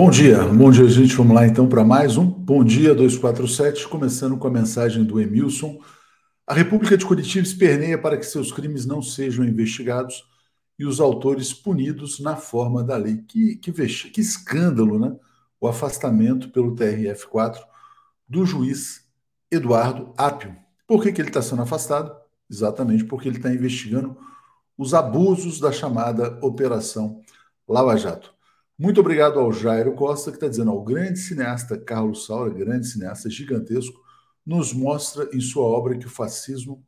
Bom dia, bom dia, gente. Vamos lá então para mais um Bom Dia 247, começando com a mensagem do Emilson. A República de Curitiba esperneia para que seus crimes não sejam investigados e os autores punidos na forma da lei. Que, que, que escândalo, né? O afastamento pelo TRF4 do juiz Eduardo Apio. Por que, que ele está sendo afastado? Exatamente porque ele está investigando os abusos da chamada Operação Lava Jato. Muito obrigado ao Jairo Costa, que está dizendo ao grande cineasta Carlos Saura, grande cineasta gigantesco, nos mostra em sua obra que o fascismo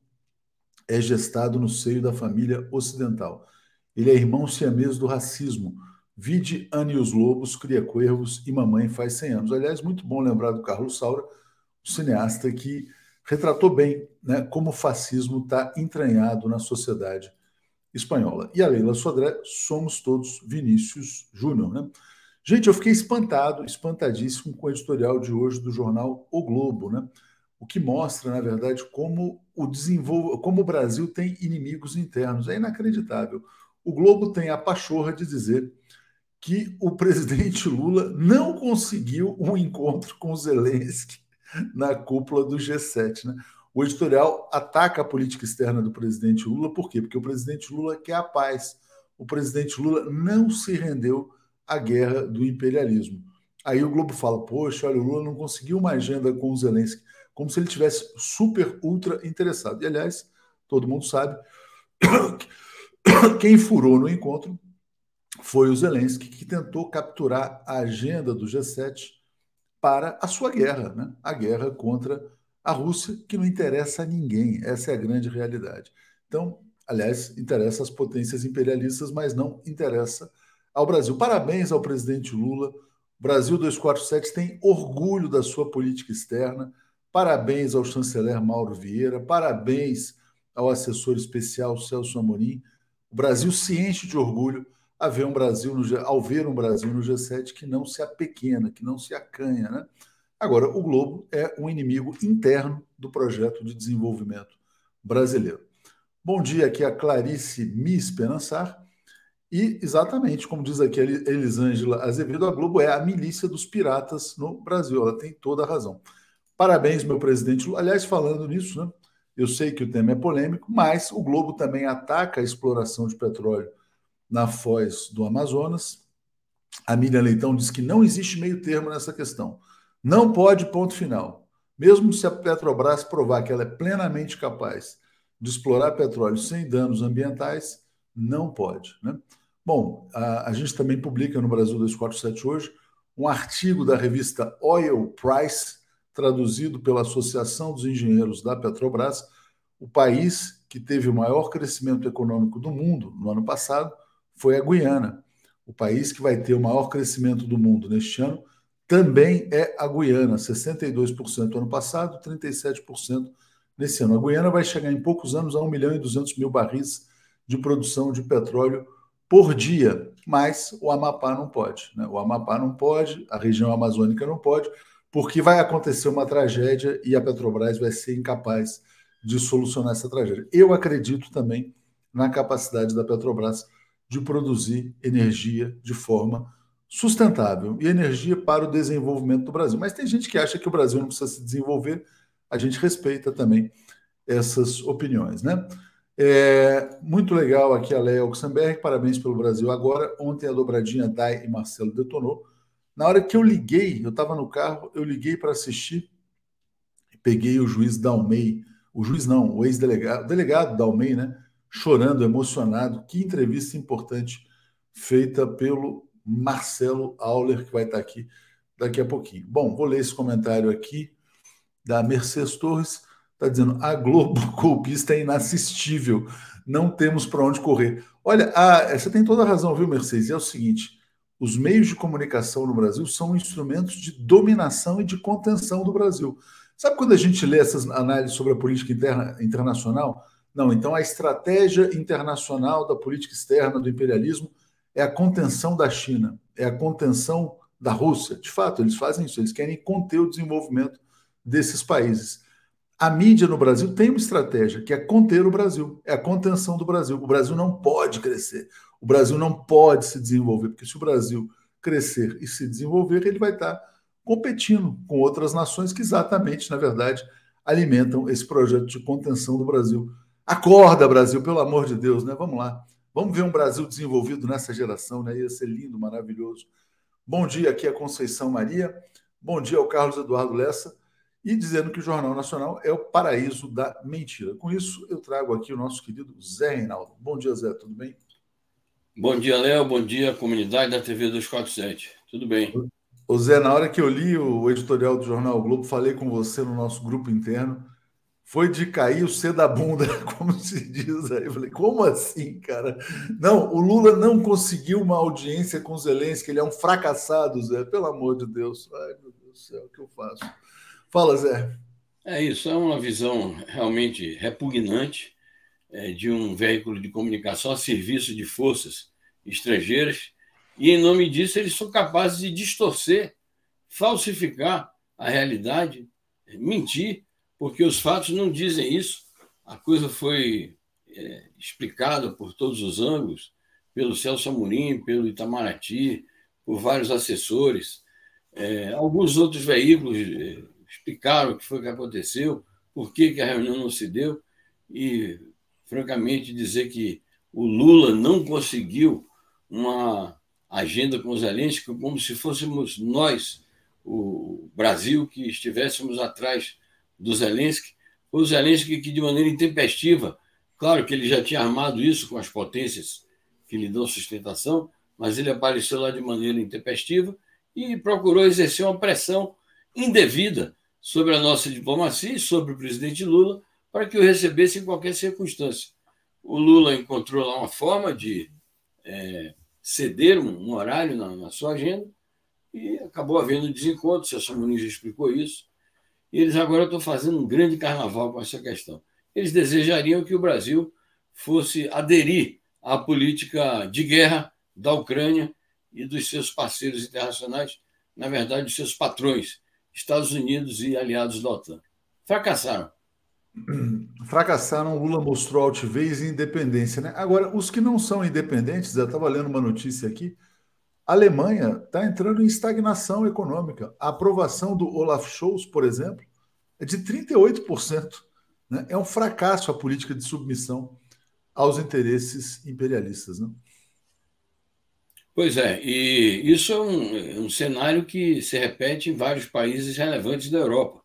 é gestado no seio da família ocidental. Ele é irmão siamês do racismo. Vide Anne e os Lobos, Cria Cuervos e Mamãe faz 100 anos. Aliás, muito bom lembrar do Carlos Saura, cineasta que retratou bem né, como o fascismo está entranhado na sociedade espanhola. E a Leila Sodré, somos todos Vinícius Júnior. Né? Gente, eu fiquei espantado, espantadíssimo com o editorial de hoje do jornal O Globo, né? o que mostra, na verdade, como o, desenvol... como o Brasil tem inimigos internos. É inacreditável. O Globo tem a pachorra de dizer que o presidente Lula não conseguiu um encontro com Zelensky na cúpula do G7. Né? O editorial ataca a política externa do presidente Lula, por quê? Porque o presidente Lula quer a paz. O presidente Lula não se rendeu à guerra do imperialismo. Aí o Globo fala: poxa, olha, o Lula não conseguiu uma agenda com o Zelensky, como se ele tivesse super, ultra interessado. E aliás, todo mundo sabe, quem furou no encontro foi o Zelensky, que tentou capturar a agenda do G7 para a sua guerra, né? a guerra contra a Rússia, que não interessa a ninguém, essa é a grande realidade. Então, aliás, interessa às potências imperialistas, mas não interessa ao Brasil. Parabéns ao presidente Lula. Brasil 247 tem orgulho da sua política externa. Parabéns ao chanceler Mauro Vieira. Parabéns ao assessor especial Celso Amorim. O Brasil se enche de orgulho ao ver um Brasil no, ao ver um Brasil no G7 que não se apequena, que não se acanha, né? Agora, o Globo é um inimigo interno do projeto de desenvolvimento brasileiro. Bom dia, aqui é a Clarice Me Esperançar. E, exatamente, como diz aqui a Elisângela Azevedo, a Globo é a milícia dos piratas no Brasil. Ela tem toda a razão. Parabéns, meu presidente. Aliás, falando nisso, né, eu sei que o tema é polêmico, mas o Globo também ataca a exploração de petróleo na foz do Amazonas. A Miriam Leitão diz que não existe meio termo nessa questão. Não pode, ponto final. Mesmo se a Petrobras provar que ela é plenamente capaz de explorar petróleo sem danos ambientais, não pode. Né? Bom, a, a gente também publica no Brasil 247 hoje um artigo da revista Oil Price, traduzido pela Associação dos Engenheiros da Petrobras, o país que teve o maior crescimento econômico do mundo no ano passado foi a Guiana. O país que vai ter o maior crescimento do mundo neste ano também é a Guiana, 62% ano passado, 37% nesse ano. A Guiana vai chegar em poucos anos a 1 milhão e 200 mil barris de produção de petróleo por dia, mas o Amapá não pode. Né? O Amapá não pode, a região amazônica não pode, porque vai acontecer uma tragédia e a Petrobras vai ser incapaz de solucionar essa tragédia. Eu acredito também na capacidade da Petrobras de produzir energia de forma sustentável e energia para o desenvolvimento do Brasil. Mas tem gente que acha que o Brasil não precisa se desenvolver, a gente respeita também essas opiniões, né? É, muito legal aqui a Leia Oxenberg, parabéns pelo Brasil agora. Ontem a dobradinha Dai e Marcelo detonou. Na hora que eu liguei, eu estava no carro, eu liguei para assistir, peguei o juiz Dalmei, o juiz não, o ex-delegado, delegado Dalmei, né? Chorando, emocionado. Que entrevista importante feita pelo Marcelo Auler, que vai estar aqui daqui a pouquinho. Bom, vou ler esse comentário aqui da Mercedes Torres. Está dizendo: a Globo golpista é inassistível, não temos para onde correr. Olha, a, você tem toda a razão, viu, Mercedes? É o seguinte: os meios de comunicação no Brasil são instrumentos de dominação e de contenção do Brasil. Sabe quando a gente lê essas análises sobre a política interna, internacional? Não, então a estratégia internacional da política externa do imperialismo é a contenção da China, é a contenção da Rússia. De fato, eles fazem isso, eles querem conter o desenvolvimento desses países. A mídia no Brasil tem uma estratégia que é conter o Brasil, é a contenção do Brasil. O Brasil não pode crescer, o Brasil não pode se desenvolver, porque se o Brasil crescer e se desenvolver, ele vai estar competindo com outras nações que exatamente, na verdade, alimentam esse projeto de contenção do Brasil. Acorda, Brasil, pelo amor de Deus, né? Vamos lá. Vamos ver um Brasil desenvolvido nessa geração, né? Ia ser lindo, maravilhoso. Bom dia, aqui é a Conceição Maria. Bom dia ao Carlos Eduardo Lessa. E dizendo que o Jornal Nacional é o paraíso da mentira. Com isso, eu trago aqui o nosso querido Zé Reinaldo. Bom dia, Zé, tudo bem? Bom dia, Léo. Bom dia, comunidade da TV 247. Tudo bem? Ô Zé, na hora que eu li o editorial do Jornal o Globo, falei com você no nosso grupo interno, foi de cair o C da bunda, como se diz aí. Eu falei, como assim, cara? Não, o Lula não conseguiu uma audiência com Zelensky, ele é um fracassado, Zé, pelo amor de Deus. Ai, meu Deus do céu, o que eu faço? Fala, Zé. É isso, é uma visão realmente repugnante é, de um veículo de comunicação a serviço de forças estrangeiras, e em nome disso eles são capazes de distorcer, falsificar a realidade, mentir, porque os fatos não dizem isso. A coisa foi é, explicada por todos os ângulos, pelo Celso Amorim, pelo Itamaraty, por vários assessores. É, alguns outros veículos é, explicaram o que foi que aconteceu, por que, que a reunião não se deu, e francamente, dizer que o Lula não conseguiu uma agenda com os Zelensky como se fôssemos nós, o Brasil, que estivéssemos atrás do Zelensky. Foi o Zelensky que, de maneira intempestiva, claro que ele já tinha armado isso com as potências que lhe dão sustentação, mas ele apareceu lá de maneira intempestiva e procurou exercer uma pressão indevida sobre a nossa diplomacia e sobre o presidente Lula para que o recebesse em qualquer circunstância. O Lula encontrou lá uma forma de é, ceder um, horário na, na, sua agenda e acabou havendo desencontro, o Celso Muniz explicou isso. E eles agora estão fazendo um grande carnaval com essa questão. Eles desejariam que o Brasil fosse aderir à política de guerra da Ucrânia e dos seus parceiros internacionais, na verdade, dos seus patrões, Estados Unidos e aliados da OTAN. Fracassaram fracassaram, Lula mostrou altivez e independência. Né? Agora, os que não são independentes, eu estava lendo uma notícia aqui, a Alemanha está entrando em estagnação econômica. A aprovação do Olaf Scholz, por exemplo, é de 38%. Né? É um fracasso a política de submissão aos interesses imperialistas. Né? Pois é, e isso é um, um cenário que se repete em vários países relevantes da Europa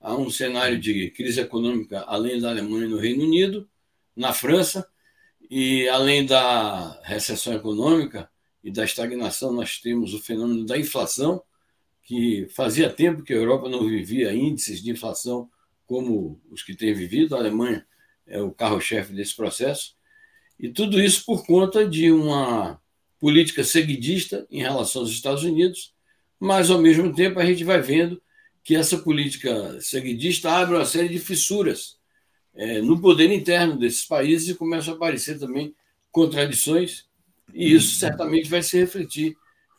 há um cenário de crise econômica além da Alemanha no Reino Unido, na França, e além da recessão econômica e da estagnação, nós temos o fenômeno da inflação, que fazia tempo que a Europa não vivia índices de inflação como os que tem vivido, a Alemanha é o carro-chefe desse processo, e tudo isso por conta de uma política seguidista em relação aos Estados Unidos, mas ao mesmo tempo a gente vai vendo que essa política seguidista abre uma série de fissuras é, no poder interno desses países e começam a aparecer também contradições, e isso certamente vai se refletir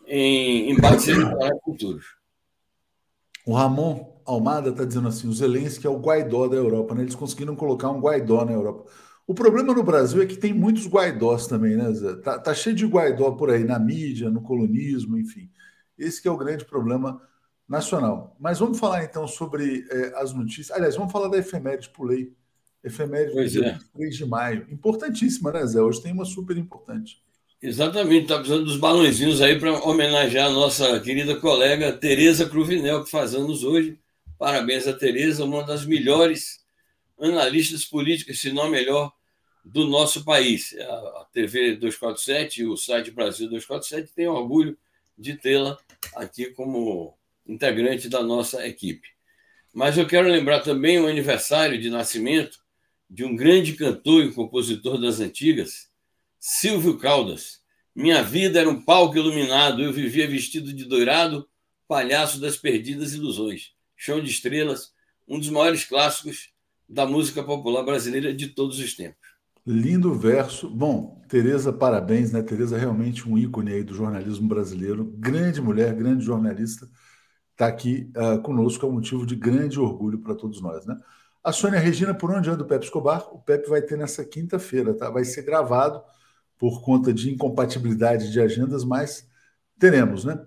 em embates eleitorais futuros. O Ramon Almada está dizendo assim: o Zelensky é o Guaidó da Europa, né? Eles conseguiram colocar um Guaidó na Europa. O problema no Brasil é que tem muitos Guaidós também, né, Zé? Tá, tá cheio de Guaidó por aí, na mídia, no colonismo, enfim. Esse é o grande problema nacional. Mas vamos falar então sobre é, as notícias. Aliás, vamos falar da efeméride, pulei. Efeméride pois dia é. 3 de maio. Importantíssima, né, Zé? Hoje tem uma super importante. Exatamente, está precisando dos balãozinhos aí para homenagear a nossa querida colega Tereza Cruvinel, que faz anos hoje. Parabéns a Tereza, uma das melhores analistas políticas, se não a melhor, do nosso país. A TV 247 e o site Brasil 247 tem orgulho de tê-la aqui como integrante da nossa equipe. Mas eu quero lembrar também o aniversário de nascimento de um grande cantor e compositor das antigas, Silvio Caldas. Minha vida era um palco iluminado, eu vivia vestido de dourado, palhaço das perdidas ilusões. Chão de Estrelas, um dos maiores clássicos da música popular brasileira de todos os tempos. Lindo verso. Bom, Tereza, parabéns, né? Tereza é realmente um ícone aí do jornalismo brasileiro. Grande mulher, grande jornalista está aqui uh, conosco, é um motivo de grande orgulho para todos nós. Né? A Sônia Regina, por onde anda o Pepe Escobar? O Pepe vai ter nessa quinta-feira, tá? vai ser gravado por conta de incompatibilidade de agendas, mas teremos, né?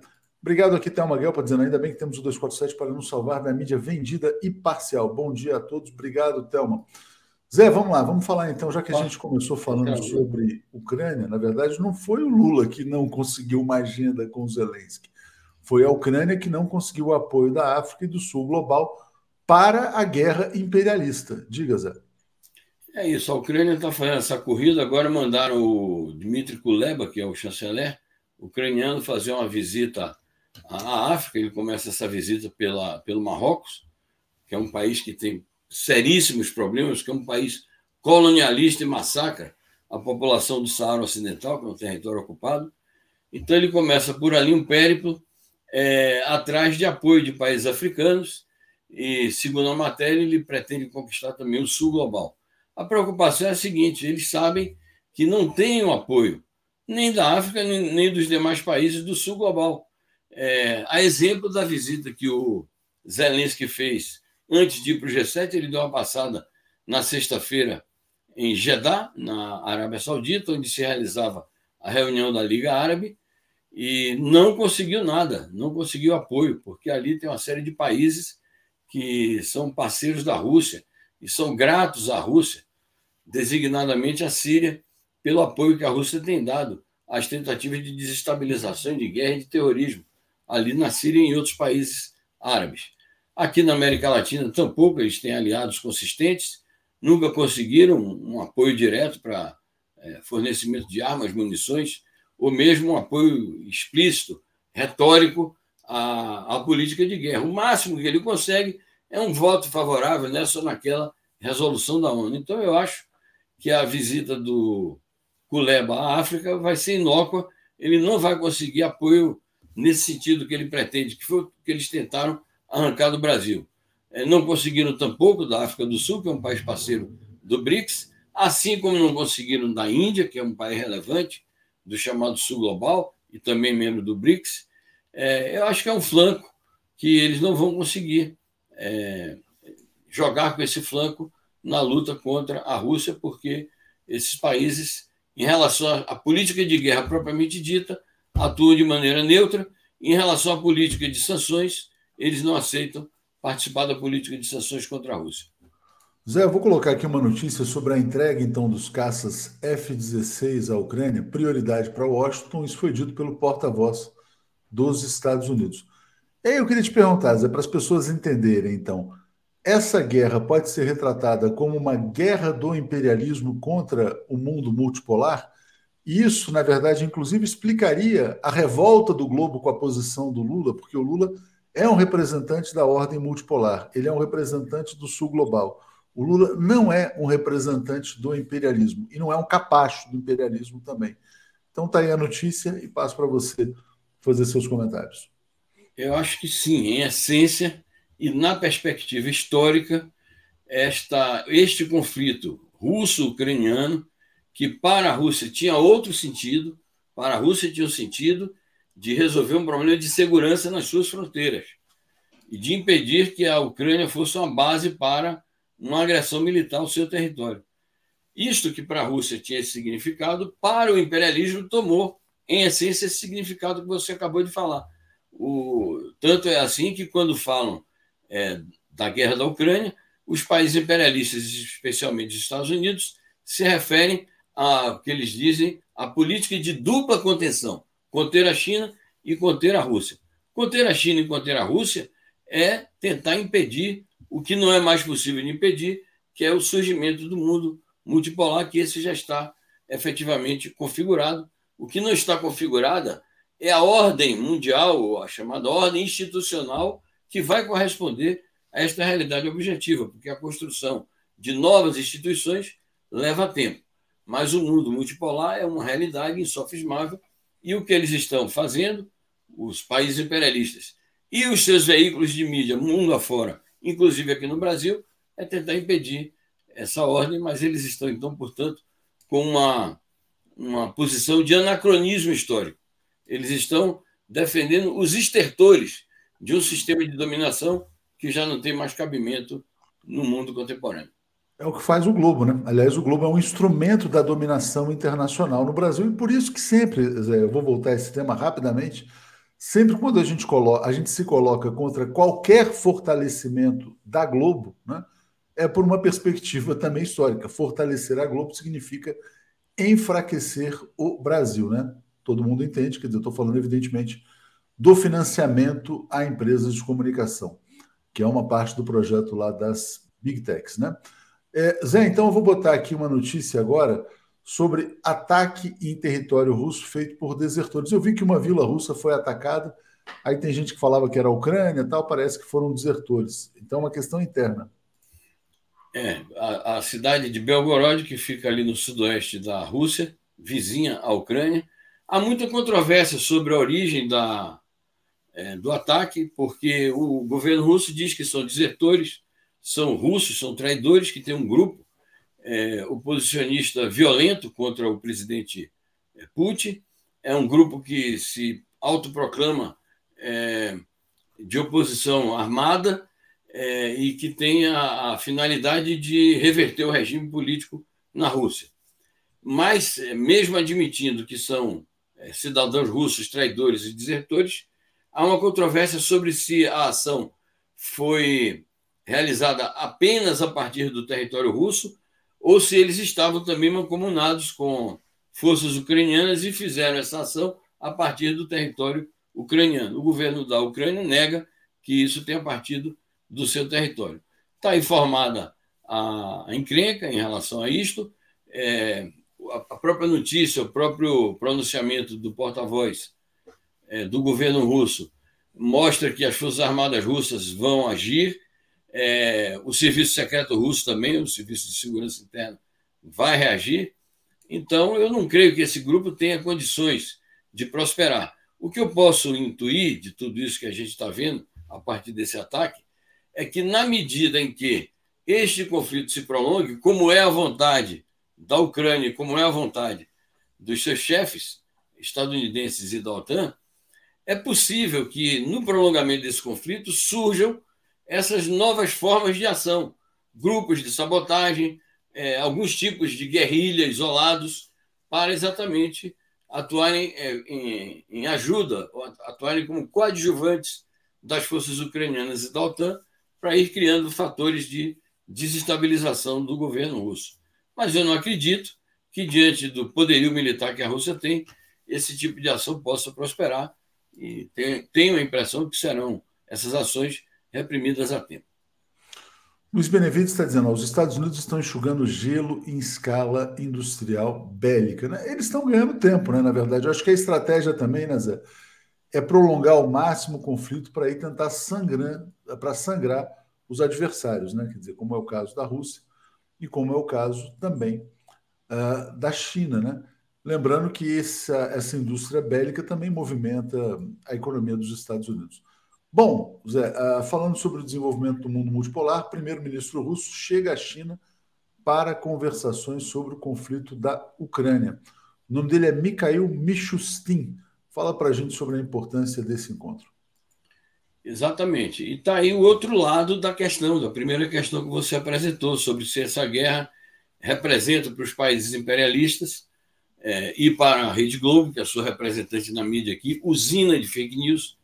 Obrigado aqui, Thelma Guelpa, dizendo ainda bem que temos o 247 para nos salvar da mídia vendida e parcial. Bom dia a todos. Obrigado, Thelma. Zé, vamos lá, vamos falar então, já que a gente começou falando sobre Ucrânia, na verdade, não foi o Lula que não conseguiu uma agenda com o Zelensky. Foi a Ucrânia que não conseguiu o apoio da África e do Sul global para a guerra imperialista. Diga, Zé. É isso, a Ucrânia está fazendo essa corrida. Agora mandaram o Dmitry Kuleba, que é o chanceler ucraniano, fazer uma visita à África. Ele começa essa visita pela, pelo Marrocos, que é um país que tem seríssimos problemas, que é um país colonialista e massacra a população do Saara Ocidental, que é um território ocupado. Então ele começa por ali um périplo é, atrás de apoio de países africanos e, segundo a matéria, ele pretende conquistar também o sul global. A preocupação é a seguinte: eles sabem que não tem o apoio nem da África, nem, nem dos demais países do sul global. É, a exemplo da visita que o Zelensky fez antes de ir para o G7, ele deu uma passada na sexta-feira em Jeddah, na Arábia Saudita, onde se realizava a reunião da Liga Árabe, e não conseguiu nada, não conseguiu apoio, porque ali tem uma série de países que são parceiros da Rússia e são gratos à Rússia, designadamente a Síria, pelo apoio que a Rússia tem dado às tentativas de desestabilização, de guerra e de terrorismo ali na Síria e em outros países árabes. Aqui na América Latina, tampouco eles têm aliados consistentes, nunca conseguiram um apoio direto para é, fornecimento de armas, munições ou mesmo um apoio explícito, retórico à, à política de guerra. O máximo que ele consegue é um voto favorável nessa ou naquela resolução da ONU. Então, eu acho que a visita do Kuleba à África vai ser inócua, ele não vai conseguir apoio nesse sentido que ele pretende, que foi o que eles tentaram arrancar do Brasil. É, não conseguiram tampouco da África do Sul, que é um país parceiro do BRICS, assim como não conseguiram da Índia, que é um país relevante, do chamado Sul Global e também membro do BRICS, é, eu acho que é um flanco que eles não vão conseguir é, jogar com esse flanco na luta contra a Rússia, porque esses países, em relação à política de guerra propriamente dita, atuam de maneira neutra. Em relação à política de sanções, eles não aceitam participar da política de sanções contra a Rússia. Zé, vou colocar aqui uma notícia sobre a entrega então dos caças F-16 à Ucrânia, prioridade para Washington. Isso foi dito pelo porta-voz dos Estados Unidos. Aí eu queria te perguntar, Zé, para as pessoas entenderem então, essa guerra pode ser retratada como uma guerra do imperialismo contra o mundo multipolar? Isso, na verdade, inclusive explicaria a revolta do globo com a posição do Lula, porque o Lula é um representante da ordem multipolar, ele é um representante do sul global. O Lula não é um representante do imperialismo e não é um capacho do imperialismo também. Então tá aí a notícia e passo para você fazer seus comentários. Eu acho que sim, em essência e na perspectiva histórica, esta, este conflito russo-ucraniano, que para a Rússia tinha outro sentido, para a Rússia tinha o sentido de resolver um problema de segurança nas suas fronteiras e de impedir que a Ucrânia fosse uma base para uma agressão militar ao seu território. Isto que para a Rússia tinha esse significado, para o imperialismo tomou, em essência, esse significado que você acabou de falar. O, tanto é assim que, quando falam é, da guerra da Ucrânia, os países imperialistas, especialmente os Estados Unidos, se referem a que eles dizem a política de dupla contenção, conter a China e conter a Rússia. Conter a China e conter a Rússia é tentar impedir o que não é mais possível de impedir, que é o surgimento do mundo multipolar, que esse já está efetivamente configurado. O que não está configurada é a ordem mundial, a chamada ordem institucional, que vai corresponder a esta realidade objetiva, porque a construção de novas instituições leva tempo. Mas o mundo multipolar é uma realidade insofismável e o que eles estão fazendo, os países imperialistas e os seus veículos de mídia mundo afora, inclusive aqui no Brasil, é tentar impedir essa ordem, mas eles estão, então, portanto, com uma, uma posição de anacronismo histórico. Eles estão defendendo os estertores de um sistema de dominação que já não tem mais cabimento no mundo contemporâneo. É o que faz o Globo, né? Aliás, o Globo é um instrumento da dominação internacional no Brasil e por isso que sempre, eu vou voltar a esse tema rapidamente, sempre quando a gente, coloca, a gente se coloca contra qualquer fortalecimento da Globo, né, é por uma perspectiva também histórica. Fortalecer a Globo significa enfraquecer o Brasil, né? Todo mundo entende, quer dizer, eu estou falando, evidentemente, do financiamento a empresas de comunicação, que é uma parte do projeto lá das Big Techs, né? É, Zé, então eu vou botar aqui uma notícia agora sobre ataque em território russo feito por desertores. Eu vi que uma vila russa foi atacada, aí tem gente que falava que era a Ucrânia tal, parece que foram desertores. Então é uma questão interna. É, a, a cidade de Belgorod, que fica ali no sudoeste da Rússia, vizinha à Ucrânia, há muita controvérsia sobre a origem da, é, do ataque, porque o governo russo diz que são desertores, são russos, são traidores, que tem um grupo é, oposicionista violento contra o presidente é, Putin. É um grupo que se autoproclama é, de oposição armada é, e que tem a, a, finalidade de reverter o regime político na Rússia. Mas, é, mesmo admitindo que são cidadãos russos traidores e desertores, há uma controvérsia sobre se a ação foi realizada apenas a partir do território russo ou se eles estavam também mancomunados com forças ucranianas e fizeram essa ação a partir do território ucraniano. O governo da Ucrânia nega que isso tenha partido do seu território. Está informada a encrenca em relação a isto. É, a própria notícia, o próprio pronunciamento do porta-voz é, do governo russo mostra que as Forças Armadas russas vão agir. É, o Serviço Secreto Russo também, o Serviço de Segurança Interna, vai reagir. Então, eu não creio que esse grupo tenha condições de prosperar. O que eu posso intuir de tudo isso que a gente está vendo a partir desse ataque é que, na medida em que este conflito se prolongue, como é a vontade da Ucrânia, como é a vontade dos seus chefes estadunidenses e da OTAN, é possível que, no prolongamento desse conflito, surjam essas novas formas de ação, grupos de sabotagem, é, alguns tipos de guerrilha isolados, para exatamente atuarem é, em, em ajuda, atuarem como coadjuvantes das forças ucranianas e da OTAN para ir criando fatores de desestabilização do governo russo. Mas eu não acredito que, diante do poderio militar que a Rússia tem, esse tipo de ação possa prosperar e tenho a impressão que serão essas ações reprimidas a tempo. Luiz Benevides está dizendo: os Estados Unidos estão enxugando gelo em escala industrial bélica. Né? Eles estão ganhando tempo, né? Na verdade, eu acho que a estratégia também, né, Zé, é prolongar ao máximo o conflito para ir tentar sangrar, para sangrar os adversários, né? Quer dizer, como é o caso da Rússia e como é o caso também uh, da China, né? Lembrando que essa, essa indústria bélica também movimenta a economia dos Estados Unidos. Bom, Zé, uh, falando sobre o desenvolvimento do mundo multipolar, primeiro-ministro russo chega à China para conversações sobre o conflito da Ucrânia. O nome dele é Mikhail Mishustin. Fala para a gente sobre a importância desse encontro. Exatamente. E está aí o outro lado da questão, da primeira questão que você apresentou, sobre se essa guerra representa para os países imperialistas é, e para a Rede Globo, que é a sua representante na mídia aqui, usina de fake news,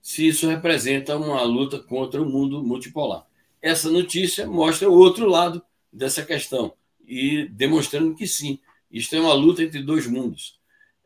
se isso representa uma luta contra o mundo multipolar. Essa notícia mostra o outro lado dessa questão e demonstrando que sim, isto é uma luta entre dois mundos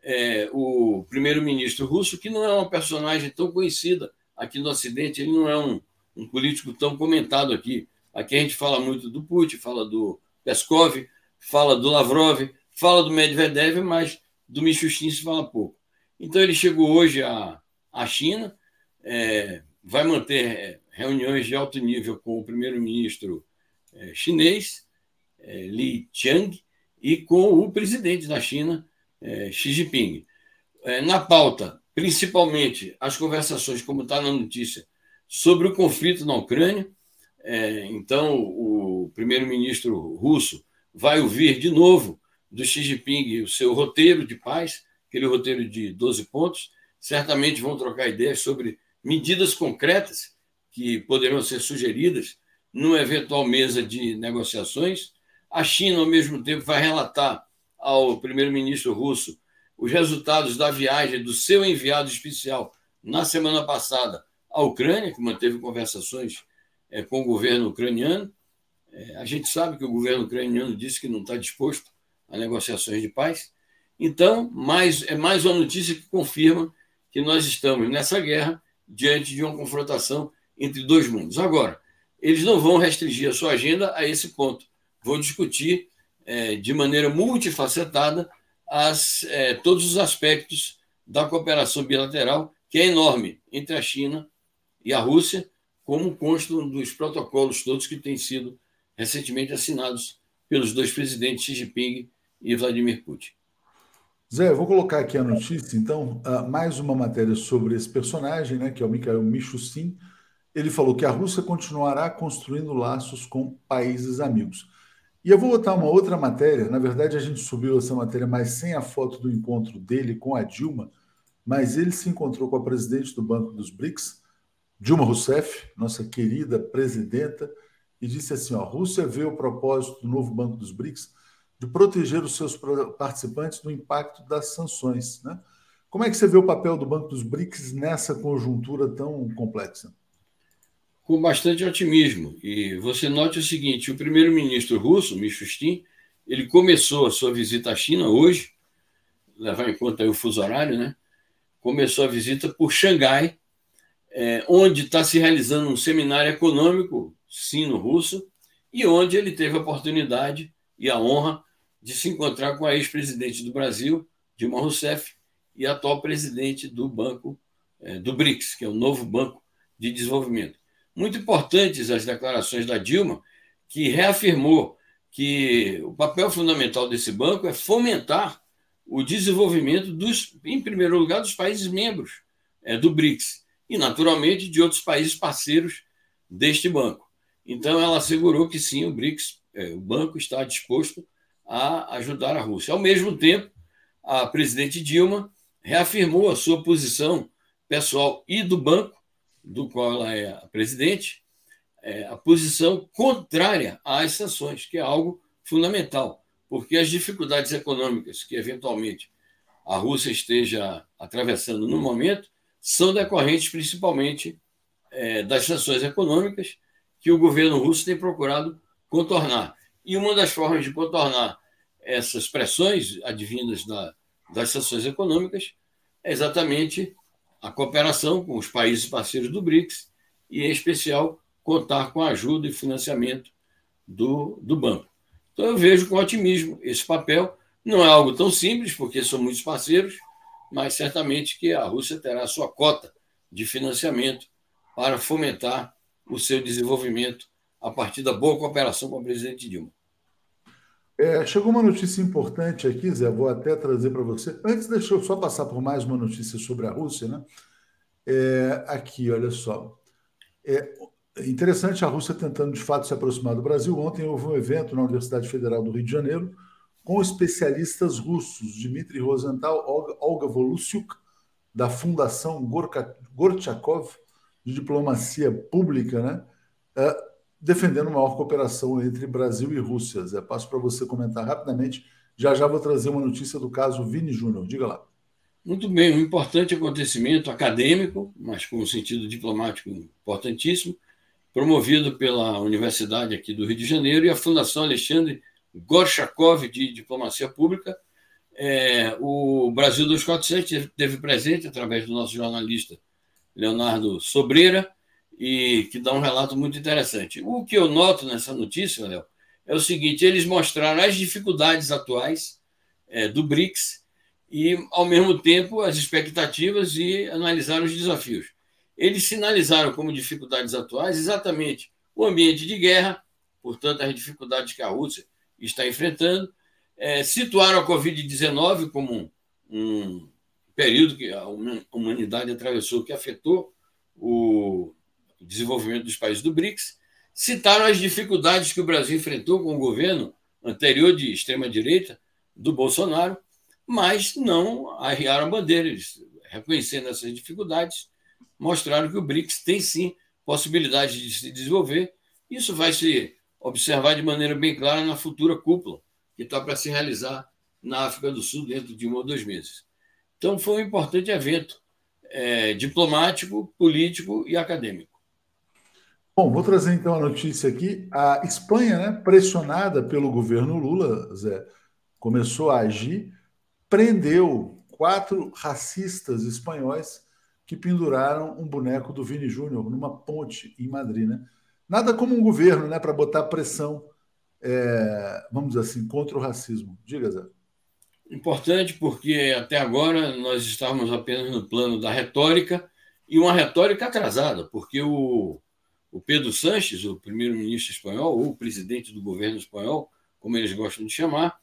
é, o primeiro-ministro russo, que não é uma personagem tão conhecida aqui no Ocidente, ele não é um, um político tão comentado aqui. Aqui a gente fala muito do Putin, fala do Peskov, fala do Lavrov, fala do Medvedev, mas do Mishustin se fala pouco. Então ele chegou hoje à, à China, é, vai manter é, reuniões de alto nível com o primeiro-ministro é, chinês, é, Li Qiang, e com o presidente da China, é, Xi Jinping. É, na pauta, principalmente as conversações, como está na notícia, sobre o conflito na Ucrânia. É, então, o primeiro-ministro russo vai ouvir de novo do Xi Jinping o seu roteiro de paz, aquele roteiro de 12 pontos. Certamente vão trocar ideias sobre medidas concretas que poderão ser sugeridas numa eventual mesa de negociações. A China, ao mesmo tempo, vai relatar ao primeiro-ministro russo os resultados da viagem do seu enviado especial na semana passada a Ucrânia, que manteve conversações é, com o governo ucraniano. É, a gente sabe que o governo ucraniano disse que não está disposto a negociações de paz. Então, mais, é mais uma notícia que confirma que nós estamos nessa guerra diante de uma confrontação entre dois mundos. Agora, eles não vão restringir a sua agenda a esse ponto. Vão discutir é, de maneira multifacetada as, é, todos os aspectos da cooperação bilateral, que é enorme entre a China e a Rússia, como constam dos protocolos todos que têm sido recentemente assinados pelos dois presidentes Xi Jinping e Vladimir Putin. Zé, vou colocar aqui a notícia, então, uh, mais uma matéria sobre esse personagem, né, que é o Mikhail Mishustin. Ele falou que a Rússia continuará construindo laços com países amigos. E eu vou botar uma outra matéria. Na verdade, a gente subiu essa matéria, mas sem a foto do encontro dele com a Dilma. Mas ele se encontrou com a presidente do Banco dos BRICS, Dilma Rousseff, nossa querida presidenta, e disse assim: ó, a Rússia vê o propósito do novo Banco dos BRICS de proteger os seus participantes do impacto das sanções. Né? Como é que você vê o papel do Banco dos BRICS nessa conjuntura tão complexa? Com bastante otimismo. E você note o seguinte: o primeiro-ministro russo, Mishustin, ele começou a sua visita à China hoje, levar em conta o fuso horário, né? Começou a visita por Xangai, é, onde está se realizando um seminário econômico sino-russo e onde ele teve a oportunidade e a honra de se encontrar com a ex-presidente do Brasil, Dilma Rousseff, e a atual presidente do Banco é, do BRICS, que é o novo Banco de Desenvolvimento. Muito importantes as declarações da Dilma, que reafirmou que o papel fundamental desse banco é fomentar o desenvolvimento dos, em primeiro lugar, dos países membros é, do BRICS e, naturalmente, de outros países parceiros deste banco. Então, ela assegurou que sim, o BRICS, é, o banco está disposto a ajudar a Rússia. Ao mesmo tempo, a presidente Dilma reafirmou a sua posição pessoal e do banco, do qual ela é a presidente, é, a posição contrária às sanções, que é algo fundamental, porque as dificuldades econômicas que eventualmente a Rússia esteja atravessando no momento são decorrentes principalmente é, das sanções econômicas que o governo russo tem procurado contornar. E uma das formas de contornar essas pressões advindas da, das sanções econômicas é exatamente a cooperação com os países parceiros do BRICS e, em especial, contar com a ajuda e financiamento do, do banco. Então, eu vejo com otimismo esse papel. Não é algo tão simples, porque são muitos parceiros, mas certamente que a Rússia terá sua cota de financiamento para fomentar o seu desenvolvimento a partir da boa cooperação com o presidente Dilma. É, chegou uma notícia importante aqui, Zé, vou até trazer para você. Antes, deixa eu só passar por mais uma notícia sobre a Rússia, né? É, aqui, olha só. É interessante a Rússia tentando de fato se aproximar do Brasil. Ontem houve um evento na Universidade Federal do Rio de Janeiro com especialistas russos, Dmitry Rosenthal, Olga, Olga Volusiuk, da Fundação Gorchakov de Diplomacia Pública, né? É, defendendo maior cooperação entre Brasil e Rússia. Zé, passo para você comentar rapidamente. Já já vou trazer uma notícia do caso Vini Júnior. Diga lá. Muito bem, um importante acontecimento acadêmico, mas com um sentido diplomático importantíssimo, promovido pela Universidade aqui do Rio de Janeiro e a Fundação Alexandre Gorchakov de Diplomacia Pública. É, o Brasil 247 teve presente através do nosso jornalista Leonardo Sobreira, e que dá um relato muito interessante. O que eu noto nessa notícia, Léo, é o seguinte: eles mostraram as dificuldades atuais é, do BRICS e, ao mesmo tempo, as expectativas e analisaram os desafios. Eles sinalizaram como dificuldades atuais exatamente o ambiente de guerra, portanto, as dificuldades que a Rússia está enfrentando, é, situaram a Covid-19 como um, um período que a humanidade atravessou que afetou o, desenvolvimento dos países do BRICS, citaram as dificuldades que o Brasil enfrentou com o governo anterior de extrema-direita do Bolsonaro, mas não arriaram a bandeira. Eles, reconhecendo essas dificuldades, mostraram que o BRICS tem sim possibilidade de se desenvolver. Isso vai se observar de maneira bem clara na futura cúpula, que está para se realizar na África do Sul dentro de um ou dois meses. Então, foi um importante evento é, diplomático, político e acadêmico. Bom, vou trazer então a notícia aqui. A Espanha, né, pressionada pelo governo Lula, Zé, começou a agir, prendeu quatro racistas espanhóis que penduraram um boneco do Vini Júnior numa ponte em Madrid. Né? Nada como um governo né, para botar pressão, é, vamos dizer assim, contra o racismo. Diga, Zé. Importante porque até agora nós estávamos apenas no plano da retórica e uma retórica atrasada, porque o o Pedro Sanches, o primeiro-ministro espanhol, ou o presidente do governo espanhol, como eles gostam de chamar,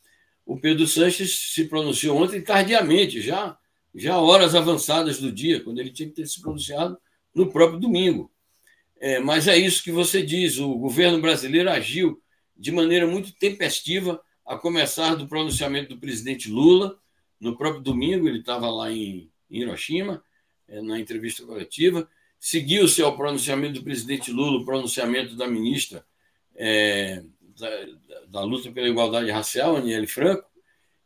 o Pedro Sanches se pronunciou ontem tardiamente, já, já horas avançadas do dia, quando ele tinha que ter se pronunciado no próprio domingo. É, mas é isso que você diz: o governo brasileiro agiu de maneira muito tempestiva, a começar do pronunciamento do presidente Lula. No próprio domingo, ele estava lá em, em Hiroshima, é, na entrevista coletiva Seguiu-se ao pronunciamento do presidente Lula, o pronunciamento da ministra é, da, da, luta pela igualdade racial, Aniele Franco,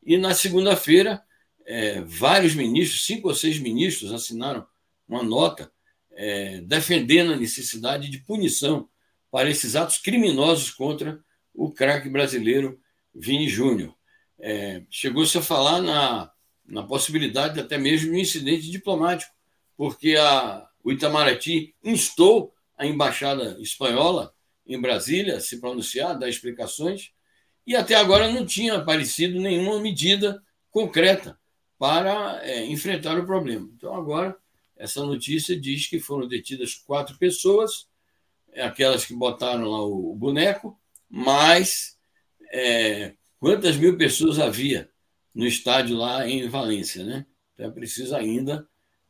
e na segunda-feira, é, vários ministros, cinco ou seis ministros, assinaram uma nota é, defendendo a necessidade de punição para esses atos criminosos contra o craque brasileiro Vini Júnior. É, Chegou-se a falar na, na possibilidade até mesmo de um incidente diplomático, porque a, o Itamaraty instou a embaixada espanhola em Brasília se pronunciar, dar explicações, e até agora não tinha aparecido nenhuma medida concreta para é, enfrentar o problema. Então, agora, essa notícia diz que foram detidas quatro pessoas, é, aquelas que botaram lá o, boneco, mas é, quantas mil pessoas havia no estádio lá em Valência, né? Então é preciso ainda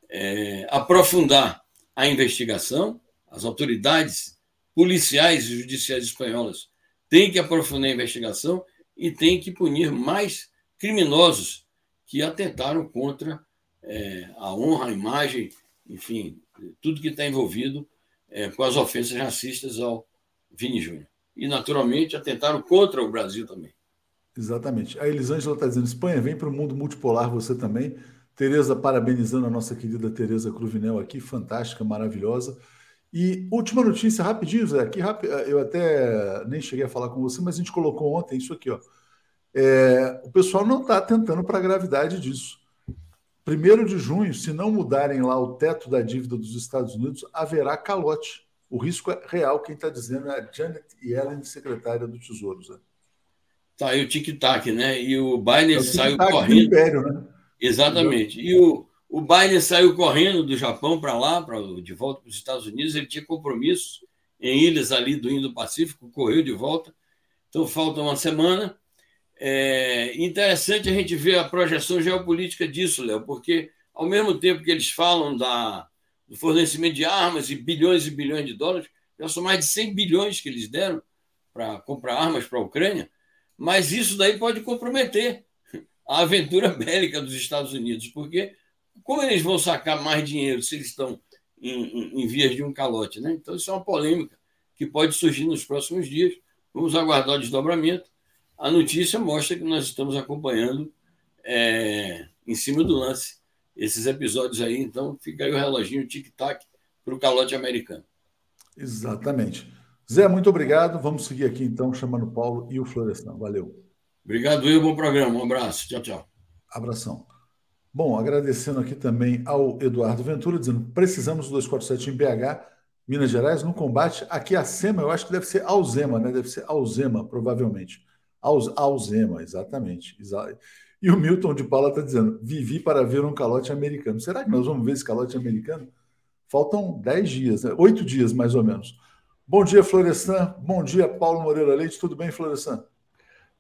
é, aprofundar a investigação, as autoridades policiais e judiciais espanholas têm que aprofundar a investigação e têm que punir mais criminosos que atentaram contra é, a honra, a imagem, enfim, tudo que está envolvido é, com as ofensas racistas ao Vini Júnior. E, naturalmente, atentaram contra o Brasil também. Exatamente. A Elisângela está dizendo: Espanha, vem para o mundo multipolar você também. Tereza parabenizando a nossa querida Tereza Cruvinel aqui, fantástica, maravilhosa. E última notícia, rapidinho, Zé, aqui eu até nem cheguei a falar com você, mas a gente colocou ontem isso aqui, ó. É, o pessoal não está atentando para a gravidade disso. Primeiro de junho, se não mudarem lá o teto da dívida dos Estados Unidos, haverá calote. O risco é real, quem está dizendo é a Janet Yellen, secretária do Tesouro. Zé. Tá aí o tic-tac, né? E o Biden é o saiu correndo. Império, né? Exatamente. E o, o Biden saiu correndo do Japão para lá, pra, de volta para os Estados Unidos. Ele tinha compromissos em ilhas ali do Indo-Pacífico, correu de volta. Então falta uma semana. É interessante a gente ver a projeção geopolítica disso, Léo, porque ao mesmo tempo que eles falam da, do fornecimento de armas e bilhões e bilhões de dólares, já são mais de 100 bilhões que eles deram para comprar armas para a Ucrânia, mas isso daí pode comprometer a aventura bélica dos Estados Unidos, porque como eles vão sacar mais dinheiro se eles estão em, em, em vias de um calote? Né? Então, isso é uma polêmica que pode surgir nos próximos dias. Vamos aguardar o desdobramento. A notícia mostra que nós estamos acompanhando é, em cima do lance esses episódios aí. Então, fica aí o reloginho tic-tac para o calote americano. Exatamente. Zé, muito obrigado. Vamos seguir aqui então, chamando o Paulo e o Florestan. Valeu. Obrigado, Will. Bom programa. Um abraço. Tchau, tchau. Abração. Bom, agradecendo aqui também ao Eduardo Ventura, dizendo precisamos do 247 em BH, Minas Gerais, no combate. Aqui a SEMA, eu acho que deve ser Alzema, né? Deve ser Alzema, provavelmente. Alzema, exatamente. E o Milton de Paula está dizendo: vivi para ver um calote americano. Será que nós vamos ver esse calote americano? Faltam 10 dias, né? 8 dias mais ou menos. Bom dia, Florestan. Bom dia, Paulo Moreira Leite. Tudo bem, Florestan?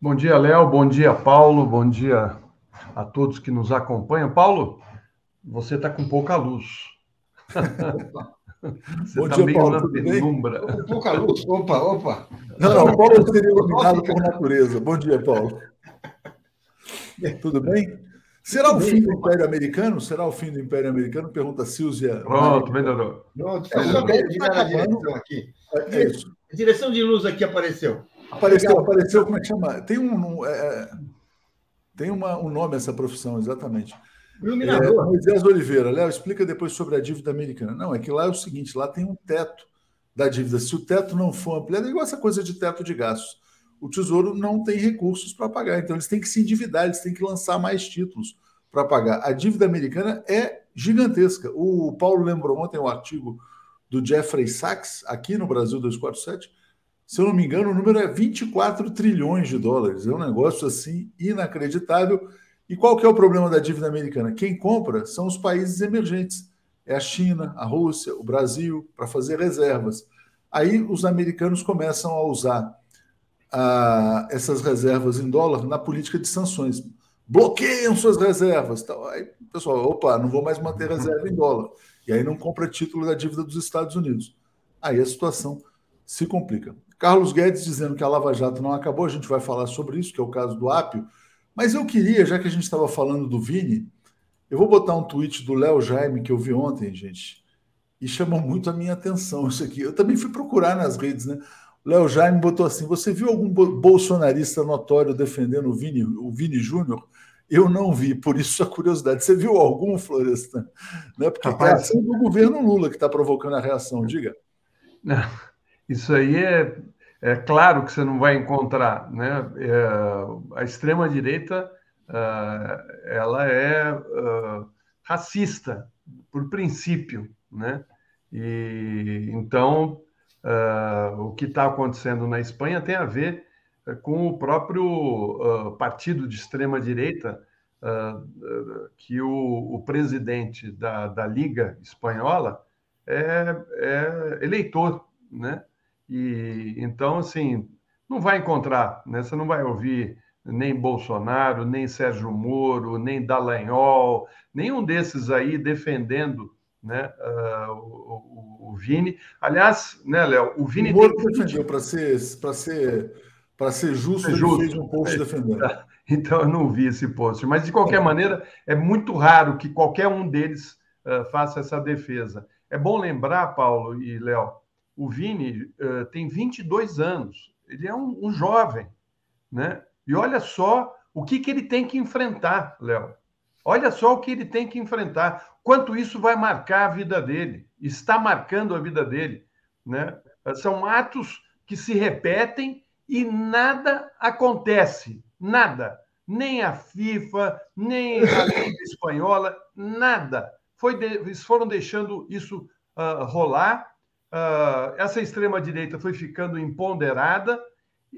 Bom dia, Léo. Bom dia, Paulo. Bom dia a todos que nos acompanham. Paulo, você está com pouca luz. você Bom tá dia, Paulo. Tudo penumbra. bem? Pouca luz. Opa, opa. Não, não, Paulo seria iluminado por natureza. Bom dia, Paulo. Tudo bem? Será o fim do Império Americano? Será o fim do Império Americano? Pergunta Silvia. Pronto, melhorou. Pronto, é, direção aqui. É, é isso. A direção de luz aqui apareceu. Apareceu, apareceu, como é que chama? Tem um, é, é, tem uma, um nome essa profissão, exatamente. Iluminador. É, Moisés Oliveira, Léo, explica depois sobre a dívida americana. Não, é que lá é o seguinte: lá tem um teto da dívida. Se o teto não for ampliado, é igual essa coisa de teto de gastos. O Tesouro não tem recursos para pagar, então eles têm que se endividar, eles têm que lançar mais títulos para pagar. A dívida americana é gigantesca. O Paulo lembrou ontem um artigo do Jeffrey Sachs, aqui no Brasil 247. Se eu não me engano, o número é 24 trilhões de dólares. É um negócio assim inacreditável. E qual que é o problema da dívida americana? Quem compra são os países emergentes. É a China, a Rússia, o Brasil, para fazer reservas. Aí os americanos começam a usar ah, essas reservas em dólar na política de sanções. Bloqueiam suas reservas. Então, aí, pessoal, opa, não vou mais manter reserva em dólar. E aí não compra título da dívida dos Estados Unidos. Aí a situação se complica. Carlos Guedes dizendo que a Lava Jato não acabou, a gente vai falar sobre isso, que é o caso do Apio. Mas eu queria, já que a gente estava falando do Vini, eu vou botar um tweet do Léo Jaime que eu vi ontem, gente, e chamou muito a minha atenção isso aqui. Eu também fui procurar nas redes, né? O Léo Jaime botou assim: você viu algum bolsonarista notório defendendo o Vini, o Vini Júnior? Eu não vi, por isso a curiosidade. Você viu algum, Florestan? Né? Porque Rapaz, é assim do governo Lula que está provocando a reação, diga. Não, isso aí é, é claro que você não vai encontrar. Né? É, a extrema-direita uh, ela é uh, racista, por princípio. Né? E, então, uh, o que está acontecendo na Espanha tem a ver com o próprio partido de extrema-direita, que o, o presidente da, da Liga Espanhola é, é eleitor, né? E então, assim, não vai encontrar, né? Você não vai ouvir nem Bolsonaro, nem Sérgio Moro, nem Dallagnol, nenhum desses aí defendendo né, uh, o, o, Vini. Aliás, né, Léo, o Vini. O Moro tem... defendeu, para ser, para ser, para ser justo, ser justo, ele fez um post é, defendendo. Então eu não vi esse post. Mas, de qualquer maneira, é muito raro que qualquer um deles uh, faça essa defesa. É bom lembrar, Paulo e Léo, o Vini uh, tem 22 anos, ele é um, um, jovem, né? E olha só o que, que ele tem que enfrentar, Léo. Olha só o que ele tem que enfrentar, quanto isso vai marcar a vida dele, está marcando a vida dele, né? São atos que se repetem e nada acontece, nada. Nem a FIFA, nem a Liga Espanhola, nada. Foi de, eles foram deixando isso uh, rolar uh, essa extrema-direita foi ficando empoderada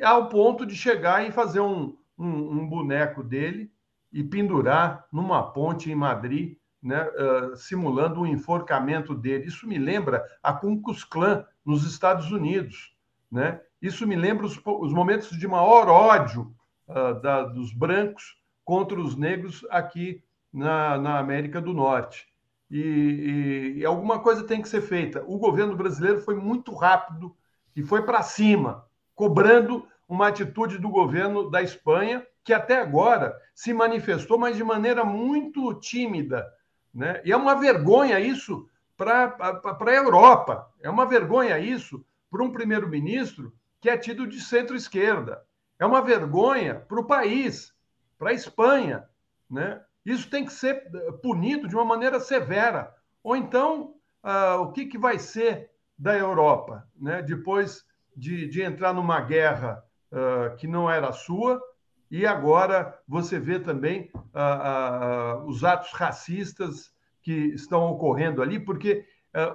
ao ponto de chegar e fazer um, um, um boneco dele e pendurar numa ponte em Madrid, né, uh, simulando o um enforcamento dele. Isso me lembra a Ku Klux Klan nos Estados Unidos. Né? Isso me lembra os, os momentos de maior ódio uh, da, dos brancos contra os negros aqui na, na América do Norte e, e, alguma coisa tem que ser feita. O governo brasileiro foi muito rápido e foi para cima, cobrando uma atitude do governo da Espanha, que até agora se manifestou, mas de maneira muito tímida. Né? E é uma vergonha isso para a Europa, é uma vergonha isso para um primeiro-ministro que é tido de centro-esquerda. É uma vergonha para o país, para a Espanha. Né? Isso tem que ser eh, punido de uma maneira severa. Ou então, uh, o que, que vai ser da Europa, né? depois de, de entrar numa guerra uh, que não era sua, e agora você vê também uh, os atos racistas que estão ocorrendo ali, porque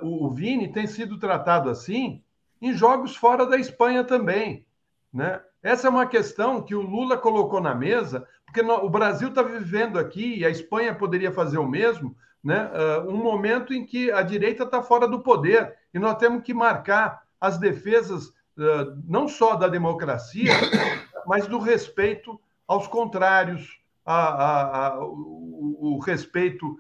o, o Vini tem sido tratado assim em jogos fora da Espanha também. Né? Essa é uma questão que o Lula colocou na mesa, porque o Brasil está vivendo aqui, e a Espanha poderia fazer o mesmo, né? Uh, um momento em que a direita está fora do poder, e nós temos que marcar as defesas uh, não só da democracia, mas do respeito aos contrários, a, a, a, o, o, respeito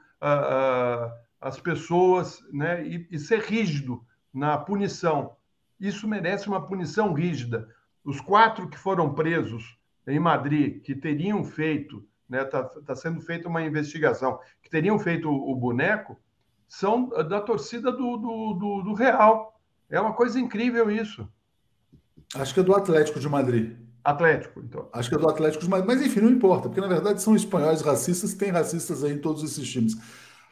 às pessoas, né? E, e ser rígido na punição. Isso merece uma punição rígida os quatro que foram presos em Madrid, que teriam feito, está né, tá, tá sendo feita uma investigação, que teriam feito o, o boneco, são da torcida do, do, do, do, Real. É uma coisa incrível isso. Acho que é do Atlético de Madrid. Atlético, então. Acho que é do Atlético, mas, mas enfim, não importa, porque na verdade são espanhóis racistas, tem racistas aí em todos esses times.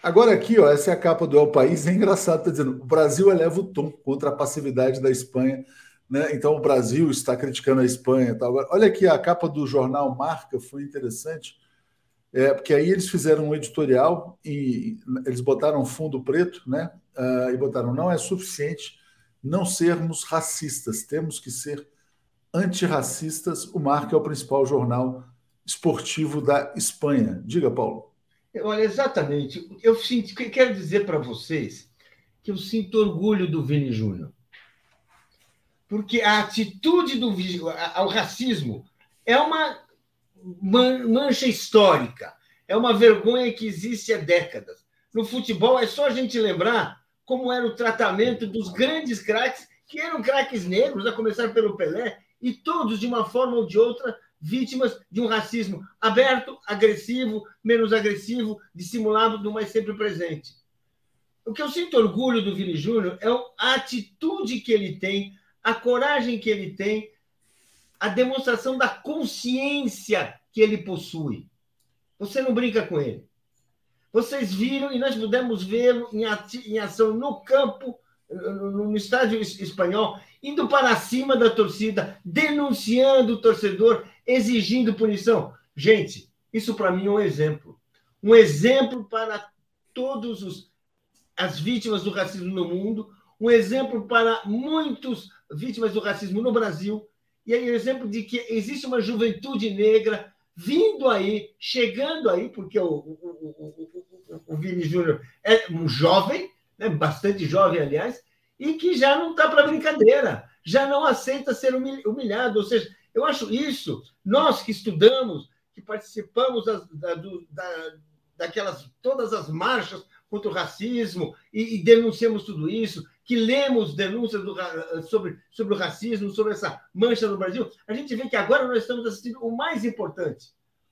Agora aqui, ó, essa é a capa do El País, é engraçado, tá dizendo, o Brasil eleva o tom contra a passividade da Espanha, né? Então o Brasil está criticando a Espanha, tal. Olha aqui a capa do jornal Marca, foi interessante, é, porque aí eles fizeram um editorial e eles botaram fundo preto, né? Uh, e botaram não é suficiente não sermos racistas, temos que ser antirracistas. O Marca é o principal jornal esportivo da Espanha. Diga, Paulo. Olha, exatamente. Eu sinto, quero dizer para vocês que eu sinto orgulho do Vini Júnior. Porque a atitude do ao racismo é uma mancha histórica, é uma vergonha que existe há décadas. No futebol é só a gente lembrar como era o tratamento dos grandes craques, que eram craques negros, a começar pelo Pelé, e todos, de uma forma ou de outra, vítimas de um racismo aberto, agressivo, menos agressivo, dissimulado, mas sempre presente. O que eu sinto orgulho do Vini Júnior é a atitude que ele tem, a coragem que ele tem, a demonstração da consciência que ele possui. Você não brinca com ele. Vocês viram, e nós pudemos vê-lo em ação no campo, no estádio espanhol, indo para cima da torcida, denunciando o torcedor, exigindo punição. Gente, isso para mim é um exemplo. Um exemplo para todos os as vítimas do racismo no mundo, um exemplo para muitos vítimas do racismo no Brasil, e aí o exemplo de que existe uma juventude negra vindo aí, chegando aí, porque o, o, o, o Vini Júnior é um jovem, né, bastante jovem, aliás, e que já não está para brincadeira, já não aceita ser humilhado. Ou seja, eu acho isso, nós que estudamos, que participamos das, da, da, daquelas todas as marchas contra o racismo e, e, denunciamos tudo isso, que lemos denúncias do, sobre, sobre o racismo, sobre essa mancha no Brasil, a gente vê que agora nós estamos assistindo o mais importante: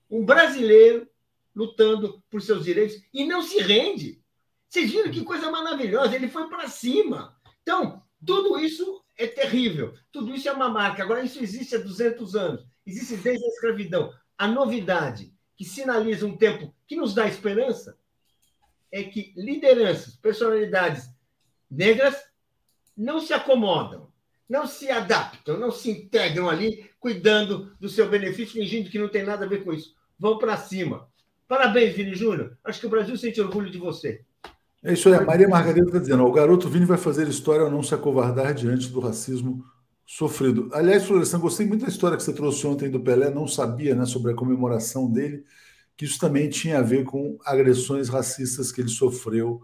um brasileiro lutando por seus direitos e não se rende. Vocês viram que coisa maravilhosa? Ele foi para cima. Então, tudo isso é terrível. Tudo isso é uma marca. Agora, isso existe há 200 anos. Existe desde a escravidão. A novidade que sinaliza um tempo que nos dá esperança é que lideranças, personalidades negras não se acomodam, não se adaptam, não se integram ali, cuidando do seu benefício, fingindo que não tem nada a ver com isso. Vão para cima. Parabéns, Vini Júnior. Acho que o Brasil sente orgulho de você. É isso aí. A Maria Margarida está dizendo: o garoto Vini vai fazer história ao não se acovardar diante do racismo sofrido. Aliás, Florestan, gostei muito da história que você trouxe ontem do Pelé, não sabia né, sobre a comemoração dele, que isso também tinha a ver com agressões racistas que ele sofreu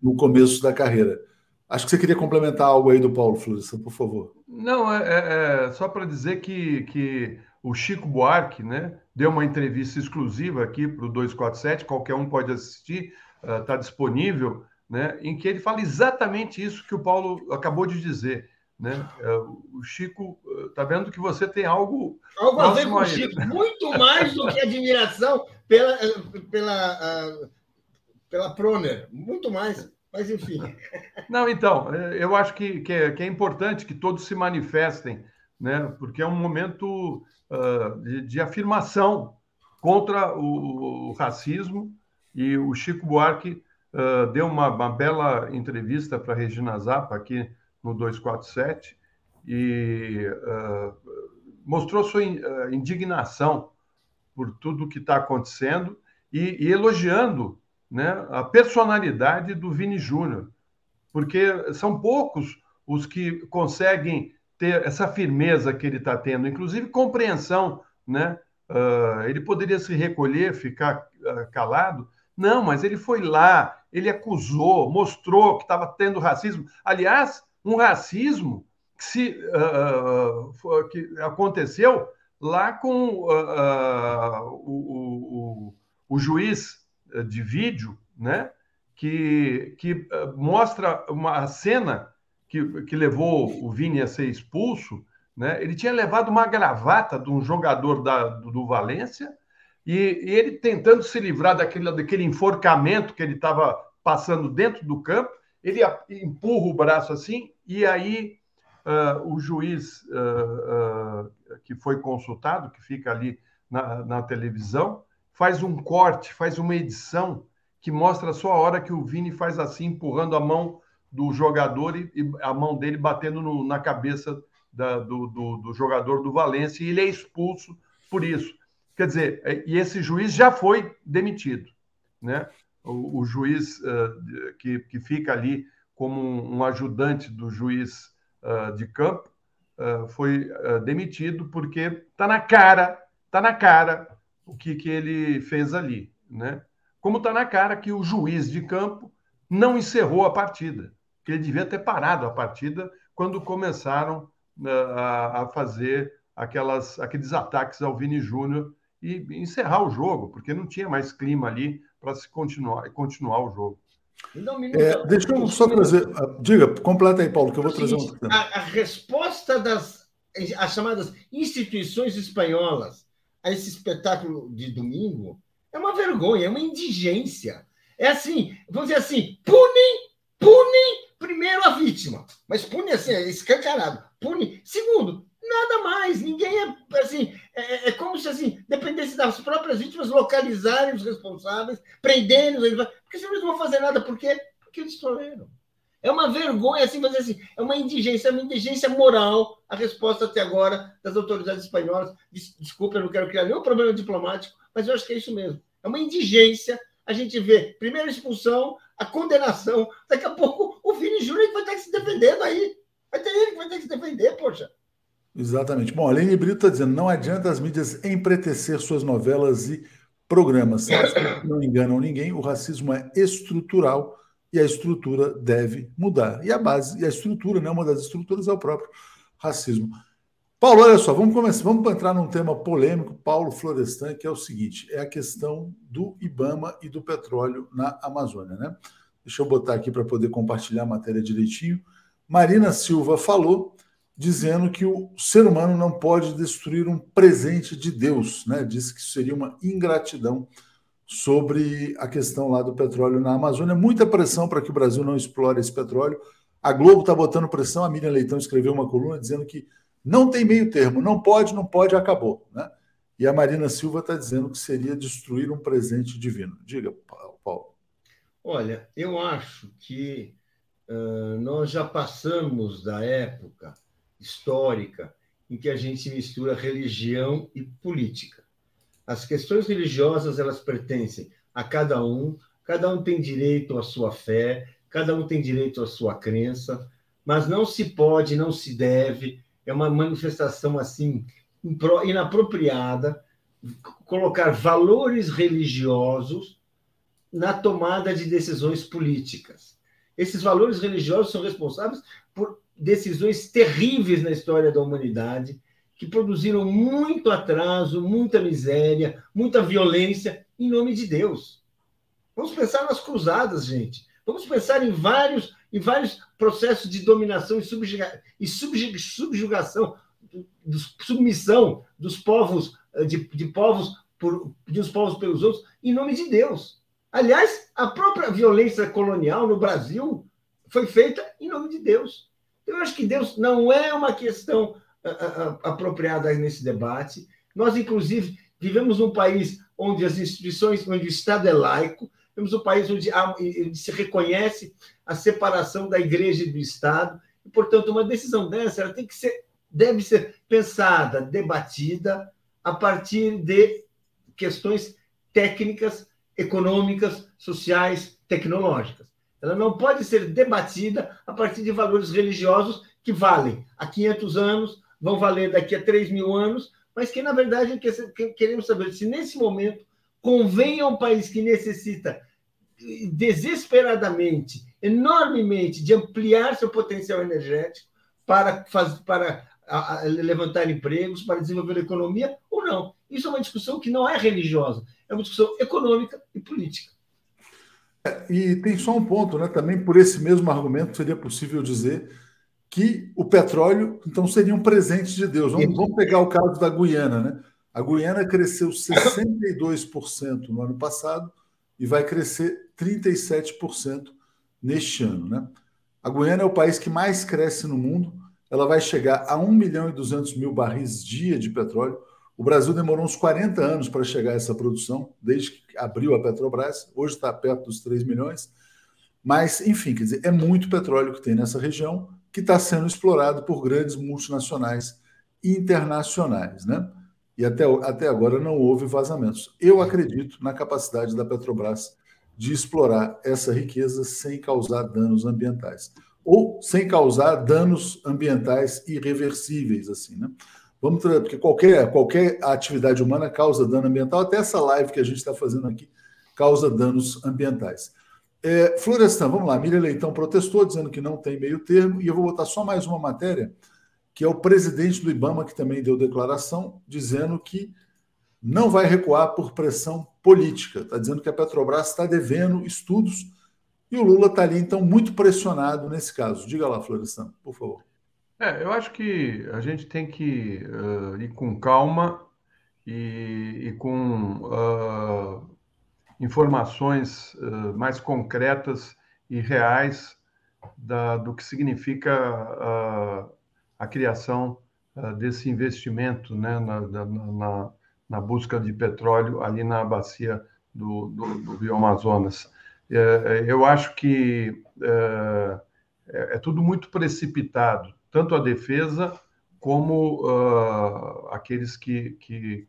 no começo da carreira. Acho que você queria complementar algo aí do Paulo Florestan, por favor. Não, é, é, é só para dizer que, que o Chico Buarque né, deu uma entrevista exclusiva aqui para o 247, qualquer um pode assistir está uh, disponível, né, em que ele fala exatamente isso que o Paulo acabou de dizer. Né? Uh, o Chico está uh, vendo que você tem algo. Algo a ver com o Chico, muito mais do que admiração pela, pela, uh, pela Proner, muito mais. Mas, enfim. Não, então, é, eu acho que, que, é, que é importante que todos se manifestem, né? porque é um momento uh, de, de, afirmação contra o, o racismo e o Chico Buarque uh, deu uma, uma, bela entrevista para Regina Zappa aqui no 247 e uh, mostrou sua indignação por tudo que está acontecendo e, e, elogiando né, a personalidade do Vini Júnior, porque são poucos os que conseguem ter essa firmeza que ele está tendo, inclusive compreensão, né? Uh, ele poderia se recolher, ficar uh, calado, não, mas ele foi lá, ele acusou, mostrou que estava tendo racismo. Aliás, um racismo que, se, uh, que aconteceu lá com uh, o, o, o, juiz de vídeo, né? que, que mostra uma cena que, que levou o Vini a ser expulso. Né? Ele tinha levado uma gravata de um jogador da, do, do Valência e, e ele tentando se livrar daquele, daquele enforcamento que ele estava passando dentro do campo, ele empurra o braço assim, e aí uh, o juiz uh, uh, que foi consultado, que fica ali na, na, televisão, faz um corte, faz uma edição que mostra só a hora que o Vini faz assim, empurrando a mão do jogador e, e a mão dele batendo no, na cabeça da, do, do, do, jogador do Valência, e ele é expulso por isso. Quer dizer, é, e esse juiz já foi demitido, né? O, o juiz que, que fica ali como um, um ajudante do juiz uh, de campo, uh, foi uh, demitido porque está na cara, está na cara o que, que ele fez ali, né? Como está na cara que o juiz de campo não encerrou a partida, que ele devia ter parado a partida quando começaram a, a fazer aquelas, aqueles ataques ao Vini Júnior e encerrar o jogo, porque não tinha mais clima ali para se continuar, continuar o jogo. É, deixa eu só trazer. Ah, diga, completa aí, Paulo, que eu vou trazer um. A, a resposta das as chamadas instituições espanholas a esse espetáculo de domingo é uma vergonha, é uma indigência. É assim, vamos dizer assim, punem, punem primeiro a vítima, mas punem assim, é escancarado. Pune, segundo, nada mais. Ninguém é assim. É, é, como se assim dependesse das próprias vítimas localizarem os responsáveis, prenderem os porque eles não vão fazer nada. Por quê? Porque eles toleram. É uma vergonha, assim, mas assim, é uma indigência, é uma indigência moral a resposta até agora das autoridades espanholas. Desculpa, eu não quero criar nenhum problema diplomático, mas eu acho que é isso mesmo. É uma indigência. A gente vê primeiro a expulsão, a condenação, daqui a pouco o Vini Júnior vai ter que se defendendo aí. Vai ter ele que vai ter que se defender, poxa. Exatamente. Bom, a Aline Brito está dizendo: não adianta as mídias empretecer suas novelas e programas. Não enganam ninguém, o racismo é estrutural e a estrutura deve mudar. E a base, e a estrutura, né, uma das estruturas é o próprio racismo. Paulo, olha só, vamos começar, vamos entrar num tema polêmico, Paulo Florestan, que é o seguinte: é a questão do IBAMA e do petróleo na Amazônia, né? Deixa eu botar aqui para poder compartilhar a matéria direitinho. Marina Silva falou dizendo que o ser humano não pode destruir um presente de Deus, né? Disse que seria uma ingratidão sobre a questão lá do petróleo na Amazônia. Muita pressão para que o Brasil não explore esse petróleo. A Globo está botando pressão. A Miriam Leitão escreveu uma coluna dizendo que não tem meio termo, não pode, não pode, acabou, né? E a Marina Silva está dizendo que seria destruir um presente divino. Diga, Paulo. Olha, eu acho que uh, nós já passamos da época histórica em que a gente mistura religião e política. As questões religiosas elas pertencem a cada um, cada um tem direito à sua fé, cada um tem direito à sua crença, mas não se pode, não se deve, é uma manifestação assim inapropriada colocar valores religiosos na tomada de decisões políticas. Esses valores religiosos são responsáveis por decisões terríveis na história da humanidade, que produziram muito atraso, muita miséria, muita violência em nome de Deus. Vamos pensar nas cruzadas, gente. Vamos pensar em vários, em vários processos de dominação e, e subjuga, subjugação, submissão dos povos, eh, de, de povos por, de os povos pelos outros, em nome de Deus. Aliás, a própria violência colonial no Brasil foi feita em nome de Deus. Eu acho que Deus não é uma questão apropriada nesse debate. Nós, inclusive, vivemos num país onde as instituições, onde o Estado é laico, temos um país onde se reconhece a separação da igreja e do Estado, e, portanto, uma decisão dessa ela tem que ser, deve ser pensada, debatida a partir de questões técnicas, econômicas, sociais, tecnológicas. Ela não pode ser debatida a partir de valores religiosos que valem há 500 anos, vão valer daqui a 3 mil anos, mas que, na verdade, queremos saber se, nesse momento, convém a um país que necessita desesperadamente, enormemente, de ampliar seu potencial energético para, fazer, para levantar empregos, para desenvolver a economia, ou não. Isso é uma discussão que não é religiosa, é uma discussão econômica e política. É, e tem só um ponto, né? Também por esse mesmo argumento seria possível dizer que o petróleo, então, seria um presente de Deus. Vamos, vamos pegar o caso da Guiana, né? A Guiana cresceu 62% no ano passado e vai crescer 37% neste ano, né? A Guiana é o país que mais cresce no mundo, ela vai chegar a 1 milhão e 200 mil barris dia de petróleo. O Brasil demorou uns 40 anos para chegar a essa produção, desde que abriu a Petrobras, hoje está perto dos 3 milhões. Mas, enfim, quer dizer, é muito petróleo que tem nessa região que está sendo explorado por grandes multinacionais internacionais, né? E até, até agora não houve vazamentos. Eu acredito na capacidade da Petrobras de explorar essa riqueza sem causar danos ambientais ou sem causar danos ambientais irreversíveis, assim, né? Vamos porque qualquer, qualquer atividade humana causa dano ambiental, até essa live que a gente está fazendo aqui causa danos ambientais. É, Florestan, vamos lá. Miriam Leitão protestou, dizendo que não tem meio termo, e eu vou botar só mais uma matéria, que é o presidente do IBAMA, que também deu declaração, dizendo que não vai recuar por pressão política. Está dizendo que a Petrobras está devendo estudos e o Lula está ali, então, muito pressionado nesse caso. Diga lá, Florestan, por favor. É, eu acho que a gente tem que uh, ir com calma e, e com uh, informações uh, mais concretas e reais da, do que significa a criação desse investimento né, na, na, na, busca de petróleo ali na bacia do, do, do Rio Amazonas. É, é, eu acho que é, é, tudo muito precipitado, tanto a defesa como uh, aqueles que, que,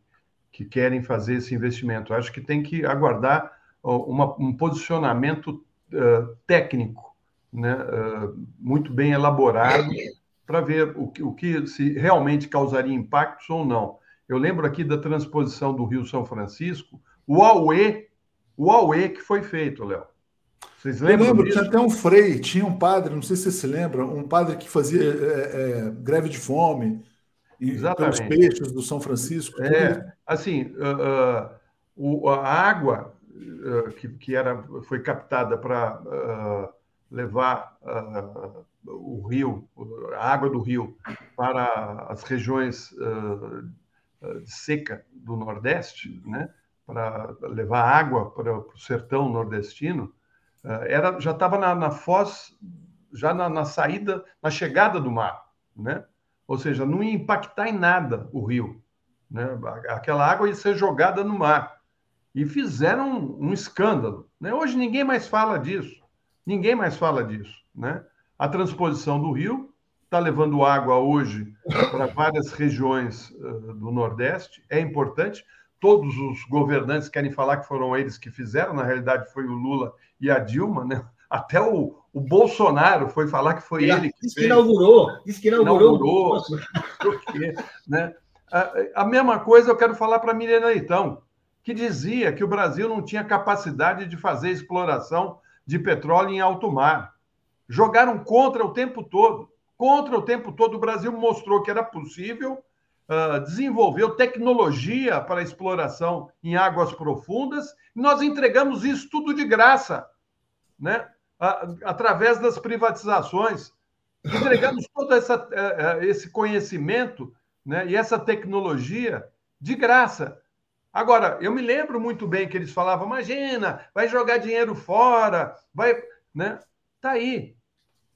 que, querem fazer esse investimento. Acho que tem que aguardar uma, um posicionamento uh, técnico, né, uh, muito bem elaborado, para ver o que, o que se realmente causaria impactos ou não. Eu lembro aqui da transposição do Rio São Francisco, o AUE o Aue que foi feito, Léo. Vocês lembram? Eu lembro, disso? tinha até um frei, tinha um padre, não sei se você se lembra, um padre que fazia é, é, greve de fome Exatamente. pelos peixes do São Francisco. É, assim, uh, uh, a água uh, que, que era, foi captada para levar o rio, a água do rio, para as regiões seca do Nordeste, né? para levar água para o sertão nordestino, era, já estava na, na, foz, já na, na, saída, na chegada do mar, né? Ou seja, não ia impactar em nada o rio, né? Aquela água ia ser jogada no mar e fizeram um, um escândalo, né? Hoje ninguém mais fala disso, ninguém mais fala disso, né? A transposição do rio está levando água hoje para várias regiões uh, do Nordeste, é importante todos os governantes querem falar que foram eles que fizeram, na realidade foi o Lula e a Dilma, né? Até o, o Bolsonaro foi falar que foi ele que, Diz que inaugurou, diz que inaugurou. inaugurou né? a, a, mesma coisa eu quero falar para a Miriam Leitão, que dizia que o Brasil não tinha capacidade de fazer exploração de petróleo em alto mar. Jogaram contra o tempo todo. Contra o tempo todo, o Brasil mostrou que era possível uh, desenvolveu tecnologia para exploração em águas profundas, e nós entregamos isso tudo de graça, né? Através das privatizações. Entregamos todo essa, uh, esse conhecimento né? e essa tecnologia de graça. Agora, eu me lembro muito bem que eles falavam: imagina, vai jogar dinheiro fora, vai. Né? Tá aí.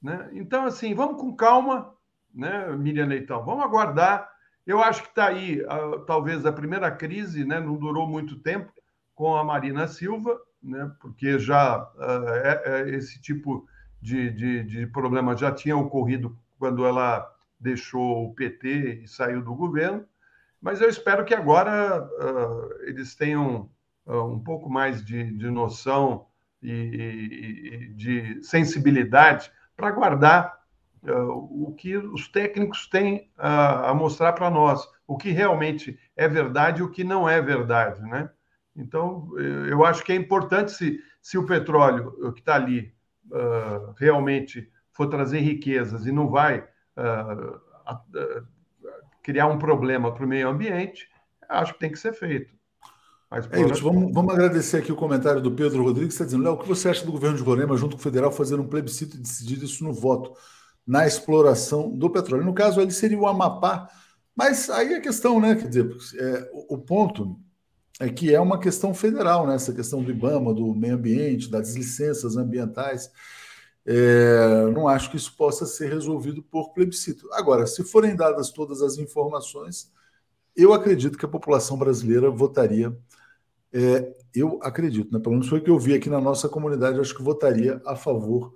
Né? Então, assim, vamos com calma, né, Miriam Leitão? Vamos aguardar eu acho que está aí, talvez, a primeira crise, né? não durou muito tempo, com a Marina Silva, né? porque já é, é, esse tipo de, de, de problema já tinha ocorrido quando ela deixou o PT e saiu do governo, mas eu espero que agora uh, eles tenham uh, um pouco mais de, de noção e, e, e de sensibilidade para guardar uh, o que os técnicos têm a mostrar para nós, o que realmente é verdade e o que não é verdade, né? Então, eu acho que é importante se, se o petróleo que está ali uh, realmente for trazer riquezas e não vai uh, uh, criar um problema para o meio ambiente, acho que tem que ser feito. Mas, é vamos, vamos, agradecer aqui o comentário do Pedro Rodrigues, que está dizendo, Léo, o que você acha do governo de Roraima, junto com o federal, fazer um plebiscito e decidir isso no voto? na exploração do petróleo. No caso, ele seria o Amapá, mas aí a é questão, né? Quer dizer, é, o, o, ponto é que é uma questão federal, né? Essa questão do IBAMA, do meio ambiente, das licenças ambientais. É, não acho que isso possa ser resolvido por plebiscito. Agora, se forem dadas todas as informações, eu acredito que a população brasileira votaria. É, eu acredito, né? pelo menos foi o que eu vi aqui na nossa comunidade, acho que votaria a favor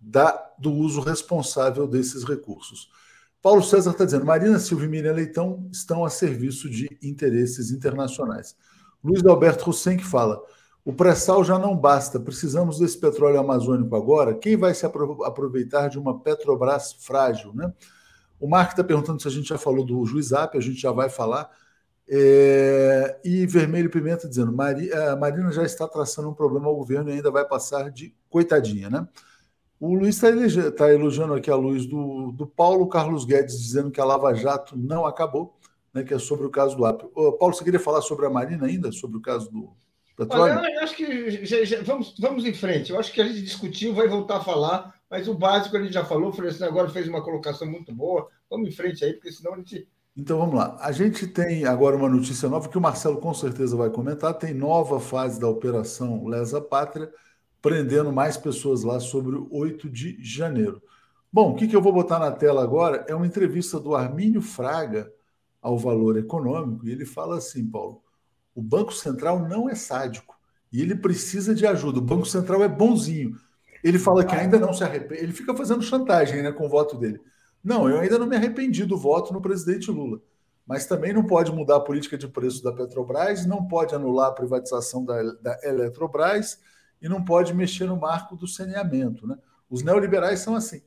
da, do uso responsável desses recursos. Paulo César está dizendo: Marina Silva e Miriam Leitão estão a serviço de interesses internacionais. Luiz Alberto Hussein que fala: o pré-sal já não basta, precisamos desse petróleo amazônico agora. Quem vai se aproveitar de uma Petrobras frágil? Né? O Mark está perguntando se a gente já falou do Juizap, a gente já vai falar. É... E Vermelho Pimenta dizendo: Mari... Marina já está traçando um problema ao governo e ainda vai passar de coitadinha, né? O Luiz está tá elogiando aqui a luz do, do Paulo Carlos Guedes, dizendo que a Lava Jato não acabou, né, que é sobre o caso do AP. Ô, Paulo, você queria falar sobre a Marina ainda, sobre o caso do, Petróleo? Olha, eu acho que já, já, vamos, vamos em frente. Eu acho que a gente discutiu, vai voltar a falar, mas o básico a gente já falou. O Florestan agora fez uma colocação muito boa. Vamos em frente aí, porque senão a gente. Então vamos lá. A gente tem agora uma notícia nova que o Marcelo com certeza vai comentar. Tem nova fase da operação Lesa Pátria, prendendo mais pessoas lá sobre o 8 de janeiro. Bom, o que, que eu vou botar na tela agora é uma entrevista do Armínio Fraga ao Valor Econômico, e ele fala assim, Paulo o Banco Central não é sádico e ele precisa de ajuda. O Banco Central é bonzinho. Ele fala que ainda não se arrepende. Ele fica fazendo chantagem né, com o voto dele. Não, eu ainda não me arrependi do voto no presidente Lula. Mas também não pode mudar a política de preço da Petrobras, não pode anular a privatização da, da Eletrobras e não pode mexer no marco do saneamento. Né? Os neoliberais são assim.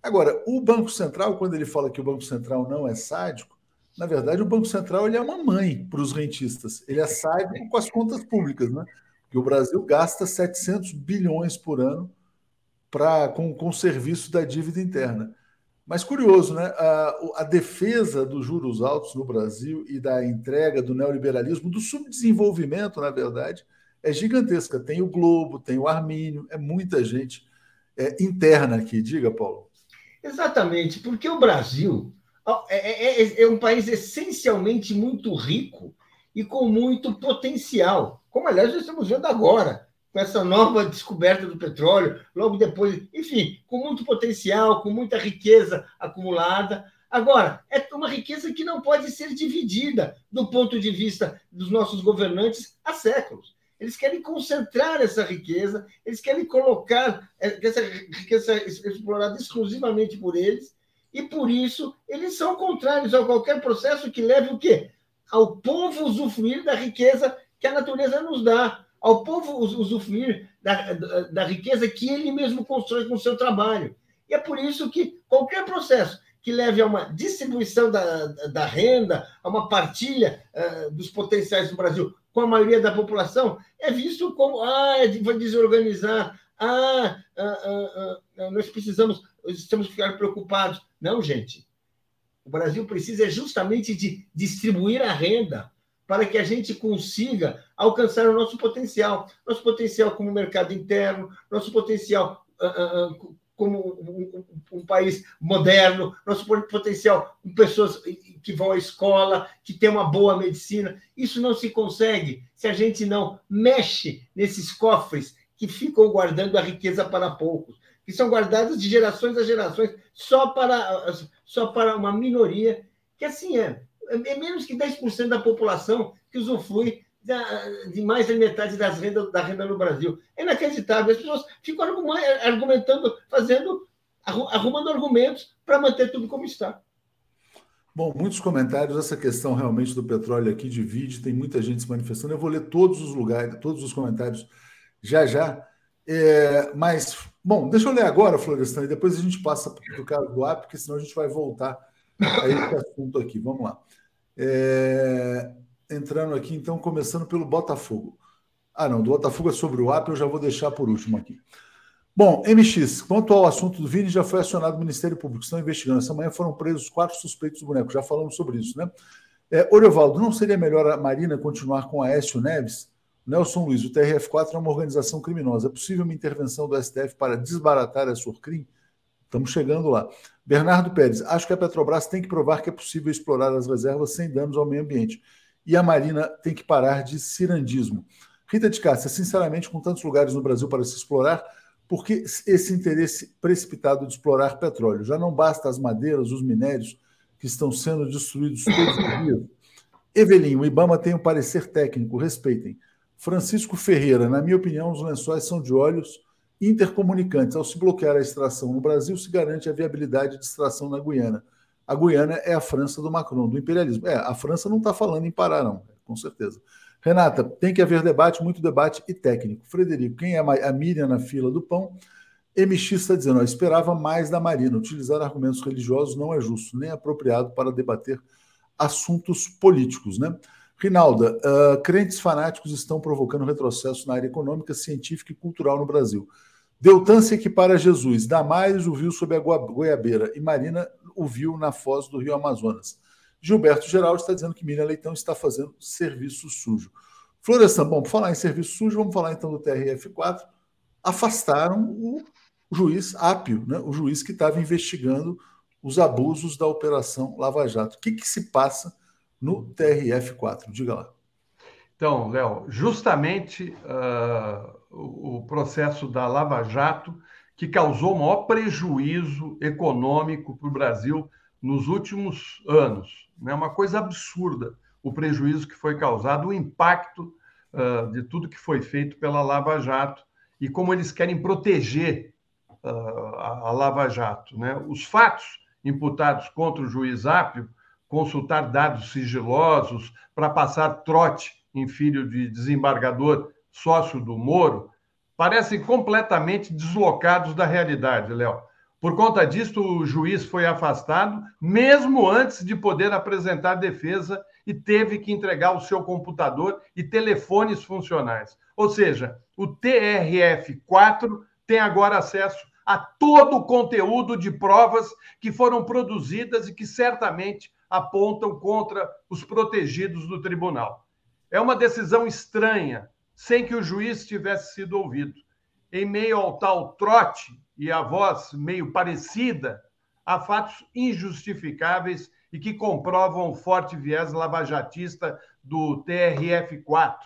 Agora, o Banco Central, quando ele fala que o Banco Central não é sádico, na verdade, o Banco Central ele é uma mãe para os rentistas. Ele é sábio com as contas públicas, né? Porque o Brasil gasta 700 bilhões por ano pra, com, com o serviço da dívida interna. Mas curioso, né? A, a, defesa dos juros altos no Brasil e da entrega do neoliberalismo, do subdesenvolvimento, na verdade, é gigantesca. Tem o Globo, tem o Armínio, é muita gente é, interna aqui. Diga, Paulo. Exatamente, porque o Brasil é, é, é, é, um país essencialmente muito rico e com muito potencial, como aliás nós estamos vendo agora, com essa nova descoberta do petróleo, logo depois, enfim, com muito potencial, com muita riqueza acumulada. Agora, é uma riqueza que não pode ser dividida do ponto de vista dos nossos governantes há séculos. Eles querem concentrar essa riqueza, eles querem colocar é, essa riqueza explorada exclusivamente por eles, e por isso eles são contrários a qualquer processo que leve o quê? Ao povo usufruir da riqueza que a natureza nos dá, ao povo usufruir da, da, da riqueza que ele mesmo constrói com o seu trabalho. E é por isso que qualquer processo que leve a uma distribuição da, da renda, a uma partilha uh, dos potenciais do Brasil com a maioria da população, é visto como ah, vai desorganizar, ah, ah, ah, ah nós precisamos temos que ficar preocupados. Não, gente. O Brasil precisa justamente de distribuir a renda para que a gente consiga alcançar o nosso potencial. Nosso potencial como mercado interno, nosso potencial uh, uh, como um, um, um, país moderno, nosso potencial com pessoas que vão à escola, que têm uma boa medicina. Isso não se consegue se a gente não mexe nesses cofres que ficam guardando a riqueza para poucos que são guardadas de gerações a gerações só para, só para uma minoria, que assim é, é menos que 10% da população que usufrui da, de mais da metade das renda, da renda no Brasil. É inacreditável. As pessoas ficam argumentando, fazendo, arrumando argumentos para manter tudo como está. Bom, muitos comentários. Essa questão realmente do petróleo aqui divide, tem muita gente se manifestando. Eu vou ler todos os lugares, todos os comentários já já. É, mas, bom, deixa eu ler agora, Florestan, e depois a gente passa para o caso do AP, porque senão a gente vai voltar a esse assunto aqui. Vamos lá. É, entrando aqui, então, começando pelo Botafogo. Ah, não, do Botafogo é sobre o AP, eu já vou deixar por último aqui. Bom, MX, quanto ao assunto do Vini, já foi acionado o Ministério Público, estão investigando. Essa manhã foram presos quatro suspeitos do boneco, já falamos sobre isso, né? É, Oriovaldo, não seria melhor a Marina continuar com a Aécio Neves? Nelson Luiz, o TRF4 é uma organização criminosa. É possível uma intervenção do STF para desbaratar a Surcrim? Estamos chegando lá. Bernardo Pérez, acho que a Petrobras tem que provar que é possível explorar as reservas sem danos ao meio ambiente. E a Marina tem que parar de cirandismo. Rita de Cássia, sinceramente, com tantos lugares no Brasil para se explorar, Por que esse interesse precipitado de explorar petróleo? Já não basta as madeiras, os minérios que estão sendo destruídos todos os dias? Evelyn, o Ibama tem um parecer técnico, respeitem. Francisco Ferreira, na minha opinião, os lençóis são de óleos intercomunicantes. Ao se bloquear a extração no Brasil, se garante a viabilidade de extração na Guiana. A Guiana é a França do Macron, do imperialismo. É, a França não está falando em parar, não, com certeza. Renata, tem que haver debate, muito debate e técnico. Frederico, quem é a Miriam na fila do pão? MX está dizendo, ó, esperava mais da Marina. Utilizar argumentos religiosos não é justo, nem apropriado para debater assuntos políticos. Né? Rinalda, uh, crentes fanáticos estão provocando retrocesso na área econômica, científica e cultural no Brasil. Deltan se equipara Jesus, Damares o viu sob a goiabeira e Marina o viu na foz do Rio Amazonas. Gilberto Geraldo está dizendo que Miriam Leitão está fazendo serviço sujo. Florestan, bom, por falar em serviço sujo, vamos falar então do TRF4. Afastaram o juiz Ápio, né, o juiz que estava investigando os abusos da Operação Lava Jato. O que, que se passa no TRF4? Diga lá. Então, Léo, justamente uh, o processo da Lava Jato, que causou o maior prejuízo econômico para o Brasil nos últimos anos. É né? uma coisa absurda o prejuízo que foi causado, o impacto uh, de tudo que foi feito pela Lava Jato e como eles querem proteger uh, a, Lava Jato. Né? Os fatos imputados contra o juiz Ápio, consultar dados sigilosos para passar trote em filho de desembargador sócio do Moro, parecem completamente deslocados da realidade, Léo. Por conta disso, o juiz foi afastado, mesmo antes de poder apresentar defesa, e teve que entregar o seu computador e telefones funcionais. Ou seja, o TRF4 tem agora acesso a todo o conteúdo de provas que foram produzidas e que certamente apontam contra os protegidos do tribunal. É uma decisão estranha, sem que o juiz tivesse sido ouvido. Em meio ao tal trote e a voz meio parecida, há fatos injustificáveis e que comprovam o forte viés lavajatista do TRF4.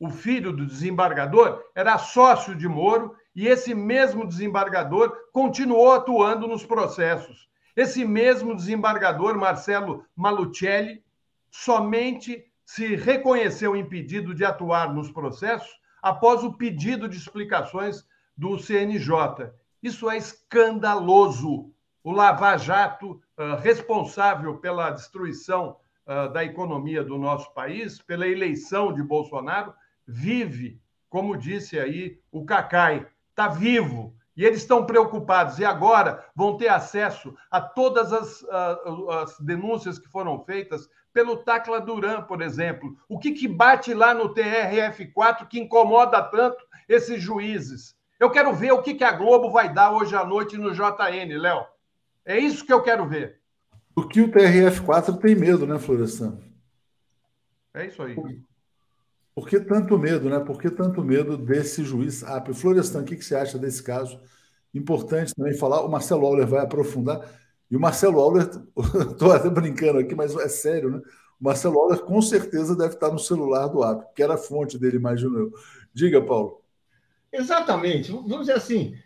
O filho do desembargador era sócio de Moro e esse mesmo desembargador continuou atuando nos processos. Esse mesmo desembargador, Marcelo Malucelli, somente se reconheceu impedido de atuar nos processos após o pedido de explicações do CNJ. Isso é escandaloso. O Lava Jato, uh, responsável pela destruição uh, da economia do nosso país, pela eleição de Bolsonaro, vive, como disse aí o Cacai, está vivo. E eles estão preocupados e agora vão ter acesso a todas as, as denúncias que foram feitas pelo Tacla Duran, por exemplo. O que, que bate lá no TRF4 que incomoda tanto esses juízes? Eu quero ver o que, que a Globo vai dar hoje à noite no JN, Léo. É isso que eu quero ver. O que o TRF4 tem medo, né, Florestan? É isso aí. Por, que tanto medo, né? Por que tanto medo desse juiz Apio? Florestan, o que, que você acha desse caso? Importante também falar, o Marcelo Auler vai aprofundar. E o Marcelo Auler, estou até brincando aqui, mas é sério, né? O Marcelo Auler com certeza deve estar no celular do Apio, que era a fonte dele, imagino eu. Diga, Paulo. Exatamente. Vamos dizer assim,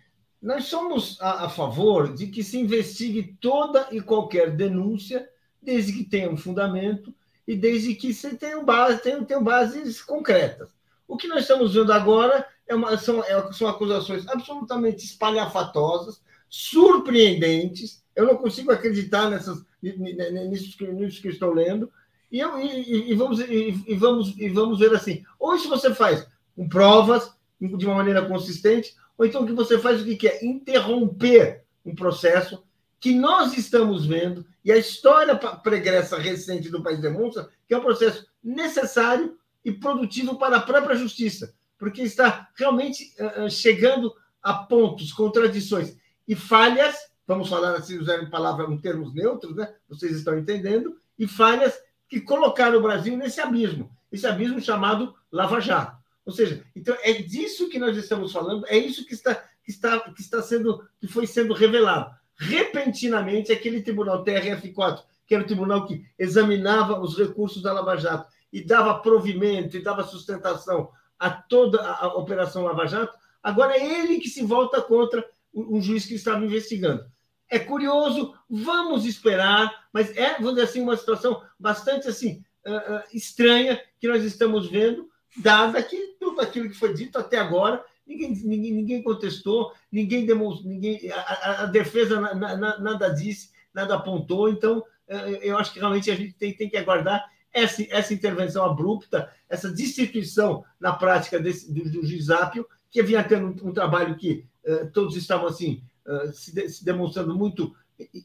nós somos a, a, favor de que se investigue toda e qualquer denúncia, desde que tenha um fundamento e desde que se tenha, base, tenha, tenha bases concretas. O que nós estamos vendo agora é uma, são, é, são acusações absolutamente espalhafatosas, surpreendentes. Eu não consigo acreditar nessas, nisso, que, nisso que estou lendo. E, eu, e, e vamos, e, e, vamos, e vamos ver assim: ou se você faz com provas, de uma maneira consistente, ou então o que você faz o que é interromper um processo que nós estamos vendo e a história pregressa recente do país demonstra que é um processo necessário e produtivo para a própria justiça, porque está realmente chegando a pontos, contradições e falhas, vamos falar assim, usando palavras em termos neutros, né? Vocês estão entendendo, e falhas que colocaram o Brasil nesse abismo, esse abismo chamado Lava Jato. Ou seja, então é disso que nós estamos falando, é isso que está, que está, que está sendo, que foi sendo revelado. Repentinamente, aquele tribunal TRF4, que era o tribunal que examinava os recursos da Lava Jato e dava provimento e dava sustentação a toda a Operação Lava Jato, Agora é ele que se volta contra um juiz que estava investigando. É curioso, vamos esperar, mas é, vamos dizer assim, uma situação bastante assim uh, uh, estranha que nós estamos vendo, dada que tudo aquilo que foi dito até agora, ninguém, ninguém, ninguém contestou, ninguém demonstrou, ninguém, a, a defesa na, na, nada disse, nada apontou, então uh, eu acho que realmente a gente tem, tem que aguardar essa, essa intervenção abrupta, essa destituição na prática desse, do, do Ápio, que vinha tendo um, um trabalho que uh, todos estavam assim uh, se, de, se, demonstrando muito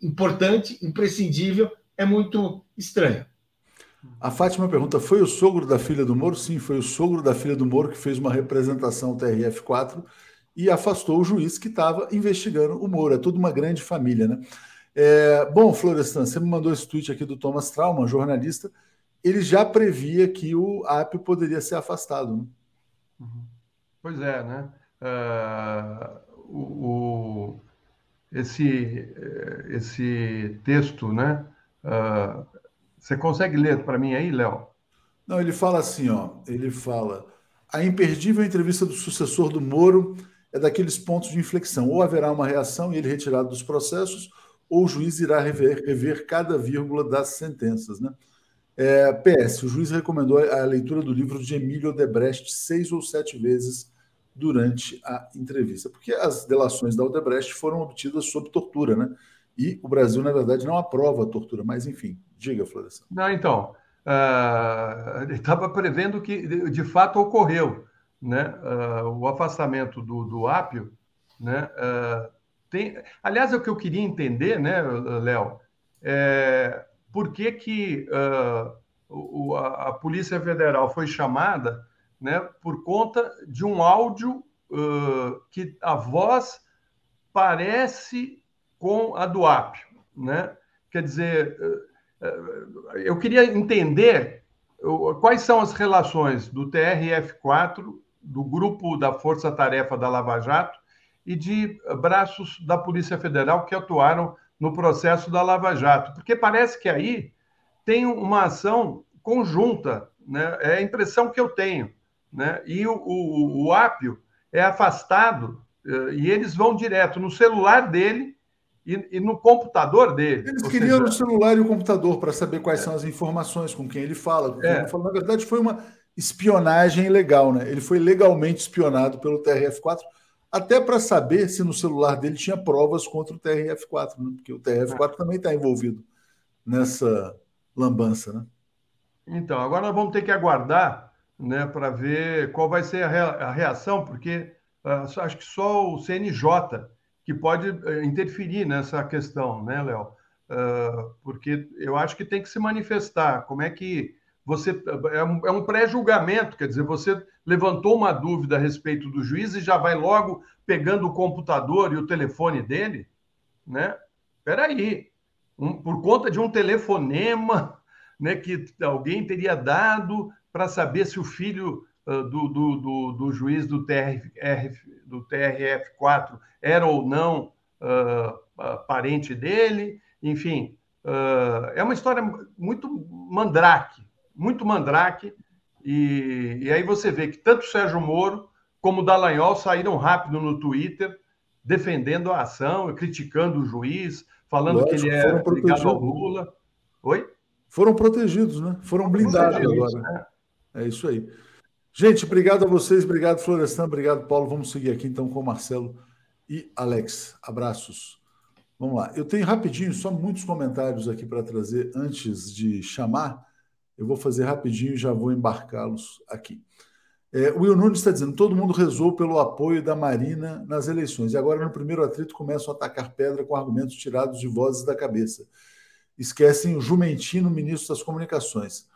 importante, imprescindível, é muito estranho. A Fátima pergunta: foi o sogro da filha do Moro? Sim, foi o sogro da filha do Moro que fez uma representação TRF4 e afastou o juiz que estava investigando o Moro. É tudo uma grande família, né? É, bom, Florestan, você me mandou esse tweet aqui do Thomas Trauma, jornalista. Ele já previa que o AP poderia ser afastado. Né? Uhum. Pois é, né? Uh, o, o, esse, esse texto, né? Uh, você consegue ler para mim aí, Léo? Não, ele fala assim, ó. Ele fala: a imperdível entrevista do sucessor do Moro é daqueles pontos de inflexão. Ou haverá uma reação e ele retirado dos processos, ou o juiz irá rever, rever cada vírgula das sentenças, né? É, PS, o juiz recomendou a leitura do livro de Emílio Odebrecht seis ou sete vezes durante a entrevista, porque as delações da Odebrecht foram obtidas sob tortura, né? E o Brasil, na verdade, não aprova a tortura, mas enfim, diga, Florestan. Não, então, uh, ele estava prevendo que de fato ocorreu, né? Uh, o afastamento do, do Ápio, né? Uh, tem... Aliás, é o que eu queria entender, né, Léo? É... Por que, que o, a, a Polícia Federal foi chamada né, por conta de um áudio que a voz parece com a do Apio. Né? Quer dizer, uh, eu queria entender quais são as relações do TRF4, do grupo da Força Tarefa da Lava Jato e de braços da Polícia Federal que atuaram no processo da Lava Jato, porque parece que aí tem uma ação conjunta, né? é a impressão que eu tenho né? E o, o, o é afastado uh, e eles vão direto no celular dele e, e no computador dele. Eles queriam seja... o celular e o computador para saber quais é. são as informações, com quem ele fala. Com quem é. ele fala. Na verdade, foi uma espionagem legal, né? Ele foi legalmente espionado pelo TRF4, até para saber se no celular dele tinha provas contra o TRF4, né? porque o TRF4 é. também está envolvido nessa lambança, né? Então, agora nós vamos ter que aguardar né, para ver qual vai ser a reação, porque uh, acho que só o CNJ que pode uh, interferir nessa questão, né, Léo? Uh, porque eu acho que tem que se manifestar. Como é que você. É um, é um pré-julgamento, quer dizer, você levantou uma dúvida a respeito do juiz e já vai logo pegando o computador e o telefone dele, né? Espera aí. Um, por conta de um telefonema né, que alguém teria dado para saber se o filho uh, do, do, do, do, juiz do, TRF, do TRF4 era ou não uh, uh, parente dele. Enfim, é uma história muito mandrake, muito mandrake. E, e aí você vê que tanto o Sérgio Moro como o Dallagnol saíram rápido no Twitter defendendo a ação, criticando o juiz, falando Lógico, que ele é ligado ao Lula. Oi? Foram protegidos, né? Foram blindados agora. Né? É isso aí. Gente, obrigado a vocês, obrigado, Florestan, obrigado, Paulo. Vamos seguir aqui então com o Marcelo e Alex. Abraços. Vamos lá. Eu tenho rapidinho, só muitos comentários aqui para trazer antes de chamar. Eu vou fazer rapidinho e já vou embarcá-los aqui. É, o Will Nunes está dizendo: todo mundo rezou pelo apoio da Marina nas eleições. E agora, no primeiro atrito, começam a atacar pedra com argumentos tirados de vozes da cabeça. Esquecem o Jumentino, ministro das Comunicações.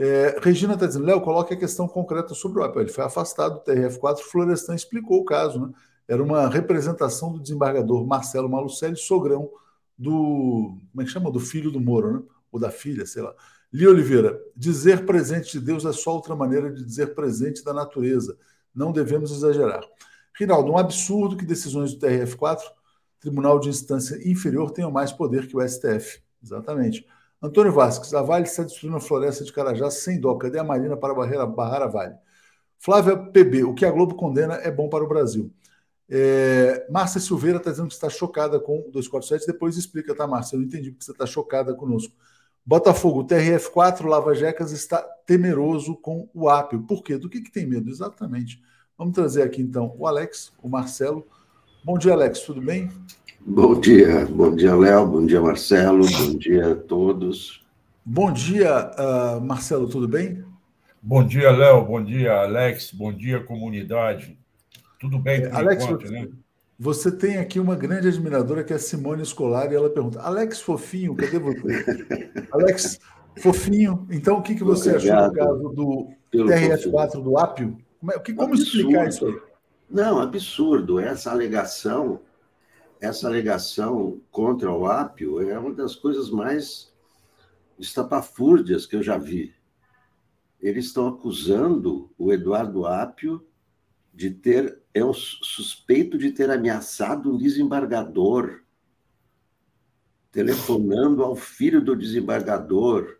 É, Regina está dizendo, Léo, coloque a questão concreta sobre o APL. Ele foi afastado do TRF4, Florestan explicou o caso. Né? Era uma representação do desembargador Marcelo Malucelli, sogrão do. Como é que chama? Do filho do Moro, né? Ou da filha, sei lá. Li Oliveira, dizer presente de Deus é só outra maneira de dizer presente da natureza. Não devemos exagerar. Rinaldo, um absurdo que decisões do TRF4, Tribunal de Instância Inferior, tenham mais poder que o STF. Exatamente. Antônio Vasques, a Vale está destruindo a floresta de Carajás sem dó. Cadê a Marina para barreira, barrar a Vale? Flávia PB, o que a Globo condena é bom para o Brasil. É, Márcia Silveira está dizendo que está chocada com o 247. Depois explica, tá, Márcia? Eu não entendi porque você está chocada conosco. Botafogo, o TRF4, Lava Jecas está temeroso com o Apio. Por quê? Do que, que tem medo? Exatamente. Vamos trazer aqui então o Alex, o Marcelo. Bom dia, Alex, tudo bem? Bom dia, bom dia, Léo, bom dia, Marcelo, bom dia a todos. Bom dia, uh, Marcelo, tudo bem? Bom dia, Léo, bom dia, Alex, bom dia, comunidade. Tudo bem por Alex, enquanto, você, né? Você tem aqui uma grande admiradora que é a Simone Escolar, e ela pergunta: Alex Fofinho, cadê você? Alex Fofinho, então o que, que você Obrigado achou do caso do TRF4 do Apio? Como, é, como explicar isso aí? Não, absurdo. Essa alegação, essa alegação contra o Apio é uma das coisas mais estapafúrdias que eu já vi. Eles estão acusando o Eduardo Apio de ter é o suspeito de ter ameaçado um desembargador, telefonando ao filho do desembargador.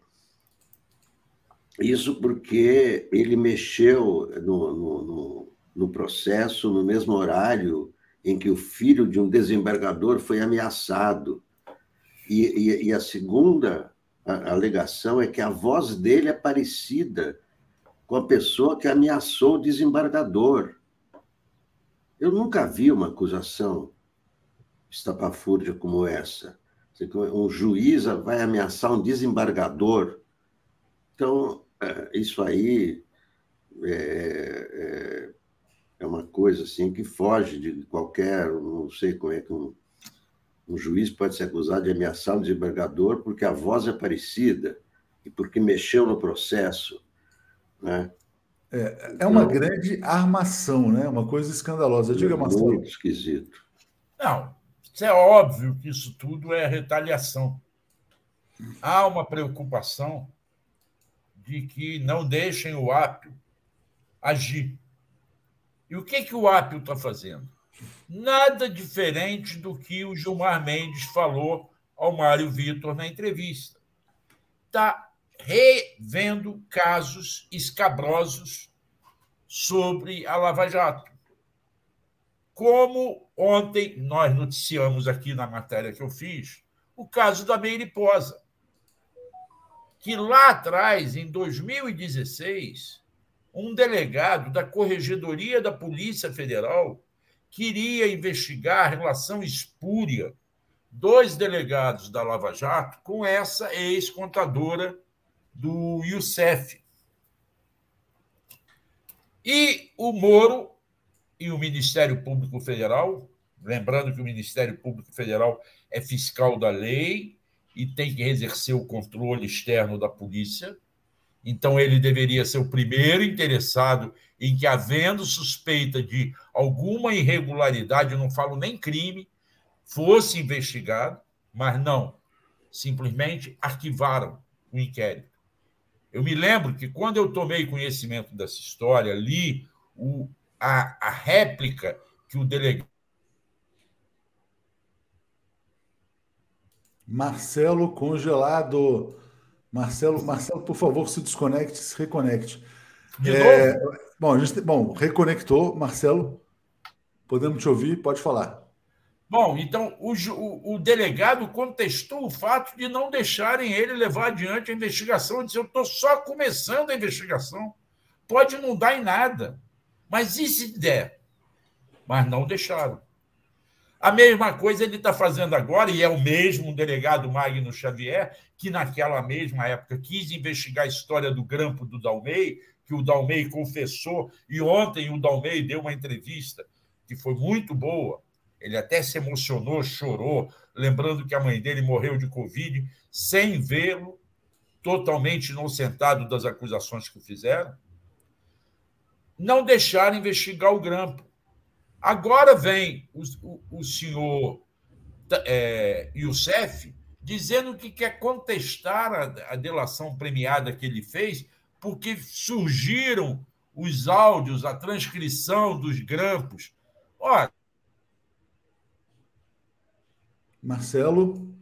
Isso porque ele mexeu no, no, no, no processo no mesmo horário em que o filho de um desembargador foi ameaçado. E, e, e a segunda alegação é que a voz dele é parecida com a pessoa que ameaçou o desembargador. Eu nunca vi uma acusação estapafúrdia como essa. Um juiz vai ameaçar um desembargador. Então, é, isso aí é, é, é, uma coisa assim que foge de qualquer. Não sei como é que um, um juiz pode ser acusado de ameaçar um desembargador porque a voz é parecida e porque mexeu no processo. Né? É, é uma então, grande armação, né? Uma coisa escandalosa. Diga, Marcelo. Muito esquisito. Não, é óbvio que isso tudo é retaliação. Há uma preocupação de que não deixem o Apio agir. E o que, que o Apio está fazendo? Nada diferente do que o Gilmar Mendes falou ao Mário Vitor na entrevista. Está revendo casos escabrosos sobre a Lava Jato. Como ontem nós noticiamos aqui na matéria que eu fiz, o caso da Meiriposa, que lá atrás, em 2016, um delegado da Corregedoria da Polícia Federal queria investigar a relação espúria dos delegados da Lava Jato com essa ex-contadora do Youssef. E o Moro e o Ministério Público Federal, lembrando que o Ministério Público Federal é fiscal da lei e tem que exercer o controle externo da polícia, então ele deveria ser o primeiro interessado em que, havendo suspeita de alguma irregularidade, eu não falo nem crime, fosse investigado, mas não, simplesmente arquivaram o inquérito. Eu me lembro que quando eu tomei conhecimento dessa história, li o, a, a réplica que o delegado. Marcelo congelado. Marcelo, Marcelo, por favor, se desconecte, se reconecte. De é, novo? Bom, a gente, bom, reconectou, Marcelo. Podemos te ouvir, pode falar. Bom, então o, o, o, delegado contestou o fato de não deixarem ele levar adiante a investigação. Ele disse: Eu estou só começando a investigação. Pode não dar em nada. Mas e se der? Mas não deixaram. A mesma coisa ele está fazendo agora, e é o mesmo delegado Magno Xavier, que naquela mesma época quis investigar a história do grampo do Dalmei, que o Dalmei confessou, e ontem o Dalmei deu uma entrevista que foi muito boa ele até se emocionou, chorou, lembrando que a mãe dele morreu de Covid, sem vê-lo, totalmente inocentado das acusações que fizeram. Não deixaram investigar o grampo. Agora vem o, o, o senhor é, Youssef dizendo que quer contestar a, a delação premiada que ele fez, porque surgiram os áudios, a transcrição dos grampos. Ora, Marcelo,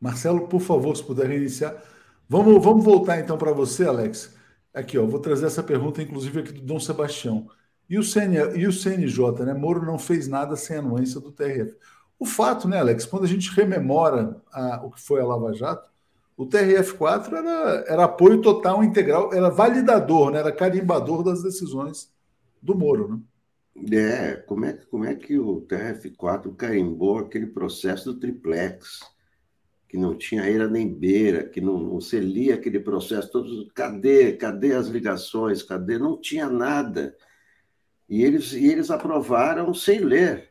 Marcelo, por favor, se puder reiniciar. Vamos, vamos voltar então para você, Alex. Aqui, ó, vou trazer essa pergunta, inclusive, aqui do Dom Sebastião. E o, CN, e o CNJ, né? Moro não fez nada sem anuência do TRF. O fato, né, Alex, quando a gente rememora a, o que foi a Lava Jato, o TRF4 era, era apoio total, integral, era validador, né, era carimbador das decisões do Moro. Né? É, como é, como é que o TRF4 carimbou aquele processo do triplex, que não tinha eira nem beira, que não, não se lia aquele processo, todos, cadê, cadê as ligações, cadê? Não tinha nada. E eles, e eles aprovaram sem ler.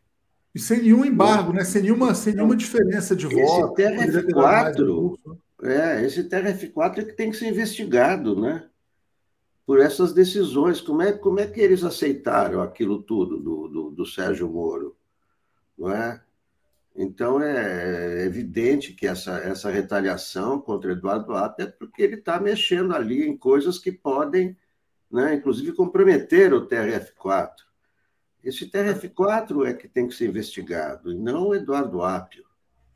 E sem nenhum embargo, né? sem, nenhuma, sem nenhuma diferença de voto. Esse TRF4, é, esse TRF4 é que tem que ser investigado, né? Por essas decisões. Como é, como é que eles aceitaram aquilo tudo do, do, do Sérgio Moro? Não é? Então é evidente que essa, essa retaliação contra Eduardo Apia é porque ele está mexendo ali em coisas que podem, né, inclusive, comprometer o TRF4. Esse TRF4 é que tem que ser investigado, e não o Eduardo Apio.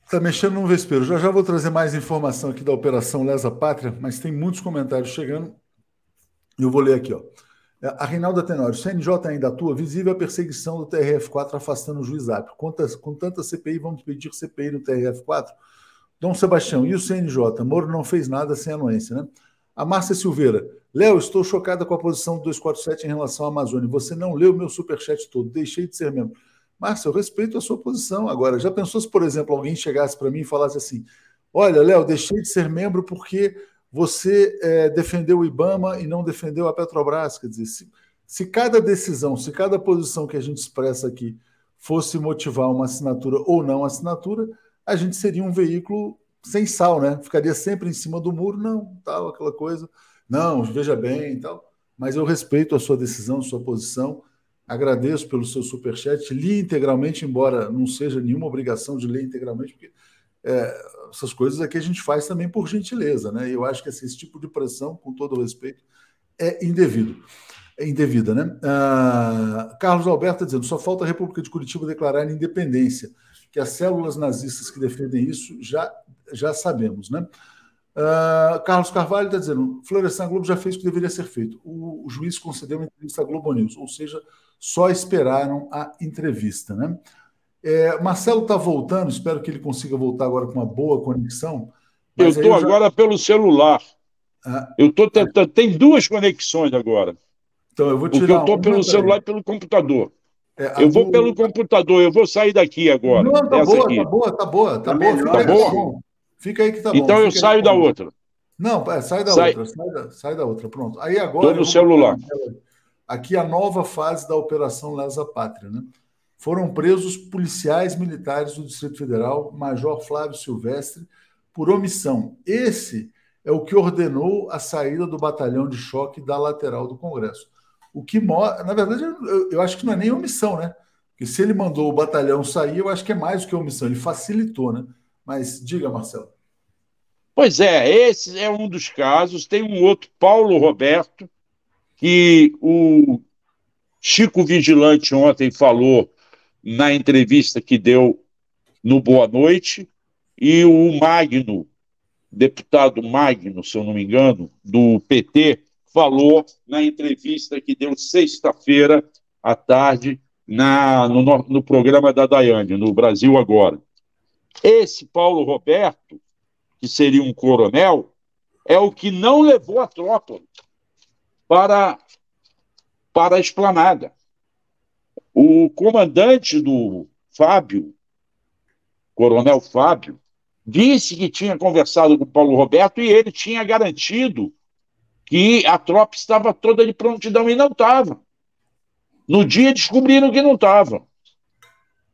Está mexendo no vespeiro. Já já vou trazer mais informação aqui da Operação Lesa Pátria, mas tem muitos comentários chegando. Eu vou ler aqui. Ó. A Reinalda Tenório, CNJ ainda atua visível a perseguição do TRF4 afastando o juiz Apio. Com tanta CPI, vamos pedir CPI no TRF4? Dom Sebastião, e o CNJ? Moro não fez nada sem anuência, né? A Márcia Silveira, Léo, estou chocada com a posição do 247 em relação à Amazônia. Você não leu meu superchat todo, deixei de ser membro. Márcia, eu respeito a sua posição. Agora, já pensou se, por exemplo, alguém chegasse para mim e falasse assim: Olha, Léo, deixei de ser membro porque você é, defendeu o Ibama e não defendeu a Petrobras? Quer dizer, se, se cada decisão, se cada posição que a gente expressa aqui fosse motivar uma assinatura ou não assinatura, a gente seria um veículo sem sal, né? Ficaria sempre em cima do muro, não, tal, aquela coisa. Não, veja bem, tal. Mas eu respeito a sua decisão, a sua posição. Agradeço pelo seu superchat. Li integralmente, embora não seja nenhuma obrigação de ler integralmente, porque é, essas coisas aqui a gente faz também por gentileza, né? Eu acho que assim, esse tipo de pressão, com todo respeito, é indevido. É indevida, né? Ah, Carlos Alberto tá dizendo: só falta a República de Curitiba declarar independência, que as células nazistas que defendem isso já, já sabemos, né? Uh, Carlos Carvalho está dizendo: Florestan Globo já fez o que deveria ser feito. O, o, juiz concedeu uma entrevista à Globo News, ou seja, só esperaram a entrevista. Né? É, Marcelo está voltando, espero que ele consiga voltar agora com uma boa conexão. Eu estou já... agora pelo celular. Ah, eu estou tentando. Tem duas conexões agora. Então eu vou tirar. Porque eu estou pelo celular e pelo computador. É, eu vou do... pelo computador, eu vou sair daqui agora. Não, tá boa, aqui. tá boa, tá boa, tá, tá boa. Tá boa. Fica aí que tá bom. Então eu saio da outra. Não, é, sai da sai. outra, sai da, sai da, outra. Pronto. Aí agora. Estou no celular. Aqui a nova fase da Operação Lesa Pátria, né? Foram presos policiais militares do Distrito Federal, Major Flávio Silvestre, por omissão. Esse é o que ordenou a saída do batalhão de choque da lateral do Congresso. O que mostra, na verdade, eu, eu acho que não é nem omissão, né? Porque se ele mandou o batalhão sair, eu acho que é mais do que omissão, ele facilitou, né? Mas diga, Marcelo. Pois é, esse é um dos casos. Tem um outro, Paulo Roberto, que o Chico Vigilante ontem falou na entrevista que deu no Boa Noite, e o Magno, deputado Magno, se eu não me engano, do PT, falou na entrevista que deu sexta-feira à tarde na, no, no programa da Daiane, no Brasil Agora. Esse Paulo Roberto, que seria um coronel, é o que não levou a tropa para, para a esplanada. O comandante do Fábio, coronel Fábio, disse que tinha conversado com Paulo Roberto e ele tinha garantido que a tropa estava toda de prontidão e não estava. No dia descobriram que não estava.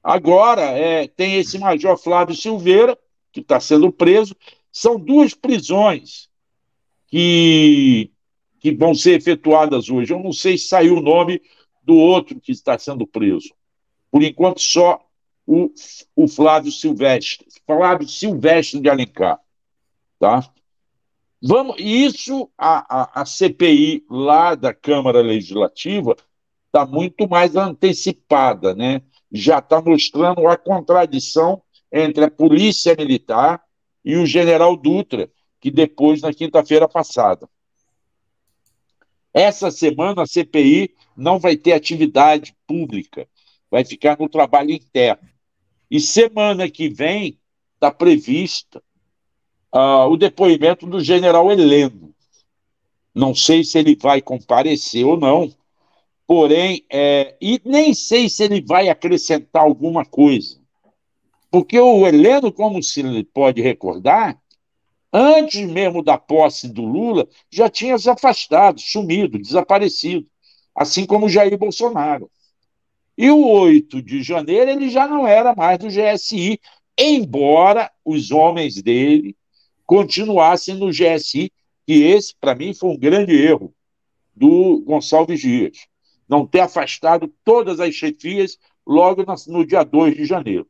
Agora é, tem esse Major Flávio Silveira, que está sendo preso. São duas prisões que, que vão ser efetuadas hoje. Eu não sei se saiu o nome do outro que está sendo preso. Por enquanto, só o, o Flávio Silvestre. Flávio Silvestre de Alencar. Tá? Vamos, isso, a, a, a CPI lá da Câmara Legislativa está muito mais antecipada, né? Já está mostrando a contradição entre a polícia militar e o general Dutra, que depois, na quinta-feira passada. Essa semana a CPI não vai ter atividade pública, vai ficar no trabalho interno. E semana que vem está prevista uh, o depoimento do general Heleno. Não sei se ele vai comparecer ou não, porém, é, e nem sei se ele vai acrescentar alguma coisa. Porque o Heleno, como se pode recordar, antes mesmo da posse do Lula, já tinha se afastado, sumido, desaparecido, assim como Jair Bolsonaro. E o 8 de janeiro ele já não era mais do GSI, embora os homens dele continuassem no GSI, que esse, para mim, foi um grande erro do Gonçalves Dias, não ter afastado todas as chefias logo no dia 2 de janeiro.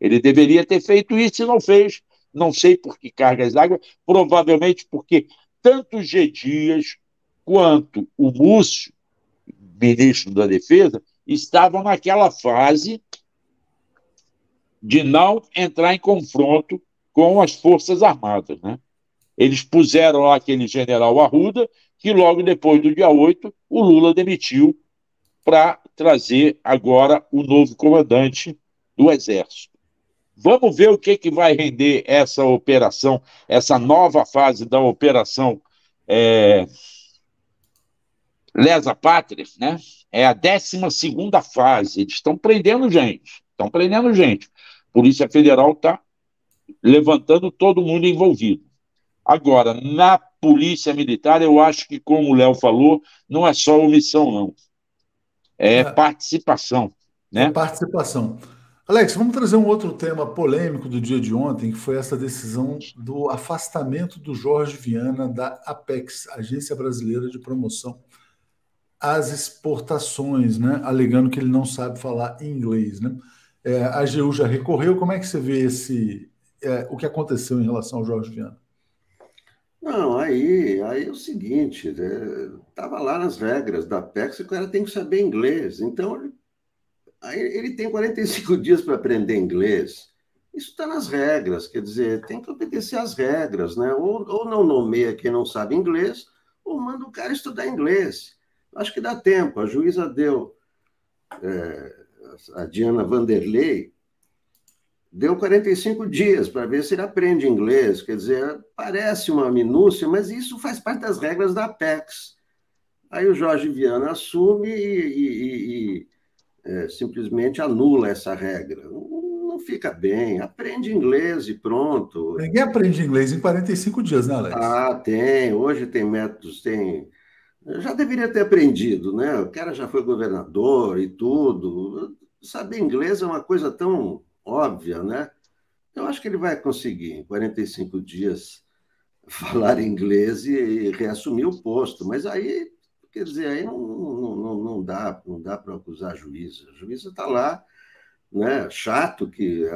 Ele deveria ter feito isso e não fez, não sei por que cargas d'água, provavelmente porque tanto G. Dias quanto o Múcio, ministro da Defesa, estavam naquela fase de não entrar em confronto com as Forças Armadas. Né? Eles puseram lá aquele general Arruda, que logo depois do dia 8, o Lula demitiu para trazer agora o novo comandante do Exército. Vamos ver o que, que vai render essa operação, essa nova fase da operação é, Lesa Pátria, né? É a 12 fase. Eles estão prendendo gente, estão prendendo gente. Polícia Federal está levantando todo mundo envolvido. Agora, na Polícia Militar, eu acho que, como o Léo falou, não é só omissão, não. É, é. participação. Né? É participação. Alex, vamos trazer um outro tema polêmico do dia de ontem, que foi essa decisão do afastamento do Jorge Viana da Apex, Agência Brasileira de Promoção às Exportações, né? alegando que ele não sabe falar inglês. Né? É, a AGU já recorreu. Como é que você vê esse, é, o que aconteceu em relação ao Jorge Viana? Não, aí, aí é o seguinte, estava né? lá nas regras da Apex, o cara tem que saber inglês. Então, ele tem 45 dias para aprender inglês. Isso está nas regras, quer dizer, tem que obedecer às regras, né? Ou, ou não nomeia quem não sabe inglês, ou manda o cara estudar inglês. Acho que dá tempo. A juíza deu, é, a Diana Vanderlei, deu 45 dias para ver se ele aprende inglês. Quer dizer, parece uma minúcia, mas isso faz parte das regras da Apex. Aí o Jorge Viana assume e, e, e é, simplesmente anula essa regra. Não, não, fica bem. Aprende inglês e pronto. Ninguém aprende inglês em 45 dias, né, Alex? Ah, tem. Hoje tem métodos, tem. Eu já deveria ter aprendido, né? O cara já foi governador e tudo. Saber inglês é uma coisa tão óbvia, né? Eu acho que ele vai conseguir, em 45 dias, falar inglês e reassumir o posto. Mas aí Quer dizer, aí não, não, não, não dá, não dá para acusar a juíza. A juíza está lá, né? chato que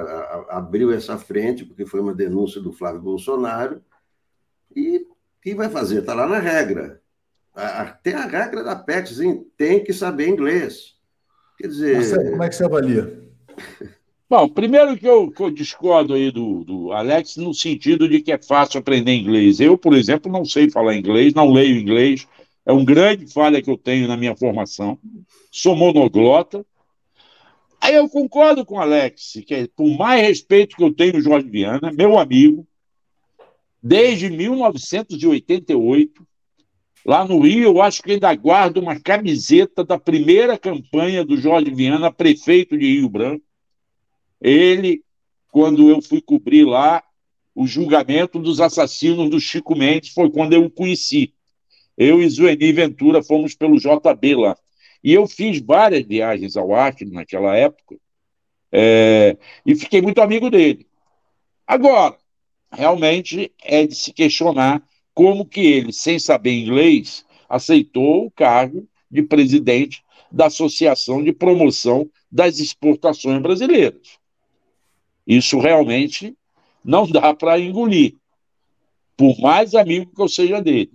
abriu essa frente, porque foi uma denúncia do Flávio Bolsonaro. E quem vai fazer? Está lá na regra. A, tem a regra da PEX, tem que saber inglês. Quer dizer. Como é que você avalia? Bom, primeiro que eu, que eu, discordo aí do, do Alex no sentido de que é fácil aprender inglês. Eu, por exemplo, não sei falar inglês, não leio inglês, é um grande falha que eu tenho na minha formação. Sou monoglota. Aí eu concordo com o Alex, que é, por mais respeito que eu tenho Jorge Viana, meu amigo, desde 1988, lá no Rio, eu acho que ainda guardo uma camiseta da primeira campanha do Jorge Viana, prefeito de Rio Branco. Ele, quando eu fui cobrir lá o julgamento dos assassinos do Chico Mendes, foi quando eu o conheci. Eu e Zueni Ventura fomos pelo JB lá. E eu fiz várias viagens ao Acre naquela época é, e fiquei muito amigo dele. Agora, realmente é de se questionar como que ele, sem saber inglês, aceitou o cargo de presidente da Associação de Promoção das Exportações Brasileiras. Isso realmente não dá para engolir, por mais amigo que eu seja dele.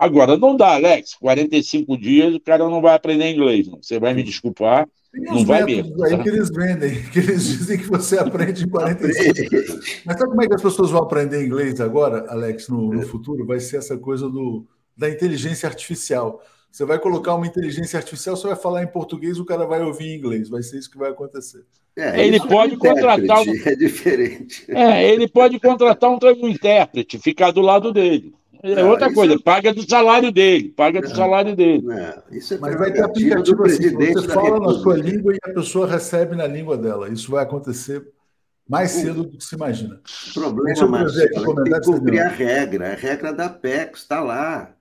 Agora, não dá, Alex. 45 dias o cara não vai aprender inglês. Não. Você vai me desculpar. Tem não vai mesmo. aí tá? que eles vendem, que eles dizem que você aprende em 45 dias. Mas sabe como é que as pessoas vão aprender inglês agora, Alex, no, no futuro? Vai ser essa coisa do, da inteligência artificial. Você vai colocar uma inteligência artificial, você vai falar em português, o cara vai ouvir em inglês. Vai ser isso que vai acontecer. É, ele pode é contratar. Um... É diferente. É, ele pode contratar um, um intérprete, ficar do lado dele. É outra coisa, é... paga do salário dele, paga do é. salário dele. isso é Mas vai ter aplicativo assim, você fala na sua língua e a pessoa recebe na língua dela. Isso vai acontecer mais cedo do que se imagina. O problema, Marcelo, é tem que cumprir a regra. A regra da PEX está lá.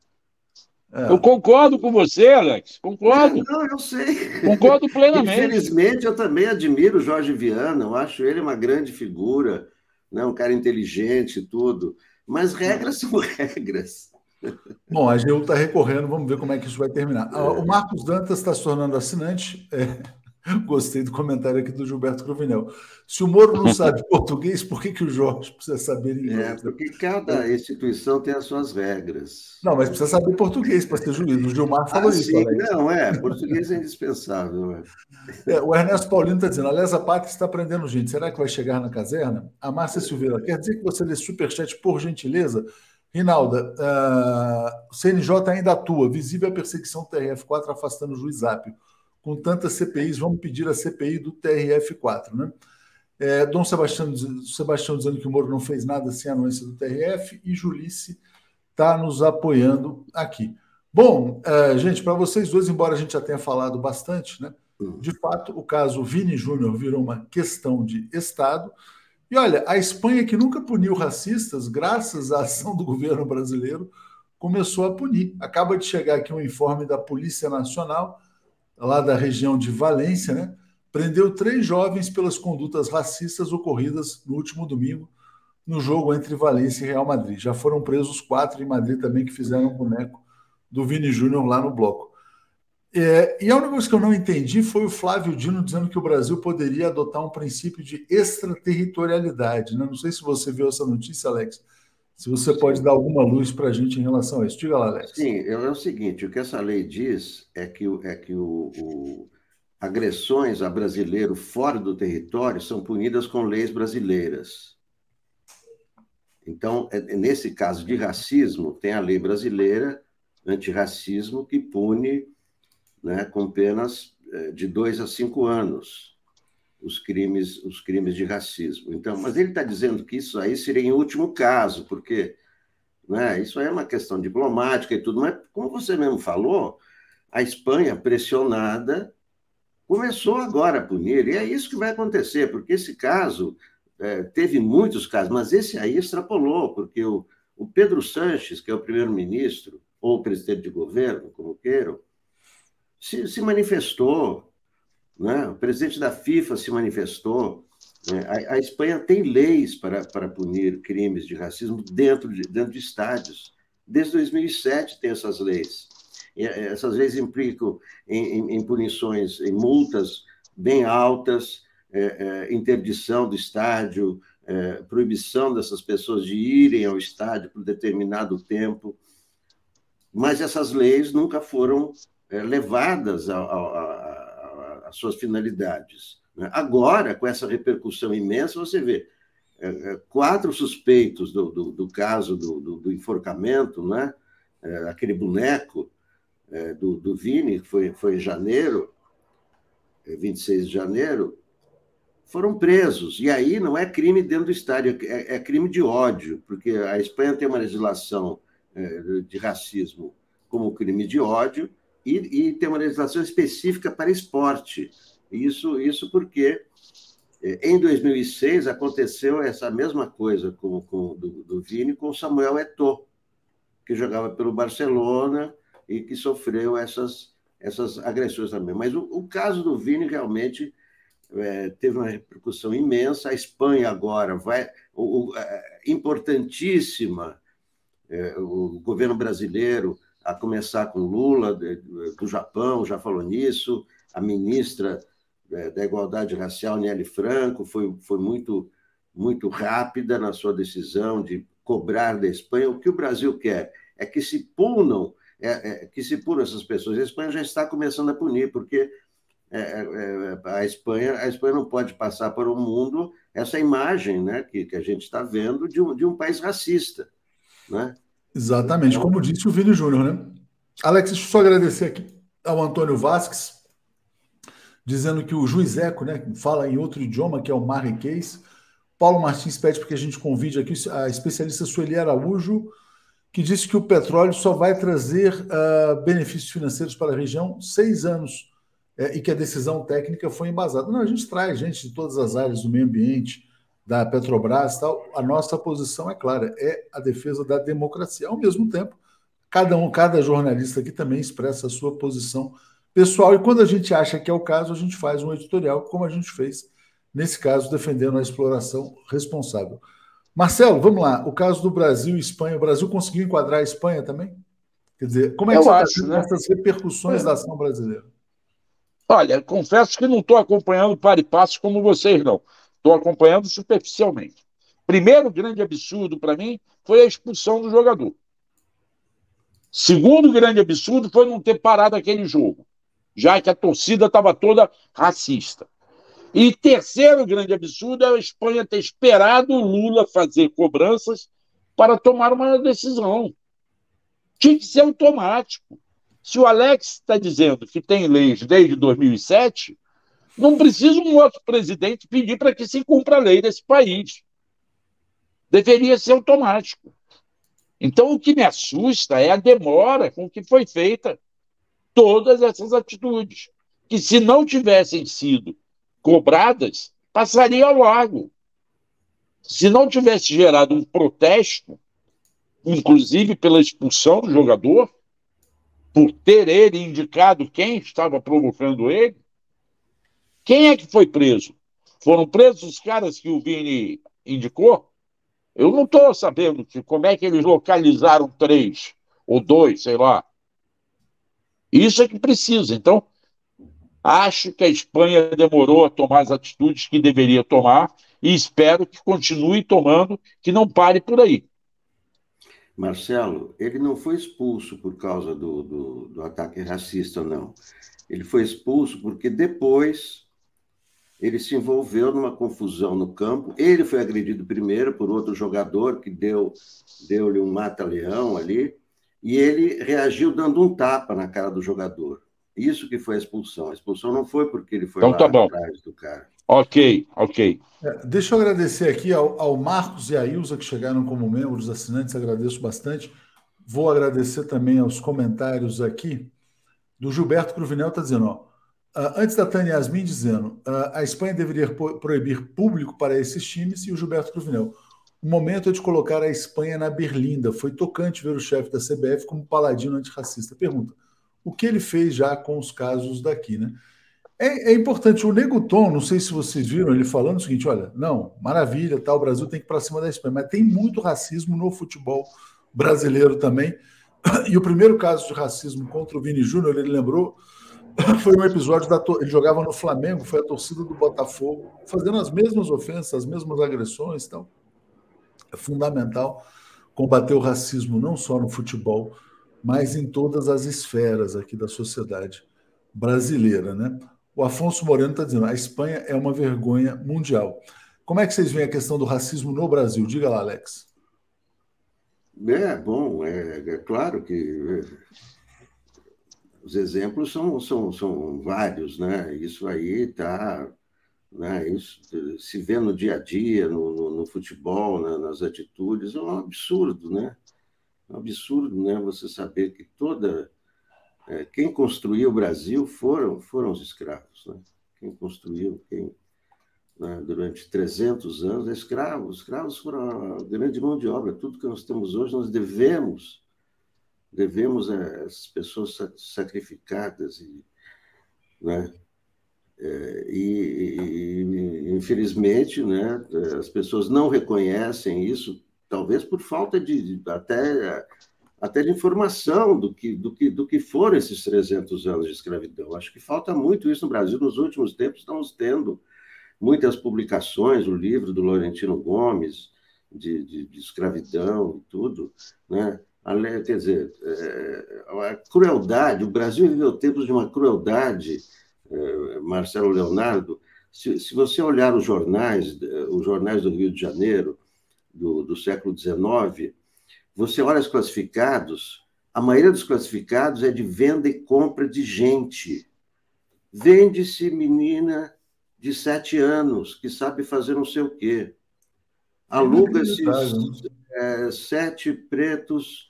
É. Eu concordo com você, Alex. Concordo. Não, eu sei. Concordo plenamente. Infelizmente, eu também admiro o Jorge Viana. Eu acho ele uma grande figura, né? um cara inteligente e tudo. Mas regras são regras. Bom, a GU está recorrendo, vamos ver como é que isso vai terminar. É. O Marcos Dantas está se tornando assinante. É, Gostei do comentário aqui do Gilberto Cruvinel. Se o Moro não sabe português, por que, que o Jorge precisa saber inglês? É, porque cada instituição tem as suas regras. Não, mas precisa saber português para ser juiz. O Gilmar falou ah, isso. Sim. Não, é, português é indispensável. É. É, o Ernesto Paulino está dizendo: a Lesa Pátria está aprendendo gente. Será que vai chegar na caserna? A Márcia Silveira, quer dizer que você lê superchat por gentileza? Rinalda, uh, o CNJ ainda atua, visível a perseguição TRF4 afastando o juiz Ápio com tantas CPIs, vamos pedir a CPI do TRF4. Né? É, Dom Sebastião, Sebastião dizendo que o Moro não fez nada sem a anuência do TRF e Julice está nos apoiando aqui. Bom, é, gente, para vocês dois, embora a gente já tenha falado bastante, né? Hum. De fato, o caso Vini Júnior virou uma questão de Estado. E olha, a Espanha, que nunca puniu racistas, graças à ação do governo brasileiro, começou a punir. Acaba de chegar aqui um informe da Polícia Nacional lá da região de Valência, né, prendeu três jovens pelas condutas racistas ocorridas no último domingo no jogo entre Valência e Real Madrid. Já foram presos quatro em Madrid também que fizeram boneco do Vini Júnior lá no bloco. É, e a única coisa que eu não entendi foi o Flávio Dino dizendo que o Brasil poderia adotar um princípio de extraterritorialidade. Né? Não sei se você viu essa notícia, Alex se você pode dar alguma luz para a gente em relação a isso. Diga lá, Alex. Sim, é, é o seguinte: o que essa lei diz é que, é que o, o, agressões a brasileiro fora do território são punidas com leis brasileiras. Então, é, nesse caso de racismo, tem a lei brasileira antirracismo que pune né, com penas de dois a cinco anos os crimes, os crimes de racismo. Então, mas ele está dizendo que isso aí seria em último caso, porque né, isso aí é uma questão diplomática e tudo, mas como você mesmo falou, a Espanha pressionada começou agora a punir, e é isso que vai acontecer, porque esse caso é, teve muitos casos, mas esse aí extrapolou, porque o, o Pedro Sanches, que é o primeiro-ministro, ou presidente de governo, como queiram, se, se manifestou né? O presidente da FIFA se manifestou. Né? A, a, Espanha tem leis para, para punir crimes de racismo dentro de, dentro de estádios. Desde 2007 tem essas leis. E eh, essas leis implicam em, em, em punições, em multas bem altas, é, é, interdição do estádio, é, proibição dessas pessoas de irem ao estádio por determinado tempo. Mas essas leis nunca foram levadas a, a, as suas finalidades. Né? Agora, com essa repercussão imensa, você vê é, é, quatro suspeitos do, do, do caso do, do, do, enforcamento, né? É, aquele boneco do, do Vini, que foi, foi em janeiro, 26 de janeiro, foram presos. E aí não é crime dentro do estádio, é, é crime de ódio, porque a Espanha tem uma legislação de racismo como crime de ódio, e, e tem uma legislação específica para esporte. Isso, isso porque eh, em 2006 aconteceu essa mesma coisa com, com do, do Vini com Samuel Eto'o, que jogava pelo Barcelona e que sofreu essas, essas agressões também. Mas o, o caso do Vini realmente é, teve uma repercussão imensa. A Espanha agora vai. O, o, é, importantíssima, é, o governo brasileiro a começar com Lula, do Japão, já falou nisso, a ministra é, da Igualdade Racial, Nelly Franco, foi, foi muito, muito rápida na sua decisão de cobrar da Espanha. O que o Brasil quer é que se punam, é, é, que se punam essas pessoas. A Espanha já está começando a punir, porque é, é, a Espanha a Espanha não pode passar para o mundo essa imagem né, que, que a gente está vendo de um, de um país racista. Né? Exatamente, então, como disse o Vini Júnior, né? Alex, deixa eu só agradecer aqui ao Antônio Vasques, dizendo que o juiz Eco, né, fala em outro idioma, que é o marrequês. Paulo Martins pede para que a gente convide aqui a especialista Sueli Araújo, que disse que o petróleo só vai trazer uh, benefícios financeiros para a região seis anos é, e que a decisão técnica foi embasada. Não, a gente traz gente de todas as áreas do meio ambiente, da Petrobras tal. A nossa posição é clara, é a defesa da democracia. Ao mesmo tempo, cada um, cada jornalista aqui também expressa a sua posição pessoal e quando a gente acha que é o caso, a gente faz um editorial, como a gente fez nesse caso, defendendo a exploração responsável. Marcelo, vamos lá. O caso do Brasil e Espanha. O Brasil conseguiu enquadrar a Espanha também? Quer dizer, como é que Eu você está né? essas repercussões é. da ação brasileira? Olha, confesso que não estou acompanhando para e passo como vocês, não. Estou acompanhando superficialmente. Primeiro grande absurdo para mim foi a expulsão do jogador. Segundo grande absurdo foi não ter parado aquele jogo, já que a torcida estava toda racista. E terceiro grande absurdo é a Espanha ter esperado o Lula fazer cobranças para tomar uma decisão. Tinha que ser automático. Se o Alex está dizendo que tem leis desde 2007, não precisa um outro presidente pedir para que se cumpra a lei desse país. Deveria ser automático. Então, o que me assusta é a demora com que foi feita todas essas atitudes, que se não tivessem sido cobradas, passaria ao. Se não tivesse gerado um protesto, inclusive pela expulsão do jogador, por ter ele indicado quem estava provocando ele, quem é que foi preso? Foram presos os caras que o Vini indicou? Eu não estou sabendo de como é que eles localizaram três ou dois, sei lá. Isso é que precisa. Então, acho que a Espanha demorou a tomar as atitudes que deveria tomar e espero que continue tomando, que não pare por aí. Marcelo, ele não foi expulso por causa do, do, do ataque racista, não. Ele foi expulso porque depois ele se envolveu numa confusão no campo. Ele foi agredido primeiro por outro jogador que deu deu-lhe um mata-leão ali, e ele reagiu dando um tapa na cara do jogador. Isso que foi a expulsão. A expulsão não foi porque ele foi então, tá bom. atrás do cara. Ok, ok. É, deixa eu agradecer aqui ao, ao, Marcos e à Ilza que chegaram como membros assinantes, agradeço bastante. Vou agradecer também aos comentários aqui do Gilberto Cruvinel, está dizendo, ó, antes da Tânia Yasmin dizendo, uh, a Espanha deveria proibir público para esses times e o Gilberto Cruvinel. O momento é de colocar a Espanha na berlinda. Foi tocante ver o chefe da CBF como paladino antirracista. Pergunta: o que ele fez já com os casos daqui, né? É, é, importante, o Neguton, não sei se vocês viram ele falando o seguinte: olha, não, maravilha, tá, o Brasil tem que ir para cima da Espanha, mas tem muito racismo no futebol brasileiro também. E o primeiro caso de racismo contra o Vini Júnior, ele lembrou, foi um episódio da ele jogava no Flamengo, foi a torcida do Botafogo, fazendo as mesmas ofensas, as mesmas agressões, então é fundamental combater o racismo não só no futebol, mas em todas as esferas aqui da sociedade brasileira, né? O Afonso Moreno está dizendo: a Espanha é uma vergonha mundial. Como é que vocês veem a questão do racismo no Brasil? Diga lá, Alex. É, bom, é, é claro que os exemplos são, são, são vários, né? Isso aí está. Né? Isso se vê no dia a dia, no, no, no futebol, né? nas atitudes, é um absurdo, né? É um absurdo, né? Você saber que toda. É, quem construiu o Brasil foram, foram os escravos, né? Quem construiu, quem. Né? Durante 300 anos, é escravos. Os escravos foram a grande mão de obra. Tudo que nós temos hoje, nós devemos devemos essas pessoas sacrificadas e, né? É, e, e, infelizmente, né, as pessoas não reconhecem isso, talvez por falta de até até de informação do que do que do que foram esses 300 anos de escravidão. Acho que falta muito isso no Brasil. Nos últimos tempos estamos tendo muitas publicações, o livro do Laurentino Gomes de, de, de escravidão e tudo, né? Quer dizer, é, a crueldade, o Brasil viveu tempos de uma crueldade, é, Marcelo Leonardo, se, se, você olhar os jornais, os jornais do Rio de Janeiro, do, do século XIX, você olha os classificados, A maioria dos classificados é de venda e compra de gente. Vende-se menina de sete anos que sabe fazer não sei o quê. Aluga-se é, sete pretos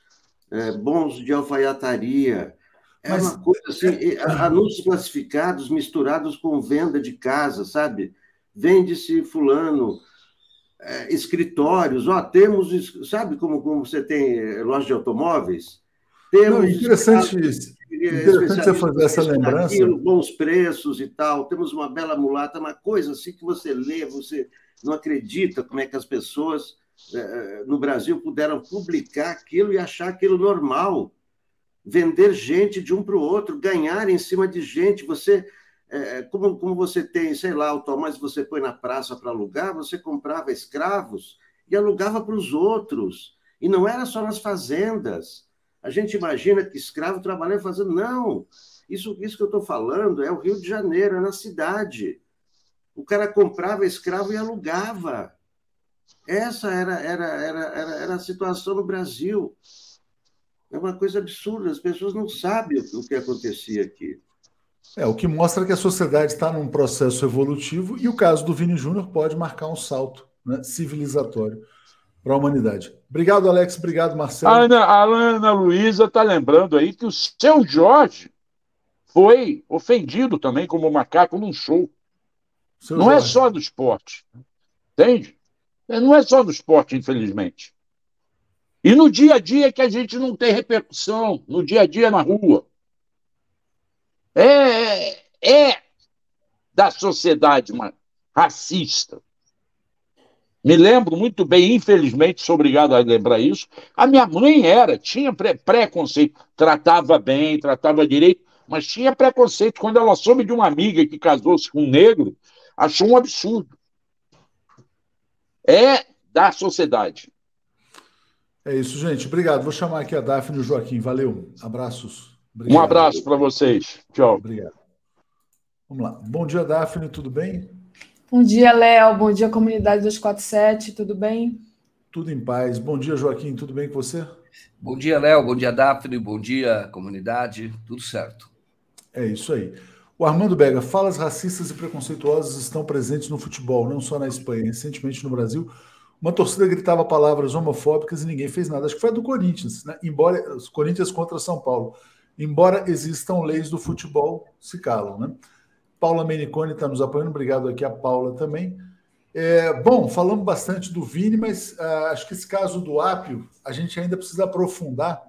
é, bons de alfaiataria. É Mas, uma coisa assim, é, anúncios classificados misturados com venda de casa, sabe? Vende-se fulano, é, escritórios, ó, temos, sabe como, como você tem é, loja de automóveis? Temos Não, interessante, interessante você fazer essa lembrança. Aquilo, bons preços e tal, temos uma bela mulata, uma coisa assim que você lê, você não acredita como é que as pessoas é, no Brasil puderam publicar aquilo e achar aquilo normal vender gente de um para o outro, ganhar em cima de gente. Você, é, como, como você tem, sei lá, automóveis você põe na praça para alugar, você comprava escravos e alugava para os outros. E não era só nas fazendas. A gente imagina que escravo trabalhando fazendo. Não! Isso, isso que eu estou falando é o Rio de Janeiro, é na cidade. O cara comprava escravo e alugava. Essa era, era, era, era, era a situação no Brasil. É uma coisa absurda, as pessoas não sabem o que acontecia aqui. É, o que mostra que a sociedade está num processo evolutivo e o caso do Vini Júnior pode marcar um salto né, civilizatório para a humanidade. Obrigado, Alex. Obrigado, Marcelo. A Ana, a Ana Luísa está lembrando aí que o seu Jorge foi ofendido também como macaco num show. Seu não é Jorge. é só do esporte. Entende? Não é só do esporte, infelizmente. E no dia a dia que a gente não tem repercussão, no dia a dia na rua. É, é da sociedade racista. Me lembro muito bem, infelizmente, sou obrigado a lembrar isso. A minha mãe era, tinha preconceito, tratava bem, tratava direito, mas tinha preconceito. Quando ela soube de uma amiga que casou-se com um negro, achou um absurdo. É da sociedade. É isso, gente. Obrigado. Vou chamar aqui a Daphne e o Joaquim. Valeu. Abraços. Obrigado. Um abraço para vocês. Tchau. Obrigado. Vamos lá. Bom dia, Daphne. Tudo bem? Bom dia, Léo. Bom dia, comunidade 247. Tudo bem? Tudo em paz. Bom dia, Joaquim. Tudo bem com você? Bom dia, Léo. Bom dia, Daphne. Bom dia, comunidade. Tudo certo. É isso aí. O Armando Bega, falas racistas e preconceituosas estão presentes no futebol, não só na Espanha. Recentemente no Brasil, uma torcida gritava palavras homofóbicas e ninguém fez nada. Acho que foi a do Corinthians, né? Embora os Corinthians contra São Paulo. Embora existam leis do futebol, se calam, né? Paula Menicone está nos apoiando, obrigado aqui a Paula também. É, bom, falamos bastante do Vini, mas uh, acho que esse caso do Apio a gente ainda precisa aprofundar,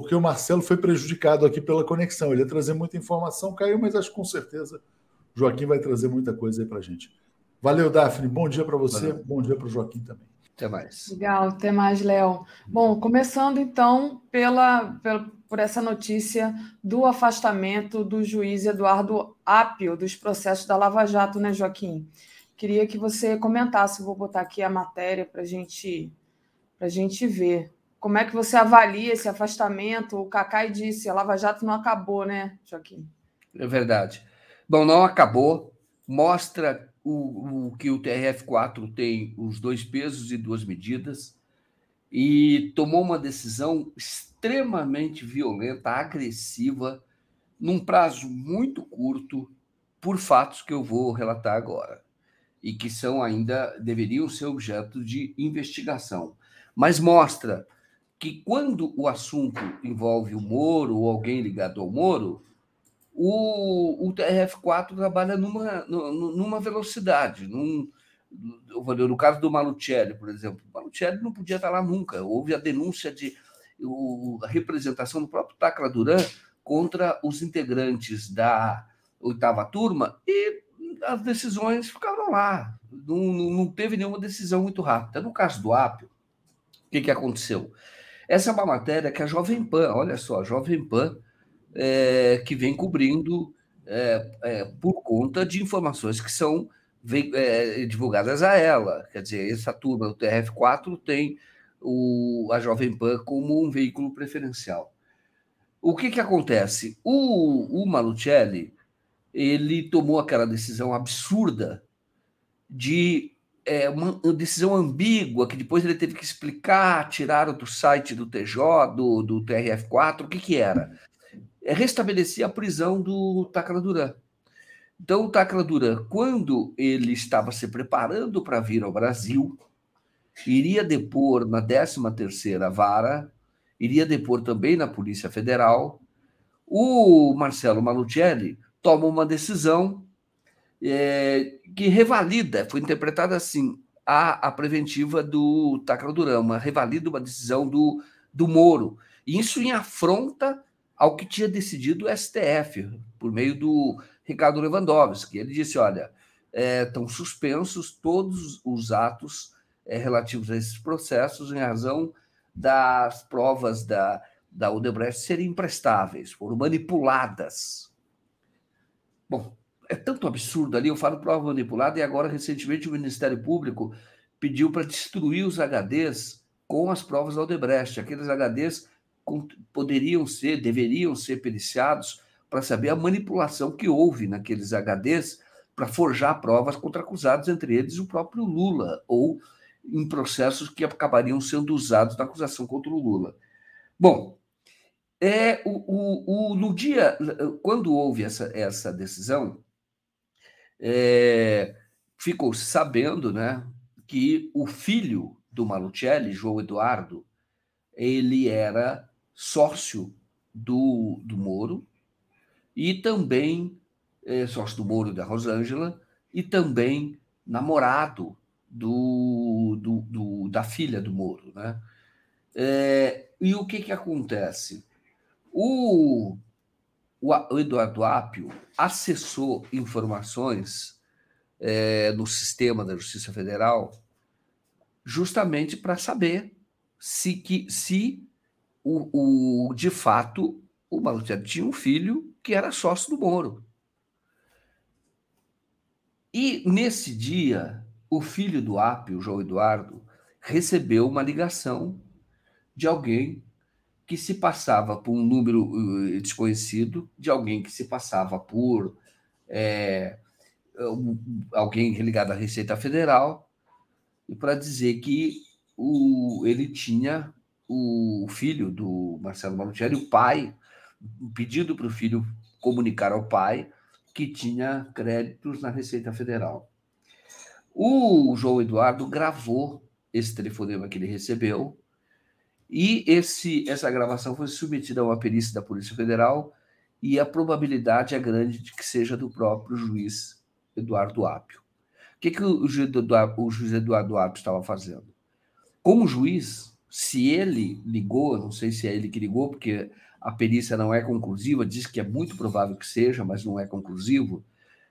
porque o Marcelo foi prejudicado aqui pela conexão. Ele ia trazer muita informação, caiu, mas acho que com certeza o Joaquim vai trazer muita coisa aí para a gente. Valeu, Daphne. Bom dia para você. Valeu. Bom dia para o Joaquim também. Até mais. Legal, até mais, Léo. Bom, começando então pela, pela, por essa notícia do afastamento do juiz Eduardo Apio dos processos da Lava Jato, né, Joaquim? Queria que você comentasse, vou botar aqui a matéria para gente, a gente ver. Como é que você avalia esse afastamento? O Cacai disse, a Lava Jato não acabou, né, Joaquim? É verdade. Bom, não acabou. Mostra o, o que o TRF4 tem os dois pesos e duas medidas e tomou uma decisão extremamente violenta, agressiva, num prazo muito curto, por fatos que eu vou relatar agora e que são ainda deveriam ser objeto de investigação. Mas mostra que quando o assunto envolve o Moro ou alguém ligado ao Moro, o, o TRF4 trabalha numa, numa velocidade. Num, no caso do Malucelli, por exemplo, o Malucelli não podia estar lá nunca. Houve a denúncia de o, a representação do próprio Tacla Duran contra os integrantes da oitava turma e as decisões ficaram lá. Não, não teve nenhuma decisão muito rápida. No caso do Apio, o que, que aconteceu? Essa é uma matéria que a Jovem Pan, olha só, a Jovem Pan é, que vem cobrindo é, é, por conta de informações que são é, divulgadas a ela. Quer dizer, essa turma do TRF4 tem o, a Jovem Pan como um veículo preferencial. O que, que acontece? O, o Malucelli ele tomou aquela decisão absurda de é, uma decisão ambígua que depois ele teve que explicar, tiraram do site do TJ, do, do TRF4, o que, que era? É restabelecer a prisão do Tacla Duran. Então, o Tacla Duran, quando ele estava se preparando para vir ao Brasil, iria depor na 13ª Vara, iria depor também na Polícia Federal, o Marcelo Malucelli toma uma decisão é, que revalida, foi interpretada assim, a, a preventiva do Tacla Durama, revalida uma decisão do, do Moro. E isso em afronta ao que tinha decidido o STF, por meio do Ricardo Lewandowski. Ele disse: olha, é, estão suspensos todos os atos é, relativos a esses processos em razão das provas da, da Odebrecht serem imprestáveis, foram manipuladas. Bom, é tanto absurdo ali, eu falo prova manipulada, e agora, recentemente, o Ministério Público pediu para destruir os HDs com as provas da Odebrecht. Aqueles HDs poderiam ser, deveriam ser periciados para saber a manipulação que houve naqueles HDs para forjar provas contra acusados, entre eles o próprio Lula, ou em processos que acabariam sendo usados na acusação contra o Lula. Bom, é o, o, o, no dia, quando houve essa, essa decisão, é, ficou sabendo né, que o filho do Malucelli, João Eduardo, ele era sócio do, do Moro e também é, sócio do Moro da Rosângela e também namorado do, do, do, da filha do Moro. Né? É, e o que, que acontece? O o Eduardo Apio acessou informações é, no sistema da Justiça Federal justamente para saber se, que, se o, o, de fato o Malutieri tinha um filho que era sócio do Moro. E nesse dia, o filho do Apio, João Eduardo, recebeu uma ligação de alguém que se passava por um número uh, desconhecido, de alguém que se passava por é, alguém ligado à Receita Federal, e para dizer que o, ele tinha o filho do Marcelo Malucelli, o pai, pedindo para o filho comunicar ao pai que tinha créditos na Receita Federal. O João Eduardo gravou esse telefonema que ele recebeu e esse, essa gravação foi submetida a uma perícia da Polícia Federal e a probabilidade é grande de que seja do próprio juiz Eduardo Apio. O que, que o, juiz Eduardo, o juiz Eduardo Apio estava fazendo? Como juiz, se ele ligou, não sei se é ele que ligou, porque a perícia não é conclusiva, diz que é muito provável que seja, mas não é conclusivo.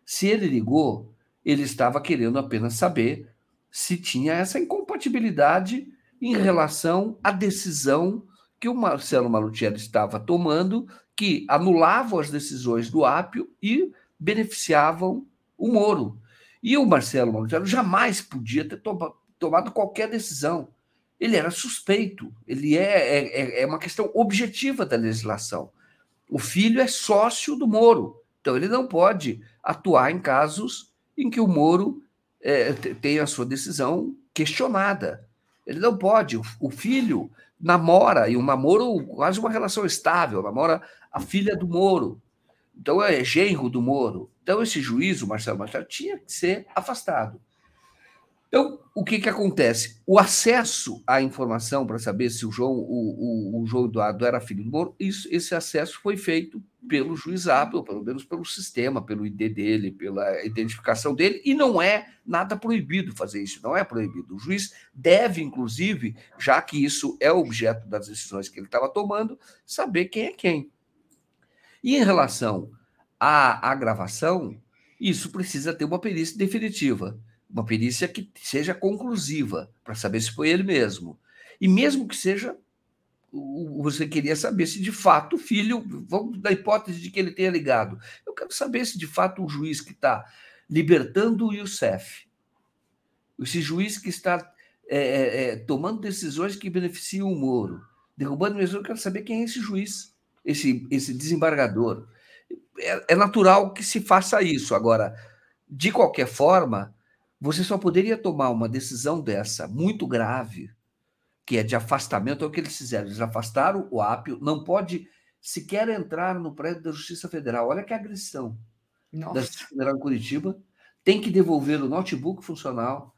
Se ele ligou, ele estava querendo apenas saber se tinha essa incompatibilidade em relação à decisão que o Marcelo Malutieri estava tomando, que anulavam as decisões do Apio e beneficiavam o Moro. E o Marcelo Malutieri jamais podia ter tomado qualquer decisão. Ele era suspeito, ele é, é, é, é uma questão objetiva da legislação. O filho é sócio do Moro, então ele não pode atuar em casos em que o Moro é, tem a sua decisão questionada. Ele não pode. O, filho namora, e um namoro quase uma relação estável, namora a filha do Moro. Então é genro do Moro. Então esse juiz, o Marcelo Machado, tinha que ser afastado. Então, o que, que acontece? O acesso à informação para saber se o João, o, o, o, João Eduardo era filho do Moro, isso, esse acesso foi feito pelo juiz ou pelo menos pelo sistema, pelo ID dele, pela identificação dele, e não é nada proibido fazer isso, não é proibido. O juiz deve, inclusive, já que isso é objeto das decisões que ele estava tomando, saber quem é quem. E em relação à, à gravação, isso precisa ter uma perícia definitiva uma perícia que seja conclusiva, para saber se foi ele mesmo. E mesmo que seja, você queria saber se de fato o filho, vamos da hipótese de que ele tenha ligado, eu quero saber se de fato o juiz que está libertando o Youssef, esse juiz que está é, é, é, tomando decisões que beneficiam o Moro, derrubando mesmo, eu quero saber quem é esse juiz, esse, esse desembargador. É, é natural que se faça isso. Agora, de qualquer forma, você só poderia tomar uma decisão dessa muito grave, que é de afastamento, é o que eles fizeram. Eles afastaram o Apio, não pode sequer entrar no prédio da Justiça Federal. Olha que agressão Nossa. da Justiça Federal em Curitiba. Tem que devolver o notebook funcional,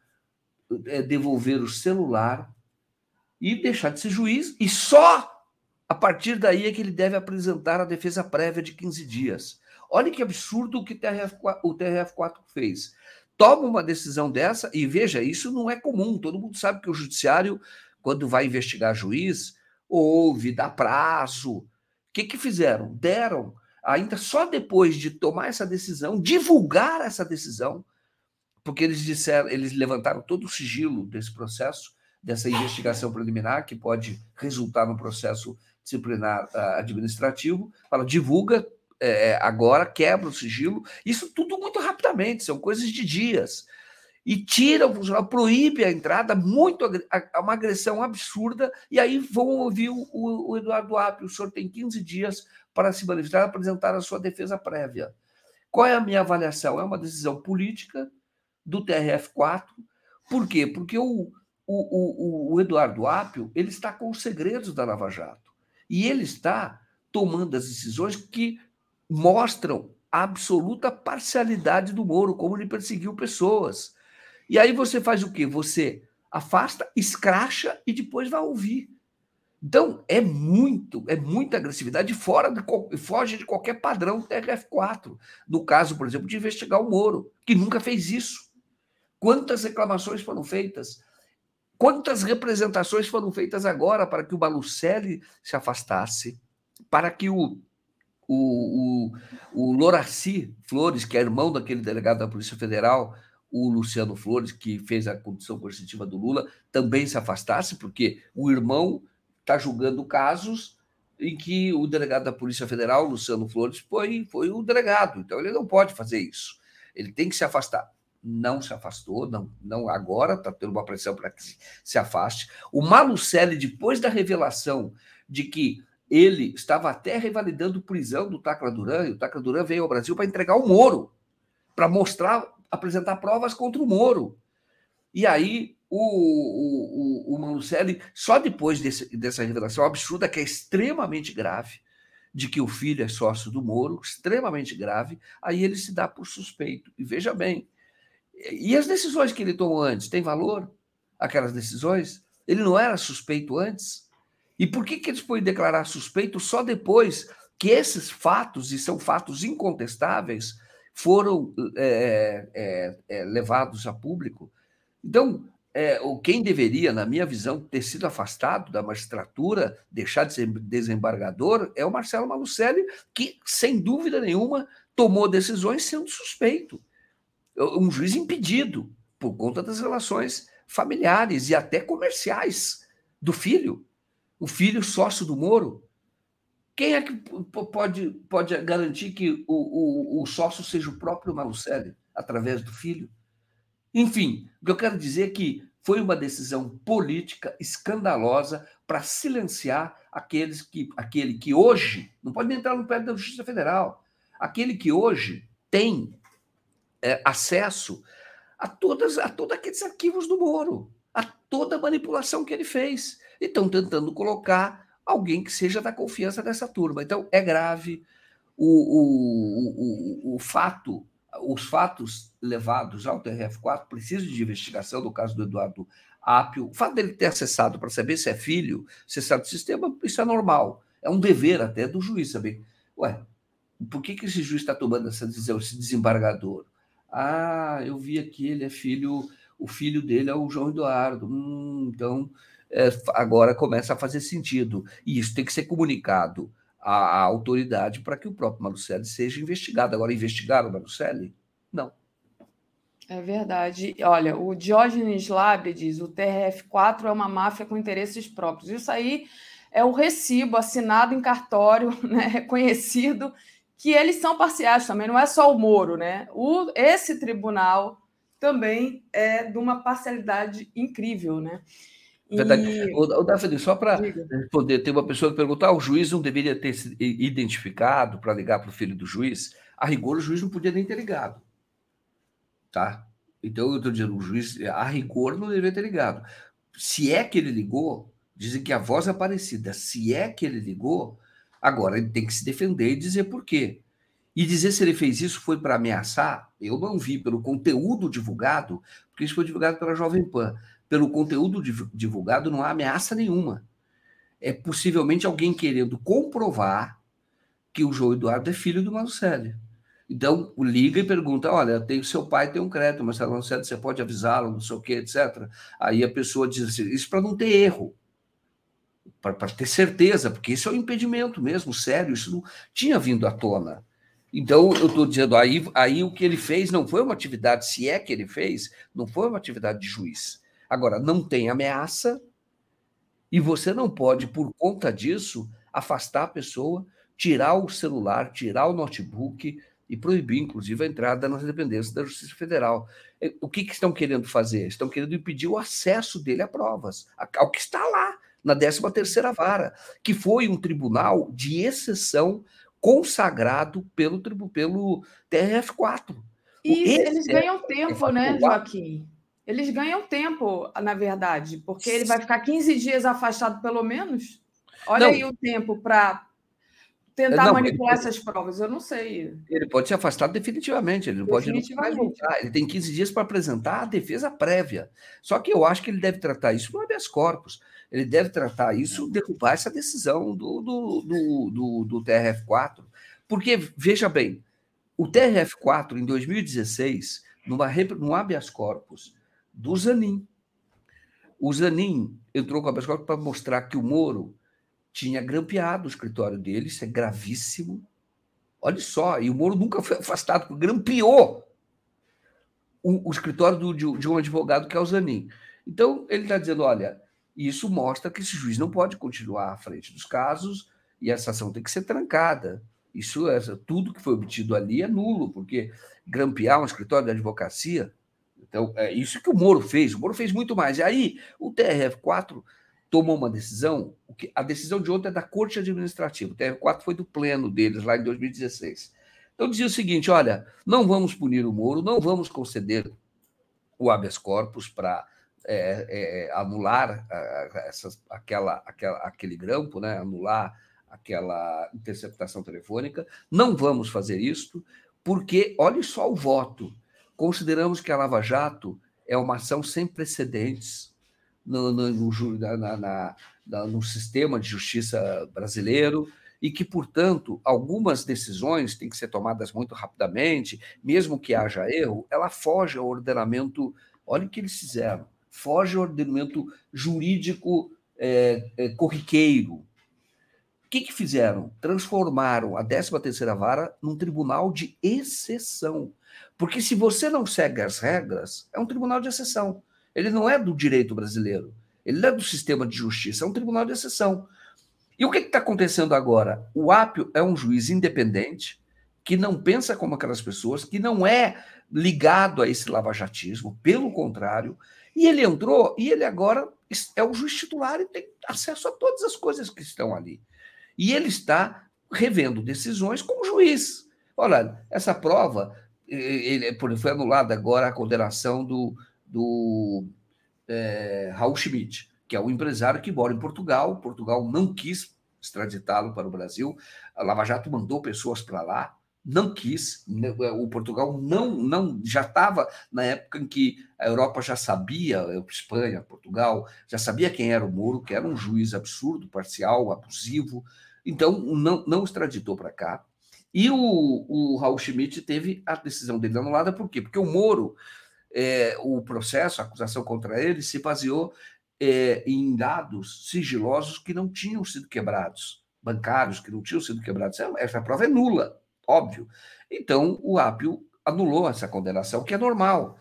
é, devolver o celular e deixar de ser juiz. E só a partir daí é que ele deve apresentar a defesa prévia de 15 dias. Olha que absurdo o que o TRF4 fez. Toma uma decisão dessa e veja, isso não é comum. Todo mundo sabe que o judiciário, quando vai investigar juiz, ouve, dá prazo. O que, que fizeram? Deram, ainda só depois de tomar essa decisão, divulgar essa decisão, porque eles disseram, eles levantaram todo o sigilo desse processo, dessa investigação preliminar, que pode resultar no processo disciplinar uh, administrativo, fala, divulga é, agora, quebra o sigilo, isso tudo muito rapidamente, são coisas de dias. E tira o funcionário, proíbe a entrada, muito uma agressão absurda, e aí vão ouvir o, o Eduardo Apio, o senhor tem 15 dias para se manifestar, apresentar a sua defesa prévia. Qual é a minha avaliação? É uma decisão política do TRF4. Por quê? Porque o, o, o, o Eduardo Apio ele está com os segredos da Lava Jato. E ele está tomando as decisões que mostram a absoluta parcialidade do Moro, como ele perseguiu pessoas. E aí você faz o quê? Você afasta, escracha e depois vai ouvir. Então, é muito, é muita agressividade fora de, foge de qualquer padrão TRF4. No caso, por exemplo, de investigar o Moro, que nunca fez isso. Quantas reclamações foram feitas? Quantas representações foram feitas agora para que o Balucelli se afastasse, para que o, o, o, o Loraci Flores, que é irmão daquele delegado da Polícia Federal, o Luciano Flores, que fez a condição coercitiva do Lula, também se afastasse, porque o irmão está julgando casos em que o delegado da Polícia Federal, Luciano Flores, foi, foi o delegado. Então ele não pode fazer isso. Ele tem que se afastar não se afastou, não, não agora está tendo uma pressão para que se, afaste. O Malucelli, depois da revelação de que ele estava até revalidando prisão do Tacla Duran, e o Tacla Duran veio ao Brasil para entregar o Moro, para mostrar, apresentar provas contra o Moro. E aí o, o, o, o só depois desse, dessa revelação absurda, que é extremamente grave, de que o filho é sócio do Moro, extremamente grave, aí ele se dá por suspeito. E veja bem, e as decisões que ele tomou antes, têm valor? Aquelas decisões? Ele não era suspeito antes? E por que, que eles podem declarar suspeito só depois que esses fatos, e são fatos incontestáveis, foram é, é, é, levados a público? Então, é, quem deveria, na minha visão, ter sido afastado da magistratura, deixar de ser desembargador, é o Marcelo Malucelli, que, sem dúvida nenhuma, tomou decisões sendo suspeito um juiz impedido por conta das relações familiares e até comerciais do filho, o filho sócio do Moro. Quem é que pode, pode garantir que o, o, o sócio seja o próprio Malucelli, através do filho? Enfim, o que eu quero dizer é que foi uma decisão política escandalosa para silenciar aqueles que, aquele que hoje, não pode nem entrar no pé da Justiça Federal, aquele que hoje tem é, acesso a, todas, a todos aqueles arquivos do Moro, a toda a manipulação que ele fez. Estão tentando colocar alguém que seja da confiança dessa turma. Então, é grave. O, o, o, o fato, os fatos levados ao TRF4 precisam de investigação, no caso do Eduardo Apio. O fato dele ter acessado para saber se é filho, se é do sistema, isso é normal. É um dever até do juiz saber. Ué, por que, que esse juiz está tomando essa decisão, esse desembargador? Ah, eu vi aqui, ele é filho, o filho dele é o João Eduardo. Hum, então, é, agora começa a fazer sentido. E isso tem que ser comunicado à, à autoridade para que o próprio Malucelli seja investigado. Agora, investigaram o Malucelli? Não. É verdade. Olha, o Diógenes Labe diz: o TRF4 é uma máfia com interesses próprios. Isso aí é o recibo assinado em cartório, né, reconhecido que eles são parciais também, não é só o Moro, né? O, esse tribunal também é de uma parcialidade incrível, né? Verdade. O, o David, só para responder, tem uma pessoa que perguntou: ah, o juiz não deveria ter se identificado para ligar para o filho do juiz? A rigor, o juiz não podia nem ter ligado. Tá? Então, eu estou dizendo, o juiz, a rigor, não deveria ter ligado. Se é que ele ligou, dizem que a voz é parecida. Se é que ele ligou, agora ele tem que se defender e dizer por quê. E dizer se ele fez isso foi para ameaçar, eu não vi pelo conteúdo divulgado, porque isso foi divulgado pela Jovem Pan. Pelo conteúdo divulgado, não há ameaça nenhuma. É possivelmente alguém querendo comprovar que o João Eduardo é filho do Marcelo. Então, liga e pergunta: olha, tem, seu pai tem um crédito, mas certo, você pode avisá-lo, não sei o quê, etc. Aí a pessoa diz assim: isso para não ter erro, para ter certeza, porque isso é um impedimento mesmo, sério, isso não tinha vindo à tona. Então, eu estou dizendo, aí, aí o que ele fez não foi uma atividade, se é que ele fez, não foi uma atividade de juiz. Agora, não tem ameaça, e você não pode, por conta disso, afastar a pessoa, tirar o celular, tirar o notebook, e proibir, inclusive, a entrada nas dependências da Justiça Federal. É, o que, que estão querendo fazer? Estão querendo impedir o acesso dele a provas, ao que está lá, na 13ª Vara, que foi um tribunal de exceção consagrado pelo, pelo TRF4. E Esse eles ganham tempo, né, Joaquim? Eles ganham tempo, na verdade, porque ele vai ficar 15 dias afastado, pelo menos. Olha Não. aí o tempo para tentar não, manipular pode, essas provas, eu não sei. Ele pode ser afastado definitivamente, ele não pode mais voltar. Ele tem 15 dias para apresentar a defesa prévia. Só que eu acho que ele deve tratar isso no habeas corpus. Ele deve tratar isso, derrubar essa decisão do, do, do, do, do TRF4. Porque, veja bem, o TRF4, em 2016, numa, num habeas corpus do Zanin, o Zanin entrou com habeas corpus para mostrar que o Moro tinha grampeado o escritório dele, isso é gravíssimo. Olha só, e o Moro nunca foi afastado, grampeou o, o escritório do, de, de, um advogado que é o Zanin. Então, ele está dizendo: olha, isso mostra que esse juiz não pode continuar à frente dos casos e essa ação tem que ser trancada. Isso tudo que foi obtido ali é nulo, porque grampear um escritório de advocacia. Então, é isso que o Moro fez. O Moro fez muito mais. E aí, o TRF4 tomou uma decisão, a decisão de ontem é da Corte Administrativa, o TR4 foi do pleno deles lá em 2016. Então dizia o seguinte: olha, não vamos punir o Moro, não vamos conceder o habeas corpus para é, é, anular essas, aquela, aquela, aquele grampo, né, anular aquela interceptação telefônica, não vamos fazer isso, porque olhe só o voto. Consideramos que a Lava Jato é uma ação sem precedentes no, no, no, na, na, na, no sistema de justiça brasileiro e que, portanto, algumas decisões têm que ser tomadas muito rapidamente, mesmo que haja erro, ela foge ao ordenamento. Olha o que eles fizeram: foge ao ordenamento jurídico é, é, corriqueiro. O que, que fizeram? Transformaram a 13ª Vara num tribunal de exceção. Porque se você não segue as regras, é um tribunal de exceção. Ele não é do direito brasileiro. Ele não é do sistema de justiça, é um tribunal de exceção. E o que está acontecendo agora? O Apio é um juiz independente, que não pensa como aquelas pessoas, que não é ligado a esse lavajatismo, pelo contrário, e ele entrou e ele agora é o juiz titular e tem acesso a todas as coisas que estão ali. E ele está revendo decisões como juiz. Olha, essa prova ele, foi anulada agora a condenação do, do é, Raul Schmidt, que é um empresário que mora em Portugal. Portugal não quis extraditá-lo para o Brasil. A Lava Jato mandou pessoas para lá, não quis. Né, o Portugal não, não já estava na época em que a Europa já sabia, a Espanha, Portugal, já sabia quem era o Moro, que era um juiz absurdo, parcial, abusivo. Então, não, não extraditou para cá. E o, o Raul Schmidt teve a decisão dele anulada, por quê? Porque o Moro é, o processo, a acusação contra ele, se baseou é, em dados sigilosos que não tinham sido quebrados, bancários que não tinham sido quebrados. Essa prova é nula, óbvio. Então, o Apio anulou essa condenação, que é normal.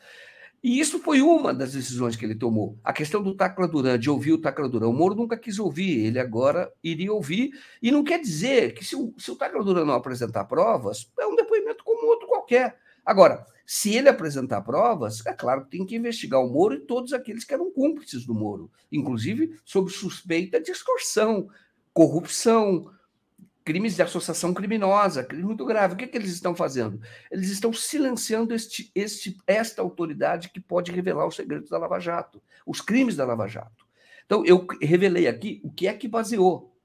E isso foi uma das decisões que ele tomou. A questão do Tacla Duran, de ouvir o Tacla Duran. O Moro nunca quis ouvir, ele agora iria ouvir. E não quer dizer que se o, se o Tacla Duran não apresentar provas, é um depoimento como outro qualquer. Agora, se ele apresentar provas, é claro que tem que investigar o Moro e todos aqueles que eram cúmplices do Moro, inclusive sob suspeita de extorsão, corrupção, crimes de associação criminosa, crime muito grave. O que, é que eles estão fazendo? Eles estão silenciando este, este, esta autoridade que pode revelar os segredos da Lava Jato, os crimes da Lava Jato. Então, eu revelei aqui o que é que baseou.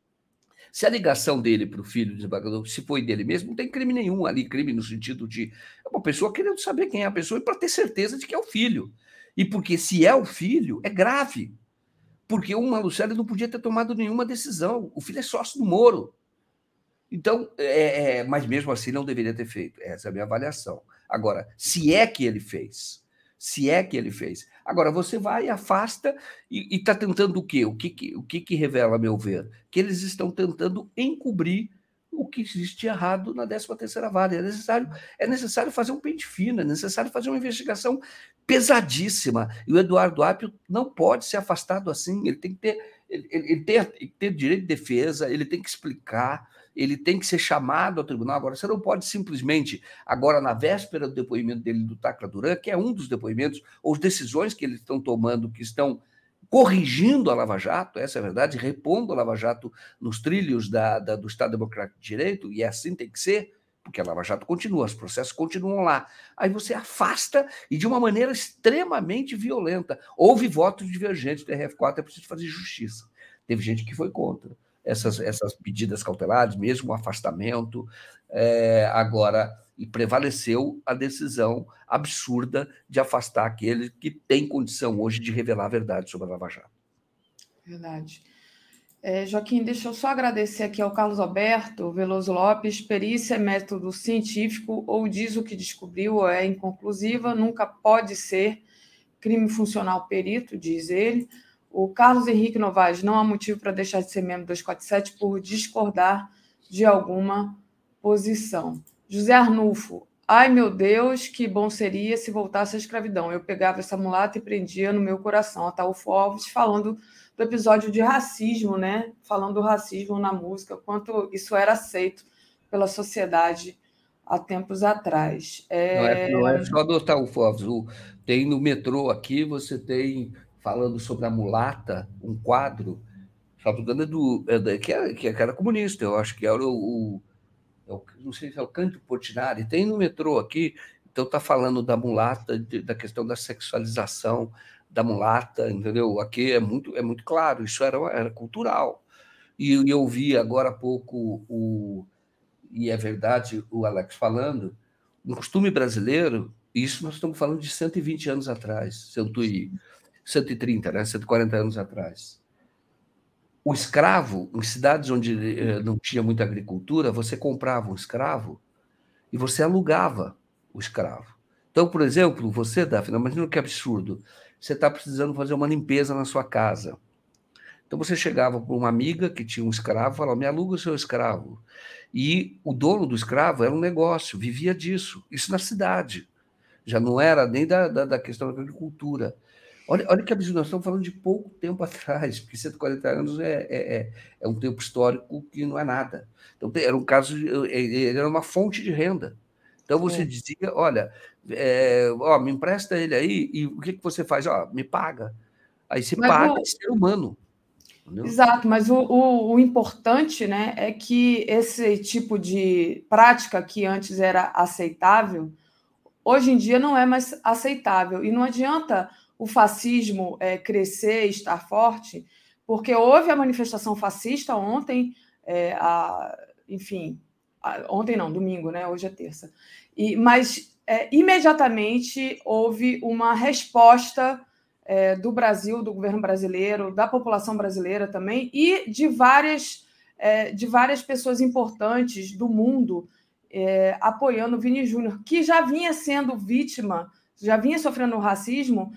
Se a ligação dele para o filho do desembargador, se foi dele mesmo, não tem crime nenhum ali, crime no sentido de é uma pessoa querendo saber quem é a pessoa e para ter certeza de que é o filho. E porque se é o filho, é grave. Porque o Malucelli não podia ter tomado nenhuma decisão. O filho é sócio do Moro. Então, é, é, mas mesmo assim não deveria ter feito. Essa é a minha avaliação. Agora, se é que ele fez, se é que ele fez. Agora, você vai, afasta e está tentando o quê? O que, que, o que, que revela, a meu ver? Que eles estão tentando encobrir o que existe errado na 13ª Vale. É necessário, é necessário fazer um pente fino, é necessário fazer uma investigação pesadíssima. E o Eduardo Apio não pode ser afastado assim, ele tem que ter, ele, ele tem, ele tem direito de defesa, ele tem que explicar, ele tem que ser chamado ao tribunal. Agora, você não pode simplesmente, agora na véspera do depoimento dele do Tacla Duran, que é um dos depoimentos, ou as decisões que eles estão tomando, que estão corrigindo a Lava Jato, essa é a verdade, repondo a Lava Jato nos trilhos da, da, do Estado Democrático de Direito, e é assim tem que ser, porque a Lava Jato continua, os processos continuam lá. Aí você afasta e de uma maneira extremamente violenta. Houve votos divergentes do RF4, é preciso fazer justiça. Teve gente que foi contra essas, essas medidas cautelares, mesmo o afastamento. É, agora, e prevaleceu a decisão absurda de afastar aquele que tem condição hoje de revelar a verdade sobre a Lava Jato. Verdade. É, Joaquim, deixa eu só agradecer aqui ao Carlos Alberto Veloso Lopes. Perícia é método científico, ou diz o que descobriu, ou é inconclusiva, nunca pode ser crime funcional perito, diz ele. O Carlos Henrique Novaes não há motivo para deixar de ser membro 247 por discordar de alguma posição. José Arnulfo, ai meu Deus, que bom seria se voltasse à escravidão. Eu pegava essa mulata e prendia no meu coração. Ataúfo Alves falando do episódio de racismo, né? Falando do racismo na música, quanto isso era aceito pela sociedade há tempos atrás. É... Não, é, não é só do Ataúfo Alves. Tem no metrô aqui, você tem falando sobre a mulata, um quadro, salvo engano, é do, é, que, era, que era comunista, eu acho que era o, o, é o não sei se é o Canto Portinari, tem no metrô aqui, então está falando da mulata, de, da questão da sexualização da mulata, entendeu? Aqui é muito, é muito claro, isso era, era cultural. E, e eu vi agora há pouco, o, e é verdade o Alex falando, no costume brasileiro, isso nós estamos falando de 120 anos atrás, se eu estou 130, né, 140 anos atrás. O escravo, em cidades onde eh, não tinha muita agricultura, você comprava um escravo e você alugava o escravo. Então, por exemplo, você, Daphne, imagina que absurdo. Você está precisando fazer uma limpeza na sua casa. Então você chegava para uma amiga que tinha um escravo falava: me aluga o seu escravo. E o dono do escravo era um negócio, vivia disso. Isso na cidade. Já não era nem da, da, da questão da agricultura. Olha, olha que absurdo, nós estamos falando de pouco tempo atrás, porque 140 anos é, é, é, é um tempo histórico que não é nada. Então, era um caso, era uma fonte de renda. Então, você dizia: olha, é, ó, me empresta ele aí, e o que, que você faz? Ó, me paga. Aí você mas paga o... ser humano. Entendeu? Exato, mas o, o, o, importante né, é que esse tipo de prática que antes era aceitável, hoje em dia não é mais aceitável. E não adianta o fascismo é, crescer, estar forte, porque houve a manifestação fascista ontem, é, a, enfim, a, ontem não, domingo, né? Hoje é terça. E, mas é, imediatamente houve uma resposta é, do Brasil, do governo brasileiro, da população brasileira também, e de várias, é, de várias pessoas importantes do mundo é, apoiando o Vini Júnior, que já vinha sendo vítima, já vinha sofrendo racismo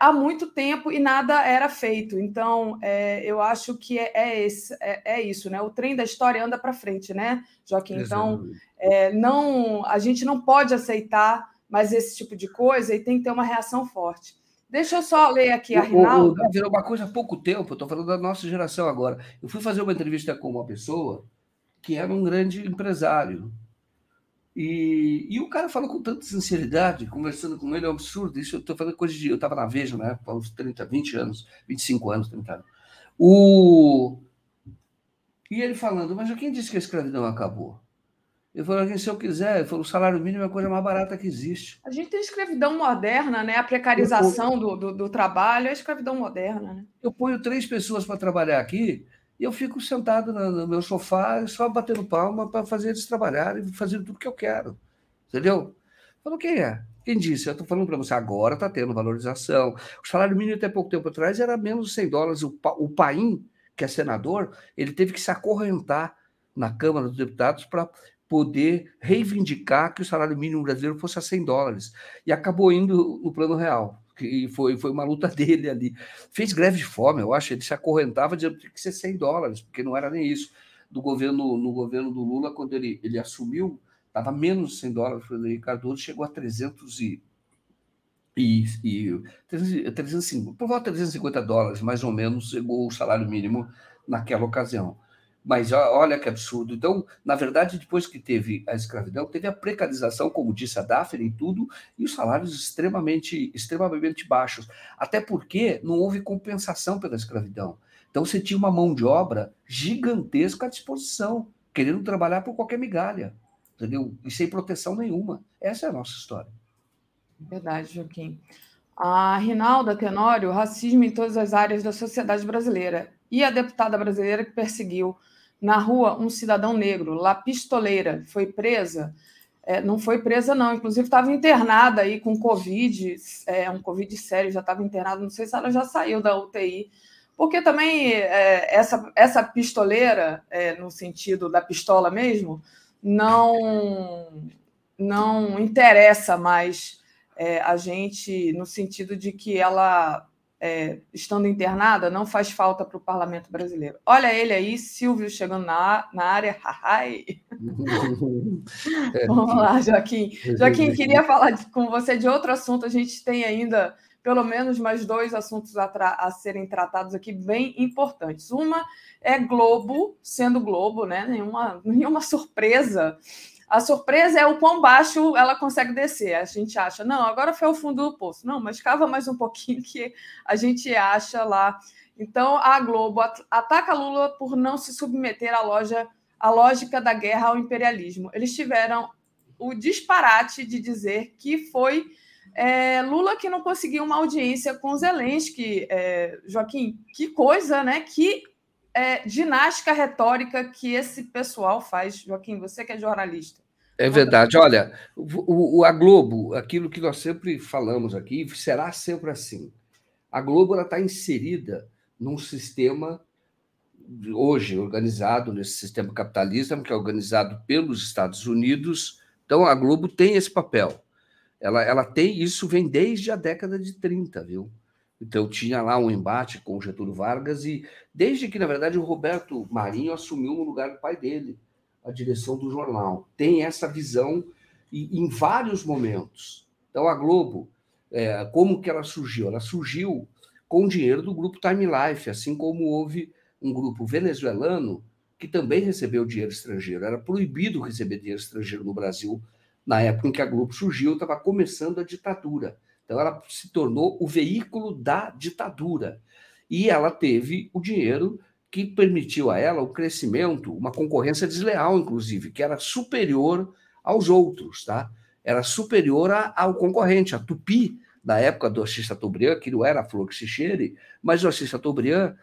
há muito tempo e nada era feito. Então, é, eu acho que é, é, esse, é, é, isso, né? O trem da história anda para frente, né, Joaquim? Então, é, não, a gente não pode aceitar mais esse tipo de coisa e tem que ter uma reação forte. Deixa eu só ler aqui a Rinaldo. Virou uma coisa há pouco tempo, estou falando da nossa geração agora. Eu fui fazer uma entrevista com uma pessoa que era um grande empresário e, e o cara falou com tanta sinceridade, conversando com ele, é um absurdo. Isso eu estou falando coisa de. Eu estava na Veja, né? Há uns 30, 20 anos, 25 anos, 30 anos. O, E ele falando, mas quem disse que a escravidão acabou? Ele falou se eu quiser, ele falou, o salário mínimo é a coisa mais barata que existe. A gente tem escravidão moderna, né? A precarização do, do, do trabalho é a escravidão moderna. Né? Eu ponho três pessoas para trabalhar aqui e eu fico sentado no meu sofá só batendo palma para fazer eles trabalharem, fazendo tudo que eu quero. Entendeu? Falou, quem é? Quem disse? Eu estou falando para você, agora está tendo valorização. O salário mínimo até pouco tempo atrás era menos de 100 dólares. O, o Paim, que é senador, ele teve que se acorrentar na Câmara dos Deputados para poder reivindicar que o salário mínimo brasileiro fosse a 100 dólares. E acabou indo no plano real, que foi, foi uma luta dele ali. Fez greve de fome, eu acho, ele se acorrentava dizendo que ser 100 dólares, porque não era nem isso. Do governo, no governo do Lula, quando ele, ele assumiu, estava menos de 100 dólares para o Henrique Cardoso, chegou a 300 e, e, e 350, por volta de 350 dólares, mais ou menos, chegou o salário mínimo naquela ocasião. Mas olha que absurdo. Então, na verdade, depois que teve a escravidão, teve a precarização, como disse a Daphne, em tudo, e os salários extremamente, extremamente baixos. Até porque não houve compensação pela escravidão. Então, você tinha uma mão de obra gigantesca à disposição, querendo trabalhar por qualquer migalha, entendeu? E sem proteção nenhuma. Essa é a nossa história. Verdade, Joaquim. A Rinalda Tenório, racismo em todas as áreas da sociedade brasileira. E a deputada brasileira que perseguiu na rua um cidadão negro, La Pistoleira, foi presa. É, não foi presa, não, inclusive estava internada aí com Covid, é, um Covid sério, já estava internada, não sei se ela já saiu da UTI, porque também é, essa, essa pistoleira, é, no sentido da pistola mesmo, não, não interessa mais é, a gente no sentido de que ela é, estando internada, não faz falta para o parlamento brasileiro. Olha ele aí, Silvio chegando na, na área. Vamos lá, Joaquim. Joaquim, queria falar de, com você de outro assunto. A gente tem ainda pelo menos mais dois assuntos a, a, serem tratados aqui bem importantes. Uma é Globo, sendo Globo, né? Nenhuma, nenhuma surpresa a surpresa é o quão baixo ela consegue descer. A gente acha, não, agora foi o fundo do poço. Não, mas cava mais um pouquinho que a gente acha lá. Então, a Globo ataca Lula por não se submeter à, loja, à lógica da guerra ao imperialismo. Eles tiveram o disparate de dizer que foi é, Lula que não conseguiu uma audiência com Zelensky. É, Joaquim, que coisa, né? Que é, ginástica retórica que esse pessoal faz. Joaquim, você que é jornalista. É verdade. Olha, o, o, a Globo, aquilo que nós sempre falamos aqui, será sempre assim. A Globo está inserida num sistema hoje organizado nesse sistema capitalista, que é organizado pelos Estados Unidos. Então, a Globo tem esse papel. Ela, ela tem isso, vem desde a década de 30, viu? Então tinha lá um embate com o Getúlio Vargas e desde que na verdade o Roberto Marinho assumiu no lugar do pai dele a direção do jornal, tem essa visão e em vários momentos. Então a Globo, é, como que ela surgiu? Ela surgiu com dinheiro do grupo Time Life, assim como houve um grupo venezuelano que também recebeu dinheiro estrangeiro. Era proibido receber dinheiro estrangeiro no Brasil na época em que a Globo surgiu, estava começando a ditadura. Então, ela se tornou o veículo da ditadura. E ela teve o dinheiro que permitiu a ela o crescimento, uma concorrência desleal, inclusive, que era superior aos outros, tá? Era superior ao concorrente, a Tupi, da época do Assis Chateaubriand, que não era a Flor que se cheire, mas o Assis Chateaubriand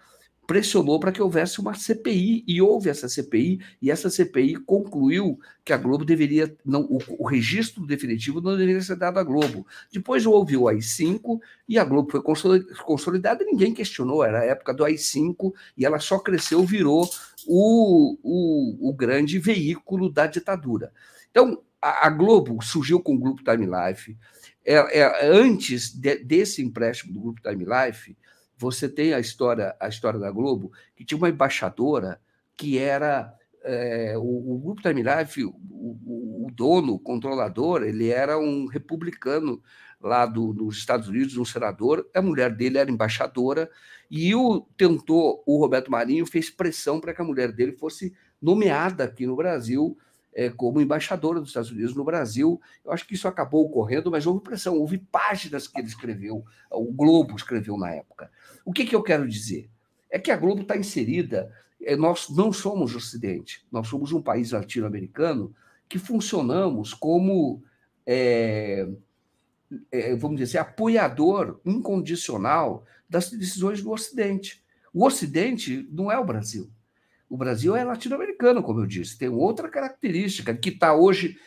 pressionou para que houvesse uma CPI e houve essa CPI e essa CPI concluiu que a Globo deveria não o, o registro definitivo não deveria ser dado à Globo. Depois houve o AI5 e a Globo foi consolidada ninguém questionou, era a época do AI5 e ela só cresceu, virou o, o, o grande veículo da ditadura. Então, a, a Globo surgiu com o Grupo Time Life. É, é, antes de, desse empréstimo do Grupo Time Life, você tem a história, a história da Globo, que tinha uma embaixadora que era é, o, o, Grupo Time Life, o, o, o, dono, o controlador, ele era um republicano lá do, dos Estados Unidos, um senador, a mulher dele era embaixadora, e o tentou, o Roberto Marinho fez pressão para que a mulher dele fosse nomeada aqui no Brasil é, como embaixadora dos Estados Unidos no Brasil. Eu acho que isso acabou ocorrendo, mas houve pressão, houve páginas que ele escreveu, o Globo escreveu na época. O que, que eu quero dizer? é que a Globo está inserida. É, nós não somos Ocidente, nós somos um país latino-americano que funcionamos como, é, é, vamos dizer assim, apoiador incondicional das decisões do Ocidente. O Ocidente não é o Brasil. O Brasil é latino-americano, como eu disse, tem outra característica, que está hoje,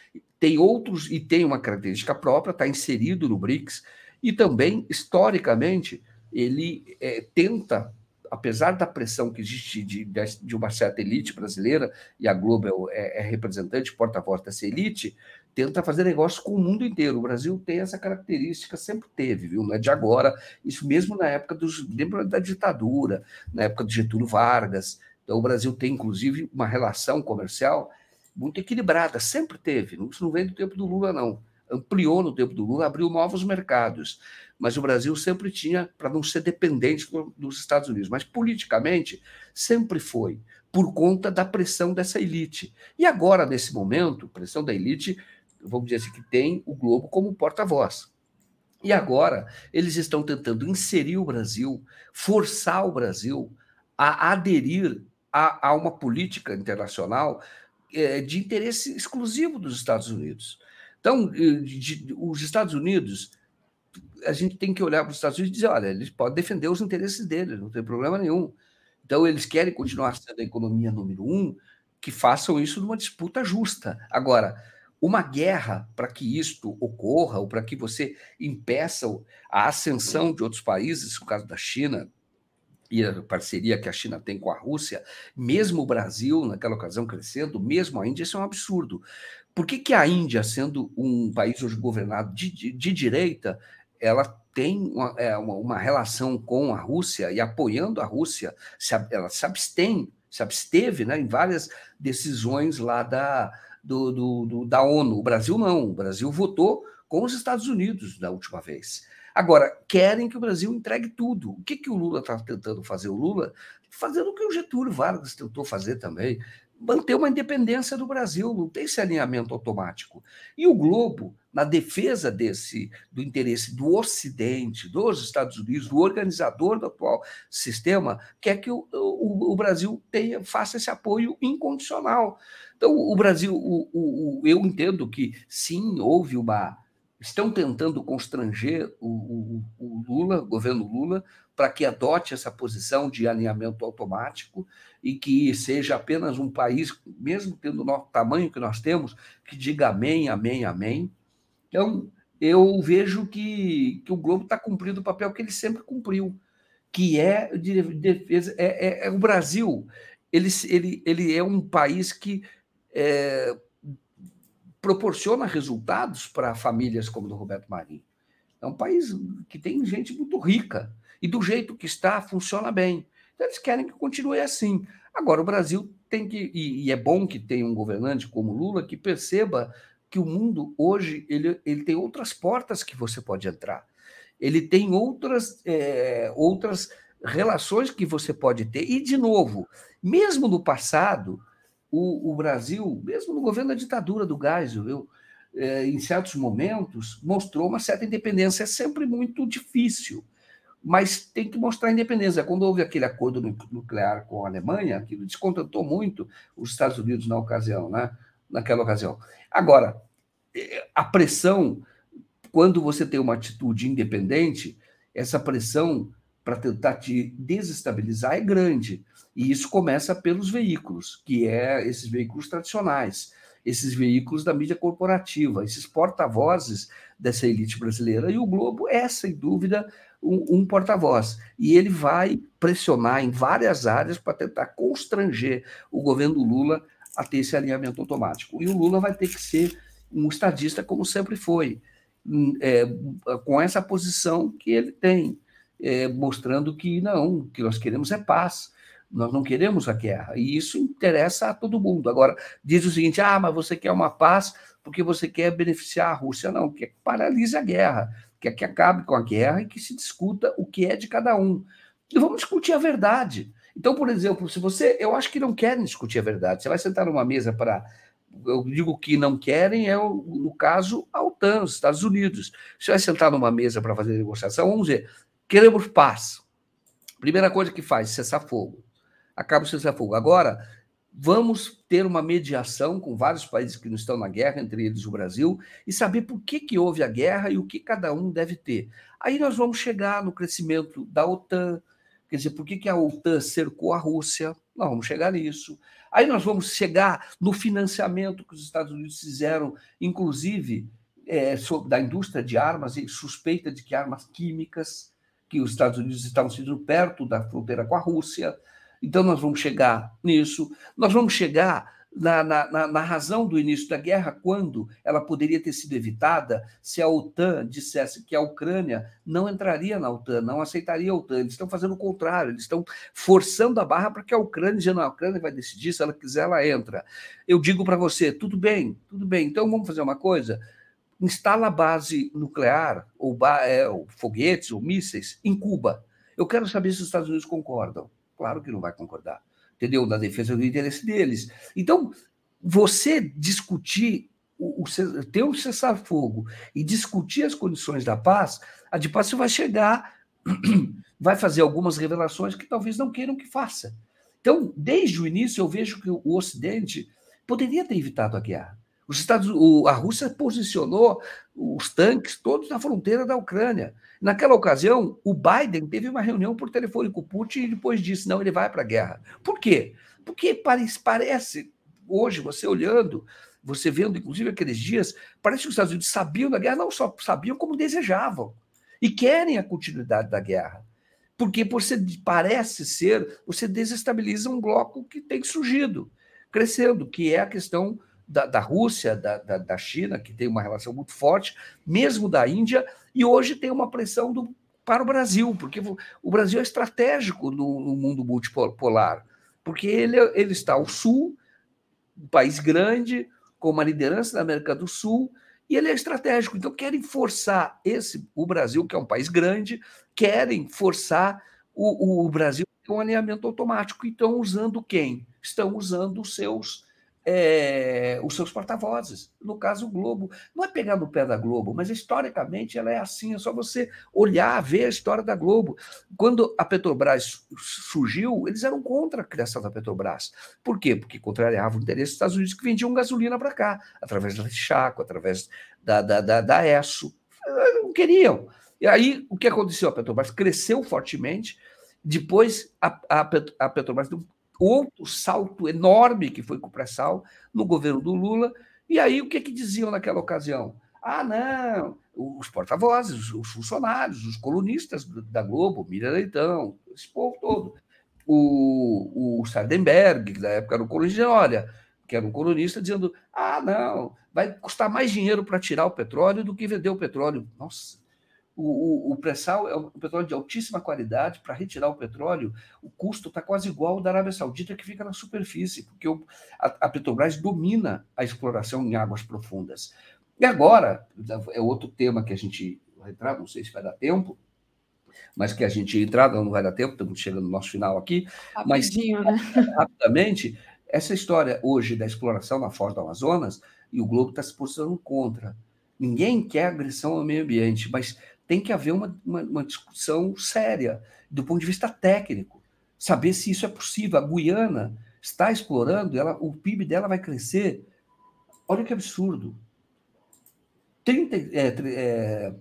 tem outros, e tem uma característica própria, está inserido no BRICS, e também, historicamente, ele é, tenta, apesar da pressão que existe de, de, uma certa elite brasileira, e a Globo é, é representante, porta-voz dessa elite, tenta fazer negócio com o mundo inteiro. O Brasil tem essa característica, sempre teve, viu? Não é de agora, isso mesmo na época dos. Lembra da ditadura, na época de Getúlio Vargas, então, o Brasil tem, inclusive, uma relação comercial muito equilibrada, sempre teve. Isso não vem do tempo do Lula, não. Ampliou no tempo do Lula, abriu novos mercados. Mas o Brasil sempre tinha, para não ser dependente dos Estados Unidos. Mas politicamente, sempre foi, por conta da pressão dessa elite. E agora, nesse momento, pressão da elite, vamos dizer assim, que tem o Globo como porta-voz. E agora, eles estão tentando inserir o Brasil, forçar o Brasil a aderir a, a uma política internacional é, de interesse exclusivo dos Estados Unidos. Então, de, de, os Estados Unidos, a gente tem que olhar para os Estados Unidos e dizer: olha, eles podem defender os interesses deles, não tem problema nenhum. Então, eles querem continuar sendo a economia número um, que façam isso numa disputa justa. Agora, uma guerra para que isto ocorra, ou para que você impeça a ascensão de outros países, no caso da China, e a parceria que a China tem com a Rússia, mesmo o Brasil, naquela ocasião, crescendo, mesmo a Índia, isso é um absurdo. Por que, que a Índia, sendo um país hoje governado de, de, de direita, ela tem uma, é, uma, uma, relação com a Rússia e apoiando a Rússia, se, ela se abstém, se absteve né, em várias decisões lá da, do, do, do, da ONU. O Brasil não, o Brasil votou com os Estados Unidos da última vez. Agora, querem que o Brasil entregue tudo. O que, que o Lula está tentando fazer? O Lula fazendo o que o Getúlio Vargas tentou fazer também, manter uma independência do Brasil, não tem esse alinhamento automático. E o Globo, na defesa desse do interesse do Ocidente, dos Estados Unidos, do organizador do atual sistema, quer que o, o, o Brasil tenha, faça esse apoio incondicional. Então, o Brasil, o, eu entendo que sim, houve uma estão tentando constranger o, o, o Lula, o governo Lula, para que adote essa posição de alinhamento automático e que seja apenas um país, mesmo tendo o tamanho que nós temos, que diga amém, amém, amém. Então, eu vejo que, que o Globo está cumprindo o papel que ele sempre cumpriu, que é de defesa. É, é, é o Brasil, ele, ele, ele é um país que é, proporciona resultados para famílias como do Roberto Marinho. É um país que tem gente muito rica e do jeito que está funciona bem. Então, eles querem que continue assim. Agora, o Brasil tem que, e, e é bom que tenha um governante como Lula que perceba que o mundo hoje ele, ele tem outras portas que você pode entrar. Ele tem outras, é, outras relações que você pode ter. E, de novo, mesmo no passado, o, o Brasil, mesmo no governo da ditadura do Geisel, viu, é, em certos momentos, mostrou uma certa independência. É sempre muito difícil, mas tem que mostrar independência. Quando houve aquele acordo nuclear com a Alemanha, aquilo descontentou muito os Estados Unidos na ocasião, né? naquela ocasião. Agora, é, a pressão, quando você tem uma atitude independente, essa pressão para tentar te desestabilizar é grande. E isso começa pelos veículos, que é esses veículos tradicionais, esses veículos da mídia corporativa, esses porta-vozes dessa elite brasileira. E o Globo é, sem dúvida, um, um porta-voz. E ele vai pressionar em várias áreas para tentar constranger o governo Lula a ter esse alinhamento automático. E o Lula vai ter que ser um estadista, como sempre foi, hum, é, com essa posição que ele tem é, mostrando que não, o que nós queremos é paz. Nós não queremos a guerra. E isso interessa a todo mundo. Agora, diz o seguinte: ah, mas você quer uma paz porque você quer beneficiar a Rússia. Não, quer que paralise a guerra, quer que acabe com a guerra e que se discuta o que é de cada um. E vamos discutir a verdade. Então, por exemplo, se você. Eu acho que não querem discutir a verdade. Você vai sentar numa mesa para. Eu digo que não querem, é, no caso, a OTAN, os Estados Unidos. Você vai sentar numa mesa para fazer negociação, vamos ver, Queremos paz. Primeira coisa que faz, cessar fogo. Acaba o cessar fogo. Agora, vamos ter uma mediação com vários países que não estão na guerra, entre eles o Brasil, e saber por que, que houve a guerra e o que cada um deve ter. Aí nós vamos chegar no crescimento da OTAN, quer dizer, por que, que a OTAN cercou a Rússia? Nós vamos chegar nisso. Aí nós vamos chegar no financiamento que os Estados Unidos fizeram, inclusive é, da indústria de armas e suspeita de que armas químicas, que os Estados Unidos estavam sendo perto da fronteira com a Rússia. Então, nós vamos chegar nisso. Nós vamos chegar na, na, na, razão do início da guerra, quando ela poderia ter sido evitada se a OTAN dissesse que a Ucrânia não entraria na OTAN, não aceitaria a OTAN. Eles estão fazendo o contrário, eles estão forçando a barra para que a Ucrânia, dizendo a Ucrânia vai decidir, se ela quiser, ela entra. Eu digo para você, tudo bem, tudo bem, então vamos fazer uma coisa, instala base nuclear, ou, é, ou foguetes, ou mísseis, em Cuba. Eu quero saber se os Estados Unidos concordam. Claro que não vai concordar, entendeu? Na defesa do interesse deles. Então, você discutir, o, o ter um cessar-fogo e discutir as condições da paz, a de paz vai chegar, vai fazer algumas revelações que talvez não queiram que faça. Então, desde o início, eu vejo que o Ocidente poderia ter evitado a guerra. Os Estados, a Rússia posicionou os tanques todos na fronteira da Ucrânia. Naquela ocasião, o Biden teve uma reunião por telefone com o Putin e depois disse: não, ele vai para a guerra. Por quê? Porque parece, parece, hoje, você olhando, você vendo, inclusive, aqueles dias, parece que os Estados Unidos sabiam da guerra, não só sabiam, como desejavam. E querem a continuidade da guerra. Porque você parece ser, você desestabiliza um bloco que tem surgido, crescendo, que é a questão da, da Rússia, da, da, da, China, que tem uma relação muito forte, mesmo da Índia, e hoje tem uma pressão do, para o Brasil, porque o Brasil é estratégico no, no mundo multipolar, porque ele, ele está ao sul, um país grande, com uma liderança da América do Sul, e ele é estratégico. Então, querem forçar esse o Brasil, que é um país grande, querem forçar o, o Brasil a um alinhamento automático. E estão usando quem? Estão usando os seus é, os seus porta-vozes. No caso, o Globo. Não é pegar no pé da Globo, mas historicamente ela é assim. É só você olhar, ver a história da Globo. Quando a Petrobras surgiu, eles eram contra a criação da Petrobras. Por quê? Porque contrariava o interesse dos Estados Unidos que vendiam gasolina para cá, através da Chaco, através da, da, da, da ESSO. Não queriam. E aí, o que aconteceu? A Petrobras cresceu fortemente. Depois, a, a, a Petrobras deu outro salto enorme que foi com o pré-sal no governo do Lula. E aí, o que, que diziam naquela ocasião? Ah, não, os porta-vozes, os funcionários, os colunistas da Globo, Miriam Leitão, esse povo todo. O, o Sardenberg, que na época era um colunista, olha, que era um colunista, dizendo: ah, não, vai custar mais dinheiro para tirar o petróleo do que vender o petróleo. Nossa, o, o, o pré-sal é um petróleo de altíssima qualidade. Para retirar o petróleo, o custo está quase igual ao da Arábia Saudita, que fica na superfície, porque o, a, a Petrobras domina a exploração em águas profundas. E agora, é outro tema que a gente vai entrar, não sei se vai dar tempo, mas que a gente entrar, não vai dar tempo, estamos chegando no nosso final aqui. Rapidinho, mas, né? rapidamente, essa história hoje da exploração na Foz do Amazonas, e o Globo está se posicionando contra. Ninguém quer agressão ao meio ambiente, mas tem que haver uma, uma, uma, discussão séria, do ponto de vista técnico, saber se isso é possível. A Guiana está explorando, ela, o PIB dela vai crescer. Olha que absurdo. 30, é, é,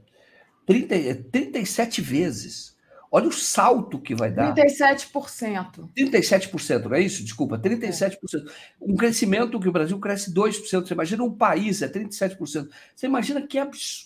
30, é, 37 vezes Olha o salto que vai dar. 37%. 37%, não é isso? Desculpa, 37%. Um crescimento que o Brasil cresce 2%. Você imagina um país, é 37%. Você imagina que,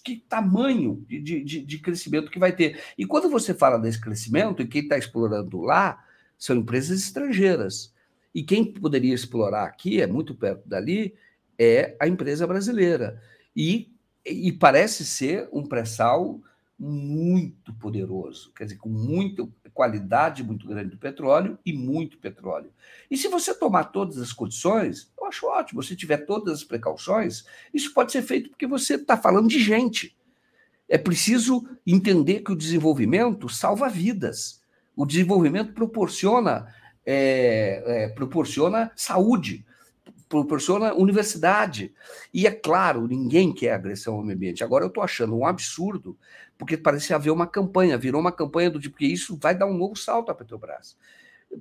que tamanho de, de, de crescimento que vai ter. E quando você fala desse crescimento, e quem está explorando lá são empresas estrangeiras. E quem poderia explorar aqui, é muito perto dali, é a empresa brasileira. E, e parece ser um pré-sal muito poderoso, quer dizer, com muita qualidade muito grande do petróleo e muito petróleo. E se você tomar todas as condições, eu acho ótimo, se tiver todas as precauções, isso pode ser feito porque você está falando de gente. É preciso entender que o desenvolvimento salva vidas. O desenvolvimento proporciona, é, é, proporciona saúde, proporciona universidade. E é claro, ninguém quer agressão ao meio ambiente. Agora eu estou achando um absurdo, porque parece haver uma campanha, virou uma campanha do tipo que isso vai dar um novo salto à Petrobras.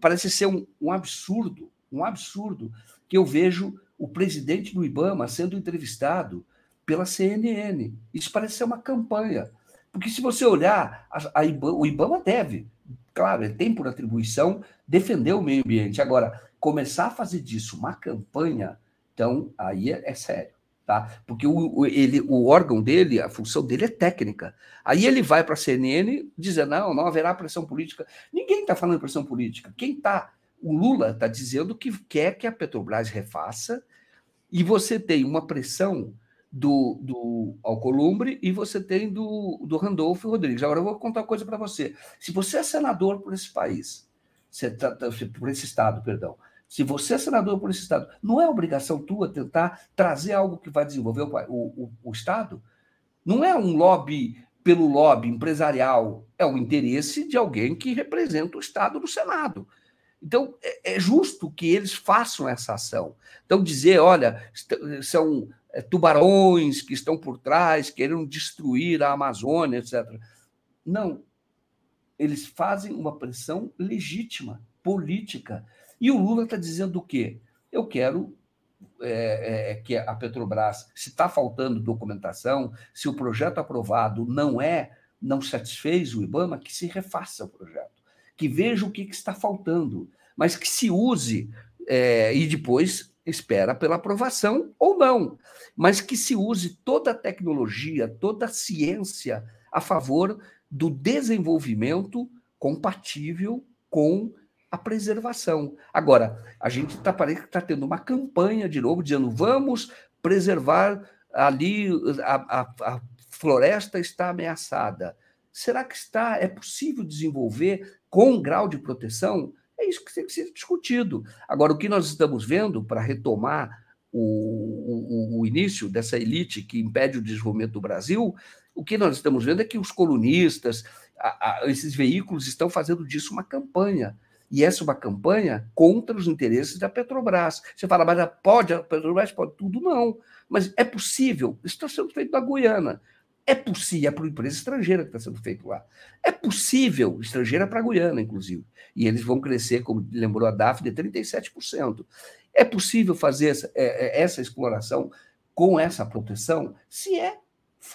Parece ser um, um absurdo, um absurdo que eu vejo o presidente do IBAMA sendo entrevistado pela CNN. Isso parece ser uma campanha. Porque se você olhar, a, a IBAMA, o IBAMA deve, claro, ele tem por atribuição defender o meio ambiente. Agora, começar a fazer disso uma campanha, então aí é, é sério. Tá? Porque o, o, ele, o órgão dele, a função dele é técnica. Aí ele vai para a CNN dizendo: não, não haverá pressão política. Ninguém está falando pressão política. Quem está. O Lula está dizendo que quer que a Petrobras refaça, e você tem uma pressão do, do Alcolumbre e você tem do, do Randolfo Rodrigues. Agora eu vou contar uma coisa para você. Se você é senador por esse país, tá, tá, por esse estado, perdão, se você é senador por esse estado, não é obrigação tua tentar trazer algo que vai desenvolver o, o, o estado? Não é um lobby pelo lobby empresarial, é o interesse de alguém que representa o estado no Senado. Então, é, é justo que eles façam essa ação. Então, dizer, olha, são é, tubarões que estão por trás, querendo destruir a Amazônia, etc. Não. Eles fazem uma pressão legítima, política. E o Lula está dizendo o quê? Eu quero é, é, que a Petrobras, se está faltando documentação, se o projeto aprovado não é, não satisfez o IBAMA, que se refaça o projeto, que veja o que, que está faltando, mas que se use é, e depois espera pela aprovação ou não, mas que se use toda a tecnologia, toda a ciência a favor do desenvolvimento compatível com a preservação. Agora, a gente está parece que está tendo uma campanha de novo dizendo vamos preservar ali a, a, a floresta está ameaçada. Será que está? É possível desenvolver com grau de proteção? É isso que tem que ser discutido. Agora, o que nós estamos vendo para retomar o, o, o, início dessa elite que impede o desenvolvimento do Brasil, o que nós estamos vendo é que os colunistas, a, a, esses veículos estão fazendo disso uma campanha. E essa é uma campanha contra os interesses da Petrobras. Você fala, mas pode, a Petrobras pode tudo? Não. Mas é possível. Isso está sendo feito na Guiana. É possível, é para empresa estrangeira que está sendo feito lá. É possível, estrangeira para a Guiana, inclusive. E eles vão crescer, como lembrou a DAF, de 37%. É possível fazer essa, é, é, essa exploração com essa proteção? Se é,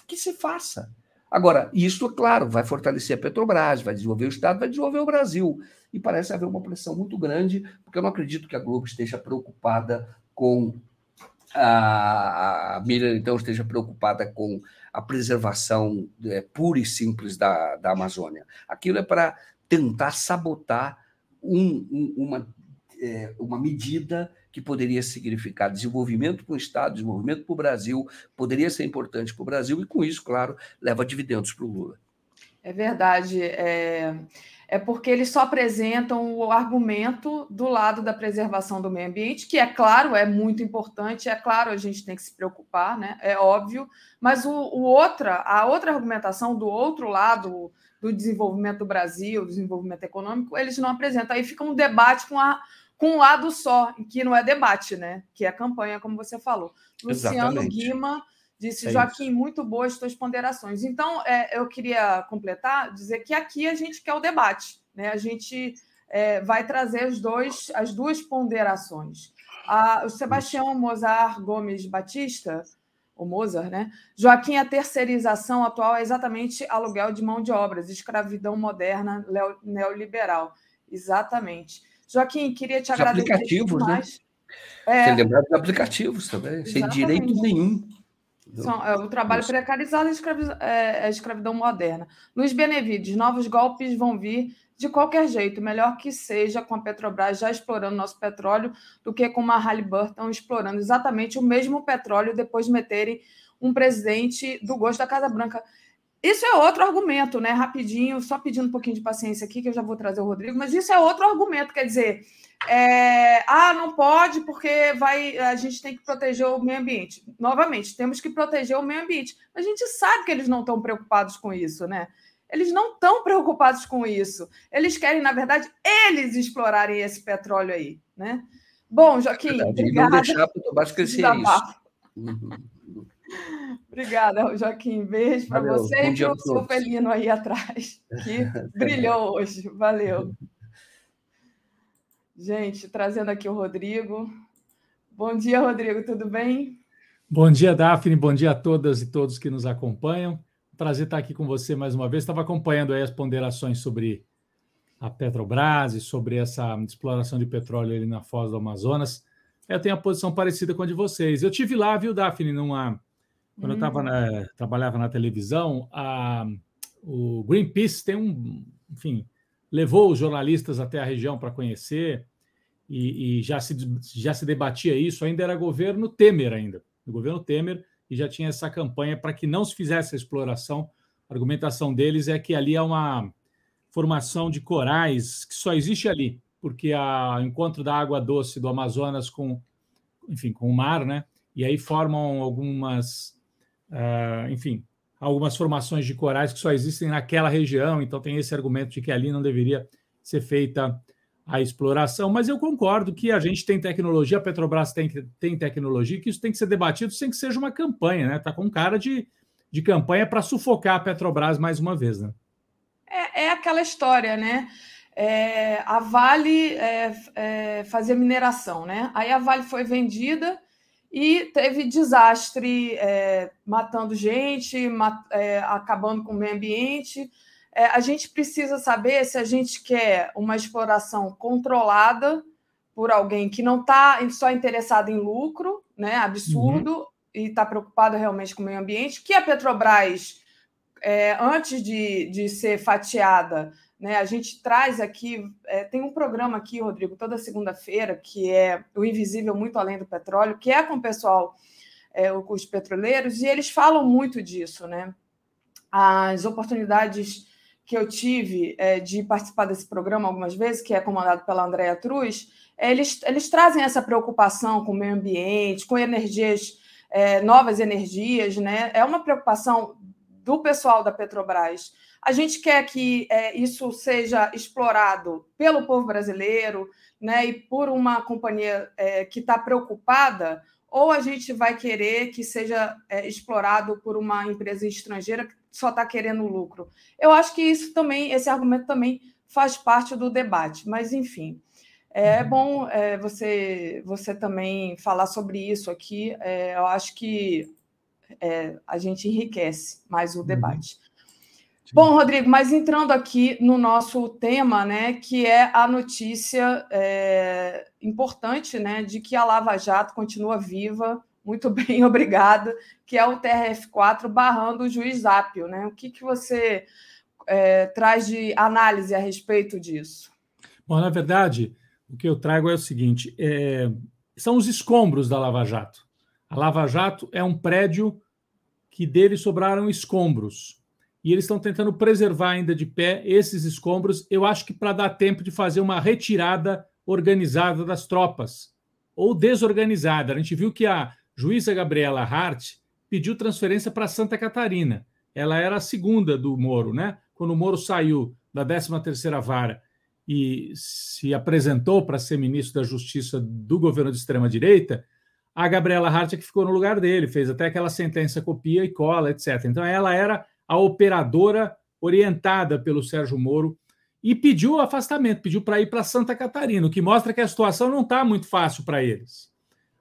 que se faça. Agora, isso, claro, vai fortalecer a Petrobras, vai desenvolver o Estado, vai desenvolver o Brasil. E parece haver uma pressão muito grande, porque eu não acredito que a Globo esteja preocupada com a, a Miriam, então, esteja preocupada com a preservação é, pura e simples da, da Amazônia. Aquilo é para tentar sabotar um, um, uma, é, uma medida que poderia significar desenvolvimento para o Estado, desenvolvimento para o Brasil, poderia ser importante para o Brasil, e com isso, claro, leva dividendos para o Lula. É verdade. É é porque eles só apresentam o argumento do lado da preservação do meio ambiente, que é claro, é muito importante, é claro, a gente tem que se preocupar, né? É óbvio, mas o, o outra, a outra argumentação do outro lado do desenvolvimento do Brasil, do desenvolvimento econômico, eles não apresentam. Aí fica um debate com, a, com um lado só, que não é debate, né? Que é campanha, como você falou. Luciano Exatamente. Guima Disse, é Joaquim, isso. muito boas tuas ponderações. Então, é, eu queria completar, dizer que aqui a gente quer o debate, né? A gente é, vai trazer os dois, as duas ponderações. A, o Sebastião Mozart Gomes Batista, o Mozart, né? Joaquim, a terceirização atual é exatamente aluguel de mão de obras, escravidão moderna neoliberal. Exatamente. Joaquim, queria te agradecer. Aplicativos, né? É... Tem lembrado de aplicativos também, Exatamente. sem direito nenhum. São, é, o trabalho Isso. precarizado é, a escravidão moderna. Luiz Benevides, novos golpes vão vir de qualquer jeito. Melhor que seja com a Petrobras já explorando nosso petróleo do que com uma Halliburton explorando exatamente o mesmo petróleo depois de meterem um presidente do gosto da Casa Branca. Isso é outro argumento, né? Rapidinho, só pedindo um pouquinho de paciência aqui, que eu já vou trazer o Rodrigo, mas isso é outro argumento, quer dizer, é, ah, não pode porque vai, a gente tem que proteger o meio ambiente. Novamente, temos que proteger o meio ambiente. A gente sabe que eles não estão preocupados com isso, né? Eles não estão preocupados com isso. Eles querem, na verdade, eles explorarem esse petróleo aí, né? Bom, Joaquim, obrigada. não deixar para o Tomás crescer isso. Obrigada, Joaquim. Beijo para você e para o seu felino aí atrás, que brilhou hoje. Valeu. Gente, trazendo aqui o Rodrigo. Bom dia, Rodrigo, tudo bem? Bom dia, Daphne. Bom dia a todas e todos que nos acompanham. Prazer estar aqui com você mais uma vez. Estava acompanhando aí as ponderações sobre a Petrobras e sobre essa exploração de petróleo ali na foz do Amazonas. Eu tenho a posição parecida com a de vocês. Eu tive lá, viu, Daphne, numa quando hum. eu tava na, trabalhava na televisão, a, o Greenpeace tem um, enfim, levou os jornalistas até a região para conhecer e, e, já se já se debatia isso. Ainda era governo Temer ainda, o governo Temer e já tinha essa campanha para que não se fizesse a exploração. A argumentação deles é que ali há uma formação de corais que só existe ali, porque o encontro da água doce do Amazonas com, enfim, com o mar, né? E aí formam algumas uh, enfim, algumas formações de corais que só existem naquela região, então tem esse argumento de que ali não deveria ser feita a exploração, mas eu concordo que a gente tem tecnologia, a Petrobras tem, tem tecnologia, que isso tem que ser debatido sem que seja uma campanha, né? Está com cara de, de campanha para sufocar a Petrobras mais uma vez, né? É, é aquela história, né? É, a Vale é, é, fazia mineração, né? Aí a Vale foi vendida e teve desastre, é, matando gente, mat, é, acabando com o meio ambiente. É, a gente precisa saber se a gente quer uma exploração controlada por alguém que não está só interessado em lucro, né, absurdo, uhum. e está preocupado realmente com o meio ambiente, que a Petrobras, é, antes de, de ser fatiada, né? A gente traz aqui, é, tem um programa aqui, Rodrigo, toda segunda-feira, que é o Invisível Muito Além do Petróleo, que é com o pessoal, é, os petroleiros, e eles falam muito disso, né? As oportunidades que eu tive é, de participar desse programa algumas vezes, que é comandado pela Andrea Cruz, eles, eles trazem essa preocupação com o meio ambiente, com energias, é, novas energias, né? É uma preocupação do pessoal da Petrobras a gente quer que é, isso seja explorado pelo povo brasileiro né, e por uma companhia é, que está preocupada, ou a gente vai querer que seja é, explorado por uma empresa estrangeira que só está querendo lucro. Eu acho que isso também, esse argumento também faz parte do debate, mas enfim. É uhum. bom é, você, você também falar sobre isso aqui. É, eu acho que é, a gente enriquece mais o uhum. debate. Bom, Rodrigo, mas entrando aqui no nosso tema, né, que é a notícia é, importante, né, de que a Lava Jato continua viva, muito bem, obrigada, que é o TRF4 barrando o juiz Ápio, né? O que, que você é, traz de análise a respeito disso? Bom, na verdade, o que eu trago é o seguinte: é, são os escombros da Lava Jato. A Lava Jato é um prédio que dele sobraram escombros e eles estão tentando preservar ainda de pé esses escombros. Eu acho que para dar tempo de fazer uma retirada organizada das tropas ou desorganizada. A gente viu que a juíza Gabriela Hart pediu transferência para Santa Catarina. Ela era a segunda do Moro, né? Quando o Moro saiu da 13ª vara e se apresentou para ser ministro da Justiça do governo de extrema direita, a Gabriela Hart é que ficou no lugar dele, fez até aquela sentença copia e cola, etc. Então ela era a operadora orientada pelo Sérgio Moro e pediu o afastamento, pediu para ir para Santa Catarina, o que mostra que a situação não está muito fácil para eles.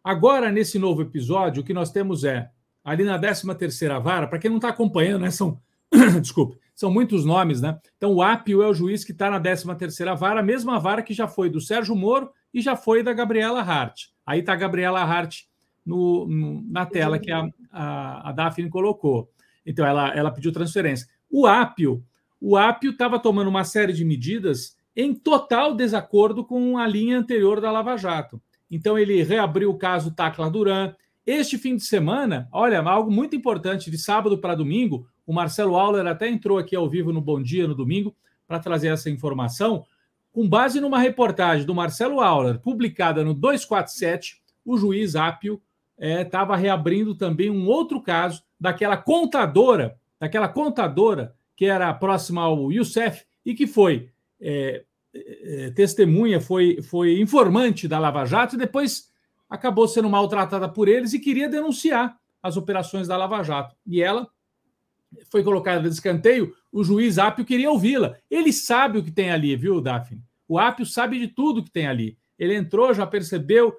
Agora, nesse novo episódio, o que nós temos é, ali na 13ª vara, para quem não está acompanhando, né, são, desculpe, são muitos nomes, né? Então, o Apio é o juiz que está na 13ª vara, a mesma vara que já foi do Sérgio Moro e já foi da Gabriela Hart. Aí está a Gabriela Hart no, no, na tela que a, a, a Daphne colocou. Então ela, ela pediu transferência. O Apio, o Apio estava tomando uma série de medidas em total desacordo com a linha anterior da Lava Jato. Então ele reabriu o caso Tacla Duran. Este fim de semana, olha, algo muito importante, de sábado para domingo, o Marcelo Auler até entrou aqui ao vivo no Bom Dia no domingo para trazer essa informação. Com base numa reportagem do Marcelo Auler, publicada no 247, o juiz Apio estava é, reabrindo também um outro caso daquela contadora, daquela contadora que era próxima ao Youssef e que foi é, é, testemunha, foi, foi informante da Lava Jato e depois acabou sendo maltratada por eles e queria denunciar as operações da Lava Jato. E ela foi colocada de escanteio, o juiz Apio queria ouvi-la. Ele sabe o que tem ali, viu, Daphne? O Apio sabe de tudo que tem ali. Ele entrou, já percebeu,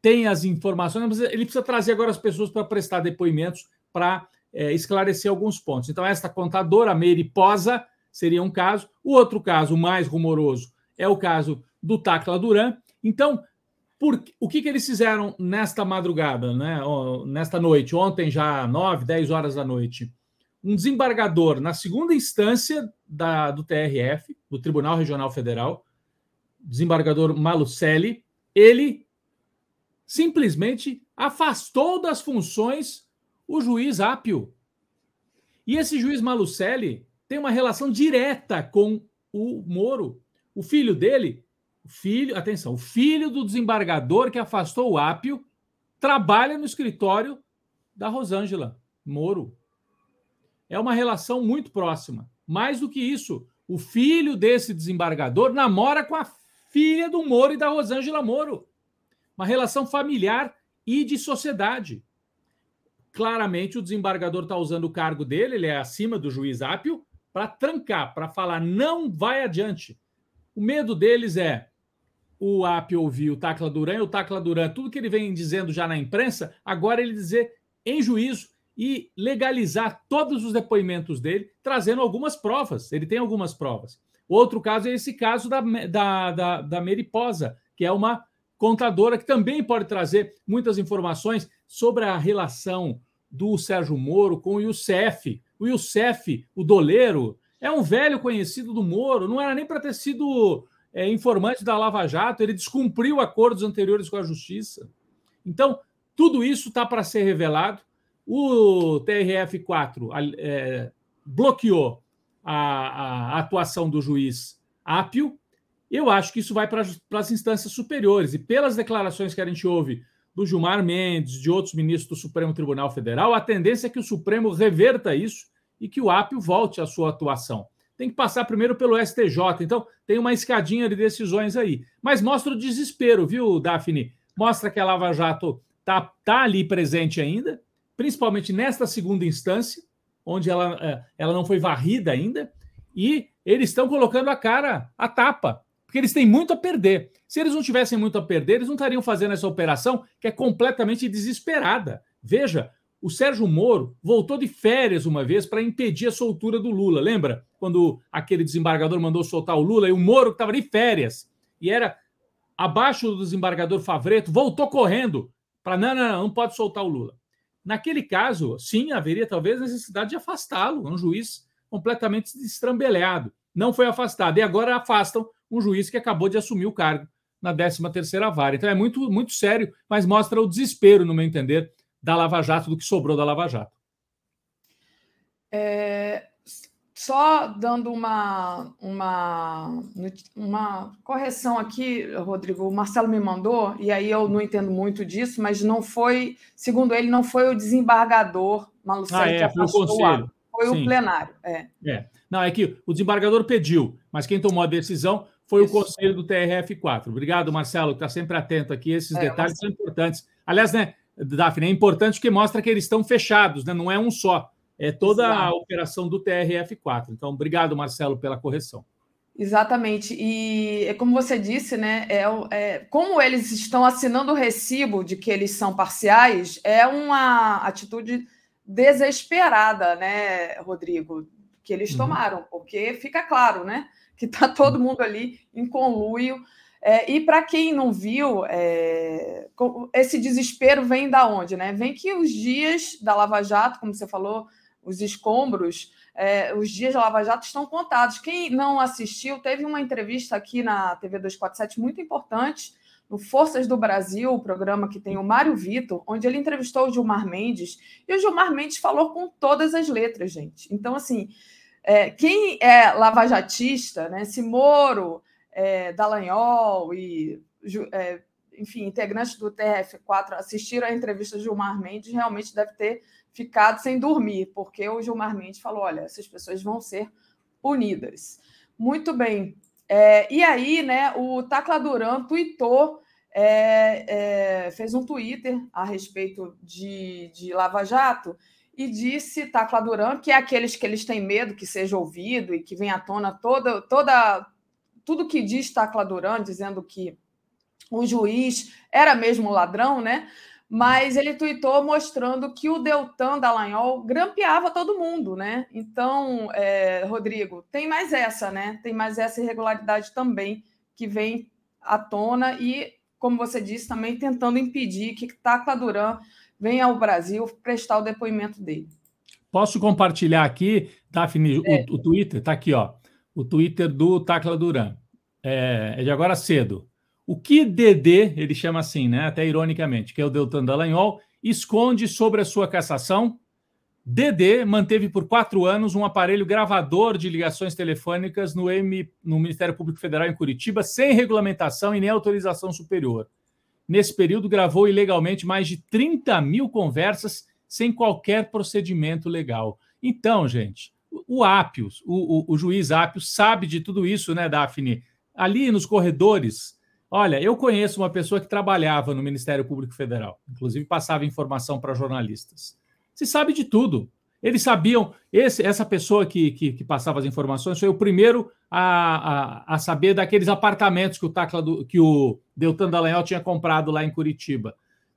tem as informações, mas ele precisa trazer agora as pessoas para prestar depoimentos para é, esclarecer alguns pontos. Então, esta contadora, Meire Posa, seria um caso. O outro caso, mais rumoroso, é o caso do Tacla Duran. Então, por, o que, que eles fizeram nesta madrugada, né? nesta noite, ontem já 9, 10 horas da noite? Um desembargador na segunda instância da, do TRF, do Tribunal Regional Federal, desembargador Malucelli, ele simplesmente afastou das funções o juiz Apio. E esse juiz Malucelli tem uma relação direta com o Moro. O filho dele, o filho, atenção, o filho do desembargador que afastou o Apio, trabalha no escritório da Rosângela Moro. É uma relação muito próxima. Mais do que isso, o filho desse desembargador namora com a filha do Moro e da Rosângela Moro uma relação familiar e de sociedade. Claramente, o desembargador está usando o cargo dele, ele é acima do juiz Ápio, para trancar, para falar não vai adiante. O medo deles é o Apio ouvir o Tacla Duran e o Tacla Duran, tudo que ele vem dizendo já na imprensa, agora ele dizer em juízo e legalizar todos os depoimentos dele, trazendo algumas provas. Ele tem algumas provas. Outro caso é esse caso da, da, da, da Meriposa, que é uma contadora, que também pode trazer muitas informações sobre a relação do Sérgio Moro com o Youssef. O Youssef, o doleiro, é um velho conhecido do Moro, não era nem para ter sido é, informante da Lava Jato, ele descumpriu acordos anteriores com a Justiça. Então, tudo isso está para ser revelado. O TRF4 é, bloqueou a, a atuação do juiz Apio, eu acho que isso vai para as instâncias superiores. E pelas declarações que a gente ouve do Gilmar Mendes, de outros ministros do Supremo Tribunal Federal, a tendência é que o Supremo reverta isso e que o Apio volte à sua atuação. Tem que passar primeiro pelo STJ. Então, tem uma escadinha de decisões aí. Mas mostra o desespero, viu, Daphne? Mostra que a Lava Jato está tá ali presente ainda, principalmente nesta segunda instância, onde ela, é, ela não foi varrida ainda, e eles estão colocando a cara a tapa porque eles têm muito a perder. Se eles não tivessem muito a perder, eles não estariam fazendo essa operação que é completamente desesperada. Veja, o Sérgio Moro voltou de férias uma vez para impedir a soltura do Lula. Lembra quando aquele desembargador mandou soltar o Lula e o Moro, que estava de férias, e era abaixo do desembargador Favreto, voltou correndo para não, não, não, pode soltar o Lula. Naquele caso, sim, haveria talvez necessidade de afastá-lo, um juiz completamente destrambelhado. Não foi afastado e agora afastam um juiz que acabou de assumir o cargo na 13ª vara. Então é muito, muito sério, mas mostra o desespero, no meu entender, da Lava Jato, do que sobrou da Lava Jato. É, só dando uma, uma, uma correção aqui, Rodrigo, o Marcelo me mandou, e aí eu não entendo muito disso, mas não foi, segundo ele, não foi o desembargador Malucelli ah, é, que foi o conselho. Foi Sim. o plenário. É. é. Não, é que o desembargador pediu, mas quem tomou a decisão foi Isso. o conselho do TRF4. Obrigado, Marcelo, que está sempre atento aqui. Esses é, detalhes mas... são importantes. Aliás, né, Daphne, é importante porque mostra que eles estão fechados, né? não é um só. É toda Exato. a operação do TRF4. Então, obrigado, Marcelo, pela correção. Exatamente. E é como você disse, né? É, é, como eles estão assinando o recibo de que eles são parciais, é uma atitude desesperada, né, Rodrigo, que eles uhum. tomaram, porque fica claro, né? Que está todo mundo ali em conluio. É, e para quem não viu, é, esse desespero vem da onde? Né? Vem que os dias da Lava Jato, como você falou, os escombros, é, os dias da Lava Jato estão contados. Quem não assistiu, teve uma entrevista aqui na TV 247 muito importante, no Forças do Brasil, o programa que tem o Mário Vitor, onde ele entrevistou o Gilmar Mendes, e o Gilmar Mendes falou com todas as letras, gente. Então, assim, é, quem é lavajatista, né, se Moro, é, Dallagnol e, é, enfim, integrantes do TRF4 assistiram à entrevista de Gilmar Mendes, realmente deve ter ficado sem dormir, porque o Gilmar Mendes falou: olha, essas pessoas vão ser punidas. Muito bem. É, e aí, né, o Tacla Duran é, é, fez um Twitter a respeito de, de Lava Jato e disse, Tacla Duran, que é aqueles que eles têm medo que seja ouvido e que vem à tona toda, toda tudo que diz Tacla Duran, dizendo que o juiz era mesmo ladrão, né? Mas ele tuitou mostrando que o Deltan Dallagnol grampeava todo mundo, né? Então, é, Rodrigo, tem mais essa, né? Tem mais essa irregularidade também que vem à tona e, como você disse, também tentando impedir que Tacla Duran venha ao Brasil prestar o depoimento dele. Posso compartilhar aqui, Daphne, é. o, o Twitter? Está aqui, ó. O Twitter do Tacla Duran. É, é de agora cedo. O que DD, ele chama assim, né? Até ironicamente, que é o Deltan Dallagnol, esconde sobre a sua cassação? DD manteve por quatro anos um aparelho gravador de ligações telefônicas no, M, no Ministério Público Federal em Curitiba, sem regulamentação e nem autorização superior. Nesse período, gravou ilegalmente mais de 30 mil conversas sem qualquer procedimento legal. Então, gente, o Ápios, o, o, o juiz Ápios, sabe de tudo isso, né, Daphne? Ali nos corredores Olha, eu conheço uma pessoa que trabalhava no Ministério Público Federal, inclusive passava informação para jornalistas. Se sabe de tudo. Eles sabiam, esse, essa pessoa que, que, que, passava as informações foi o primeiro a, a, a saber daqueles apartamentos que o, Tacla do, que o Deltan Dallagnol tinha comprado lá em Curitiba.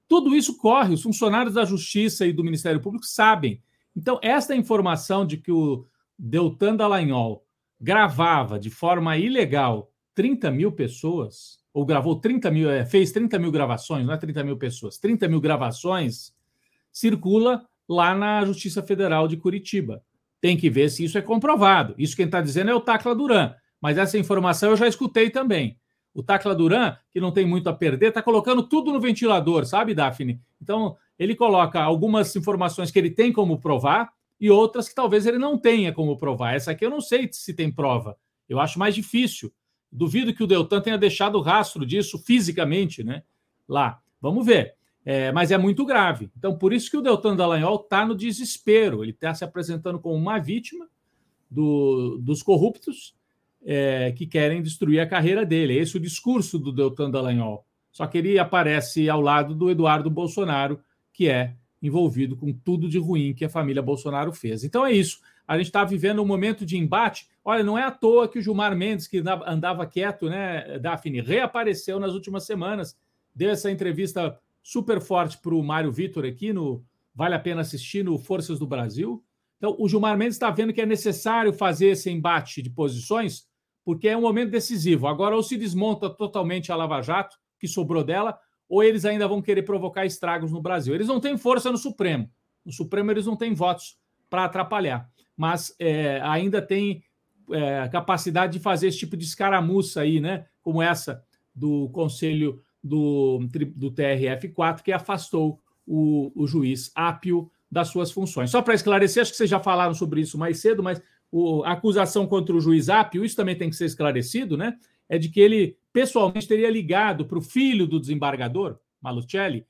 Tudo isso corre, os funcionários da Justiça e do Ministério Público sabem. Então, esta informação de que o Deltan Dallagnol gravava de forma ilegal 30 mil pessoas, ou gravou 30 mil, é, fez 30 mil gravações, não é 30 mil pessoas, 30 mil gravações, circula lá na Justiça Federal de Curitiba. Tem que ver se isso é comprovado. Isso quem está dizendo é o Tacla Duran, mas essa informação eu já escutei também. O Tacla Duran, que não tem muito a perder, está colocando tudo no ventilador, sabe, Daphne? Então, ele coloca algumas informações que ele tem como provar e outras que talvez ele não tenha como provar. Essa aqui eu não sei se tem prova. Eu acho mais difícil. Duvido que o Deltan tenha deixado rastro disso fisicamente, né? Lá. Vamos ver. É, mas é muito grave. Então, por isso que o Deltan Dallagnol está no desespero. Ele está se apresentando como uma vítima do, dos corruptos é, que querem destruir a carreira dele. Esse é o discurso do Deltan Dallagnol. Só que ele aparece ao lado do Eduardo Bolsonaro, que é envolvido com tudo de ruim que a família Bolsonaro fez. Então é isso. A gente está vivendo um momento de embate. Olha, não é à toa que o Gilmar Mendes, que andava quieto, né, Daphne, reapareceu nas últimas semanas, deu essa entrevista super forte para o Mário Vitor aqui no Vale a Pena Assistir no Forças do Brasil. Então, o Gilmar Mendes está vendo que é necessário fazer esse embate de posições, porque é um momento decisivo. Agora, ou se desmonta totalmente a Lava Jato, que sobrou dela, ou eles ainda vão querer provocar estragos no Brasil. Eles não têm força no Supremo. No Supremo, eles não têm votos para atrapalhar, mas é, ainda tem é, capacidade de fazer esse tipo de escaramuça aí, né? Como essa do Conselho do, do TRF4, que afastou o, o juiz Ápio das suas funções. Só para esclarecer, acho que vocês já falaram sobre isso mais cedo, mas o, a acusação contra o juiz Ápio, isso também tem que ser esclarecido, né? É de que ele pessoalmente teria ligado para o filho do desembargador, Malucelli,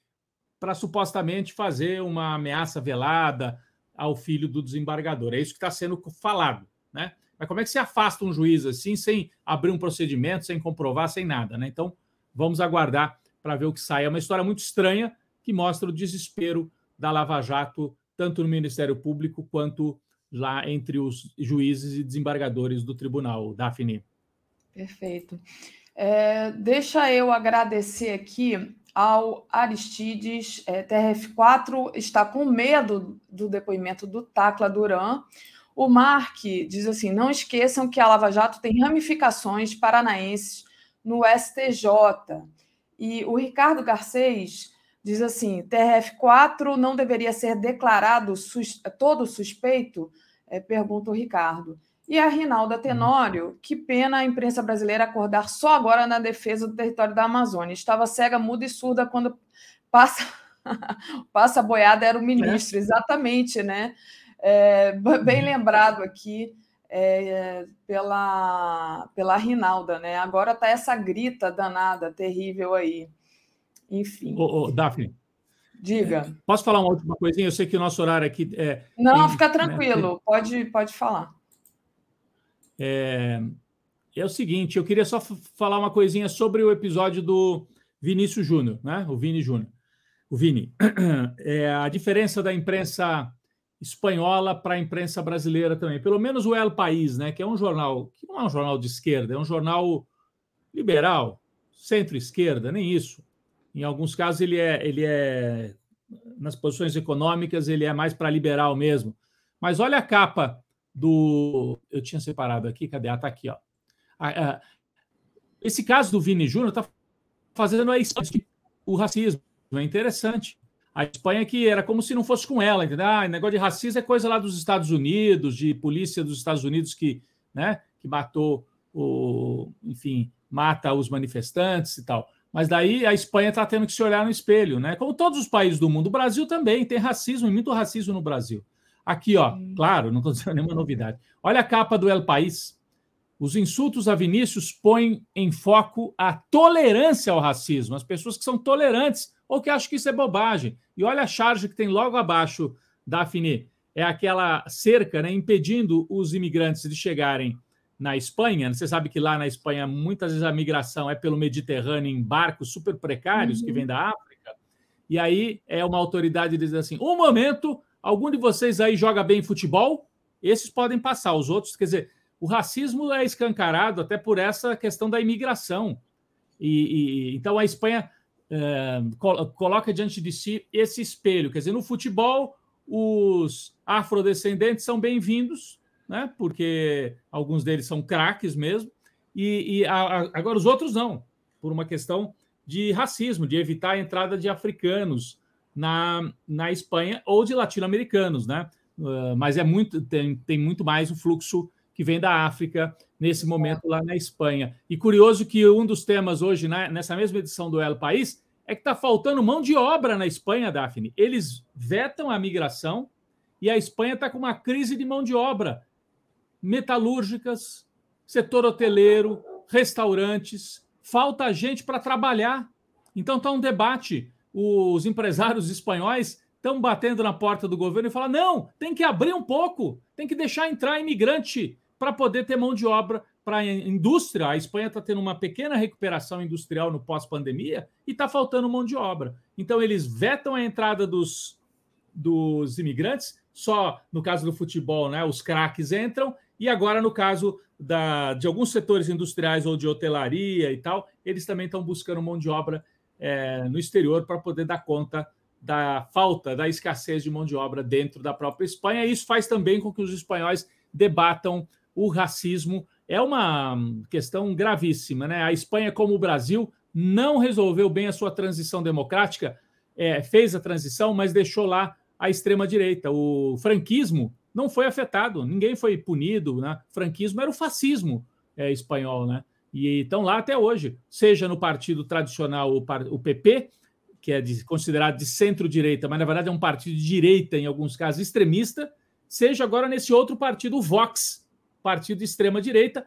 para supostamente fazer uma ameaça velada ao filho do desembargador. É isso que está sendo falado, né? Mas como é que se afasta um juiz assim, sem abrir um procedimento, sem comprovar, sem nada, né? Então, vamos aguardar para ver o que sai. É uma história muito estranha que mostra o desespero da Lava Jato, tanto no Ministério Público quanto lá entre os juízes e desembargadores do tribunal, Daphne. Perfeito. É, deixa eu agradecer aqui ao Aristides. É, TRF4 está com medo do depoimento do Tacla Duran. O Mark diz assim: não esqueçam que a Lava Jato tem ramificações paranaenses no STJ. E o Ricardo Garcês diz assim: TRF4 não deveria ser declarado sus todo suspeito? É, pergunta o Ricardo. E a Rinalda uhum. Tenório, que pena a imprensa brasileira acordar só agora na defesa do território da Amazônia. Estava cega, muda e surda quando passa, passa boiada era o ministro, é. exatamente, né? É, bem uhum. lembrado aqui é, pela, pela Rinalda, né? Agora tá essa grita danada, terrível aí. Enfim. Ô, ô, Daphne. Diga. Posso falar uma última coisinha? Eu sei que o nosso horário aqui é. Não, tem, fica né, tranquilo, né, pode, pode falar. É, é o seguinte, eu queria só falar uma coisinha sobre o episódio do Vinícius Júnior, né? O Vini Júnior. O Vini. É, a diferença da imprensa espanhola para a imprensa brasileira também. Pelo menos o El País, né? Que é um jornal que não é um jornal de esquerda, é um jornal liberal, centro-esquerda, nem isso. Em alguns casos ele é, ele é nas posições econômicas ele é mais para liberal mesmo. Mas olha a capa do. Eu tinha separado aqui, cadê? Ah, tá aqui, ó. Esse caso do Vini Júnior está fazendo aí o racismo. É interessante. A Espanha que era como se não fosse com ela, entendeu? Ah, negócio de racismo é coisa lá dos Estados Unidos, de polícia dos Estados Unidos que, né, que matou o, enfim, mata os manifestantes e tal. Mas daí a Espanha está tendo que se olhar no espelho, né? Como todos os países do mundo, o Brasil também tem racismo, muito racismo no Brasil. Aqui, ó, claro, não estou dizendo nenhuma novidade. Olha a capa do El País. Os insultos a Vinícius põem em foco a tolerância ao racismo, as pessoas que são tolerantes ou que acham que isso é bobagem. E olha a charge que tem logo abaixo, Daphne, é aquela cerca né, impedindo os imigrantes de chegarem na Espanha. Você sabe que lá na Espanha muitas vezes a migração é pelo Mediterrâneo em barcos super precários uhum. que vêm da África. E aí é uma autoridade diz assim: um momento, algum de vocês aí joga bem futebol? Esses podem passar, os outros, quer dizer, o racismo é escancarado até por essa questão da imigração. E, e então a Espanha é, coloca diante de si esse espelho. Quer dizer, no futebol, os afrodescendentes são bem-vindos, né? porque alguns deles são craques mesmo, e, e a, a, agora os outros não, por uma questão de racismo, de evitar a entrada de africanos na, na Espanha ou de latino-americanos, né? Uh, mas é muito tem, tem muito mais o fluxo que vem da África nesse momento lá na Espanha. E curioso que um dos temas hoje, né, nessa mesma edição do El País, é que está faltando mão de obra na Espanha, Daphne. Eles vetam a migração e a Espanha está com uma crise de mão de obra. Metalúrgicas, setor hoteleiro, restaurantes, falta gente para trabalhar. Então está um debate. Os empresários espanhóis estão batendo na porta do governo e falam: não, tem que abrir um pouco, tem que deixar entrar imigrante para poder ter mão de obra para a indústria. A Espanha está tendo uma pequena recuperação industrial no pós-pandemia e está faltando mão de obra. Então, eles vetam a entrada dos, dos imigrantes, só no caso do futebol, né, os craques entram, e agora, no caso da, de alguns setores industriais ou de hotelaria e tal, eles também estão buscando mão de obra é, no exterior para poder dar conta da falta, da escassez de mão de obra dentro da própria Espanha. E isso faz também com que os espanhóis debatam o racismo é uma questão gravíssima. Né? A Espanha, como o Brasil, não resolveu bem a sua transição democrática, é, fez a transição, mas deixou lá a extrema-direita. O franquismo não foi afetado, ninguém foi punido. Né? O franquismo era o fascismo é, espanhol. Né? E estão lá até hoje, seja no partido tradicional, o, PP, que é de, considerado de centro-direita, mas na verdade é um partido de direita, em alguns casos extremista, seja agora nesse outro partido, o Vox, partido de extrema-direita,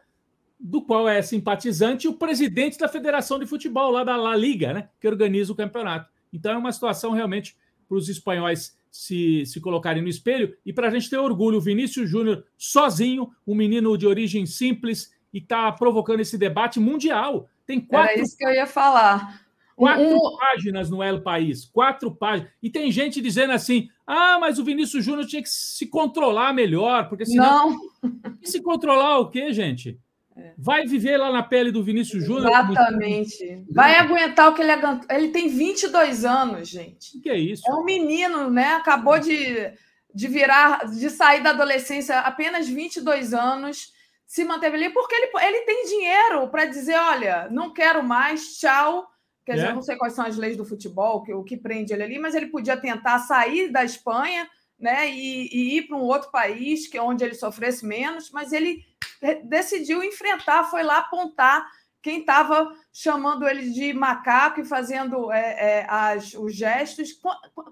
do qual é simpatizante o presidente da Federação de Futebol, lá da La Liga, né, que organiza o campeonato. Então é uma situação realmente para os espanhóis se, se colocarem no espelho e para a gente ter orgulho. O Vinícius Júnior, sozinho, um menino de origem simples, e está provocando esse debate mundial. Tem quatro. Era isso que eu ia falar. Quatro um... páginas no El País, quatro páginas. E tem gente dizendo assim: ah, mas o Vinícius Júnior tinha que se controlar melhor, porque senão. Não. E se controlar o quê, gente? É. Vai viver lá na pele do Vinícius Júnior? Exatamente. Vai aguentar o que ele aguentou. Ele tem 22 anos, gente. O que é isso? É um menino, né? Acabou de, de virar, de sair da adolescência, apenas 22 anos, se manteve ali, porque ele, ele tem dinheiro para dizer: olha, não quero mais, tchau Quer dizer, é. eu não sei quais são as leis do futebol, que, o que prende ele ali, mas ele podia tentar sair da Espanha né, e, e ir para um outro país que onde ele sofresse menos, mas ele decidiu enfrentar, foi lá apontar quem estava chamando ele de macaco e fazendo é, é, as, os gestos.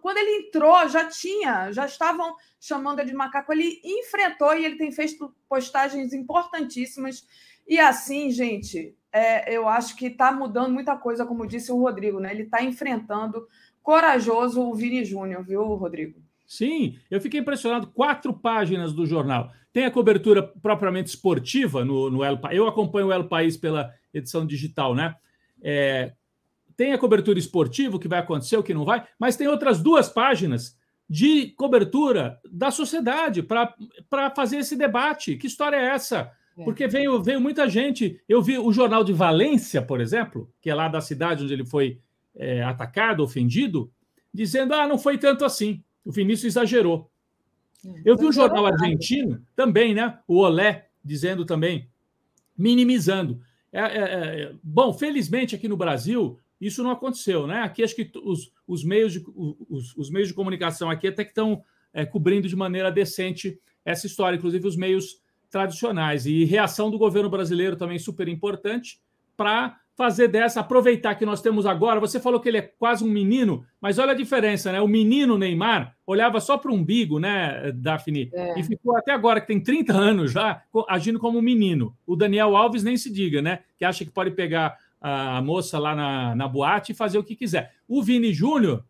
Quando ele entrou, já tinha, já estavam chamando ele de macaco. Ele enfrentou e ele tem feito postagens importantíssimas. E assim, gente, é, eu acho que está mudando muita coisa, como disse o Rodrigo, né? Ele está enfrentando corajoso o Vini Júnior, viu, Rodrigo? Sim, eu fiquei impressionado. Quatro páginas do jornal. Tem a cobertura propriamente esportiva no, no El Eu acompanho o El País pela edição digital, né? É, tem a cobertura esportiva, o que vai acontecer, o que não vai, mas tem outras duas páginas de cobertura da sociedade para fazer esse debate. Que história é essa? É. Porque veio, veio muita gente. Eu vi o jornal de Valência, por exemplo, que é lá da cidade onde ele foi é, atacado, ofendido, dizendo: ah, não foi tanto assim. O Vinícius exagerou. É, Eu vi o jornal argentino também, né? O Olé dizendo também, minimizando. É, é, é, bom, felizmente aqui no Brasil isso não aconteceu, né? Aqui acho que os, os, meios, de, os, os meios de comunicação aqui até que estão cobrindo de maneira decente essa história, inclusive os meios tradicionais. E reação do governo brasileiro também super importante para fazer dessa, aproveitar que nós temos agora. Você falou que ele é quase um menino, mas olha a diferença, né? O menino Neymar olhava só para o umbigo, né, Daphne? É. E ficou até agora, que tem 30 anos já, agindo como um menino. O Daniel Alves nem se diga, né? Que acha que pode pegar a moça lá na, na boate e fazer o que quiser. O Vini Júnior,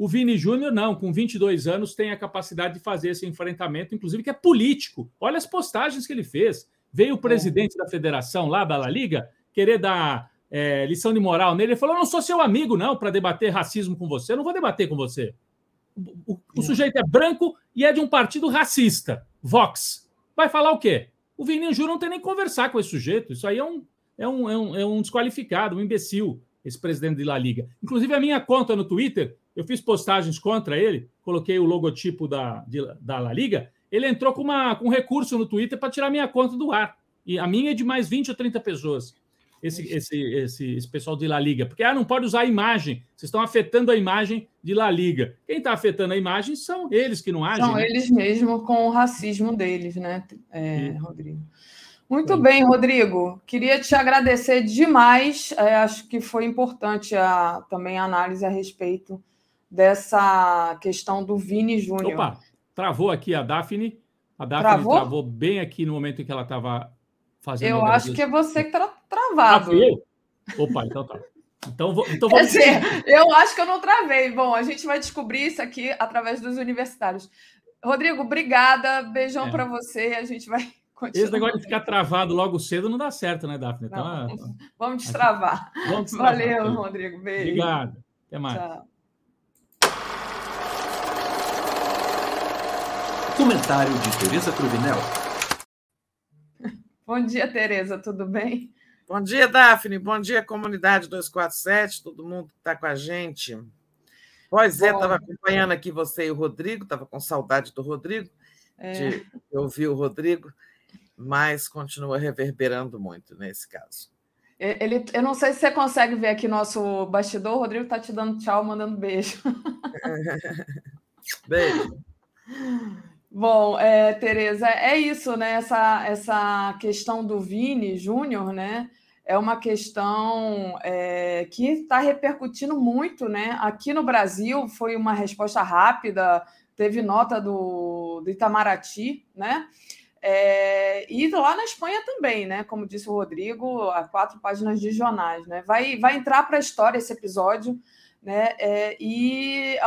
o Vini Júnior, não, com 22 anos, tem a capacidade de fazer esse enfrentamento, inclusive que é político. Olha as postagens que ele fez. Veio o é. presidente é. da federação lá da La Liga querer dar é, lição de moral nele. Ele falou: Eu não sou seu amigo, não, para debater racismo com você. Eu não vou debater com você. O, o, o, sujeito é branco e é de um partido racista, Vox. Vai falar o quê? O Vini Júnior não tem nem conversar com esse sujeito. Isso aí é um, é um, é um, é um desqualificado, um imbecil, esse presidente de La Liga. Inclusive, a minha conta no Twitter, eu fiz postagens contra ele, coloquei o logotipo da, de, da La Liga, ele entrou com, uma, com um recurso no Twitter para tirar minha conta do ar. E a minha é de mais 20 ou 30 pessoas. Esse, esse, esse, esse pessoal de La Liga. Porque ah, não pode usar a imagem. Vocês estão afetando a imagem de La Liga. Quem está afetando a imagem são eles que não agem. São né? eles mesmo com o racismo deles, né, é, Rodrigo? Muito bem, Rodrigo. Queria te agradecer demais. É, acho que foi importante a, também a análise a respeito dessa questão do Vini Júnior. Opa, travou aqui a Daphne. A Daphne travou, travou bem aqui no momento em que ela estava fazendo. Eu acho que é você que está travado. Ah, Opa, então tá. Então, vou, então vamos... Dizer, eu acho que eu não travei. Bom, a gente vai descobrir isso aqui através dos universitários. Rodrigo, obrigada. Beijão é. para você. A gente vai Continua. Esse negócio de ficar travado logo cedo não dá certo, né, Daphne? Então, não, vamos, é, vamos destravar. Vamos destravar. Valeu, Rodrigo. Beijo. Obrigado. Até mais. Tchau. Comentário de Tereza Cruvinel. Bom dia, Tereza, tudo bem? Bom dia, Daphne. Bom dia, comunidade 247, todo mundo que está com a gente. Pois é, estava acompanhando aqui você e o Rodrigo, estava com saudade do Rodrigo, é. de ouvir o Rodrigo mas continua reverberando muito nesse caso. Ele, eu não sei se você consegue ver aqui nosso bastidor, o Rodrigo está te dando tchau, mandando beijo. beijo. Bom, é, Tereza, é isso, né? Essa, essa questão do Vini Júnior, né? É uma questão é, que está repercutindo muito, né? Aqui no Brasil foi uma resposta rápida, teve nota do, do Itamaraty, né? É, e lá na Espanha também, né? Como disse o Rodrigo, há quatro páginas de jornais, né? Vai, vai entrar para a história esse episódio, né? É, e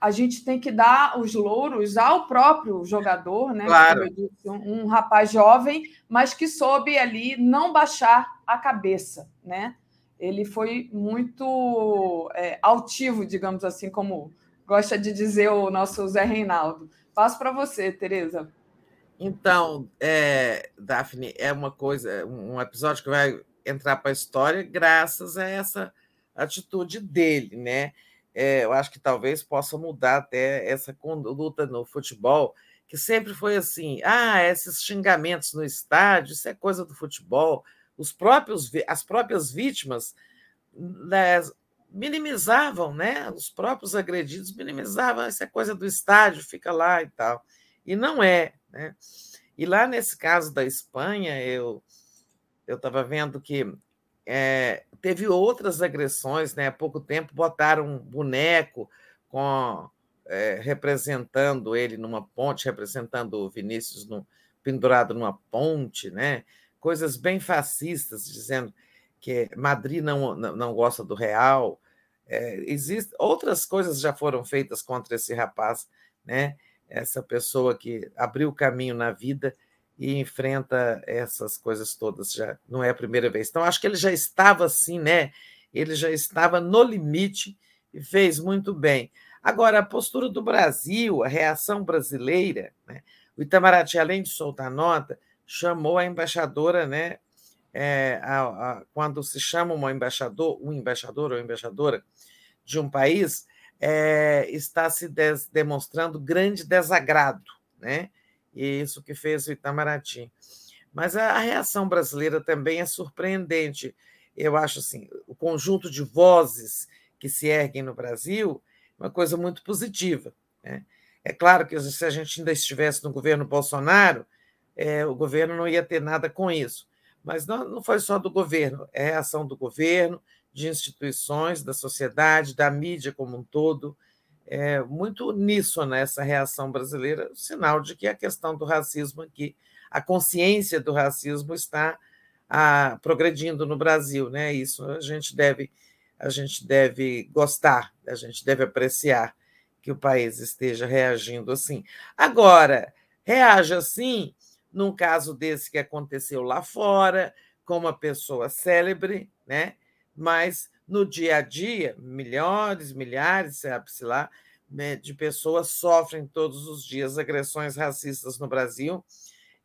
a, gente tem que dar os louros ao próprio jogador, né? Claro. Disse, um, um, rapaz jovem, mas que soube ali não baixar a cabeça, né? Ele foi muito é, altivo, digamos assim, como gosta de dizer o nosso Zé Reinaldo. Passo para você, Tereza. Então, é, Daphne, é uma coisa, um episódio que vai entrar para a história graças a essa atitude dele, né? É, eu acho que talvez possa mudar até essa conduta no futebol, que sempre foi assim: ah, esses xingamentos no estádio, isso é coisa do futebol. Os próprios, as próprias vítimas né, minimizavam, né? Os próprios agredidos minimizavam, isso é coisa do estádio, fica lá e tal. E não é, né? E lá nesse caso da Espanha, eu eu estava vendo que é, teve outras agressões, né? Há pouco tempo botaram um boneco com é, representando ele numa ponte, representando o Vinícius no, pendurado numa ponte, né? Coisas bem fascistas, dizendo que Madrid não, não, gosta do Real. É, existe, outras coisas já foram feitas contra esse rapaz né? Essa pessoa que abriu caminho na vida e enfrenta essas coisas todas já não é a primeira vez. Então acho que ele já estava assim, né? Ele já estava no limite e fez muito bem. Agora a postura do Brasil, a reação brasileira, né? O Itamaraty, além de soltar nota, chamou a embaixadora, né? É, a, a, quando se chama um embaixador, um embaixador ou embaixadora de um país, é, está se des, demonstrando grande desagrado, né? E isso que fez o Itamaraty. Mas a, a reação brasileira também é surpreendente. Eu acho assim, o conjunto de vozes que se erguem no Brasil, é uma coisa muito positiva. Né? É claro que se a gente ainda estivesse no governo Bolsonaro, é, o governo não ia ter nada com isso. Mas não, não foi só do governo, é a ação do governo, de instituições, da sociedade, da mídia como um todo. É muito nisso nessa né, reação brasileira, sinal de que a questão do racismo aqui, a consciência do racismo está ah, progredindo no Brasil, né? Isso a gente deve a gente deve gostar, a gente deve apreciar que o país esteja reagindo assim. Agora, reage assim num caso desse que aconteceu lá fora, com uma pessoa célebre, né? mas no dia a dia, milhares, milhares, sabe-se lá, né, de pessoas sofrem todos os dias agressões racistas no Brasil,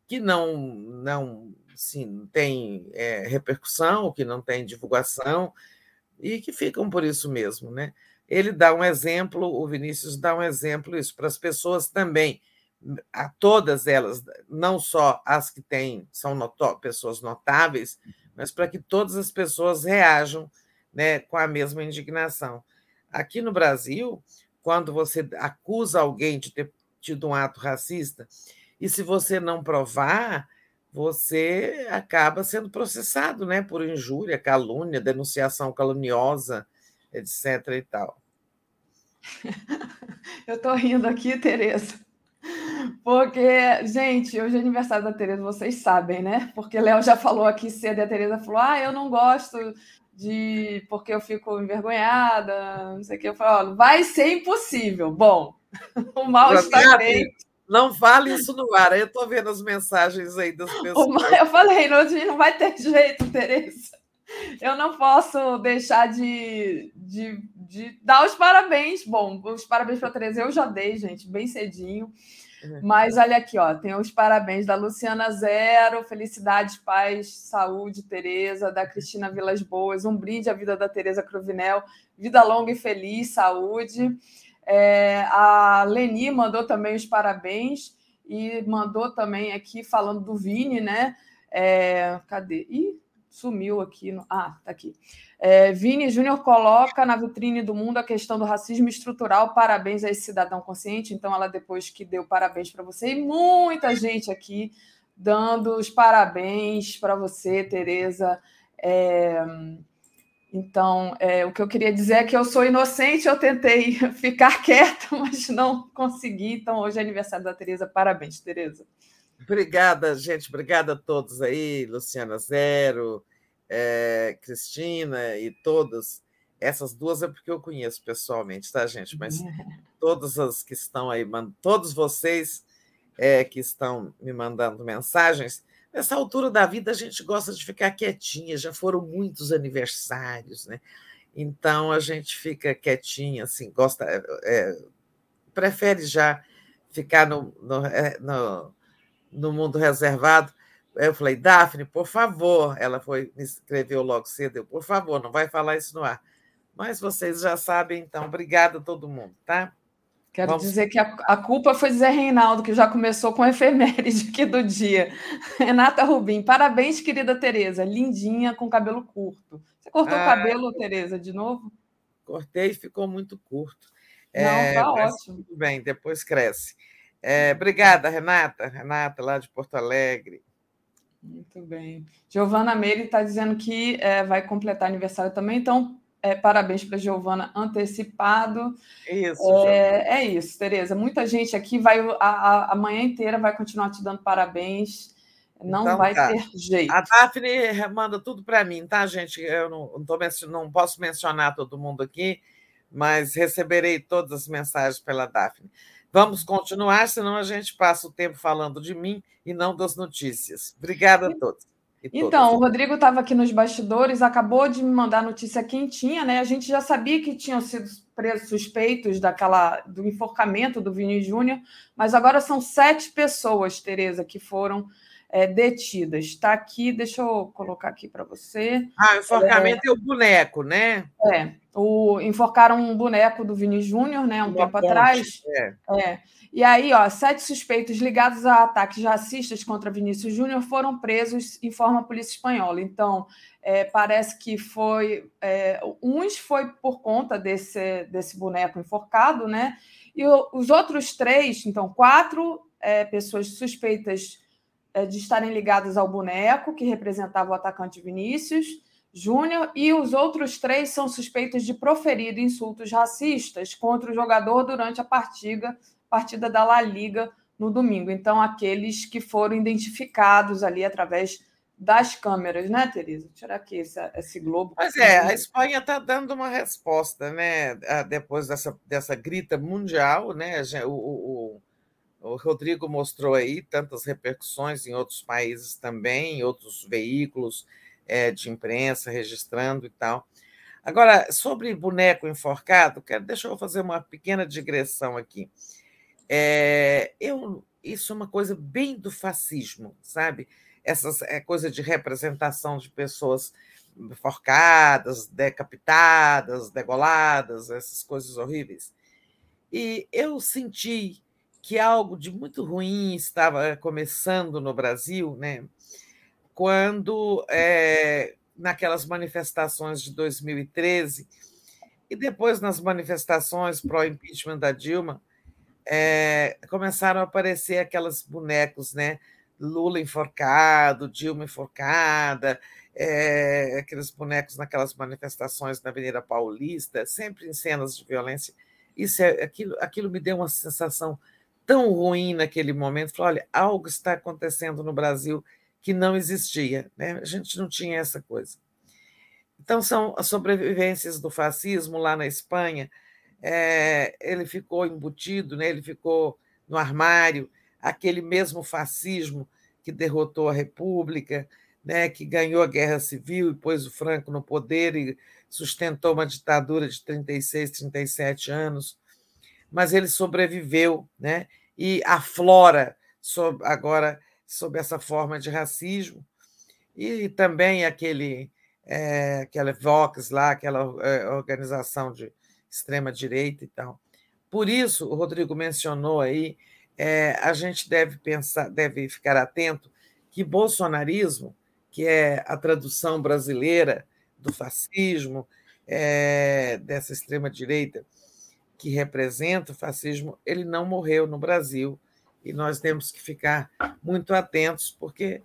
que não, não tem é, repercussão, que não tem divulgação, e que ficam por isso mesmo. Né? Ele dá um exemplo, o Vinícius dá um exemplo isso para as pessoas também, a todas elas, não só as que têm, são pessoas notáveis, mas para que todas as pessoas reajam né, com a mesma indignação. Aqui no Brasil, quando você acusa alguém de ter tido um ato racista, e se você não provar, você acaba sendo processado né, por injúria, calúnia, denunciação caluniosa, etc. e tal. Eu estou rindo aqui, Tereza, porque, gente, hoje é aniversário da Tereza, vocês sabem, né? Porque Léo já falou aqui cedo e a Tereza falou: ah, eu não gosto de porque eu fico envergonhada, não sei o que. Eu falo: vai ser impossível. Bom, o mal está feito. Não fale isso no ar. Eu estou vendo as mensagens aí das pessoas. Eu falei, não, não vai ter jeito, Tereza. Eu não posso deixar de, de, de dar os parabéns. Bom, os parabéns para a Tereza eu já dei, gente, bem cedinho. Uhum. Mas olha aqui, ó, tem os parabéns da Luciana Zero, felicidades, paz, saúde, Tereza, da Cristina Vilas Boas, um brinde à vida da Tereza Cruvinel, vida longa e feliz, saúde. É, a Leni mandou também os parabéns e mandou também aqui falando do Vini, né? É, cadê? Ih, sumiu aqui. No... Ah, tá aqui. É, Vini Júnior coloca na vitrine do mundo a questão do racismo estrutural. Parabéns a esse cidadão consciente. Então, ela depois que deu parabéns para você, e muita gente aqui dando os parabéns para você, Tereza. É... Então, é, o que eu queria dizer é que eu sou inocente, eu tentei ficar quieta, mas não consegui. Então, hoje é aniversário da Tereza. Parabéns, Tereza. Obrigada, gente. Obrigada a todos aí, Luciana Zero, é, Cristina e todas. Essas duas é porque eu conheço pessoalmente, tá, gente? Mas todas as que estão aí, todos vocês é, que estão me mandando mensagens, nessa altura da vida a gente gosta de ficar quietinha, já foram muitos aniversários, né? Então a gente fica quietinha, assim, gosta, é, prefere já ficar no, no, no no mundo reservado. Eu falei, Daphne, por favor. Ela foi, me escreveu logo cedo, eu, por favor, não vai falar isso no ar. Mas vocês já sabem, então, obrigada a todo mundo, tá? Quero Vamos... dizer que a, a, culpa foi Zé Reinaldo, que já começou com a efeméride aqui do dia. Renata Rubim, parabéns, querida Tereza. Lindinha, com cabelo curto. Você cortou ah, o cabelo, Tereza, de novo? Cortei e ficou muito curto. Não, é, tá ótimo. Tudo bem, depois cresce. É, obrigada, Renata. Renata, lá de Porto Alegre. Muito bem. Giovana Meire está dizendo que é, vai completar aniversário também, então é, parabéns para Giovana antecipado. Isso. É, é, isso, Tereza. Muita gente aqui vai a, a, a manhã inteira vai continuar te dando parabéns. Não então, vai tá. ter jeito. A Daphne manda tudo para mim, tá, gente? Eu não, tô, não posso mencionar todo mundo aqui, mas receberei todas as mensagens pela Daphne. Vamos continuar, senão a gente passa o tempo falando de mim e não das notícias. Obrigada a todos. Então, o Rodrigo estava aqui nos bastidores, acabou de me mandar a notícia quentinha, né? A gente já sabia que tinham sido presos suspeitos daquela do enforcamento do Vini Júnior, mas agora são sete pessoas, Tereza, que foram é, detidas. Está aqui, deixa eu colocar aqui para você. Ah, o enforcamento é, é, o boneco, né? É, o, enforcaram um boneco do Vini Júnior, né? Um Uma tempo ponte, atrás. É. é. E aí, ó, sete suspeitos ligados a ataques racistas contra Vinícius Júnior foram presos, informa a polícia espanhola. Então, é, parece que foi. É, uns foi por conta desse, desse boneco enforcado, né? E o, os outros três, então, quatro é, pessoas suspeitas de estarem ligadas ao boneco que representava o atacante Vinícius Júnior, e os outros três são suspeitos de proferir insultos racistas contra o jogador durante a partida partida da La Liga no domingo. Então, aqueles que foram identificados ali através das câmeras, né, Tereza? Tirar aqui esse, esse globo. Pois é, a Espanha está dando uma resposta, né? Depois dessa, dessa grita mundial, né? O, o, o Rodrigo mostrou aí tantas repercussões em outros países também, em outros veículos é, de imprensa registrando e tal. Agora, sobre boneco enforcado, quero, deixa eu fazer uma pequena digressão aqui. É, eu, isso é uma coisa bem do fascismo, sabe? Essa é coisa de representação de pessoas forcadas, decapitadas, degoladas, essas coisas horríveis. E eu senti que algo de muito ruim estava começando no Brasil, né? quando, é, naquelas manifestações de 2013, e depois nas manifestações pró-impeachment da Dilma, é, começaram a aparecer aquelas bonecos, né? Lula enforcado, Dilma enforcada, é, aqueles bonecos naquelas manifestações na Avenida Paulista, sempre em cenas de violência. Isso é, aquilo, aquilo me deu uma sensação tão ruim naquele momento. Falei, olha, algo está acontecendo no Brasil que não existia, né? A gente não tinha essa coisa. Então são as sobrevivências do fascismo lá na Espanha é, ele ficou embutido, né? ele ficou no armário, aquele mesmo fascismo que derrotou a República, né? que ganhou a Guerra Civil e pôs o Franco no poder e sustentou uma ditadura de 36, 37 anos, mas ele sobreviveu né? e aflora sob, agora sob essa forma de racismo, e também aquele, é, aquela Vox lá, aquela é, organização de extrema-direita e tal. Por isso, o Rodrigo mencionou aí, é, a gente deve pensar, deve ficar atento que bolsonarismo, que é a tradução brasileira do fascismo, é, dessa extrema-direita, que representa o fascismo, ele não morreu no Brasil. E nós temos que ficar muito atentos, porque,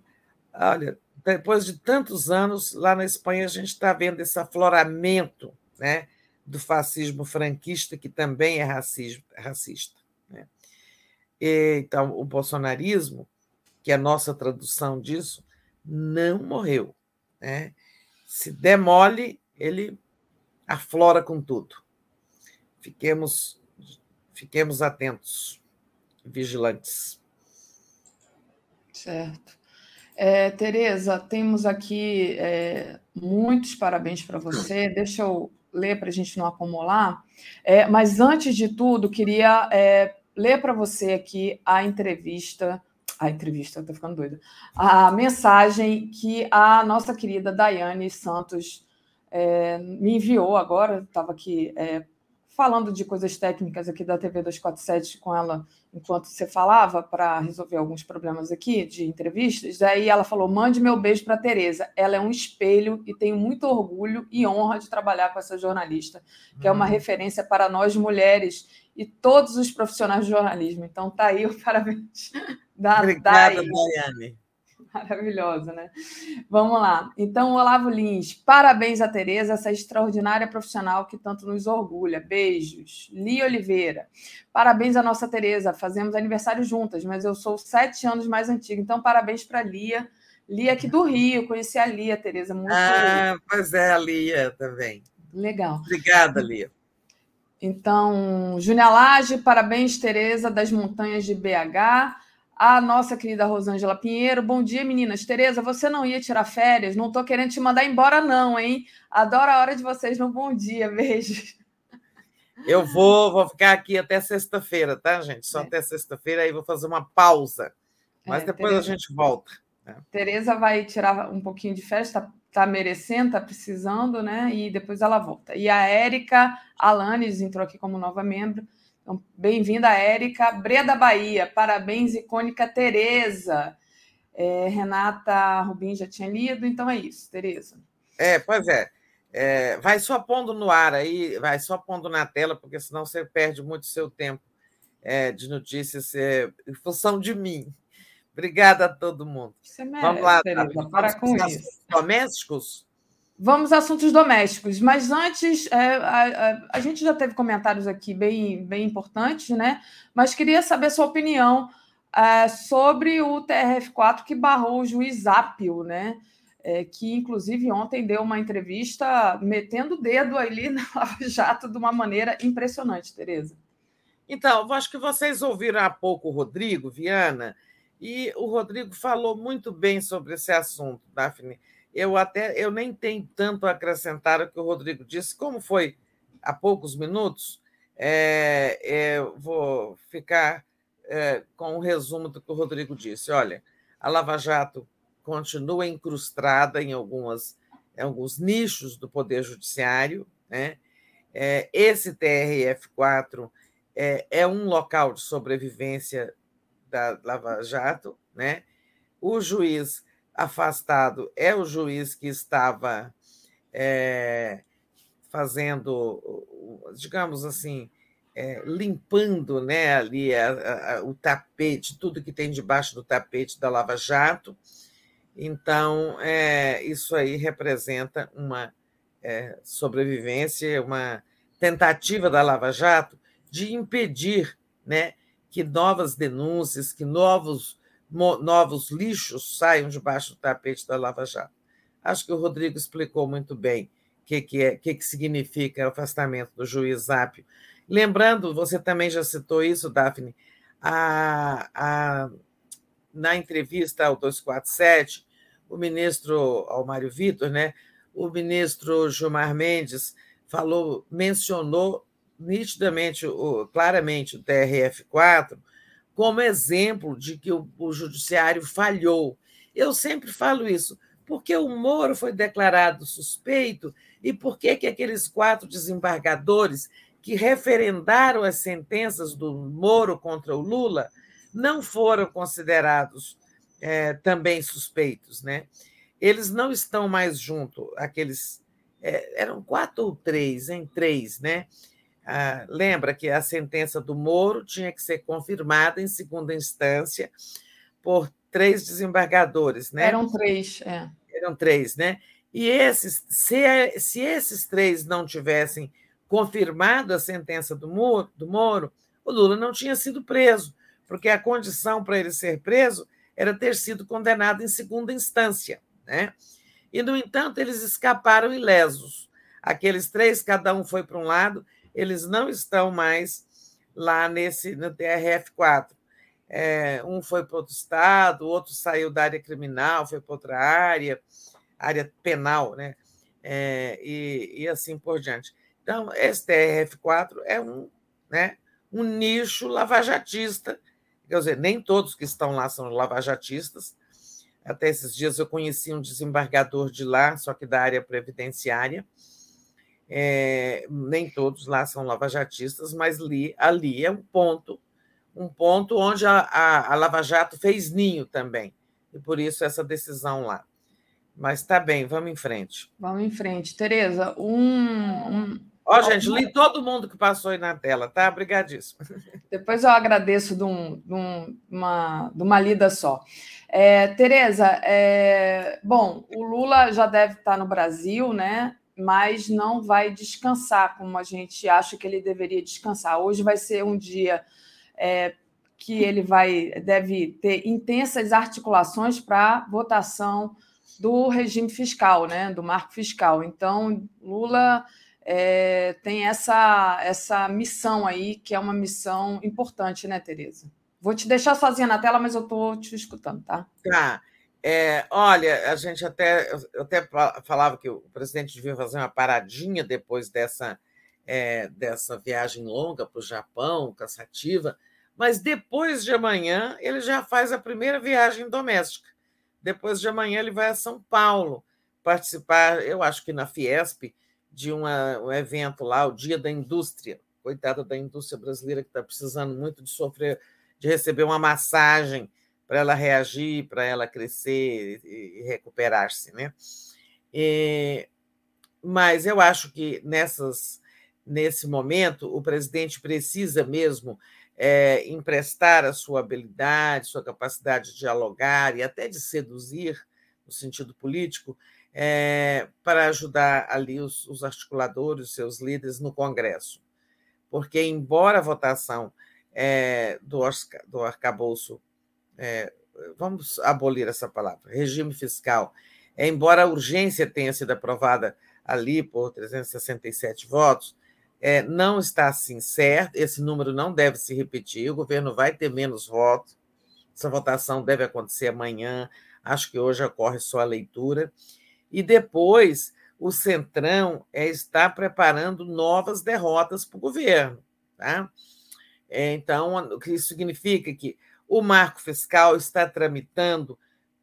olha, depois de tantos anos, lá na Espanha, a gente está vendo esse afloramento né, do fascismo franquista, que também é racismo, racista. Né? E, então, o bolsonarismo, que é a nossa tradução disso, não morreu. Né? Se demole, ele aflora com tudo. Fiquemos, fiquemos atentos, vigilantes. Certo. É, Tereza, temos aqui é, muitos parabéns para você. Deixa eu ler para a gente não acumular. É, mas antes de tudo, queria é, ler para você aqui a entrevista. A entrevista, estou ficando doida. A mensagem que a nossa querida Daiane Santos é, me enviou agora, estava aqui é, falando de coisas técnicas aqui da TV 247 com ela enquanto você falava para resolver alguns problemas aqui de entrevistas. Aí ela falou: "Mande meu beijo para Tereza. Ela é um espelho e tenho muito orgulho e honra de trabalhar com essa jornalista, que é uma uhum. referência para nós mulheres e todos os profissionais de jornalismo. Então tá aí o parabéns da Obrigada, Daiane. Maravilhosa, né? Vamos lá. Então, Olavo Lins, parabéns a Tereza, essa extraordinária profissional que tanto nos orgulha. Beijos. Lia Oliveira, parabéns à nossa Tereza. Fazemos aniversário juntas, mas eu sou sete anos mais antiga, então parabéns para Lia. Lia aqui do Rio, conheci a Lia, Tereza, muito Ah, pois é, a Lia também. Legal. Obrigada, Lia. Então, Júnia Lage, parabéns, Tereza, das montanhas de BH. A nossa querida Rosângela Pinheiro, bom dia, meninas. Tereza, você não ia tirar férias? Não estou querendo te mandar embora, não, hein? Adoro a hora de vocês no bom dia. Beijos. Eu vou, vou ficar aqui até sexta-feira, tá, gente? Só é. até sexta-feira, aí vou fazer uma pausa. Mas é, depois Tereza, a gente volta. Né? Tereza vai tirar um pouquinho de festa, está merecendo, está precisando, né? E depois ela volta. E a Érica Alanes entrou aqui como nova membro. Então, bem-vinda, Érica. Breda Bahia, parabéns, icônica Tereza. É, Renata Rubim já tinha lido, então é isso, Tereza. É, pois é. é. Vai só pondo no ar aí, vai só pondo na tela, porque senão você perde muito seu tempo é, de notícias é, em função de mim. Obrigada a todo mundo. Você merece, Vamos lá, Tereza, para com isso. Domésticos? Vamos a assuntos domésticos, mas antes, é, a, a, a, gente já teve comentários aqui bem, bem importantes, né? Mas queria saber sua opinião é, sobre o TRF4 que barrou o juiz Ápio, né? É, que inclusive ontem deu uma entrevista metendo o dedo ali no Jato de uma maneira impressionante, Tereza. Então, acho que vocês ouviram há pouco o Rodrigo Viana e o Rodrigo falou muito bem sobre esse assunto, Daphne. Eu até eu nem tenho tanto a acrescentar o que o Rodrigo disse, como foi há poucos minutos. É, é, vou ficar é, com um resumo do que o Rodrigo disse. Olha, a Lava Jato continua incrustada em algumas em alguns nichos do Poder Judiciário. Né? É, esse TRF4 é, é um local de sobrevivência da Lava Jato, né? O juiz afastado é o juiz que estava é, fazendo, digamos assim, é, limpando né, ali a, a, o tapete, tudo que tem debaixo do tapete da Lava Jato. Então, é, isso aí representa uma é, sobrevivência, uma tentativa da Lava Jato de impedir né, que novas denúncias, que novos, novos lixos saiam debaixo do tapete da Lava Jato. Acho que o Rodrigo explicou muito bem o que, que, é, que, que significa o afastamento do juiz Zápio. Lembrando, você também já citou isso, Daphne, a, a, na entrevista ao 247, o ministro Almário Vitor, né, o ministro Gilmar Mendes falou, mencionou nitidamente, claramente, o TRF4 como exemplo de que o, o judiciário falhou. Eu sempre falo isso, porque o Moro foi declarado suspeito e por que, que aqueles quatro desembargadores que referendaram as sentenças do Moro contra o Lula não foram considerados é, também suspeitos, né? Eles não estão mais junto, aqueles é, eram quatro ou três, em três, né? Ah, lembra que a sentença do Moro tinha que ser confirmada em segunda instância por três desembargadores, né? Eram três, é. Eram três, né? E esses, se, se esses três não tivessem confirmado a sentença do Moro, do Moro, o Lula não tinha sido preso, porque a condição para ele ser preso era ter sido condenado em segunda instância, né? E, no entanto, eles escaparam ilesos. Aqueles três, cada um foi para um lado, eles não estão mais lá nesse no TRF4. É, um foi para outro estado, o outro saiu da área criminal, foi para outra área, área penal, né? É, e, e assim por diante. Então, esse TRF4 é um, né, um nicho lavajatista, quer dizer, nem todos que estão lá são lavajatistas. Até esses dias eu conheci um desembargador de lá, só que da área previdenciária, é, nem todos lá são lavajatistas, mas ali, ali é um ponto, um ponto onde a, a, a Lava Jato fez ninho também, e por isso essa decisão lá. Mas tá bem, vamos em frente. Vamos em frente. Tereza, um. um... Ó, gente, li todo mundo que passou aí na tela, tá? Obrigadíssimo. Depois eu agradeço de, um, de, um, uma, de uma lida só. É, Tereza, é, bom, o Lula já deve estar no Brasil, né? Mas não vai descansar como a gente acha que ele deveria descansar. Hoje vai ser um dia é, que ele vai deve ter intensas articulações para votação do regime fiscal, né, do marco fiscal. Então, Lula é, tem essa, essa missão aí, que é uma missão importante, né, Tereza? Vou te deixar sozinha na tela, mas eu estou te escutando, tá? Tá. É, olha, a gente até, eu até falava que o presidente devia fazer uma paradinha depois dessa, é, dessa viagem longa para o Japão, cansativa, mas depois de amanhã ele já faz a primeira viagem doméstica. Depois de amanhã ele vai a São Paulo participar, eu acho que na Fiesp, de uma, um evento lá, o Dia da Indústria. Coitada da indústria brasileira que está precisando muito de sofrer, de receber uma massagem para ela reagir, para ela crescer e recuperar-se, né? E, mas eu acho que nessas, nesse momento o presidente precisa mesmo é, emprestar a sua habilidade, sua capacidade de dialogar e até de seduzir, no sentido político, é, para ajudar ali os, os articuladores, seus líderes no Congresso. Porque, embora a votação é, do, do arcabouço é, vamos abolir essa palavra, regime fiscal, é, embora a urgência tenha sido aprovada ali por 367 votos, é, não está assim certo, esse número não deve se repetir, o governo vai ter menos votos, essa votação deve acontecer amanhã, acho que hoje ocorre só a leitura, e depois o Centrão é, está preparando novas derrotas para o governo. Tá? É, então, o que isso significa? Que o marco fiscal está tramitando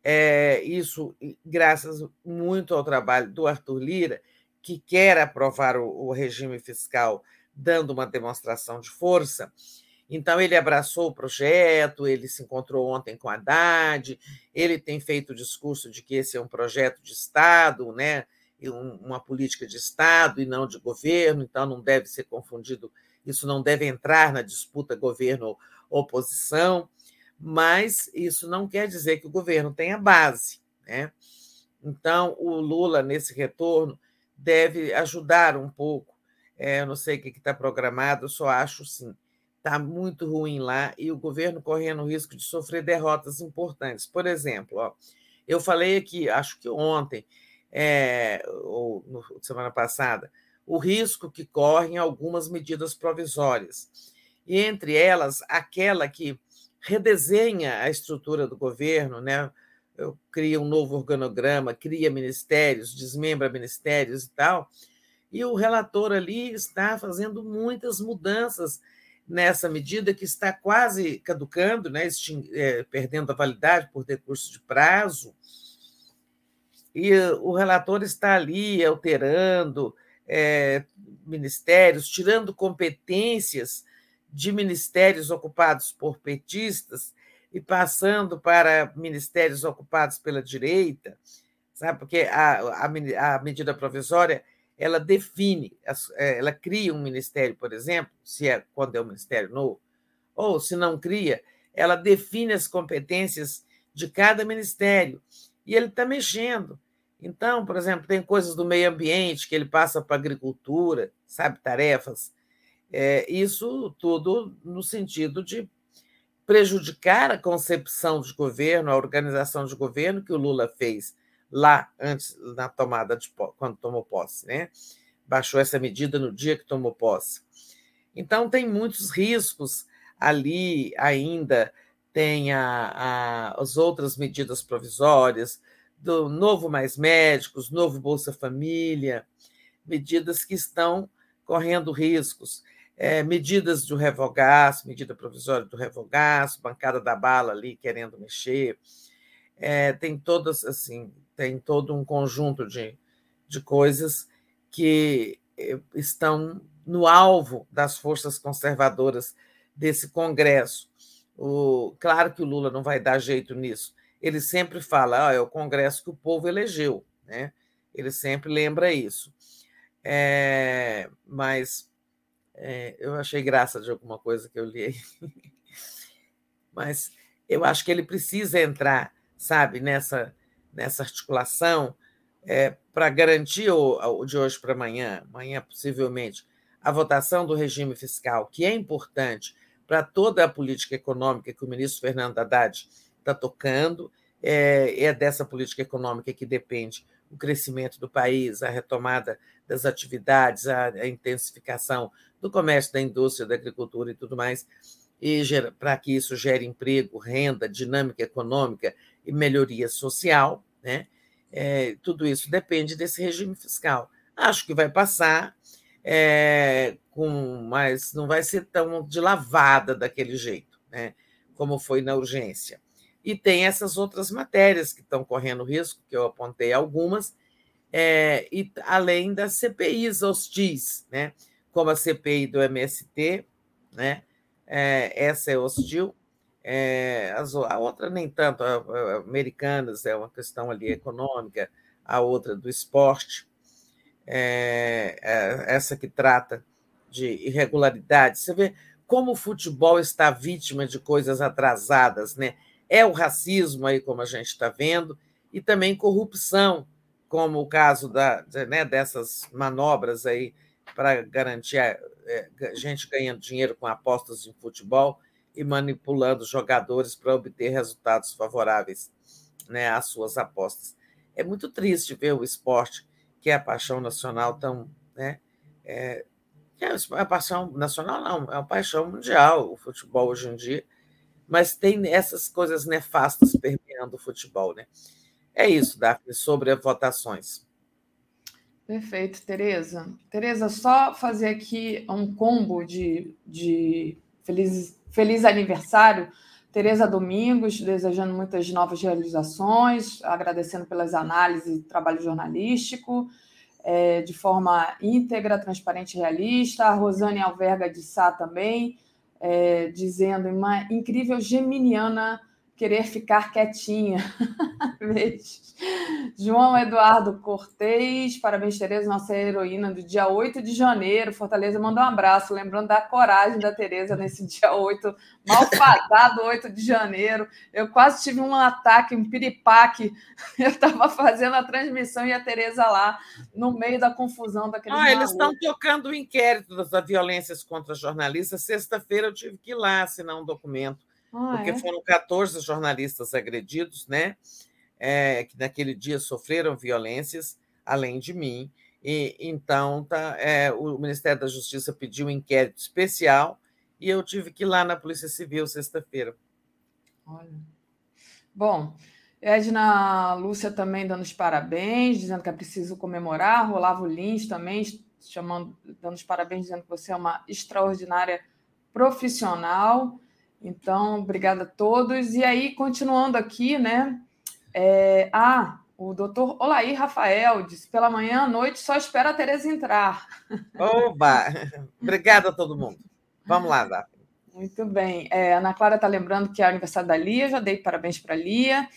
é, isso graças muito ao trabalho do Arthur Lira, que quer aprovar o, o regime fiscal, dando uma demonstração de força. Então, ele abraçou o projeto, ele se encontrou ontem com a Haddad, ele tem feito o discurso de que esse é um projeto de Estado, né? uma política de Estado e não de governo, então não deve ser confundido, isso não deve entrar na disputa governo-oposição mas isso não quer dizer que o governo tenha base. Né? Então, o Lula, nesse retorno, deve ajudar um pouco. É, eu não sei o que está programado, eu só acho sim. Está muito ruim lá e o governo correndo o risco de sofrer derrotas importantes. Por exemplo, ó, eu falei aqui, acho que ontem, é, ou no, semana passada, o risco que correm algumas medidas provisórias. E entre elas, aquela que redesenha a estrutura do governo, né? cria um novo organograma, cria ministérios, desmembra ministérios e tal. E o relator ali está fazendo muitas mudanças nessa medida que está quase caducando, né? É, perdendo a validade por decurso de prazo. E o relator está ali alterando é, ministérios, tirando competências de ministérios ocupados por petistas e passando para ministérios ocupados pela direita, sabe? Porque a, a, a medida provisória ela define, é, ela cria um ministério, por exemplo, se é quando é um ministério novo, ou se não cria, ela define as competências de cada ministério e ele está mexendo. Então, por exemplo, tem coisas do meio ambiente que ele passa para agricultura, sabe, tarefas é, isso tudo no sentido de prejudicar a concepção de governo, a organização de governo que o Lula fez lá antes na tomada de quando tomou posse, né? Baixou essa medida no dia que tomou posse. Então tem muitos riscos ali ainda tem a, a, as outras medidas provisórias do novo mais médicos, novo Bolsa Família, medidas que estão correndo riscos é, medidas do revogaço, medida provisória do revogaço, bancada da bala ali querendo mexer, é, tem todas assim, tem todo um conjunto de, de coisas que eh, estão no alvo das forças conservadoras desse Congresso. O, claro que o Lula não vai dar jeito nisso. Ele sempre fala, ah, é o Congresso que o povo elegeu, né? Ele sempre lembra isso. É, mas é, eu achei graça de alguma coisa que eu li aí. Mas eu acho que ele precisa entrar, sabe, nessa, nessa articulação é, para garantir o, o, de hoje para amanhã, amanhã possivelmente, a votação do regime fiscal, que é importante para toda a política econômica que o ministro Fernando Haddad está tocando, é, é dessa política econômica que depende o crescimento do país, a retomada das atividades, a, a intensificação do comércio, da indústria, da agricultura e tudo mais, e para que isso gere emprego, renda, dinâmica econômica e melhoria social, né? É, tudo isso depende desse regime fiscal. Acho que vai passar, é, com, mas não vai ser tão de lavada daquele jeito, né? como foi na urgência. E tem essas outras matérias que estão correndo risco, que eu apontei algumas, é, e além das CPIs hostis, né? Como a CPI do MST, né? É, essa é hostil, é, a outra nem tanto, a, a, americanas é uma questão ali econômica, a outra do esporte, é, é, essa que trata de irregularidades. Você vê como o futebol está vítima de coisas atrasadas, né? É o racismo aí, como a gente está vendo, e também corrupção, como o caso da, né, dessas manobras aí para garantir a, é, gente ganhando dinheiro com apostas em futebol e manipulando jogadores para obter resultados favoráveis né, às suas apostas. É muito triste ver o esporte, que é a paixão nacional, tão. Né, é, é a paixão nacional, não, é paixão mundial o futebol hoje em dia, mas tem essas coisas nefastas permeando o futebol. Né? É isso, Daphne, sobre votações. Perfeito, Tereza. Tereza, só fazer aqui um combo de, de felizes Feliz aniversário, Tereza Domingos, desejando muitas novas realizações, agradecendo pelas análises e trabalho jornalístico, é, de forma íntegra, transparente e realista. A Rosane Alverga de Sá também, é, dizendo uma incrível geminiana querer ficar quietinha. Beijos. João Eduardo Cortez, parabéns, Tereza, nossa heroína do dia 8 de janeiro. Fortaleza mandou um abraço, lembrando da coragem da Tereza nesse dia 8, malfadado 8 de janeiro. Eu quase tive um ataque, um piripaque. Eu estava fazendo a transmissão e a Tereza lá, no meio da confusão daquele. Ah, eles estão tocando o inquérito das violências contra jornalistas. Sexta-feira eu tive que ir lá assinar um documento ah, porque é? foram 14 jornalistas agredidos, né? É, que naquele dia sofreram violências, além de mim. E então tá, é, o Ministério da Justiça pediu um inquérito especial e eu tive que ir lá na Polícia Civil sexta-feira. Olha. Bom, Edna Lúcia também dando os parabéns, dizendo que é preciso comemorar. Rolavo Lins também chamando, dando os parabéns, dizendo que você é uma extraordinária profissional. Então, obrigada a todos. E aí, continuando aqui, né? É... Ah, o doutor Olaí Rafael disse: pela manhã à noite só espera a Tereza entrar. Oba! Obrigada a todo mundo. Vamos lá, Zá. Muito bem. É, Ana Clara está lembrando que é aniversário da Lia, já dei parabéns para a Lia.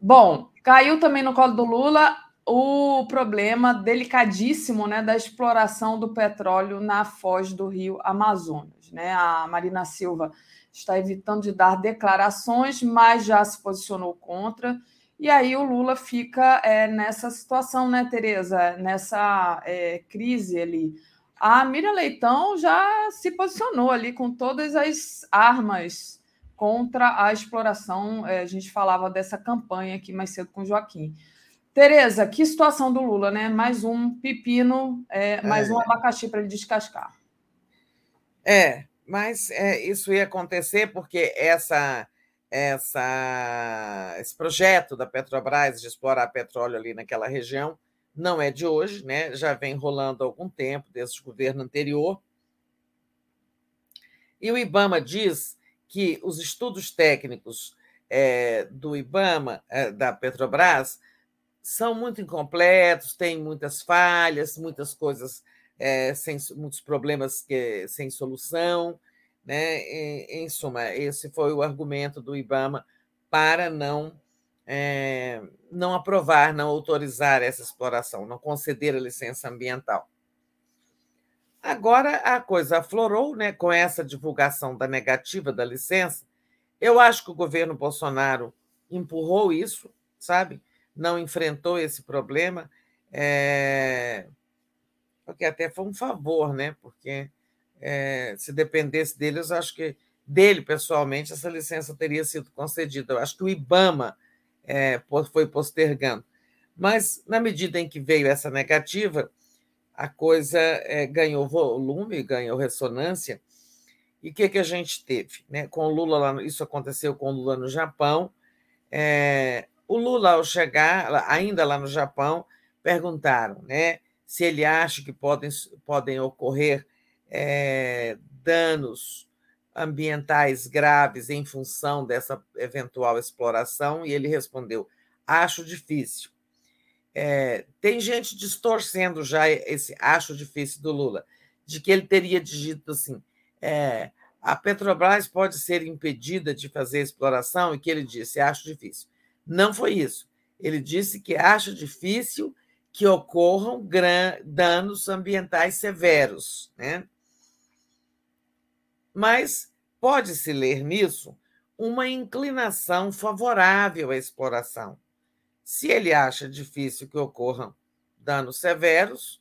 Bom, caiu também no colo do Lula o problema delicadíssimo né, da exploração do petróleo na foz do rio Amazonas. Né? A Marina Silva está evitando de dar declarações, mas já se posicionou contra. E aí o Lula fica é, nessa situação, né, Tereza? Nessa é, crise ali. A Miriam Leitão já se posicionou ali com todas as armas contra a exploração. É, a gente falava dessa campanha aqui mais cedo com o Joaquim. Tereza, que situação do Lula, né? Mais um pepino, é, mais um abacaxi para ele descascar. É, mas é, isso ia acontecer porque essa, essa, esse projeto da Petrobras de explorar petróleo ali naquela região não é de hoje, né? já vem rolando há algum tempo, desde o governo anterior. E o IBAMA diz que os estudos técnicos é, do IBAMA, é, da Petrobras, são muito incompletos, têm muitas falhas, muitas coisas é, sem muitos problemas que, sem solução. Né? Em, em, suma, esse foi o argumento do IBAMA para não, é, não aprovar, não autorizar essa exploração, não conceder a licença ambiental. Agora a coisa aflorou né, com essa divulgação da negativa da licença. Eu acho que o governo Bolsonaro empurrou isso, sabe? Não enfrentou esse problema. É porque até foi um favor, né? Porque é, se dependesse dele, eu acho que dele pessoalmente essa licença teria sido concedida. Eu acho que o IBAMA é, foi postergando. Mas, na medida em que veio essa negativa, a coisa é, ganhou volume, ganhou ressonância. E o que, que a gente teve? Né? Com Lula, lá, isso aconteceu com o Lula no Japão. É, o Lula, ao chegar, ainda lá no Japão, perguntaram né, se ele acha que podem, podem ocorrer é, danos ambientais graves em função dessa eventual exploração, e ele respondeu: acho difícil. É, tem gente distorcendo já esse acho difícil do Lula, de que ele teria dito assim: é, a Petrobras pode ser impedida de fazer exploração, e que ele disse: acho difícil. Não foi isso. Ele disse que acha difícil que ocorram danos ambientais severos. Né? Mas pode-se ler nisso uma inclinação favorável à exploração. Se ele acha difícil que ocorram danos severos,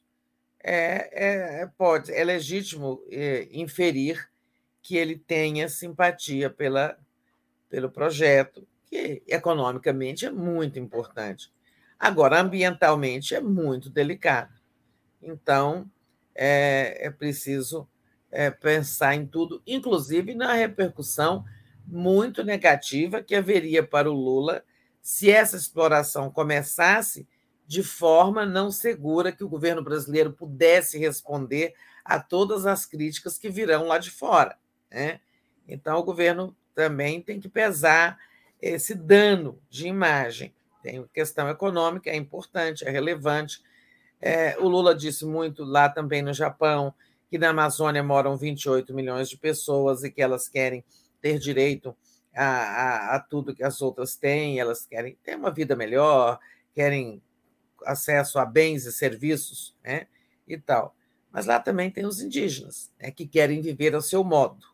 é, é, pode, é legítimo é, inferir que ele tenha simpatia pela, pelo projeto, que economicamente é muito importante. Agora, ambientalmente é muito delicado. Então, é, é preciso é, pensar em tudo, inclusive na repercussão muito negativa que haveria para o Lula se essa exploração começasse de forma não segura que o governo brasileiro pudesse responder a todas as críticas que virão lá de fora. Né? Então, o governo também tem que pesar esse dano de imagem. Tem questão econômica, é importante, é relevante. É, o Lula disse muito lá também no Japão que na Amazônia moram 28 milhões de pessoas e que elas querem ter direito a, a, a tudo que as outras têm, elas querem ter uma vida melhor, querem acesso a bens e serviços né, e tal. Mas lá também tem os indígenas, né, que querem viver ao seu modo.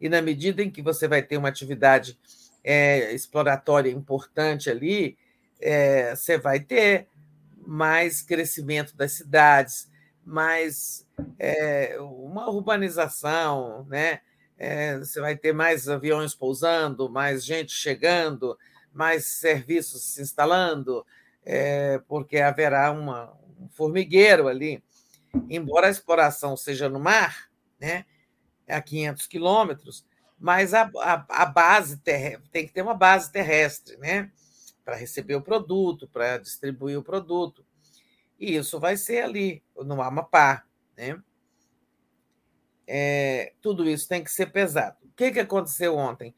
E na medida em que você vai ter uma atividade é, exploratória importante ali, é, você vai ter mais crescimento das cidades, mais é, uma urbanização, né? É, você vai ter mais aviões pousando, mais gente chegando, mais serviços se instalando, é, porque haverá uma, um formigueiro ali. Embora a exploração seja no mar, né, a 500 quilômetros, mas a, a, a base ter, tem que ter uma base terrestre, né, para receber o produto, para distribuir o produto. E isso vai ser ali, no Amapá. Né? É, tudo isso tem que ser pesado. O que, que aconteceu ontem?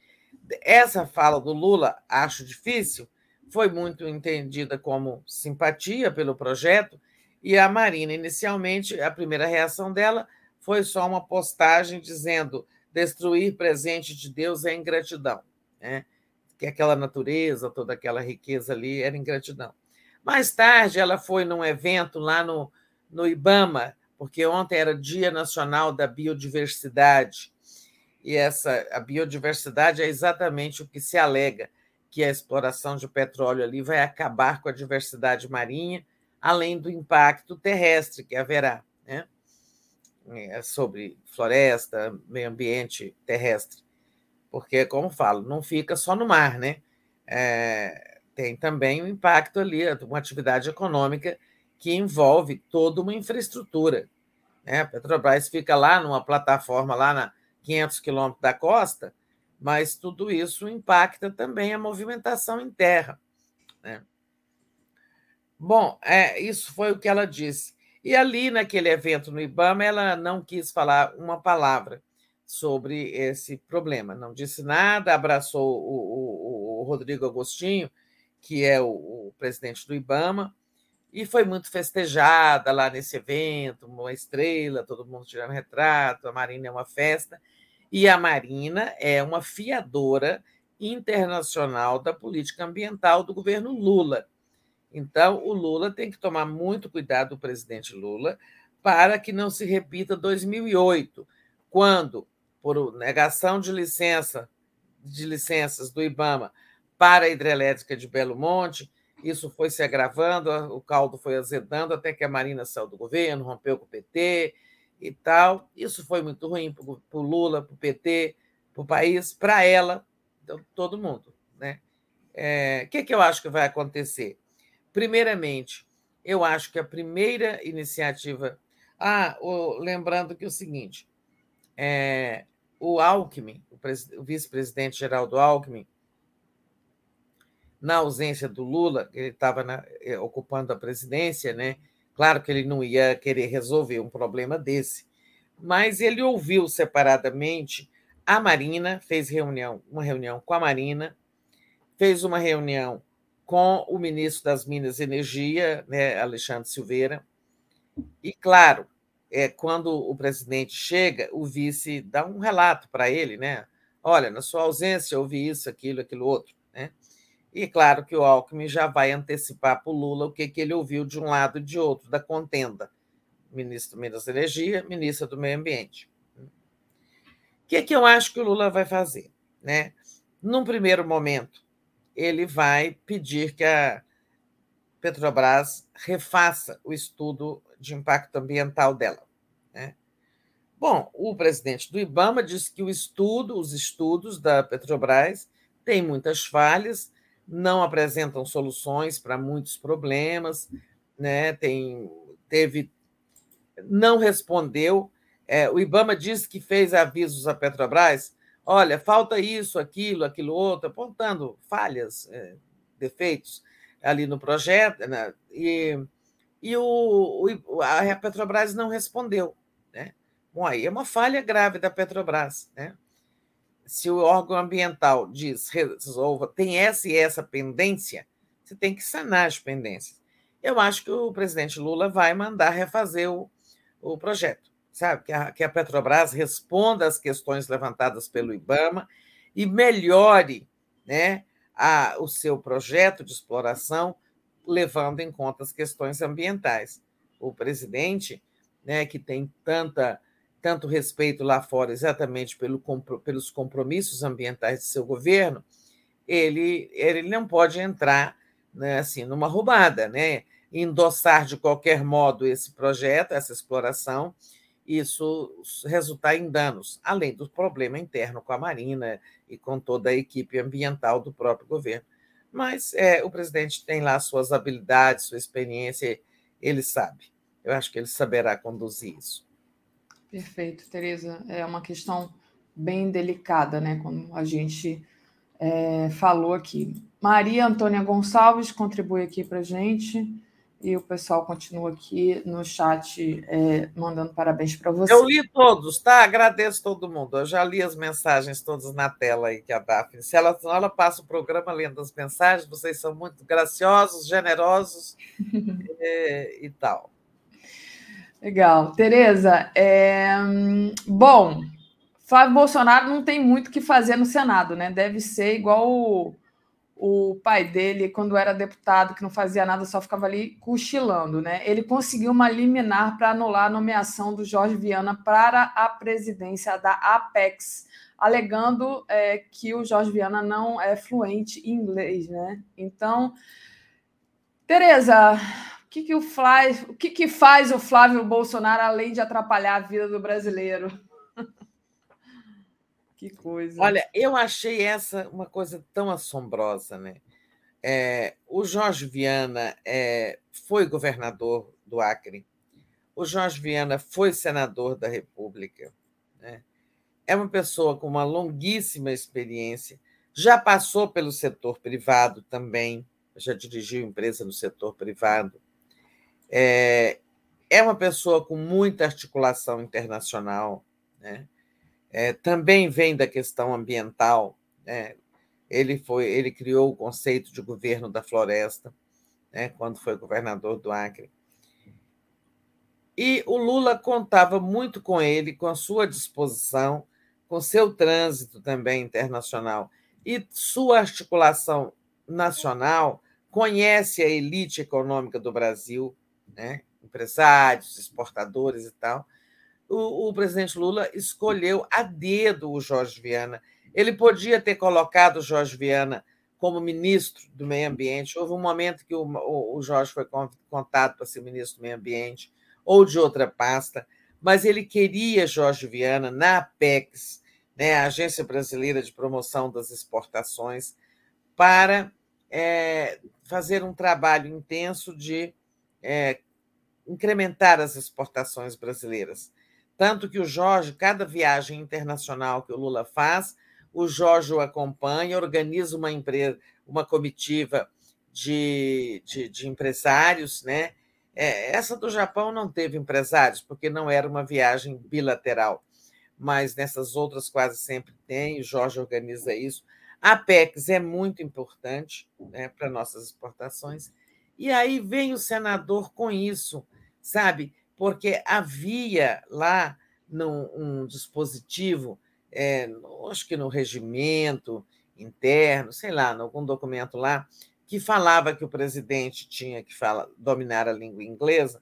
Essa fala do Lula, acho difícil, foi muito entendida como simpatia pelo projeto, e a Marina, inicialmente, a primeira reação dela foi só uma postagem dizendo destruir presente de Deus é ingratidão, né? Que aquela natureza, toda aquela riqueza ali era ingratidão. Mais tarde, ela foi num evento lá no, no Ibama, porque ontem era Dia Nacional da Biodiversidade. E essa a biodiversidade é exatamente o que se alega que a exploração de petróleo ali vai acabar com a diversidade marinha, além do impacto terrestre que haverá, né? É sobre floresta, meio ambiente terrestre. Porque, como falo, não fica só no mar, né? É, tem também um impacto ali, uma atividade econômica que envolve toda uma infraestrutura. Né? A Petrobras fica lá numa plataforma lá na 500 quilômetros da costa, mas tudo isso impacta também a movimentação em terra. Né? Bom, é, isso foi o que ela disse. E ali, naquele evento no IBAMA, ela não quis falar uma palavra sobre esse problema. Não disse nada, abraçou o, o, o Rodrigo Agostinho, que é o, o presidente do IBAMA, e foi muito festejada lá nesse evento, uma estrela, todo mundo tirando retrato, a Marina é uma festa, e a Marina é uma fiadora internacional da política ambiental do governo Lula. Então, o Lula tem que tomar muito cuidado, o presidente Lula, para que não se repita 2008, quando, por negação de licença de licenças do IBAMA para a hidrelétrica de Belo Monte, isso foi se agravando, o caldo foi azedando até que a Marina saiu do governo, rompeu com o PT e tal. Isso foi muito ruim para o Lula, para o PT, para o país, para ela, então, todo mundo. Né? O é, que, que eu acho que vai acontecer? primeiramente, eu acho que a primeira iniciativa. Ah, o, lembrando que é o seguinte: é, o Alckmin, o, vice-presidente Geraldo Alckmin, na ausência do Lula, ele estava eh, ocupando a presidência, né? Claro que ele não ia querer resolver um problema desse, mas ele ouviu separadamente a Marina, fez reunião, uma reunião com a Marina, fez uma reunião com o ministro das Minas e Energia, né, Alexandre Silveira, e claro, é quando o presidente chega, o vice dá um relato para ele, né? Olha, na sua ausência ouvi isso, aquilo, aquilo outro, né? E claro que o Alckmin já vai antecipar para o Lula o que, que ele ouviu de um lado e de outro da contenda. Ministro do Minas Energia, ministra do Meio Ambiente. O que, que eu acho que o Lula vai fazer? Né? Num primeiro momento, ele vai pedir que a Petrobras refaça o estudo de impacto ambiental dela. Né? Bom, o presidente do IBAMA disse que o estudo, os estudos da Petrobras têm muitas falhas não apresentam soluções para muitos problemas, né? Tem, teve, não respondeu. É, o IBAMA disse que fez avisos à Petrobras. Olha, falta isso, aquilo, aquilo outro, apontando falhas, é, defeitos ali no projeto, né? e, e o, o, a Petrobras não respondeu. Né? Bom, aí é uma falha grave da Petrobras. Né? se o órgão ambiental diz resolva, tem essa e essa pendência, você tem que sanar as pendências. Eu acho que o presidente Lula vai mandar refazer o, o projeto, sabe? Que a, que a Petrobras responda às questões levantadas pelo IBAMA e melhore né, a, o seu projeto de exploração, levando em conta as questões ambientais. O presidente, né, que tem tanta tanto respeito lá fora exatamente pelo, pelos compromissos ambientais de seu governo, ele, ele não pode entrar né, assim numa roubada, né? endossar de qualquer modo esse projeto, essa exploração, isso resultar em danos, além do problema interno com a Marina e com toda a equipe ambiental do próprio governo. Mas é, o presidente tem lá suas habilidades, sua experiência, ele sabe. Eu acho que ele saberá conduzir isso. Perfeito, Tereza. É uma questão bem delicada, né? Como a gente é, falou aqui. Maria Antônia Gonçalves contribui aqui para a gente e o pessoal continua aqui no chat é, mandando parabéns para você. Eu li todos, tá? Agradeço todo mundo. Eu já li as mensagens todas na tela aí que a Daphne. Se ela, ela passa o programa lendo as mensagens, vocês são muito graciosos, generosos é, e tal. Legal. Tereza, é... bom, Flávio Bolsonaro não tem muito o que fazer no Senado, né? Deve ser igual o, o pai dele, quando era deputado, que não fazia nada, só ficava ali cochilando, né? Ele conseguiu uma liminar para anular a nomeação do Jorge Viana para a presidência da Apex, alegando é, que o Jorge Viana não é fluente em inglês, né? Então, Tereza, que, que, o Flávio, o que, que faz o Flávio Bolsonaro além de atrapalhar a vida do brasileiro? que coisa. Olha, eu achei essa uma coisa tão assombrosa, né? É, o Jorge Viana é, foi governador do Acre, o Jorge Viana foi senador da República, né? é uma pessoa com uma longuíssima experiência, já passou pelo setor privado também, já dirigiu empresa no setor privado, é, é uma pessoa com muita articulação internacional, né? É, também vem da questão ambiental. Né? Ele foi, ele criou o conceito de governo da floresta, né? quando foi governador do Acre. E o Lula contava muito com ele, com a sua disposição, com seu trânsito também internacional e sua articulação nacional. Conhece a elite econômica do Brasil, né? empresários, exportadores e tal, o, o, presidente Lula escolheu a dedo o Jorge Viana. Ele podia ter colocado o Jorge Viana como ministro do Meio Ambiente. Houve um momento que o, o, o Jorge foi contado para ser ministro do Meio Ambiente ou de outra pasta, mas ele queria Jorge Viana na Apex, né, a Agência Brasileira de Promoção das Exportações, para é, fazer um trabalho intenso de é, incrementar as exportações brasileiras. Tanto que o Jorge, cada viagem internacional que o Lula faz, o Jorge o acompanha, organiza uma empresa, uma comitiva de, de, de empresários, né? É, essa do Japão não teve empresários, porque não era uma viagem bilateral, mas nessas outras quase sempre tem, o Jorge organiza isso. A Apex é muito importante né, para nossas exportações. E aí vem o senador com isso, sabe? Porque havia lá num, um dispositivo, é, acho que no regimento interno, sei lá, em algum documento lá, que falava que o presidente tinha que falar, dominar a língua inglesa,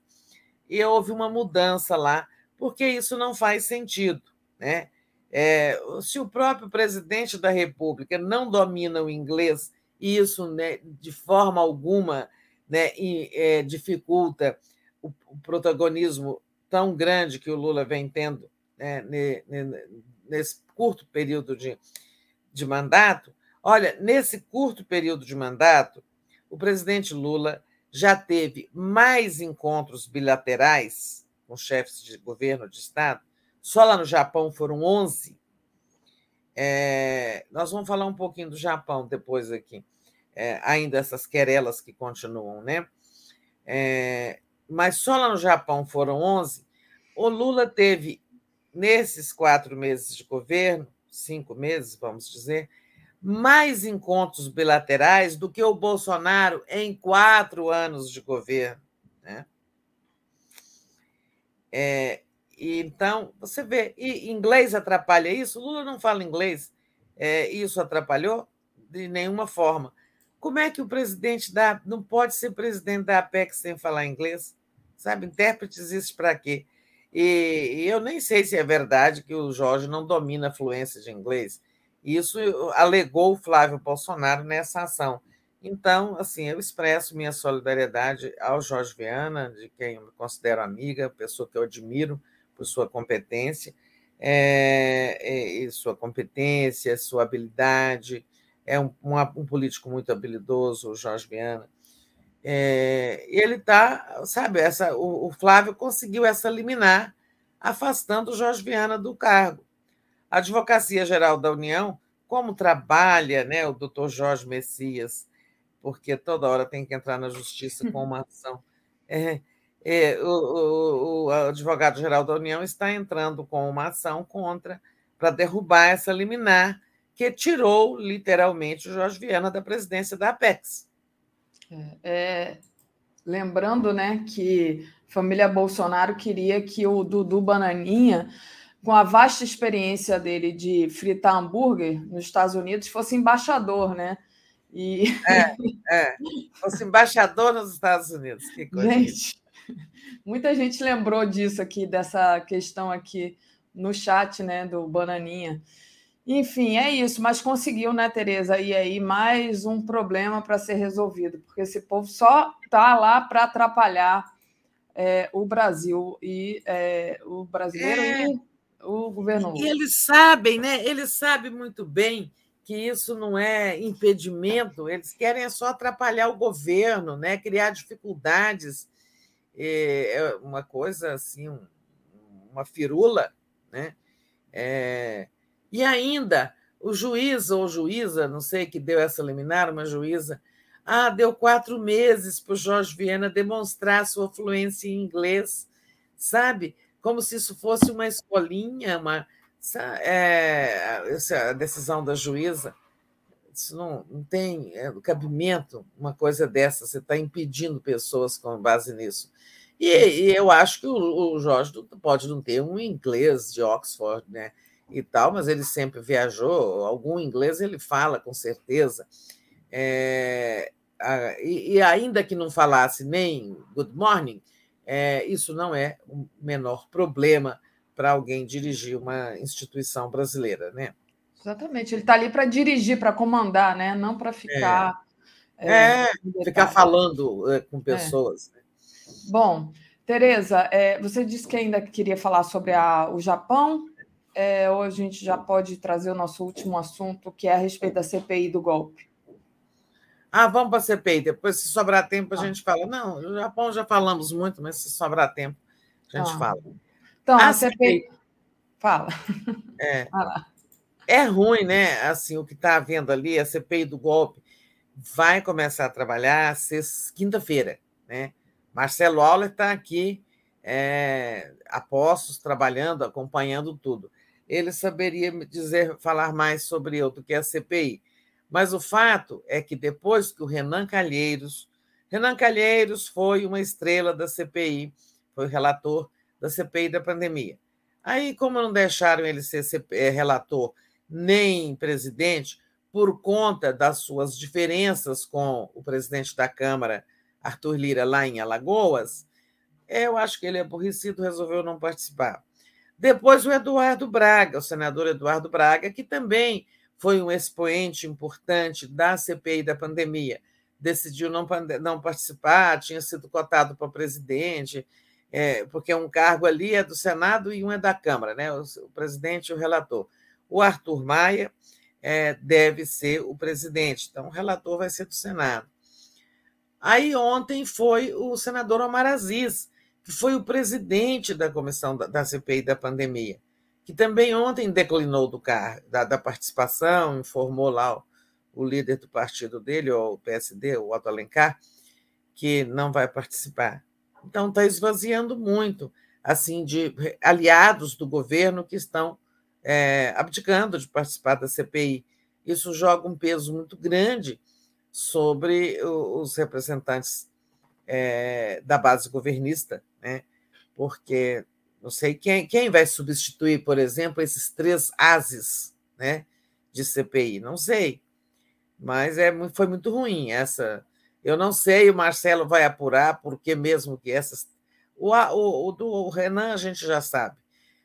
e houve uma mudança lá, porque isso não faz sentido. Né? É, se o próprio presidente da República não domina o inglês, e isso né, de forma alguma né, e, é, dificulta o, protagonismo tão grande que o Lula vem tendo né, nesse curto período de, de mandato. Olha, nesse curto período de mandato, o presidente Lula já teve mais encontros bilaterais com chefes de governo de Estado. Só lá no Japão foram 11. É, nós vamos falar um pouquinho do Japão depois aqui é, ainda essas querelas que continuam, né? É, mas só lá no Japão foram 11. O Lula teve, nesses quatro meses de governo, cinco meses, vamos dizer, mais encontros bilaterais do que o Bolsonaro em quatro anos de governo. Né? É, e então, você vê, e inglês atrapalha isso? Lula não fala inglês. É, isso atrapalhou? De nenhuma forma. Como é que o presidente da não pode ser presidente da APEC sem falar inglês? Sabe, intérpretes existem para quê? E, e eu nem sei se é verdade que o Jorge não domina a fluência de inglês. Isso alegou o Flávio Bolsonaro nessa ação. Então, assim, eu expresso minha solidariedade ao Jorge Viana, de quem eu me considero amiga, pessoa que eu admiro por sua competência, é, é, sua competência, sua habilidade, é um, um, um político muito habilidoso, o Jorge Viana. É, ele está, sabe, essa, o, o, Flávio conseguiu essa liminar, afastando o Jorge Viana do cargo. A Advocacia Geral da União, como trabalha né, o doutor Jorge Messias, porque toda hora tem que entrar na justiça com uma ação. É, é, o, o, o advogado-geral da União está entrando com uma ação contra para derrubar essa liminar que tirou literalmente o Jorge Viana da presidência da Apex. É, lembrando né, que família Bolsonaro queria que o Dudu Bananinha, com a vasta experiência dele de fritar hambúrguer nos Estados Unidos, fosse embaixador, né? E... É, é, fosse embaixador nos Estados Unidos. Que coisa gente, muita gente lembrou disso aqui, dessa questão aqui no chat né, do Bananinha. Enfim, é isso, mas conseguiu, né, Tereza? E aí, mais um problema para ser resolvido, porque esse povo só está lá para atrapalhar é, o Brasil e é, o brasileiro é. e o governo. E eles sabem, né? Eles sabem muito bem que isso não é impedimento, eles querem é só atrapalhar o governo, né? criar dificuldades. É, é uma coisa assim, uma firula, né? É, e ainda, o juiz ou juíza, não sei que deu essa liminar, uma juíza, ah, deu quatro meses para o Jorge Viana demonstrar sua fluência em inglês, sabe? Como se isso fosse uma escolinha, uma, é, essa, decisão da juíza. Isso não, não tem é, cabimento, uma coisa dessa, você está impedindo pessoas com base nisso. E, e eu acho que o, o Jorge pode não ter um inglês de Oxford, né? E tal, mas ele sempre viajou, algum inglês ele fala com certeza. É, e, e, ainda que não falasse nem good morning, é, isso não é o menor problema para alguém dirigir uma instituição brasileira, né? Exatamente, ele está ali para dirigir, para comandar, né? Não para ficar. É, é ficar falando é, com pessoas. Né? Bom, Tereza, é, você disse que ainda queria falar sobre a, o Japão é, ou a gente já pode trazer o nosso último assunto, que é a respeito da CPI do golpe? Ah, vamos para a CPI, depois, se sobrar tempo, a ah. gente fala. Não, o Japão já falamos muito, mas se sobrar tempo, a gente ah. fala. Então, a, a CPI... CPI... Fala. É. Fala. É ruim, né? Assim, o que está havendo ali, a CPI do golpe vai começar a trabalhar quinta-feira, né? Marcelo Auler está aqui é, a postos, trabalhando, acompanhando tudo. Ele saberia dizer, falar mais sobre o que é a CPI. Mas o fato é que depois que o Renan Calheiros, Renan Calheiros foi uma estrela da CPI, foi o relator da CPI da pandemia. Aí, como não deixaram ele ser é, relator nem presidente, por conta das suas diferenças com o presidente da Câmara, Arthur Lira, lá em Alagoas, eu acho que ele é aborrecido, resolveu não participar. Depois o Eduardo Braga, o senador Eduardo Braga, que também foi um expoente importante da CPI da pandemia, decidiu não, não participar, tinha sido cotado para presidente, é, porque um cargo ali é do Senado e um é da Câmara, né? o, o presidente e o relator. O Arthur Maia é, deve ser o presidente, então o relator vai ser do Senado. Aí ontem foi o senador Omar Aziz, que foi o presidente da comissão da, da CPI da pandemia, que também ontem declinou do car, da, da participação, informou lá o, o, líder do partido dele, o PSD, o Otto Alencar, que não vai participar. Então está esvaziando muito assim de aliados do governo que estão é, abdicando de participar da CPI. Isso joga um peso muito grande sobre os representantes é, da base governista, né? porque não sei quem, quem vai substituir, por exemplo, esses três ases né, de CPI, não sei. Mas é, foi muito ruim essa. Eu não sei, o Marcelo vai apurar, porque mesmo que essas. O, o, o do Renan a gente já sabe.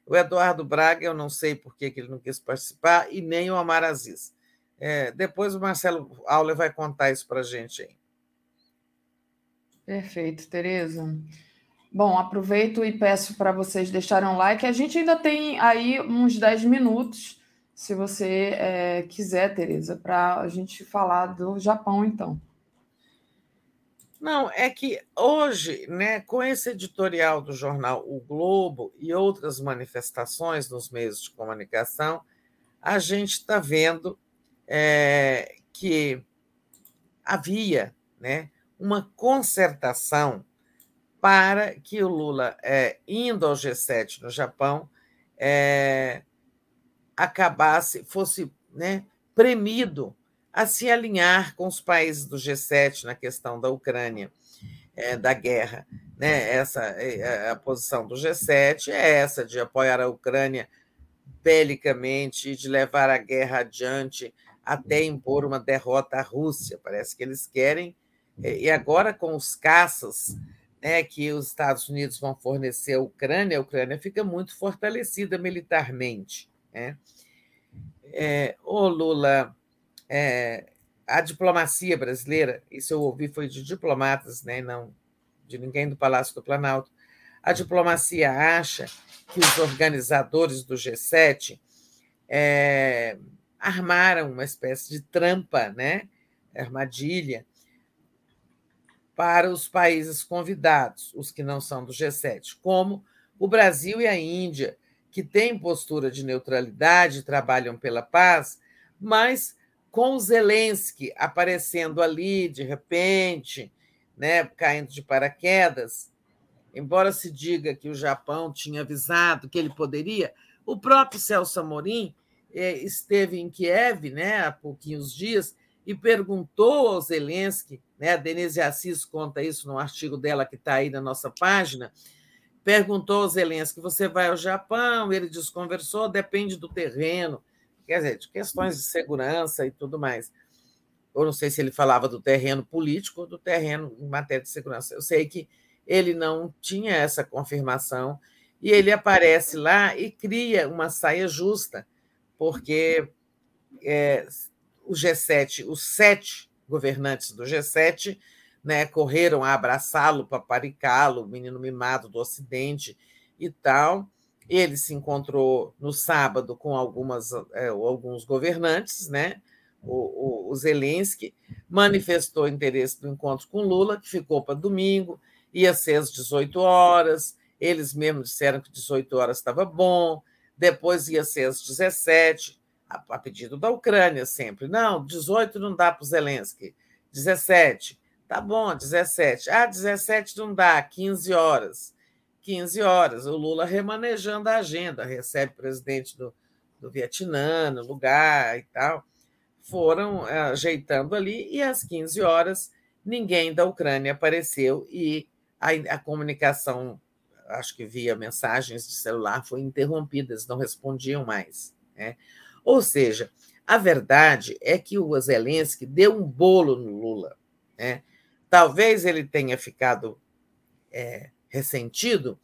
O Eduardo Braga, eu não sei por que, ele não quis participar, e nem o Amar Aziz. É, depois o Marcelo Auler vai contar isso para a gente aí. Perfeito, Tereza. Bom, aproveito e peço para vocês deixarem um like. A gente ainda tem aí uns 10 minutos, se você é, quiser, Tereza, para a gente falar do Japão, então. Não, é que hoje, né, com esse editorial do jornal O Globo e outras manifestações nos meios de comunicação, a gente está vendo é, que havia né, uma concertação para que o Lula, é, indo ao G7 no Japão, é, acabasse, fosse né, premido a se alinhar com os países do G7 na questão da Ucrânia, é, da guerra. Né? Essa, é, é, a posição do G7 é essa, de apoiar a Ucrânia belicamente, de levar a guerra adiante até impor uma derrota à Rússia. Parece que eles querem. É, e agora, com os caças né, que os Estados Unidos vão fornecer à Ucrânia, a Ucrânia fica muito fortalecida militarmente. Né? É, o Lula é, a diplomacia brasileira, isso eu ouvi foi de diplomatas, né, não de ninguém do Palácio do Planalto, a diplomacia acha que os organizadores do G7 é, armaram uma espécie de trampa, né, armadilha, para os países convidados, os que não são do G7, como o Brasil e a Índia, que têm postura de neutralidade, trabalham pela paz, mas com Zelensky aparecendo ali de repente, né, caindo de paraquedas, embora se diga que o Japão tinha avisado que ele poderia, o próprio Celso Amorim eh, esteve em Kiev né, há pouquinhos dias e perguntou ao Zelensky, né, a Denise Assis conta isso no artigo dela que está aí na nossa página, perguntou ao Zelensky, você vai ao Japão? Ele desconversou, depende do terreno, quer dizer, de questões de segurança e tudo mais. Eu não sei se ele falava do terreno político ou do terreno em matéria de segurança. Eu sei que ele não tinha essa confirmação e ele aparece lá e cria uma saia justa, porque é, o G7, os sete governantes do G7, né, correram a abraçá-lo, paparicá-lo, o menino mimado do Ocidente e tal. Ele se encontrou no sábado com algumas, é, alguns governantes, né? o, o, o Zelensky manifestou interesse no encontro com Lula, que ficou para domingo, ia ser às 18 horas, eles mesmos disseram que 18 horas estava bom, depois ia ser às 17, a, a pedido da Ucrânia sempre. Não, 18 não dá para o Zelensky, 17. Tá bom, 17. Ah, 17 não dá, 15 horas. 15 horas. O Lula remanejando a agenda, recebe o presidente do, do Vietnã no lugar e tal foram eh, ajeitando ali, e às 15 horas ninguém da Ucrânia apareceu e a, a comunicação, acho que via mensagens de celular, foi interrompida, eles não respondiam mais. Né? Ou seja, a verdade é que o Zelensky deu um bolo no Lula. Né? Talvez ele tenha ficado é, ressentido,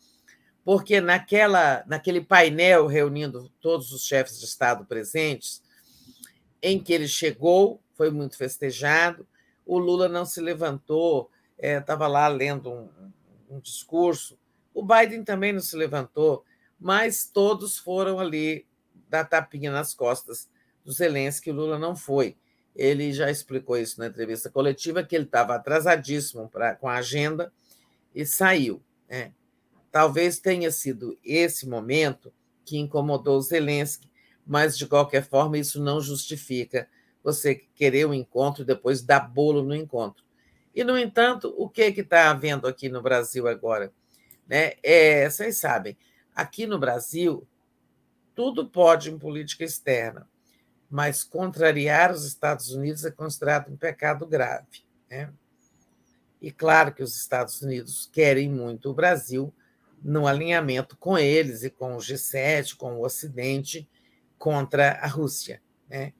porque naquela, naquele painel reunindo todos os chefes de Estado presentes, em que ele chegou, foi muito festejado. O Lula não se levantou, estava é, lá lendo um, um discurso. O Biden também não se levantou, mas todos foram ali dar tapinha nas costas do Zelensky, o Lula não foi. Ele já explicou isso na entrevista coletiva, que ele estava atrasadíssimo pra, com a agenda e saiu. Né? Talvez tenha sido esse momento que incomodou o Zelensky, mas de qualquer forma isso não justifica você querer um encontro e depois dar bolo no encontro. E, no entanto, o que está havendo aqui no Brasil agora? Né? É, vocês sabem, aqui no Brasil, tudo pode em política externa, mas contrariar os Estados Unidos é considerado um pecado grave. Né? E claro que os Estados Unidos querem muito o Brasil no alinhamento com eles e com o G7, com o Ocidente, contra a Rússia. Né?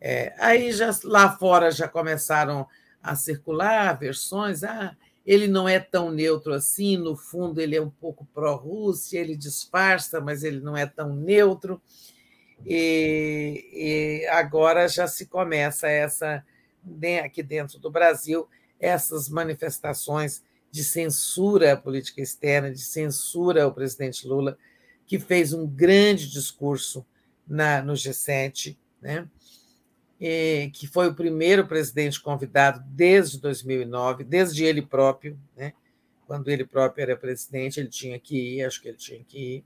É, aí já lá fora já começaram a circular versões. Ah, ele não é tão neutro assim, no fundo ele é um pouco pró-Rússia, ele disfarça, mas ele não é tão neutro. E, e, agora já se começa essa né, aqui dentro do Brasil essas manifestações de censura à política externa, de censura ao presidente Lula, que fez um grande discurso na, no G7, né? E, que foi o primeiro presidente convidado desde 2009, desde ele próprio, né? quando ele próprio era presidente, ele tinha que ir, acho que ele tinha que ir.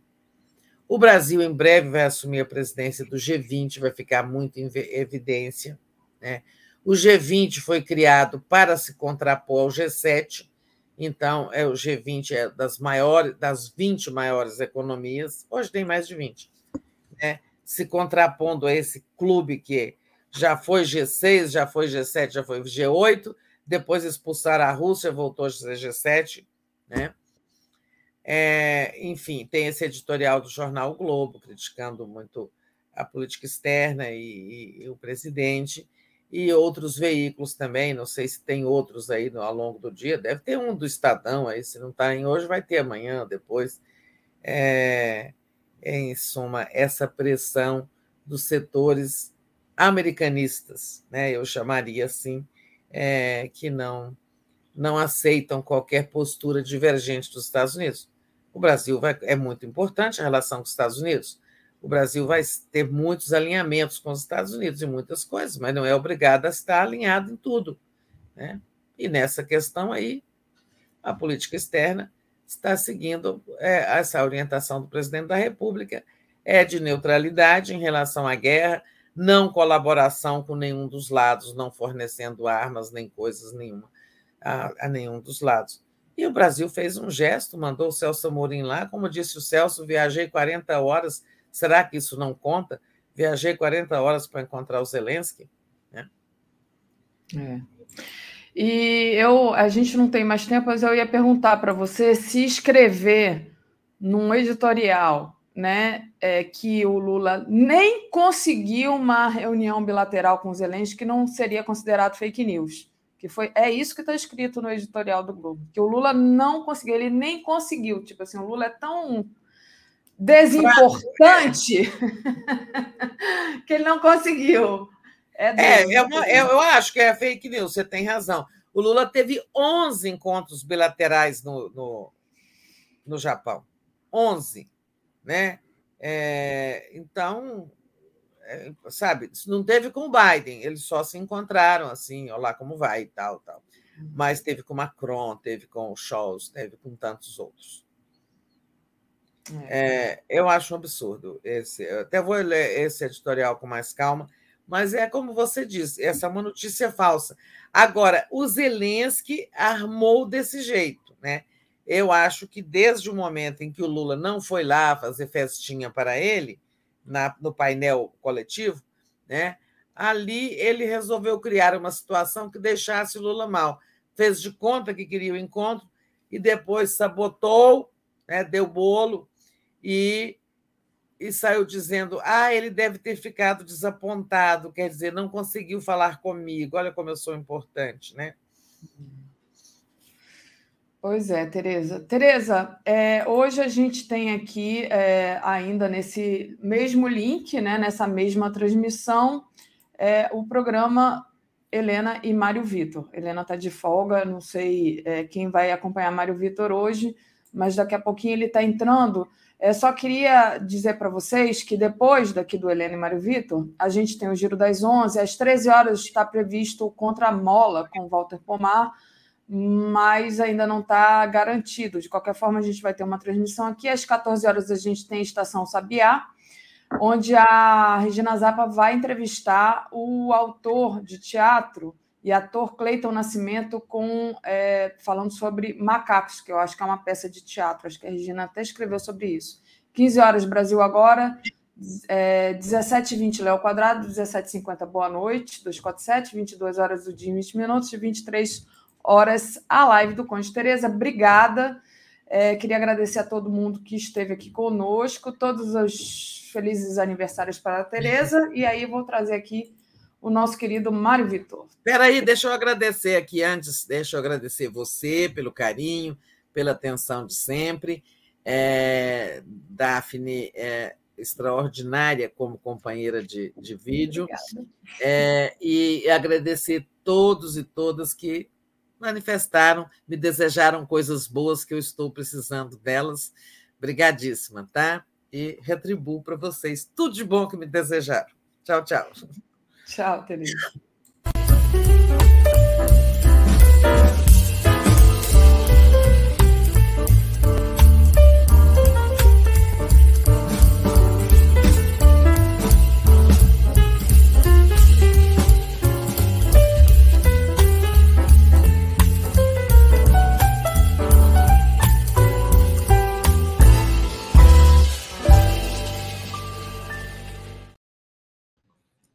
O Brasil em breve vai assumir a presidência do G20, vai ficar muito em evidência. Né? O G20 foi criado para se contrapor ao G7, então é o G20 é das maiores, das 20 maiores economias, hoje tem mais de 20, né? se contrapondo a esse clube que já foi G6, já foi G7, já foi G8, depois expulsaram a Rússia, voltou a ser G7, né? É, enfim, tem esse editorial do jornal o Globo, criticando muito a política externa e, e, e, o presidente, e outros veículos também, não sei se tem outros aí no, ao longo do dia, deve ter um do Estadão aí, se não está em hoje, vai ter amanhã, depois. É, em suma, essa pressão dos setores americanistas, né? eu chamaria assim, é, que não, não aceitam qualquer postura divergente dos Estados Unidos. O Brasil vai, é muito importante a relação com os Estados Unidos. O Brasil vai ter muitos alinhamentos com os Estados Unidos em muitas coisas, mas não é obrigado a estar alinhado em tudo. Né? E nessa questão aí, a política externa está seguindo é, essa orientação do presidente da República, é de neutralidade em relação à guerra, não colaboração com nenhum dos lados, não fornecendo armas nem coisas nenhuma a, a nenhum dos lados. E o Brasil fez um gesto, mandou o Celso Amorim lá, como disse o Celso, viajei 40 horas, será que isso não conta? Viajei 40 horas para encontrar o Zelensky. Né? É. E eu, a gente não tem mais tempo, mas eu ia perguntar para você se escrever num editorial, né, é, que o Lula nem conseguiu uma reunião bilateral com os Zelensky, que não seria considerado fake news. Que foi, é isso que está escrito no editorial do Globo, que o Lula não conseguiu, ele nem conseguiu. Tipo assim, o Lula é tão desimportante que ele não conseguiu. É, é, é uma, é, eu acho que é fake news, você tem razão. O Lula teve 11 encontros bilaterais no, no, no Japão. 11. Né? É, então, é, sabe, isso não teve com o Biden, eles só se encontraram assim, olá como vai e tal, tal. Mas teve com Macron, teve com o Scholz, teve com tantos outros. É. É, eu acho um absurdo esse. Eu até vou ler esse editorial com mais calma, mas é como você disse, essa é uma notícia falsa. Agora, o Zelensky armou desse jeito, né? Eu acho que desde o momento em que o Lula não foi lá fazer festinha para ele, na, no painel coletivo, né? ali ele resolveu criar uma situação que deixasse o Lula mal. Fez de conta que queria o encontro e depois sabotou, né? deu bolo e, e saiu dizendo: ah, ele deve ter ficado desapontado, quer dizer, não conseguiu falar comigo. Olha como eu sou importante, né? Pois é, Tereza. Tereza, é, hoje a gente tem aqui, é, ainda nesse mesmo link, né, nessa mesma transmissão, é, o programa Helena e Mário Vitor. Helena está de folga, não sei é, quem vai acompanhar Mário Vitor hoje, mas daqui a pouquinho ele está entrando. É, só queria dizer para vocês que depois daqui do Helena e Mário Vitor, a gente tem o Giro das 11, às 13 horas está previsto o Contra a Mola com Walter Pomar, mas ainda não está garantido. De qualquer forma, a gente vai ter uma transmissão aqui. Às 14 horas a gente tem Estação Sabiá, onde a Regina Zappa vai entrevistar o autor de teatro e ator Cleiton Nascimento com é, falando sobre macacos, que eu acho que é uma peça de teatro. Acho que a Regina até escreveu sobre isso. 15 horas Brasil agora, é, 17h20 Léo Quadrado, 17h50 Boa Noite, 247, 22 horas do dia 20 minutos e 23 horas a live do Conde Tereza. Obrigada. É, queria agradecer a todo mundo que esteve aqui conosco, todos os felizes aniversários para a Tereza. E aí vou trazer aqui o nosso querido Mário Vitor. Espera aí, deixa eu agradecer aqui antes, deixa eu agradecer você pelo carinho, pela atenção de sempre. É, Daphne é extraordinária como companheira de, de vídeo. É, e agradecer todos e todas que manifestaram, me desejaram coisas boas que eu estou precisando delas. Obrigadíssima, tá? E retribuo para vocês tudo de bom que me desejaram. Tchau, tchau. Tchau, Teresa.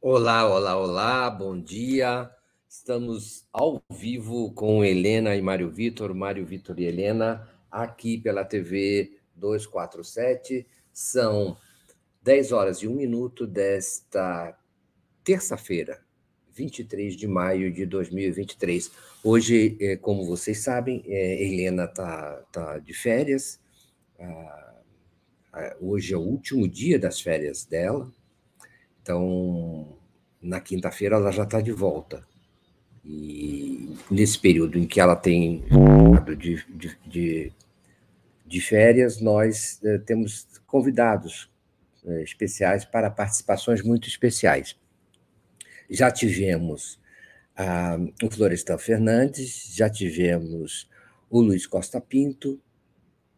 Olá, olá, olá, bom dia. Estamos ao vivo com Helena e Mário Vitor, Mário Vitor e Helena, aqui pela TV 247. São 10 horas e 1 minuto desta terça-feira, 23 de maio de 2023. Hoje, eh, como vocês sabem, eh, Helena está tá de férias. Ah, ah, hoje é o último dia das férias dela. Então, na quinta-feira ela já está de volta. E nesse período em que ela tem de, de, de, de férias, nós eh, temos convidados eh, especiais para participações muito especiais. Já tivemos ah, o Florestan Fernandes, já tivemos o Luiz Costa Pinto,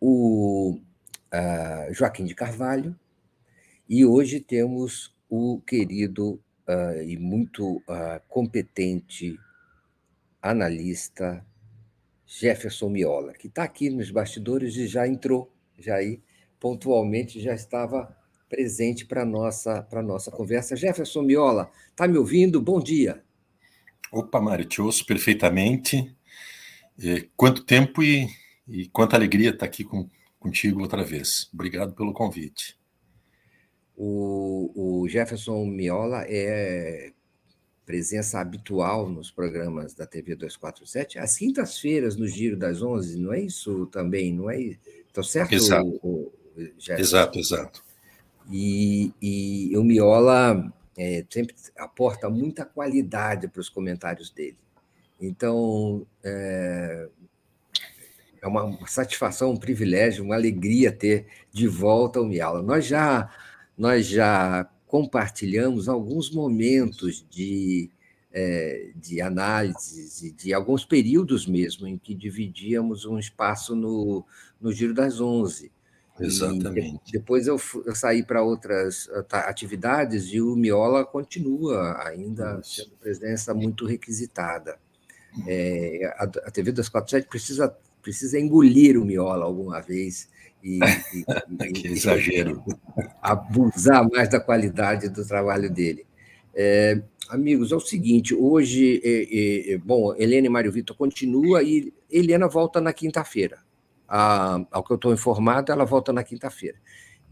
o ah, Joaquim de Carvalho, e hoje temos o querido uh, e muito uh, competente analista Jefferson Miola, que está aqui nos bastidores e já entrou, já aí pontualmente já estava presente para nossa para nossa conversa. Jefferson Miola, está me ouvindo? Bom dia. Opa, Mário, te ouço perfeitamente. Quanto tempo e, e quanta alegria estar tá aqui com, contigo outra vez. Obrigado pelo convite. O, o Jefferson Miola é presença habitual nos programas da TV 247, às quintas-feiras, no Giro das Onze, não é isso também? Não é? Estou certo? Exato, o, o exato. exato. E, e o Miola é, sempre aporta muita qualidade para os comentários dele. Então, é, é uma satisfação, um privilégio, uma alegria ter de volta o Miola. Nós já nós já compartilhamos alguns momentos de, é, de análise, de alguns períodos mesmo, em que dividíamos um espaço no, no Giro das Onze. Exatamente. E depois eu, eu saí para outras atividades e o Miola continua ainda sendo presença muito requisitada. É, a, a TV 247 precisa, precisa engolir o Miola alguma vez e, e, que exagero. abusar mais da qualidade do trabalho dele. É, amigos, é o seguinte: hoje, é, é, bom, Helena e Mário Vitor continua e Helena volta na quinta-feira. ao que eu estou informado, ela volta na quinta-feira.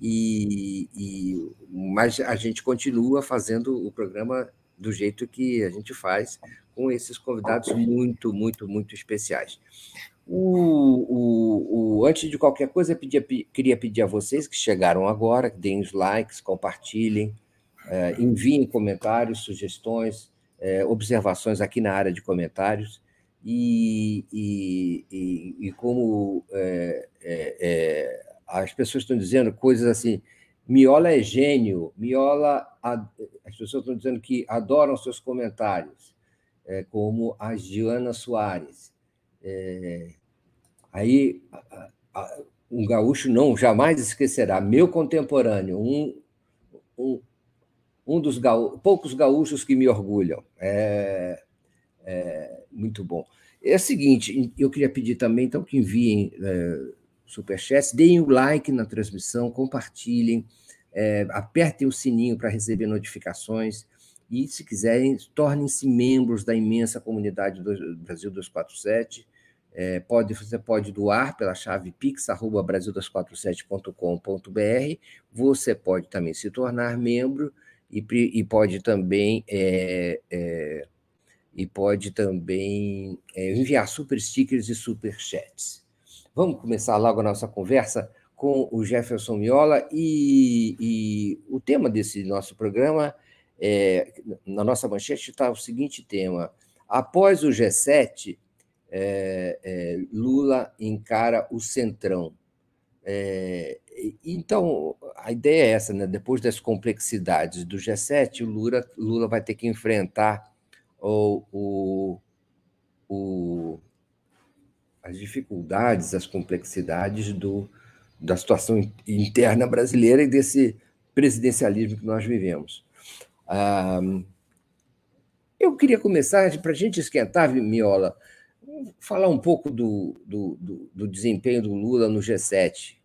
E, e, mas a gente continua fazendo o programa do jeito que a gente faz, com esses convidados muito, muito, muito especiais. O, o, o, antes de qualquer coisa, eu pedia, queria pedir a vocês que chegaram agora, que deem os likes, compartilhem, é, enviem comentários, sugestões, é, observações aqui na área de comentários. E, e, e, e como é, as pessoas estão dizendo coisas assim, Miola é gênio, Miola, as pessoas estão dizendo que adoram seus comentários, como a Diana Soares. É, aí a, a, um gaúcho não jamais esquecerá, meu contemporâneo, um, um, um dos gaú poucos gaúchos que me orgulham. É, é, muito bom. É o seguinte, eu queria pedir também, então, que enviem é, superchats, deem o um like na transmissão, compartilhem, é, apertem o sininho para receber notificações e, se quiserem, tornem-se membros da imensa comunidade do Brasil 247, é, pode, você pode doar pela chave pix.brasil247.com.br. Você pode também se tornar membro e, e pode também é, é, e pode também é, enviar super stickers e super chats. Vamos começar logo a nossa conversa com o Jefferson Miola e, e o tema desse nosso programa é, na nossa manchete está o seguinte tema: após o G7 é, é, Lula encara o centrão. É, então, a ideia é essa, né? depois das complexidades do G7, o Lula, Lula vai ter que enfrentar o, o, o, as dificuldades, as complexidades do, da situação interna brasileira e desse presidencialismo que nós vivemos. Ah, eu queria começar, para a gente esquentar, Miola, falar um pouco do, do, do, do, desempenho do Lula no G7.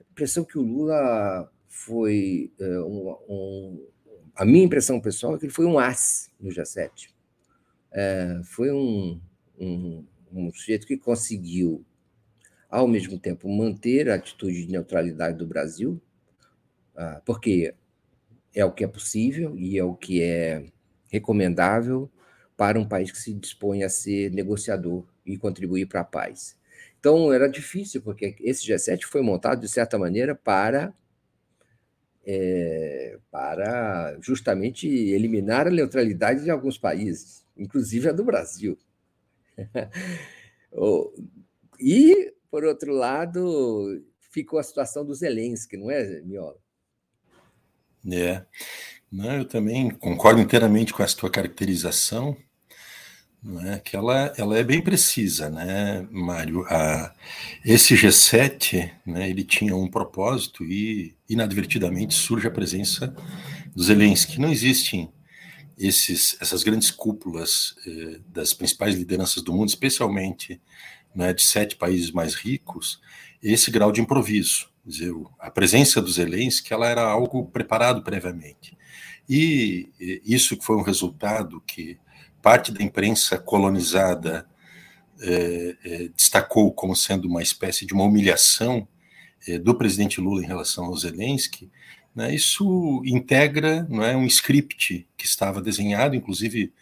A impressão que o Lula foi é, um, um, a minha impressão pessoal é que ele foi um as no G7. É, foi um, um, um sujeito que conseguiu, ao mesmo tempo, manter a atitude de neutralidade do Brasil, ah, porque é o que é possível e é o que é recomendável para um país que se dispõe a ser negociador e contribuir para a paz. Então, era difícil, porque esse G7 foi montado, de certa maneira, para, é, para justamente eliminar a neutralidade de alguns países, inclusive a do Brasil. e, por outro lado, ficou a situação do Zelensky, não é, Miola? É. Não, eu também concordo inteiramente com essa tua caracterização, é? que ela, ela é bem precisa, né, Mário? A, esse G7, né, ele tinha um propósito e, inadvertidamente, surge a presença do Zelensky. Não existem esses, essas grandes cúpulas eh, das principais lideranças do mundo, especialmente né, de sete países mais ricos, esse grau de improviso. Dizer, a presença do Zelensky ela era algo preparado previamente. E isso foi um resultado que parte da imprensa colonizada é, é, destacou como sendo uma espécie de uma humilhação é, do presidente Lula em relação ao Zelensky, né, isso integra não é, um script que estava desenhado, inclusive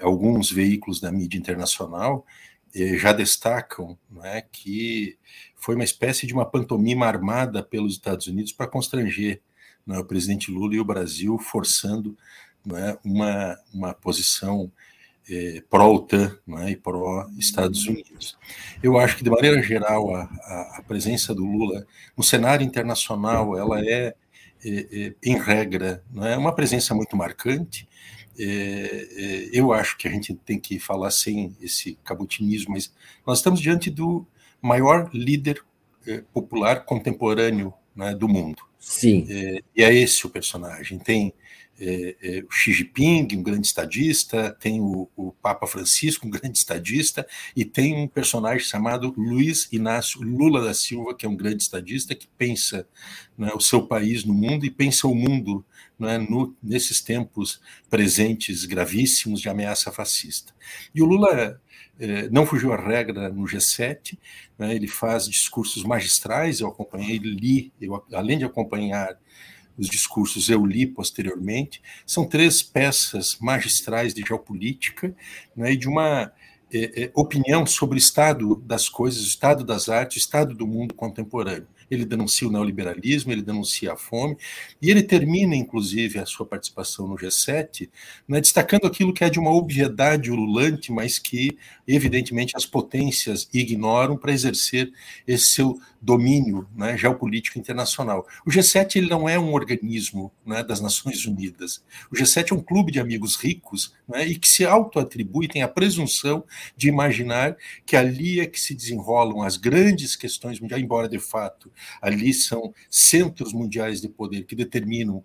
alguns veículos da mídia internacional já destacam é, que foi uma espécie de uma pantomima armada pelos Estados Unidos para constranger é, o presidente Lula e o Brasil forçando é, uma, uma posição é, pró-OTAN é, e pró-Estados Unidos. Eu acho que, de maneira geral, a, a, a, presença do Lula no cenário internacional ela é, em regra, não é uma presença muito marcante. eu acho que a gente tem que falar sem esse cabutinismo, mas nós estamos diante do maior líder popular contemporâneo né, do mundo. Sim. e é esse o personagem. Tem é, é, o Xi Jinping, um grande estadista, tem o, o, Papa Francisco, um grande estadista, e tem um personagem chamado Luiz Inácio Lula da Silva, que é um grande estadista, que pensa né, o seu país no mundo e pensa o mundo né, no, nesses tempos presentes gravíssimos de ameaça fascista. E o Lula é, não fugiu à regra no G7, né, ele faz discursos magistrais, eu acompanhei, li, eu, além de acompanhar os discursos eu li posteriormente, são três peças magistrais de geopolítica né, e de uma é, é, opinião sobre o estado das coisas, o estado das artes, o estado do mundo contemporâneo ele denuncia o neoliberalismo, ele denuncia a fome, e ele termina, inclusive, a sua participação no G7, né, destacando aquilo que é de uma obviedade ululante, mas que, evidentemente, as potências ignoram para exercer esse seu domínio né, geopolítico internacional. O G7 ele não é um organismo né, das Nações Unidas. O G7 é um clube de amigos ricos né, e que se autoatribui, tem a presunção de imaginar que ali é que se desenrolam as grandes questões mundiais, embora de fato ali são centros mundiais de poder que determinam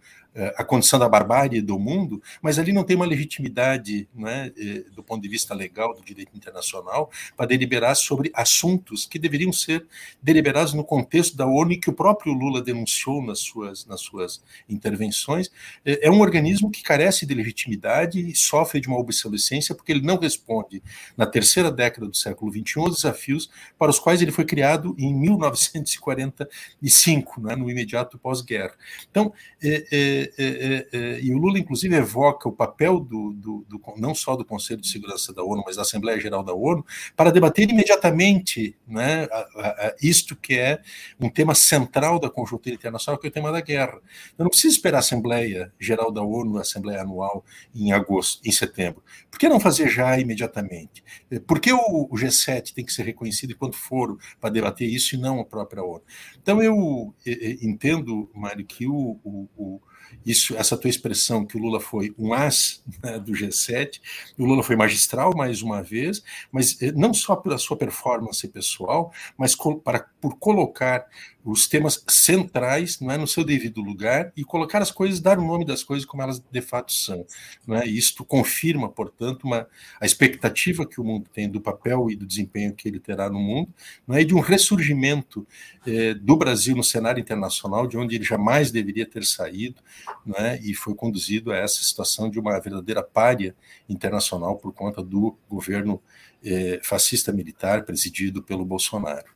a condição da barbárie do mundo, mas ali não tem uma legitimidade né, do ponto de vista legal do direito internacional para deliberar sobre assuntos que deveriam ser deliberados no contexto da ONU que o próprio Lula denunciou nas suas, nas suas intervenções. É um organismo que carece de legitimidade e sofre de uma obsolescência porque ele não responde, na terceira década do século XXI, aos desafios para os quais ele foi criado em 1945, né, no imediato pós-guerra. Então, é, é é, é, é, e o Lula, inclusive, evoca o papel do, do, do, não só do Conselho de Segurança da ONU, mas da Assembleia Geral da ONU, para debater imediatamente né, a, a, a isto que é um tema central da conjuntura internacional, que é o tema da guerra. Eu não preciso esperar a Assembleia Geral da ONU, a Assembleia Anual, em agosto, em setembro. Por que não fazer já imediatamente? Por que o, o G7 tem que ser reconhecido enquanto foro para debater isso e não a própria ONU? Então, eu, entendo, Mário, que o, o isso, essa tua expressão que o Lula foi um as né, do G7, o Lula foi magistral mais uma vez, mas eh, não só pela sua performance pessoal, mas para, por colocar os temas centrais não é, no seu devido lugar e colocar as coisas, dar o nome das coisas como elas de fato são. Não é? Isto confirma, portanto, uma, a expectativa que o mundo tem do papel e do desempenho que ele terá no mundo, não é? e de um ressurgimento eh, do Brasil no cenário internacional, de onde ele jamais deveria ter saído, não é? e foi conduzido a essa situação de uma verdadeira párea internacional por conta do governo eh, fascista militar presidido pelo Bolsonaro.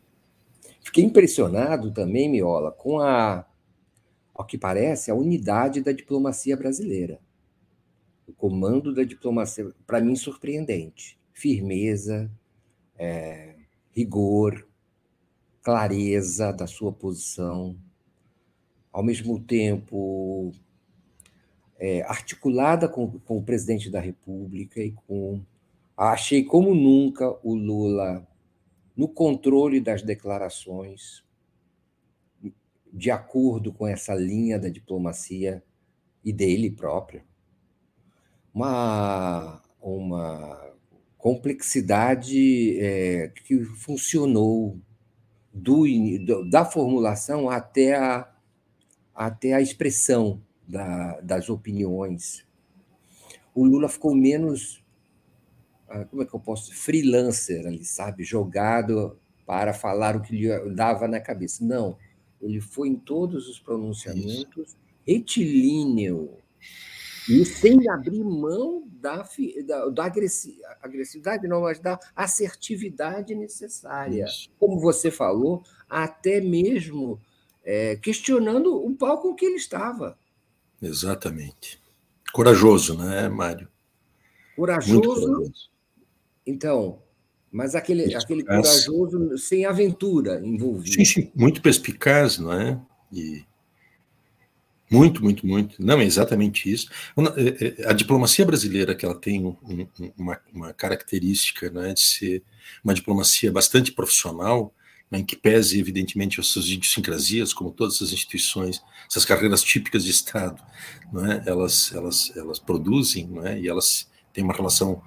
Fiquei impressionado também, Miola, com a, ao que parece, a unidade da diplomacia brasileira. O comando da diplomacia, para mim, surpreendente. Firmeza, é, rigor, clareza da sua posição, ao mesmo tempo é, articulada com, com o presidente da República e com. Achei como nunca o Lula no controle das declarações, de acordo com essa linha da diplomacia e dele próprio. Uma, uma complexidade é, que funcionou do, da formulação até a, até a expressão da, das opiniões. O Lula ficou menos como é que eu posso freelancer ali, sabe, jogado para falar o que lhe dava na cabeça. Não, ele foi em todos os pronunciamentos retilíneo e sem abrir mão da, da, da agressividade, não, mas da assertividade necessária. Isso. Como você falou, até mesmo é, questionando o palco em que ele estava. Exatamente. Corajoso, né, Mário? Corajoso, corajoso. Então, mas aquele, aquele corajoso sem aventura envolvido. Sim, sim, muito perspicaz, não é? E muito, muito, muito. Não, é exatamente isso. É, é, a diplomacia brasileira, que ela tem uma, uma característica né, de ser uma diplomacia bastante profissional, né, em que pese, evidentemente, as suas idiosincrasias, como todas essas instituições, essas carreiras típicas de Estado, não é? elas, elas, elas produzem não é? e elas têm uma relação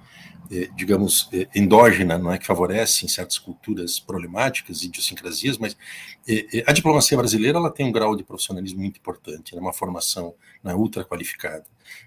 digamos, eh, endógena, não é que favorece em certas culturas problemáticas, idiosincrasias, mas eh, a diplomacia brasileira ela tem um grau de profissionalismo muito importante, é uma formação né, ultra qualificada.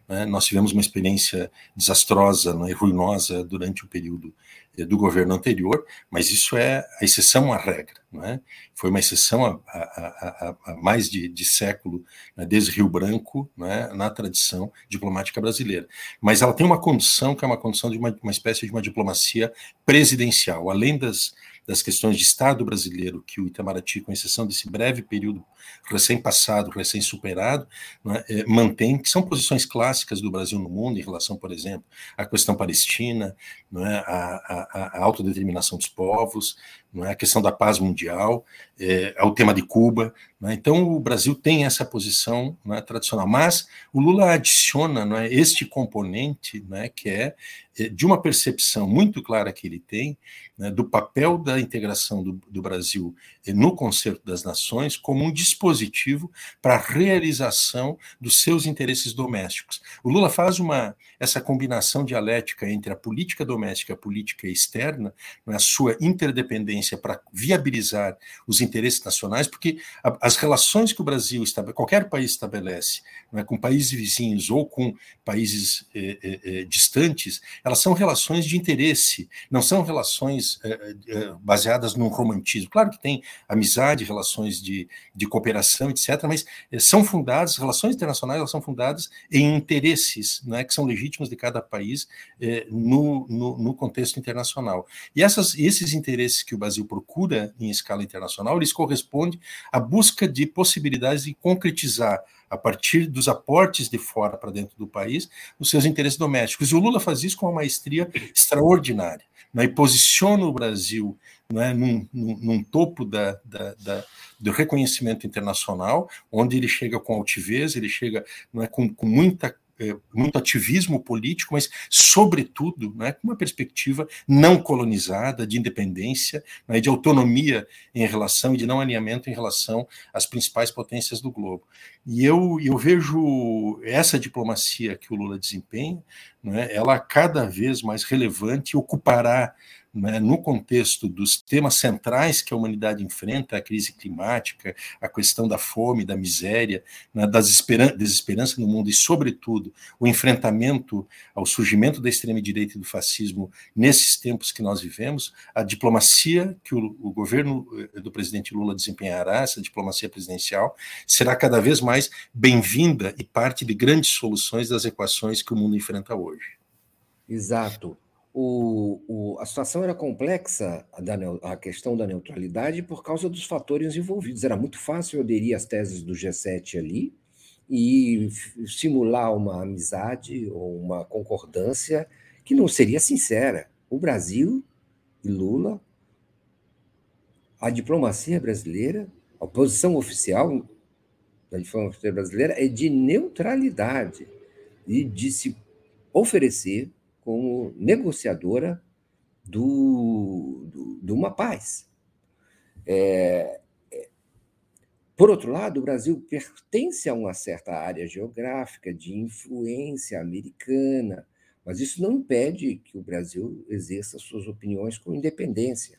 Né? Nós tivemos uma experiência desastrosa né, e ruinosa durante o período do governo anterior, mas isso é a exceção à regra. É? Foi uma exceção a, mais de, de século, né, desde Rio Branco, é? na tradição diplomática brasileira. Mas ela tem uma condição que é uma condição de uma, uma espécie de uma diplomacia presidencial, além das, das questões de Estado brasileiro que o Itamaraty, com exceção desse breve período recém-passado, recém-superado, é, é, mantém, que são posições clássicas do Brasil no mundo em relação, por exemplo, à questão palestina, não é, a, a, a autodeterminação dos povos, não é, a questão da paz mundial, é, ao tema de Cuba. É? Então, o Brasil tem essa posição é, tradicional, mas o Lula adiciona é, este componente é, que é, é de uma percepção muito clara que ele tem né, do papel da integração do, do Brasil no concerto das nações como um dispositivo para a realização dos seus interesses domésticos. O Lula faz uma essa combinação dialética entre a política doméstica e a política externa, a sua interdependência para viabilizar os interesses nacionais, porque as relações que o Brasil qualquer país estabelece, é, com países vizinhos ou com países eh, eh, eh, distantes, elas são relações de interesse, não são relações baseadas num romantismo. Claro que tem amizade, relações de, de cooperação, etc., mas são fundadas, relações internacionais elas são fundadas em interesses né, que são legítimos de cada país no, no, no, contexto internacional. E essas, esses interesses que o Brasil procura em escala internacional, eles correspondem à busca de possibilidades de concretizar a partir dos aportes de fora para dentro do país, os seus interesses domésticos. E o Lula faz isso com uma maestria extraordinária né, e posiciona o Brasil né, num, num, num topo da, da, da, do reconhecimento internacional, onde ele chega com altivez, ele chega né, com, com muita é, muito ativismo político, mas, sobretudo, né, com uma perspectiva não colonizada, de independência, né, de autonomia em relação e de não alinhamento em relação às principais potências do globo. E eu, eu vejo essa diplomacia que o Lula desempenha, né, ela cada vez mais relevante, ocupará né, no contexto dos temas centrais que a humanidade enfrenta, a crise climática, a questão da fome, da miséria, né, da desesperança no mundo e, sobretudo, o enfrentamento ao surgimento da extrema-direita e do fascismo nesses tempos que nós vivemos, a diplomacia que o, o governo eh, do presidente Lula desempenhará, essa diplomacia presidencial, será cada vez mais bem-vinda e parte de grandes soluções das equações que o mundo enfrenta hoje. Exato o, o, a situação era complexa, a, a, questão da neutralidade, por causa dos fatores envolvidos. Era muito fácil aderir às teses do G7 ali e simular uma amizade ou uma concordância que não seria sincera. O Brasil e Lula, a diplomacia brasileira, a posição oficial da diplomacia brasileira é de neutralidade e de se oferecer como negociadora do, do, de uma paz. É, é, por outro lado, o Brasil pertence a uma certa área geográfica de influência americana, mas isso não impede que o Brasil exerça suas opiniões com independência.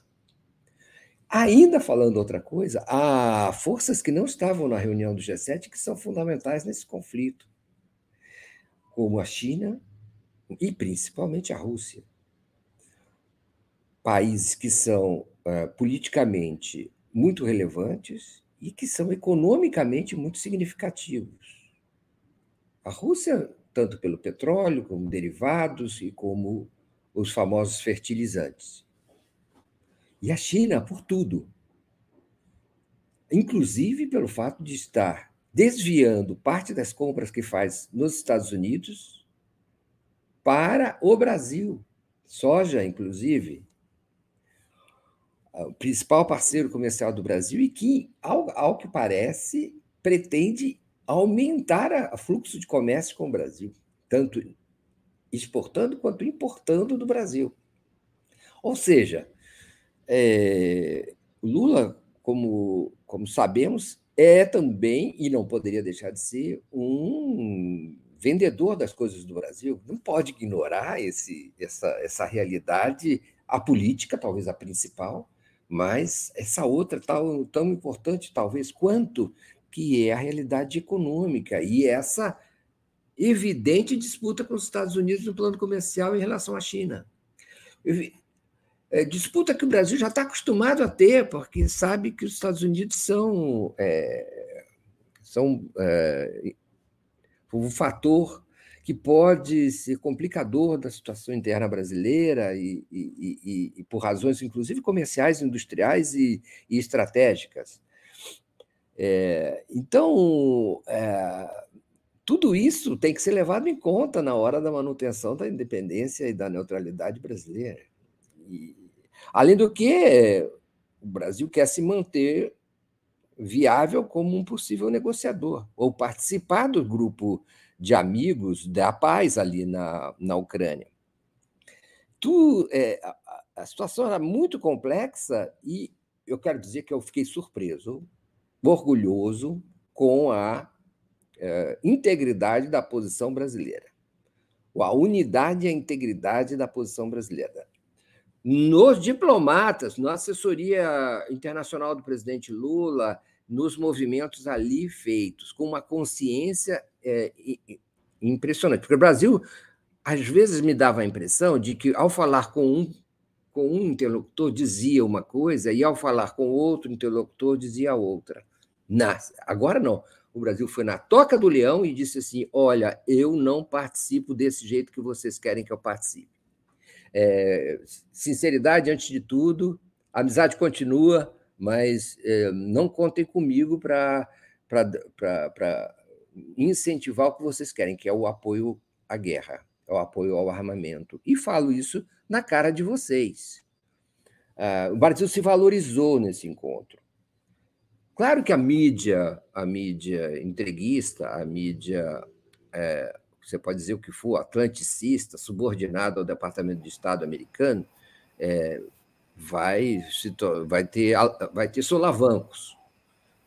Ainda falando outra coisa, há forças que não estavam na reunião do G7 que são fundamentais nesse conflito, como a China e principalmente a Rússia. Países que são uh, politicamente muito relevantes e que são economicamente muito significativos. A Rússia, tanto pelo petróleo, como derivados e como os famosos fertilizantes. E a China por tudo. Inclusive pelo fato de estar desviando parte das compras que faz nos Estados Unidos para o Brasil. Soja, inclusive, o principal parceiro comercial do Brasil e que, ao, ao que parece, pretende aumentar o fluxo de comércio com o Brasil, tanto exportando quanto importando do Brasil. Ou seja, é, Lula, como, como sabemos, é também, e não poderia deixar de ser, um vendedor das coisas do Brasil. Não pode ignorar esse, essa, essa realidade, a política, talvez a principal, mas essa outra tão, tão importante, talvez, quanto que é a realidade econômica e essa evidente disputa com os Estados Unidos no plano comercial em relação à China. É, disputa que o Brasil já está acostumado a ter, porque sabe que os Estados Unidos são, é, são é, um fator que pode ser complicador da situação interna brasileira e, e, e, e por razões, inclusive, comerciais, industriais e, estratégicas. É, então, é, tudo isso tem que ser levado em conta na hora da manutenção da independência e da neutralidade brasileira. Além do que, o Brasil quer se manter viável como um possível negociador, ou participar do grupo de amigos da paz ali na, na Ucrânia. Tu, é, a, a situação era muito complexa e eu quero dizer que eu fiquei surpreso, orgulhoso com a é, integridade da posição brasileira, a unidade e a integridade da posição brasileira. Nos diplomatas, na assessoria internacional do presidente Lula, nos movimentos ali feitos, com uma consciência é, impressionante. Porque o Brasil, às vezes, me dava a impressão de que, ao falar com um, com um interlocutor, dizia uma coisa, e ao falar com outro interlocutor, dizia outra. Agora não. O Brasil foi na toca do leão e disse assim: olha, eu não participo desse jeito que vocês querem que eu participe. É, sinceridade antes de tudo, amizade continua, mas é, não contem comigo para incentivar o que vocês querem, que é o apoio à guerra, é o apoio ao armamento. E falo isso na cara de vocês. Ah, o Brasil se valorizou nesse encontro. Claro que a mídia, a mídia entreguista, a mídia é, você pode dizer o que for, atlanticista, subordinado ao Departamento de Estado americano, é, vai, vai, ter, vai ter solavancos.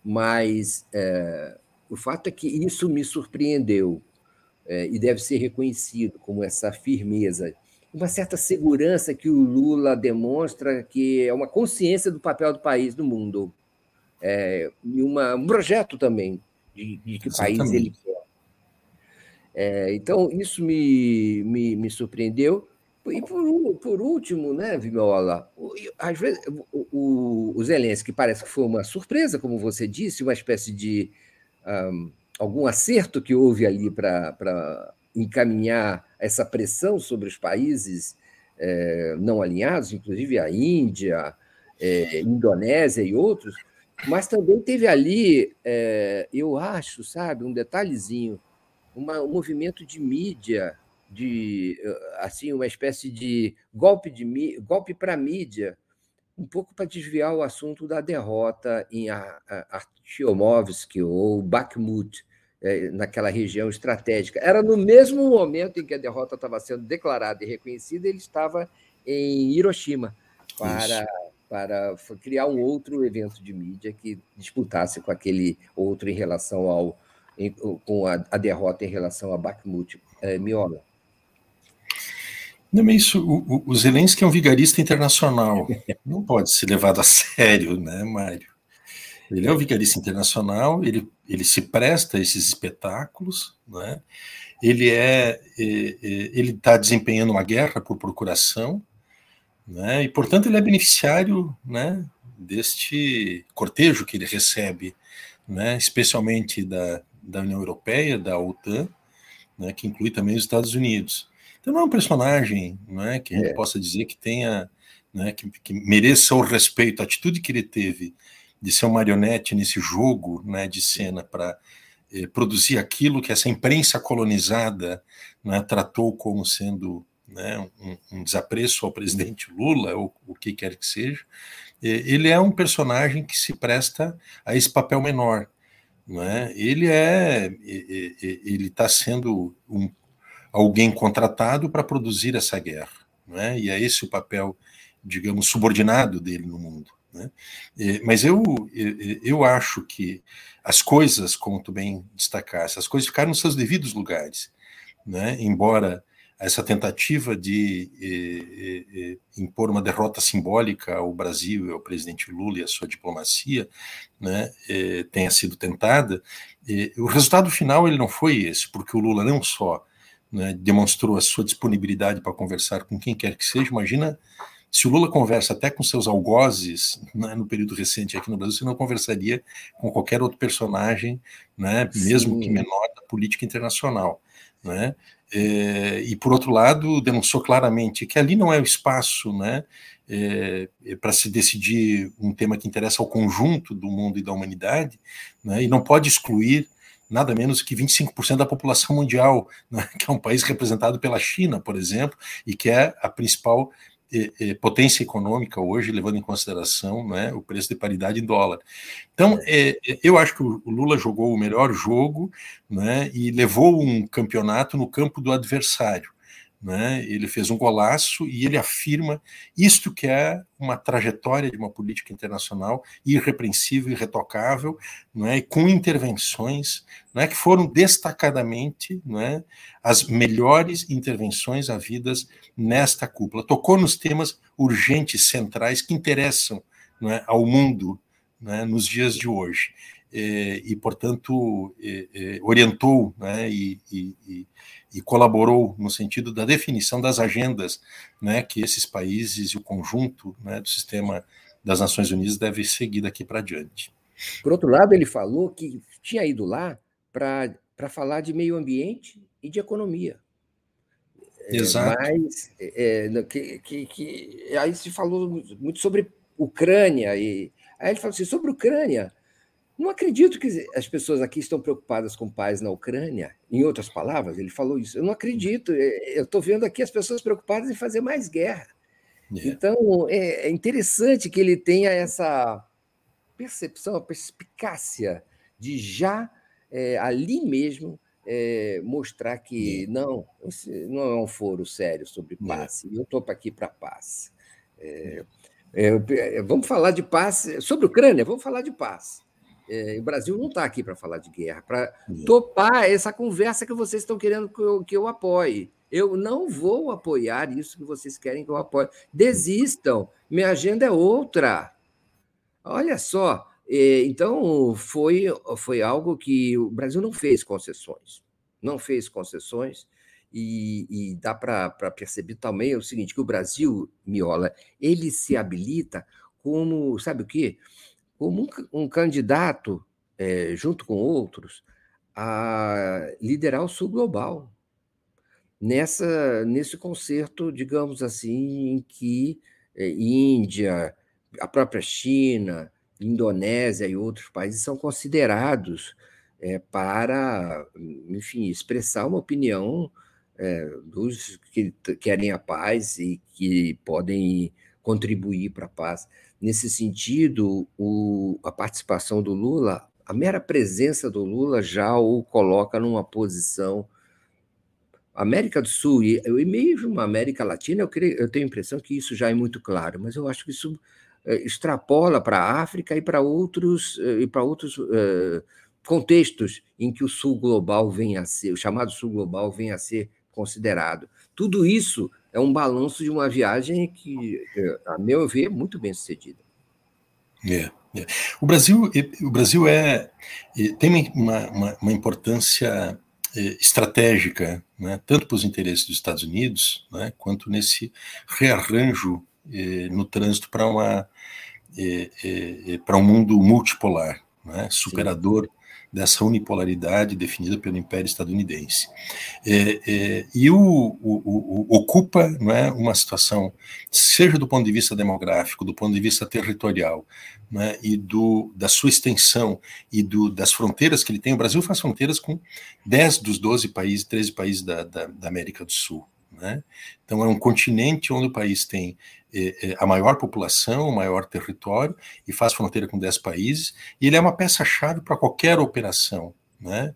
Mas é, o fato é que isso me surpreendeu é, e deve ser reconhecido como essa firmeza, uma certa segurança que o Lula demonstra, que é uma consciência do papel do país no mundo, é, e uma, um projeto também de, de que Exatamente. país ele é, então, isso me, me, me, surpreendeu. E por, por último, né, Vimola, às vezes o, o, o Zelensky parece que foi uma surpresa, como você disse, uma espécie de um, algum acerto que houve ali para encaminhar essa pressão sobre os países é, não alinhados, inclusive a Índia, é, Indonésia e outros, mas também teve ali, é, eu acho, sabe, um detalhezinho uma, um movimento de mídia, de assim uma espécie de golpe de golpe para a mídia, um pouco para desviar o assunto da derrota em Artyomovsk ou Bakhmut, é, naquela região estratégica. Era no mesmo momento em que a derrota estava sendo declarada e reconhecida, ele estava em Hiroshima para, para criar um outro evento de mídia que disputasse com aquele outro em relação ao em, com a, a, derrota em relação a Bakhmut. É, Miola. Não, mas isso, o, o Zelensky é um vigarista internacional. Não pode ser levado a sério, né, Mário? Ele é um vigarista internacional, ele, ele se presta a esses espetáculos, né? ele é, é, é ele está desempenhando uma guerra por procuração, né? e portanto ele é beneficiário né, deste cortejo que ele recebe, né, especialmente da, da União Europeia, da OTAN, né, que inclui também os Estados Unidos. Então não é um personagem né, que a gente é. possa dizer que tenha, né, que, que, mereça o respeito, a atitude que ele teve de ser um marionete nesse jogo né, de cena para eh, produzir aquilo que essa imprensa colonizada né, tratou como sendo né, um, um, desapreço ao presidente Lula, ou o que quer que seja, eh, ele é um personagem que se presta a esse papel menor, é? Ele é, ele está sendo um, alguém contratado para produzir essa guerra, é? E é esse o papel, digamos, subordinado dele no mundo. Né? Mas eu, eu acho que as coisas, como tu bem destacaste, as coisas ficaram nos seus devidos lugares. Né? Embora essa tentativa de eh, eh, impor uma derrota simbólica ao Brasil e ao presidente Lula e à sua diplomacia né, eh, tenha sido tentada, o resultado final ele não foi esse, porque o Lula não só né, demonstrou a sua disponibilidade para conversar com quem quer que seja, imagina se o Lula conversa até com seus algozes né, no período recente aqui no Brasil, você não conversaria com qualquer outro personagem, né, mesmo que menor, da política internacional. Né? É, e, por outro lado, denunciou claramente que ali não é o espaço né, é, é para se decidir um tema que interessa ao conjunto do mundo e da humanidade, né, e não pode excluir nada menos que 25% da população mundial, né, que é um país representado pela China, por exemplo, e que é a principal potência econômica hoje, levando em consideração né, o preço de paridade em dólar. Então, é, é, eu acho que o Lula jogou o melhor jogo né, e levou um campeonato no campo do adversário. Né? Ele fez um golaço e ele afirma isto que é uma trajetória de uma política internacional irrepreensível, irretocável, não é? com intervenções não é? que foram destacadamente não é? as melhores intervenções havidas nesta cúpula. Tocou nos temas urgentes, centrais, que interessam não é? ao mundo não é? nos dias de hoje. E, e portanto, e, e, orientou né, e, e colaborou no sentido da definição das agendas né, que esses países e o conjunto né, do sistema das Nações Unidas deve seguir daqui para diante. Por outro lado, ele falou que tinha ido lá para falar de meio ambiente e de economia. É, Exato. É, mas é, que, que, que, aí se falou muito sobre Ucrânia, e aí ele falou assim: sobre Ucrânia, não acredito que as pessoas aqui estão preocupadas com paz na Ucrânia. Em outras palavras, ele falou isso. Eu não acredito. É, eu estou vendo aqui as pessoas preocupadas em fazer mais guerra. Yeah. É. Então, é interessante que ele tenha essa percepção, a perspicácia de já é, ali mesmo é, mostrar que yeah. não, não é um foro sério sobre paz. Yeah. Eu estou aqui para paz. É, é, vamos falar de paz sobre a Ucrânia. Vamos falar de paz. É, o Brasil não está aqui para falar de guerra, para topar essa conversa que vocês estão querendo que eu, que eu apoie. Eu não vou apoiar isso que vocês querem que eu apoie. Desistam, minha agenda é outra. Olha só, é, então foi, foi algo que o Brasil não fez concessões. Não fez concessões, e, e dá para perceber também o seguinte: que o Brasil, Miola, ele se habilita como, sabe o quê? Como um, um candidato, é, junto com outros, a liderar o sul global. Nessa, nesse concerto, digamos assim, em que é, Índia, a própria China, Indonésia e outros países são considerados é, para, enfim, expressar uma opinião é, dos que querem a paz e que podem contribuir para a paz. Nesse sentido, o, a participação do Lula, a mera presença do Lula já o coloca numa posição. América do Sul e, e mesmo a América Latina, eu, creio, eu tenho a impressão que isso já é muito claro, mas eu acho que isso é, extrapola para a África e para outros, eh, e para outros é, contextos em que o Sul global vem a ser, o chamado Sul global vem a ser considerado. Tudo isso é um balanço de uma viagem que, a meu ver, é muito bem sucedida. É, é. O Brasil, o Brasil é, tem uma, uma, uma importância é, estratégica, né, tanto para os interesses dos Estados Unidos, né, quanto nesse rearranjo é, no trânsito para uma para um mundo multipolar, né, superador dessa unipolaridade definida pelo Império Estadunidense. É, é, e o, o, o, ocupa não é, uma situação, seja do ponto de vista demográfico, do ponto de vista territorial, é, e do, da sua extensão e do, das fronteiras que ele tem. O Brasil faz fronteiras com 10 dos 12 países, 13 países da, da, da América do Sul. Né? Então, é um continente onde o país tem é, é, a maior população, o maior território, e faz fronteira com 10 países, e ele é uma peça-chave para qualquer operação né,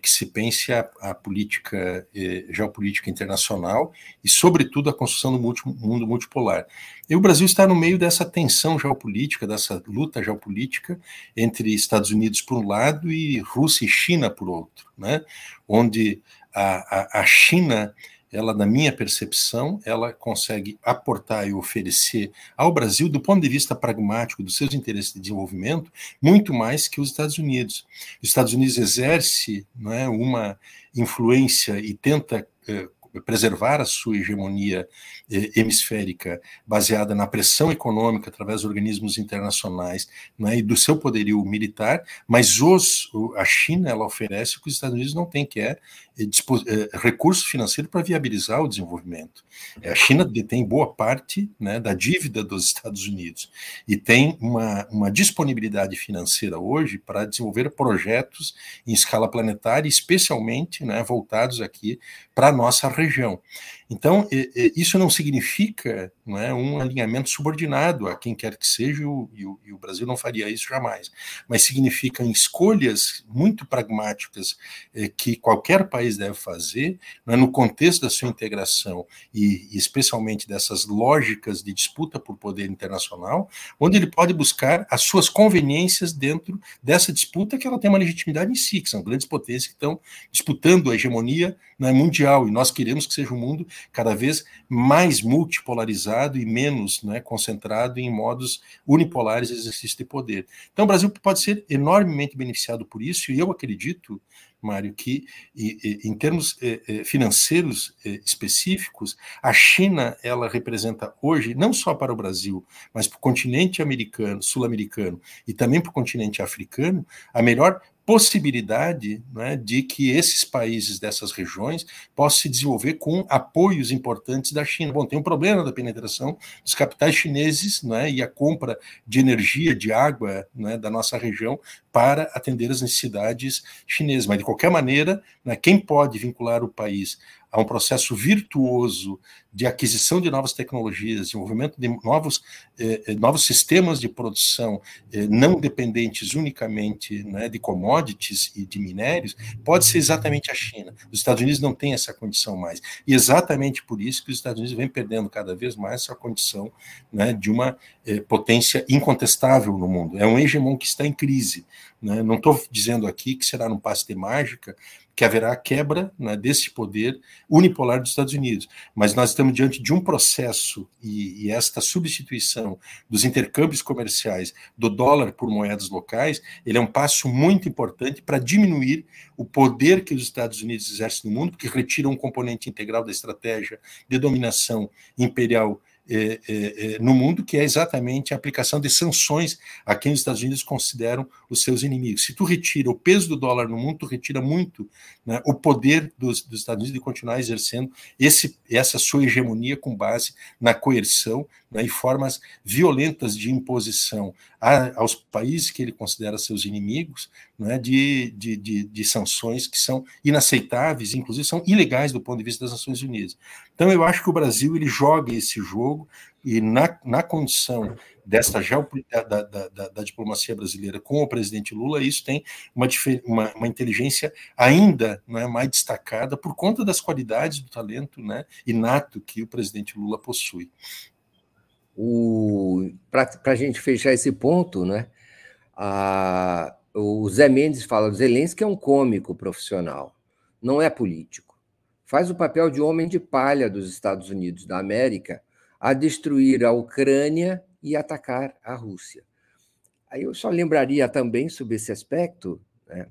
que se pense a, a política geopolítica internacional e, sobretudo, a construção do multi, mundo multipolar. E o Brasil está no meio dessa tensão geopolítica, dessa luta geopolítica entre Estados Unidos por um lado e Rússia e China por outro, né, onde a, a, a China ela, na minha percepção, ela consegue aportar e oferecer ao Brasil, do ponto de vista pragmático dos seus interesses de desenvolvimento, muito mais que os Estados Unidos. Os Estados Unidos exerce não é, uma influência e tenta eh, preservar a sua hegemonia eh, hemisférica baseada na pressão econômica através dos organismos internacionais né, e do seu poderio militar, mas os, a China ela oferece o que os Estados Unidos não têm, que é eh, eh, recurso financeiro para viabilizar o desenvolvimento. A China detém boa parte né, da dívida dos Estados Unidos e tem uma, uma disponibilidade financeira hoje para desenvolver projetos em escala planetária, especialmente né, voltados aqui para a nossa região região. Então, isso não significa não é, um alinhamento subordinado a quem quer que seja, e o, e o Brasil não faria isso jamais, mas significa escolhas muito pragmáticas eh, que qualquer país deve fazer, é, no contexto da sua integração e, e, especialmente dessas lógicas de disputa por poder internacional, onde ele pode buscar as suas conveniências dentro dessa disputa que ela tem uma legitimidade em si, que são grandes potências que estão disputando a hegemonia é, mundial, e nós queremos que seja um mundo cada vez mais multipolarizado e menos né, concentrado em modos unipolares de exercício de poder. Então, o Brasil pode ser enormemente beneficiado por isso, e eu acredito, Mário, que em termos eh, eh, financeiros eh, específicos, a China ela representa hoje, não só para o Brasil, mas para o continente americano, sul-americano e também para o continente africano, a melhor possibilidade né, de que esses países dessas regiões possam se desenvolver com apoios importantes da China. Bom, tem um problema da penetração dos capitais chineses né, e a compra de energia, de água né, da nossa região para atender as necessidades chinesas. Mas, de qualquer maneira, né, quem pode vincular o país a um processo virtuoso de aquisição de novas tecnologias, desenvolvimento de novos, eh, eh, novos sistemas de produção eh, não dependentes unicamente né, de commodities e de minérios, pode ser exatamente a China. Os Estados Unidos não têm essa condição mais. E exatamente por isso que os Estados Unidos vêm perdendo cada vez mais essa condição né, de uma eh, potência incontestável no mundo. É um hegemon que está em crise. Né? Não estou dizendo aqui que será num passe de mágica que haverá a quebra né, desse poder unipolar dos Estados Unidos. Mas nós estamos diante de um processo e, e, esta substituição dos intercâmbios comerciais do dólar por moedas locais, ele é um passo muito importante para diminuir o poder que os Estados Unidos exercem no mundo, porque retira um componente integral da estratégia de dominação imperial é, é, é, no mundo, que é exatamente a aplicação de sanções a quem os Estados Unidos consideram os seus inimigos. Se tu retira o peso do dólar no mundo, tu retira muito né, o poder dos, dos, Estados Unidos de continuar exercendo esse, essa sua hegemonia com base na coerção né, e formas violentas de imposição a, aos países que ele considera seus inimigos né, de, de, de, de sanções que são inaceitáveis, inclusive são ilegais do ponto de vista das Nações Unidas. Então, eu acho que o Brasil ele joga esse jogo e na, na condição desta da, da, da, da, diplomacia brasileira com o presidente Lula, isso tem uma, uma, uma inteligência ainda né, mais destacada por conta das qualidades do talento né, inato que o presidente Lula possui. Para a gente fechar esse ponto, né, a, o Zé Mendes fala: Zelensky é um cômico profissional, não é político. Faz o papel de homem de palha dos Estados Unidos da América a destruir a Ucrânia e atacar a Rússia. Aí eu só lembraria também sobre esse aspecto. Né?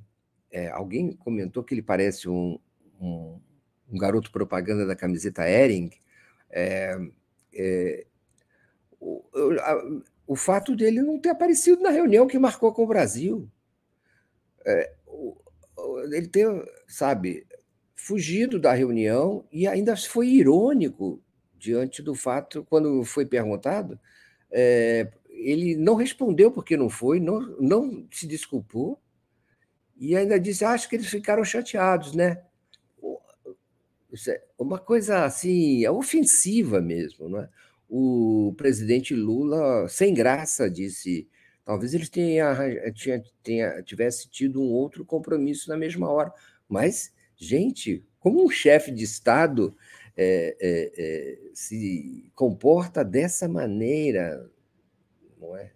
É, alguém comentou que ele parece um, um, um garoto propaganda da camiseta Ering. É, é, o, o fato dele não ter aparecido na reunião que marcou com o Brasil. É, ele ter, sabe, fugido da reunião e ainda foi irônico diante do fato, quando foi perguntado, é, ele não respondeu porque não foi, não, não se desculpou, e ainda disse: acho que eles ficaram chateados, né? É uma coisa assim, ofensiva mesmo, não é? O presidente Lula, sem graça, disse Talvez tenham, tenha, tenha, tivesse tido um outro compromisso na mesma hora. Mas, gente, como um chefe de Estado é, é, é, se comporta dessa maneira, não é?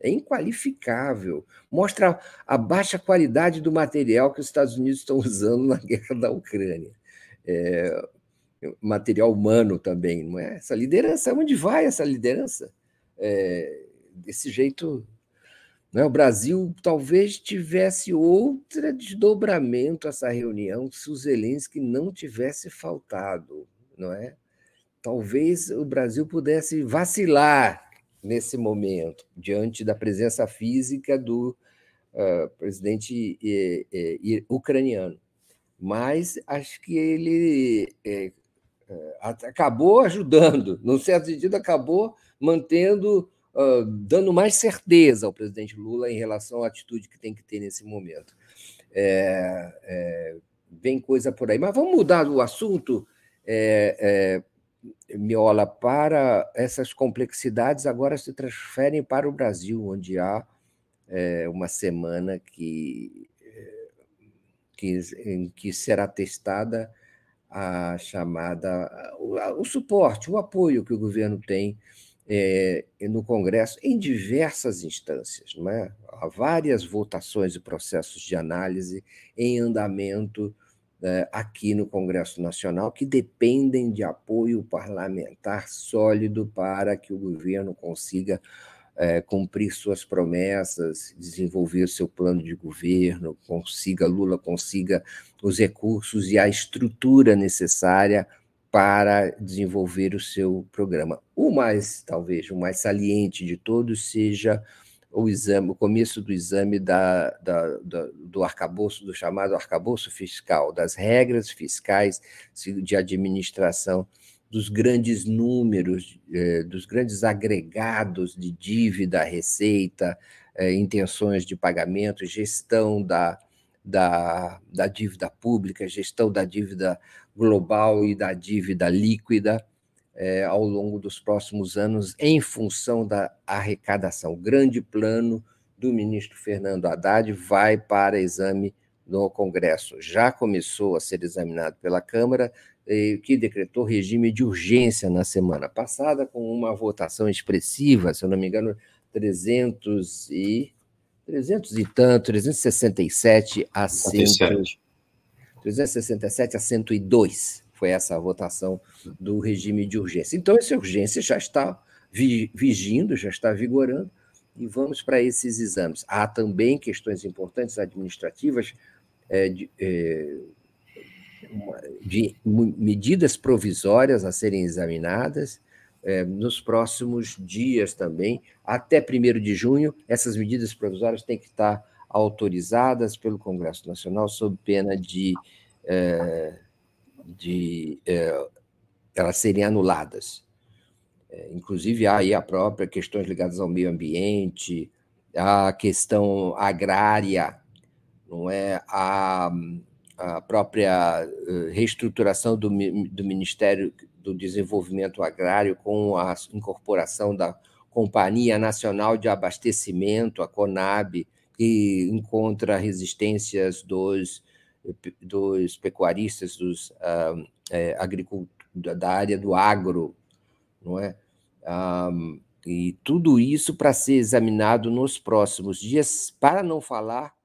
É inqualificável. Mostra a baixa qualidade do material que os Estados Unidos estão usando na guerra da Ucrânia. É, material humano também, não é? Essa liderança, onde vai essa liderança? É, desse jeito né? O Brasil talvez tivesse outro desdobramento essa reunião se o Zelensky não tivesse faltado, não é? Talvez o Brasil pudesse vacilar nesse momento, diante da presença física do uh, presidente eh, eh, ucraniano. Mas acho que ele eh, acabou ajudando, num certo sentido, acabou mantendo uh, dando mais certeza ao presidente Lula em relação à atitude que tem que ter nesse momento. É, é, vem coisa por aí. Mas vamos mudar o assunto, é, é, Miola, para essas complexidades agora se transferem para o Brasil, onde há é, uma semana que, é, que, em que será testada a chamada o, o suporte, o apoio que o governo tem é, no Congresso em diversas instâncias. Não é? Há várias votações e processos de análise em andamento é, aqui no Congresso Nacional que dependem de apoio parlamentar sólido para que o governo consiga é, cumprir suas promessas, desenvolver seu plano de governo, consiga Lula consiga os recursos e a estrutura necessária para desenvolver o seu programa. O mais, talvez, o mais saliente de todos seja o exame, o começo do exame da, da, da, do arcabouço, do chamado arcabouço fiscal, das regras fiscais de administração, dos grandes números, eh, dos grandes agregados de dívida, receita, eh, intenções de pagamento, gestão da, da, da dívida pública, gestão da dívida global e da dívida líquida é, ao longo dos próximos anos, em função da arrecadação. O grande plano do ministro Fernando Haddad vai para exame no Congresso. Já começou a ser examinado pela Câmara, que decretou regime de urgência na semana passada, com uma votação expressiva, se eu não me engano, 300 e 300 e tanto, 367 a 100, 367 a 102 foi essa a votação do regime de urgência. Então, essa urgência já está vigindo, já está vigorando, e vamos para esses exames. Há também questões importantes administrativas é, de, é, de medidas provisórias a serem examinadas, é, nos próximos dias também, até 1 de junho, essas medidas provisórias têm que estar autorizadas pelo Congresso Nacional sob pena de, é, de é, elas serem anuladas. Inclusive, há aí a própria questões ligadas ao meio ambiente, a questão agrária, não é? a, a própria eh, reestruturação do, do Ministério do Desenvolvimento Agrário com a incorporação da Companhia Nacional de Abastecimento, a CONAB, que encontra resistências dos, dos pecuaristas, dos uh, é, da área do agro, não é? E tudo isso para ser examinado nos próximos dias, para não falar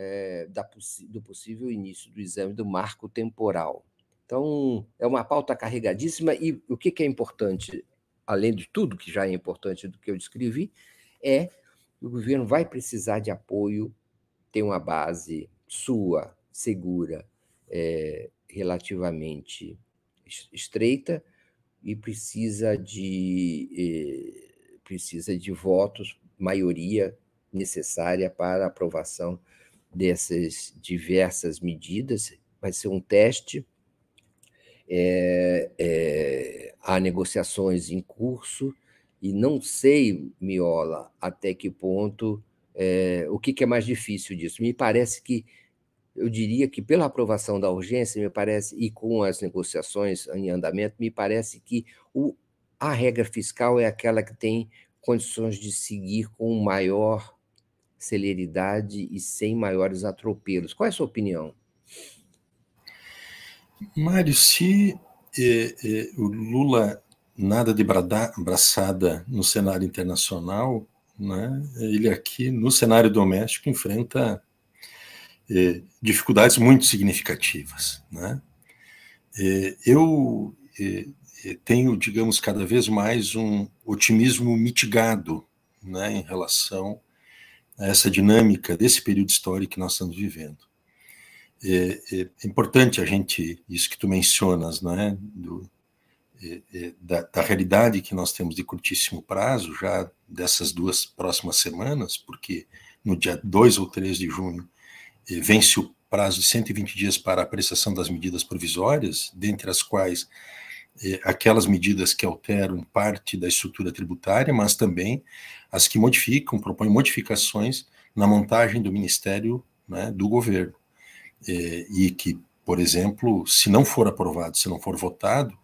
é, da, do possível início do exame do marco temporal. Então, é uma pauta carregadíssima e o que, é importante, além de tudo que já é importante do que eu descrevi, é que o governo vai precisar de apoio, tem uma base sua, segura, é, relativamente estreita e precisa de eh, precisa de votos, maioria necessária para aprovação dessas diversas medidas. Vai ser um teste é, é, há negociações em curso e não sei, Miola, até que ponto é, o que, que, é mais difícil disso. Me parece que eu diria que pela aprovação da urgência, me parece e com as negociações em andamento, me parece que o, a regra fiscal é aquela que tem condições de seguir com maior celeridade e sem maiores atropelos. Qual é a sua opinião? Mário, se eh, eh, o Lula nada de braçada no cenário internacional, né, ele aqui no cenário doméstico enfrenta eh, dificuldades muito significativas. Né? Eu tenho, digamos, cada vez mais um otimismo mitigado né, em relação a essa dinâmica desse período histórico que nós estamos vivendo. É, é, é importante a gente, isso que tu mencionas, né, do, é, é, da, da, realidade que nós temos de curtíssimo prazo, já dessas duas próximas semanas, porque no dia 2 ou 3 de junho é, vence o prazo de 120 dias para a apreciação das medidas provisórias, dentre as quais aquelas medidas que alteram parte da estrutura tributária, mas também as que modificam, propõem modificações na montagem do Ministério né, do governo é, e que, por exemplo, se não for aprovado, se não for votado,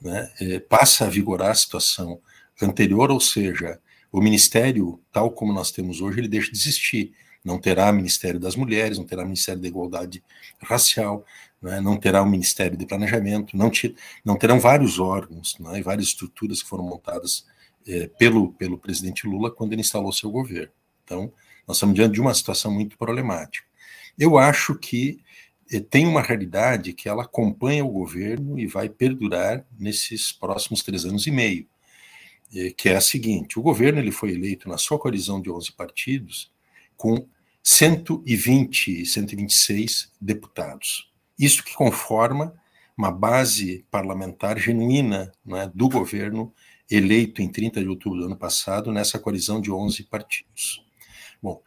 né, é, passa a vigorar a situação anterior, ou seja, o Ministério, tal como nós temos hoje, ele deixa de existir. Não terá Ministério das Mulheres, não terá Ministério da Igualdade Racial, né, não terá o Ministério de Planejamento, não, te, não terão vários órgãos né, e várias estruturas que foram montadas é, pelo, pelo presidente Lula quando ele instalou seu governo. Então, nós estamos diante de uma situação muito problemática. Eu acho que eh, tem uma realidade que ela acompanha o governo e vai perdurar nesses próximos três anos e meio, eh, que é a seguinte: o governo ele foi eleito na sua coalizão de 11 partidos com 120, 126 deputados. Isso que conforma uma base parlamentar genuína é, do governo eleito em 30 de outubro do ano passado nessa coalizão de 11 partidos. Bom,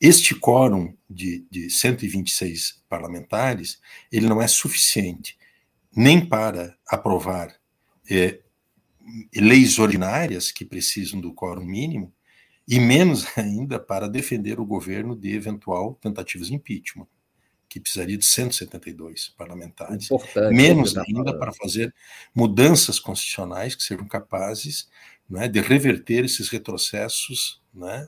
este quórum de, de 126 parlamentares, ele não é suficiente nem para aprovar é, leis ordinárias que precisam do quórum mínimo, e menos ainda para defender o governo de eventual tentativas de impeachment, que precisaria de 172 parlamentares. Importante, menos ainda para fazer mudanças constitucionais que sejam capazes né, de reverter esses retrocessos né,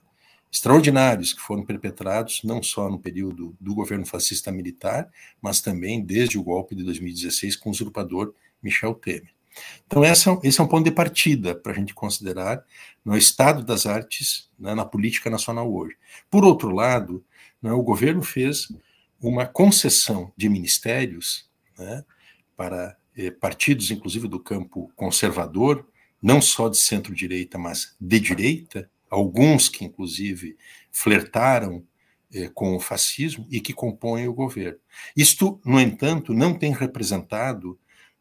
extraordinários que foram perpetrados não só no período do governo fascista militar, mas também desde o golpe de 2016 com o usurpador Michel Temer. Então, essa, esse é um ponto de partida para a gente considerar no estado das artes né, na política nacional hoje. Por outro lado, né, o governo fez uma concessão de ministérios né, para eh, partidos, inclusive do campo conservador, não só de centro-direita, mas de direita, alguns que, inclusive, flertaram eh, com o fascismo e que compõem o governo. Isto, no entanto, não tem representado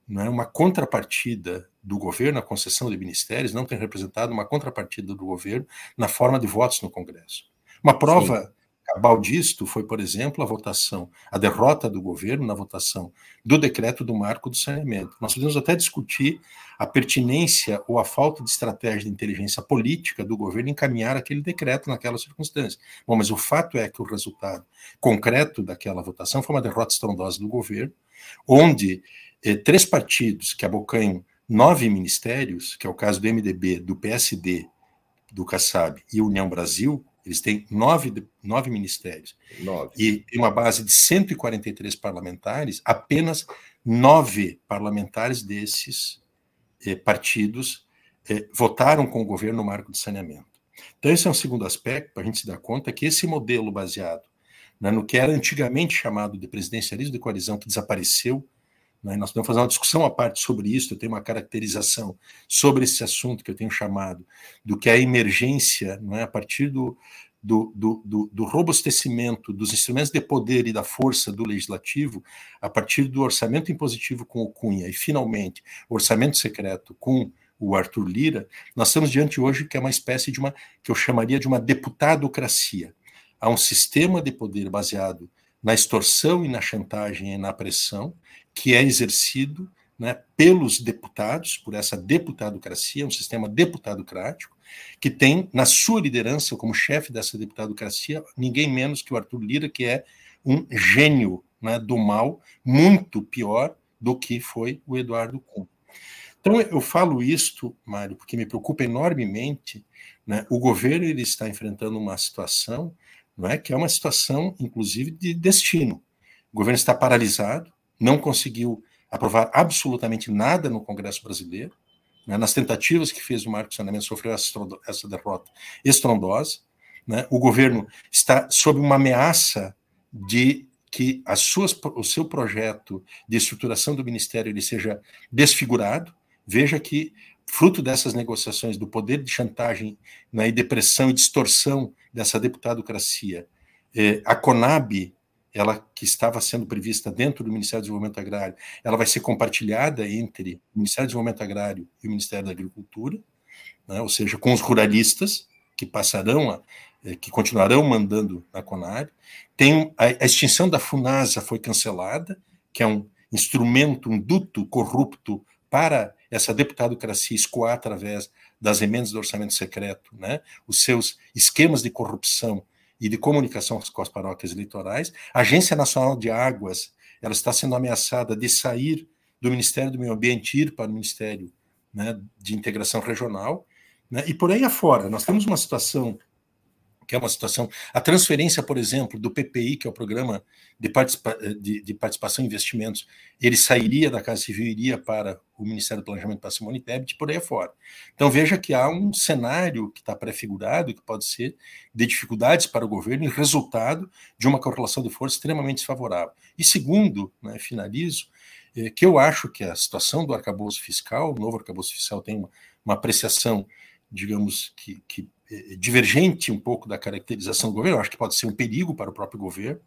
é, uma contrapartida do governo, a concessão de ministérios, não tem representado uma contrapartida do governo na forma de votos no Congresso. Uma prova Sim cabal disto foi, por exemplo, a votação, a derrota do governo na votação do decreto do marco do saneamento. Nós podemos até discutir a pertinência ou a falta de estratégia de inteligência política do governo encaminhar aquele decreto naquela circunstância. Bom, mas o fato é que o resultado concreto daquela votação foi uma derrota estrondosa do governo, onde eh, três partidos que abocanham nove ministérios, que é o caso do MDB, do PSD, do Kassab e União Brasil, eles têm nove, nove ministérios. Nove. E tem uma base de 143 parlamentares, apenas nove parlamentares desses eh, partidos eh, votaram com o governo no marco de saneamento. Então, esse é um segundo aspecto para a gente se dar conta que esse modelo baseado né, no que era antigamente chamado de presidencialismo de coalizão, que desapareceu, né? Nós podemos fazer uma discussão à parte sobre isso, eu tenho uma caracterização sobre esse assunto que eu tenho chamado do que é a emergência, não é? a partir do, do, do, do, robustecimento dos instrumentos de poder e da força do legislativo, a partir do orçamento impositivo com o Cunha e, finalmente, orçamento secreto com o Arthur Lira, nós estamos diante hoje que é uma espécie de uma, que eu chamaria de uma deputadocracia. Há um sistema de poder baseado na extorsão e na chantagem e na pressão, que é exercido né, pelos deputados, por essa deputadocracia, um sistema deputadocrático, que tem na sua liderança, como chefe dessa deputadocracia, ninguém menos que o Arthur Lira, que é um gênio né, do mal, muito pior do que foi o Eduardo Cunha. Então, eu falo isto, Mário, porque me preocupa enormemente. Né, o governo ele está enfrentando uma situação não é? Que é uma situação, inclusive, de destino. O governo está paralisado, não conseguiu aprovar absolutamente nada no Congresso brasileiro. Né? Nas tentativas que fez o Marco Saneamento, sofreu essa derrota estrondosa. Né? O governo está sob uma ameaça de que as suas, o seu projeto de estruturação do ministério ele seja desfigurado. Veja que, fruto dessas negociações, do poder de chantagem né, e depressão e distorção dessa deputadocracia, eh, a Conab, ela que estava sendo prevista dentro do Ministério do Desenvolvimento Agrário, ela vai ser compartilhada entre o Ministério do Desenvolvimento Agrário e o Ministério da Agricultura, né, ou seja, com os ruralistas, que passarão a, eh, que continuarão mandando na Conab. Tem a, a, extinção da Funasa foi cancelada, que é um instrumento, um duto corrupto para essa deputadocracia escoar através das emendas do orçamento secreto, né, os seus esquemas de corrupção e de comunicação com as paróquias eleitorais. A Agência Nacional de Águas, ela está sendo ameaçada de sair do Ministério do Meio Ambiente ir para o Ministério né, de Integração Regional, né, e por aí afora. Nós temos uma situação que é uma situação. A transferência, por exemplo, do PPI, que é o Programa de, Participa de, de Participação e Investimentos, ele sairia da Casa Civil e iria para o Ministério do Planejamento para Simone Tebet, por aí afora. Então veja que há um cenário que está prefigurado, que pode ser de dificuldades para o governo e resultado de uma correlação de força extremamente desfavorável. E segundo, né, finalizo, é, que eu acho que a situação do arcabouço fiscal, o novo arcabouço fiscal tem uma, uma apreciação, digamos, que, que divergente um pouco da caracterização do governo. Eu acho que pode ser um perigo para o próprio governo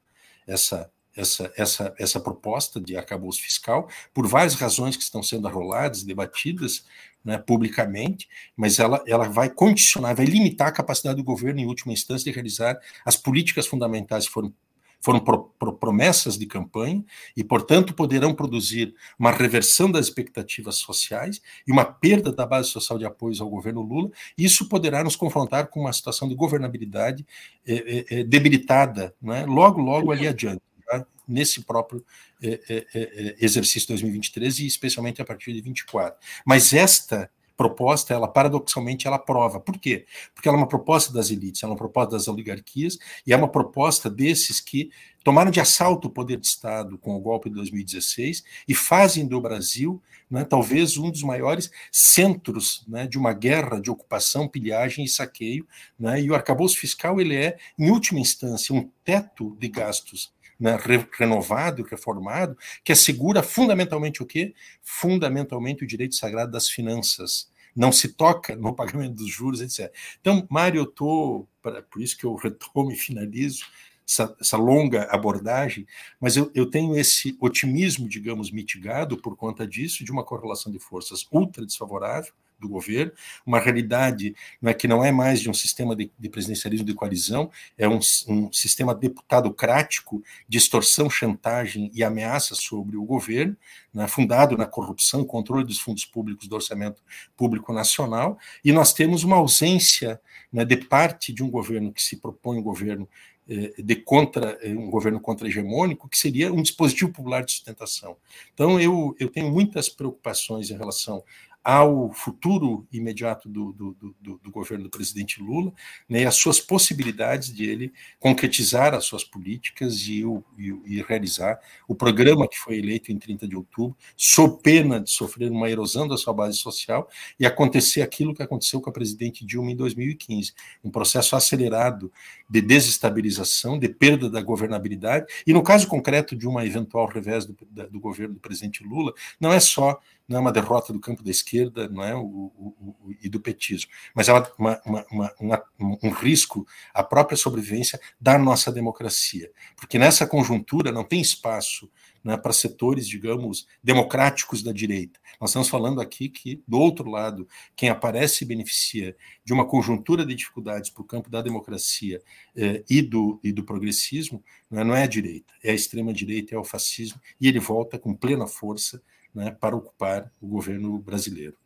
essa essa, essa, essa proposta de arcabouço fiscal, por várias razões que estão sendo arroladas, debatidas né, publicamente, mas ela, ela vai condicionar, vai limitar a capacidade do governo, em última instância, de realizar as políticas fundamentais que foram foram pro, pro, promessas de campanha e, portanto, poderão produzir uma reversão das expectativas sociais e uma perda da base social de apoios ao governo Lula. Isso poderá nos confrontar com uma situação de governabilidade é, é, debilitada, é? logo, logo ali adiante. Tá? Nesse próprio é, exercício 2023 e especialmente a partir de 24. Mas esta proposta, ela paradoxalmente ela prova. Por quê? Porque ela é uma proposta das elites, ela é uma proposta das oligarquias e é uma proposta desses que tomaram de assalto o poder de Estado com o golpe de 2016 e fazem do Brasil né, talvez um dos maiores centros né, de uma guerra de ocupação, pilhagem e saqueio. Né, e o arcabouço fiscal ele é, em última instância, um teto de gastos né, re, renovado, reformado, que assegura fundamentalmente o quê? Fundamentalmente o direito sagrado das finanças. Não se toca no pagamento dos juros, etc. Então, Mário, eu estou, por isso que eu retomo e finalizo essa, essa longa abordagem, mas eu, eu tenho esse otimismo, digamos, mitigado por conta disso, de uma correlação de forças ultra desfavorável, do governo, uma realidade não é, que não é mais de um sistema de, de presidencialismo de coalizão, é um, um sistema deputadocrático, distorção, chantagem e ameaça sobre o governo, né, fundado na corrupção, controle dos fundos públicos do orçamento público nacional, e nós temos uma ausência né, de parte de um governo que se propõe um governo eh, de contra eh, um governo contra-hegemônico, que seria um dispositivo popular de sustentação. Então, eu, eu tenho muitas preocupações em relação ao futuro imediato do, do, do, do, governo do presidente Lula, né, e as suas possibilidades de ele concretizar as suas políticas e, o, e, e, realizar o programa que foi eleito em 30 de outubro, sob pena de sofrer uma erosão da sua base social e acontecer aquilo que aconteceu com a presidente Dilma em 2015, um processo acelerado de desestabilização, de perda da governabilidade, e no caso concreto de uma eventual revés do, do governo do presidente Lula, não é só não é uma derrota do campo da esquerda não é? O, o, o e do petismo, mas é uma, uma, uma, um risco à própria sobrevivência da nossa democracia, porque nessa conjuntura não tem espaço né, para setores, digamos, democráticos da direita. Nós estamos falando aqui que, do outro lado, quem aparece e beneficia de uma conjuntura de dificuldades para o campo da democracia eh, e, do, e do progressismo não é, não é a direita, é a extrema-direita, é o fascismo, e ele volta com plena força né, para ocupar o governo brasileiro.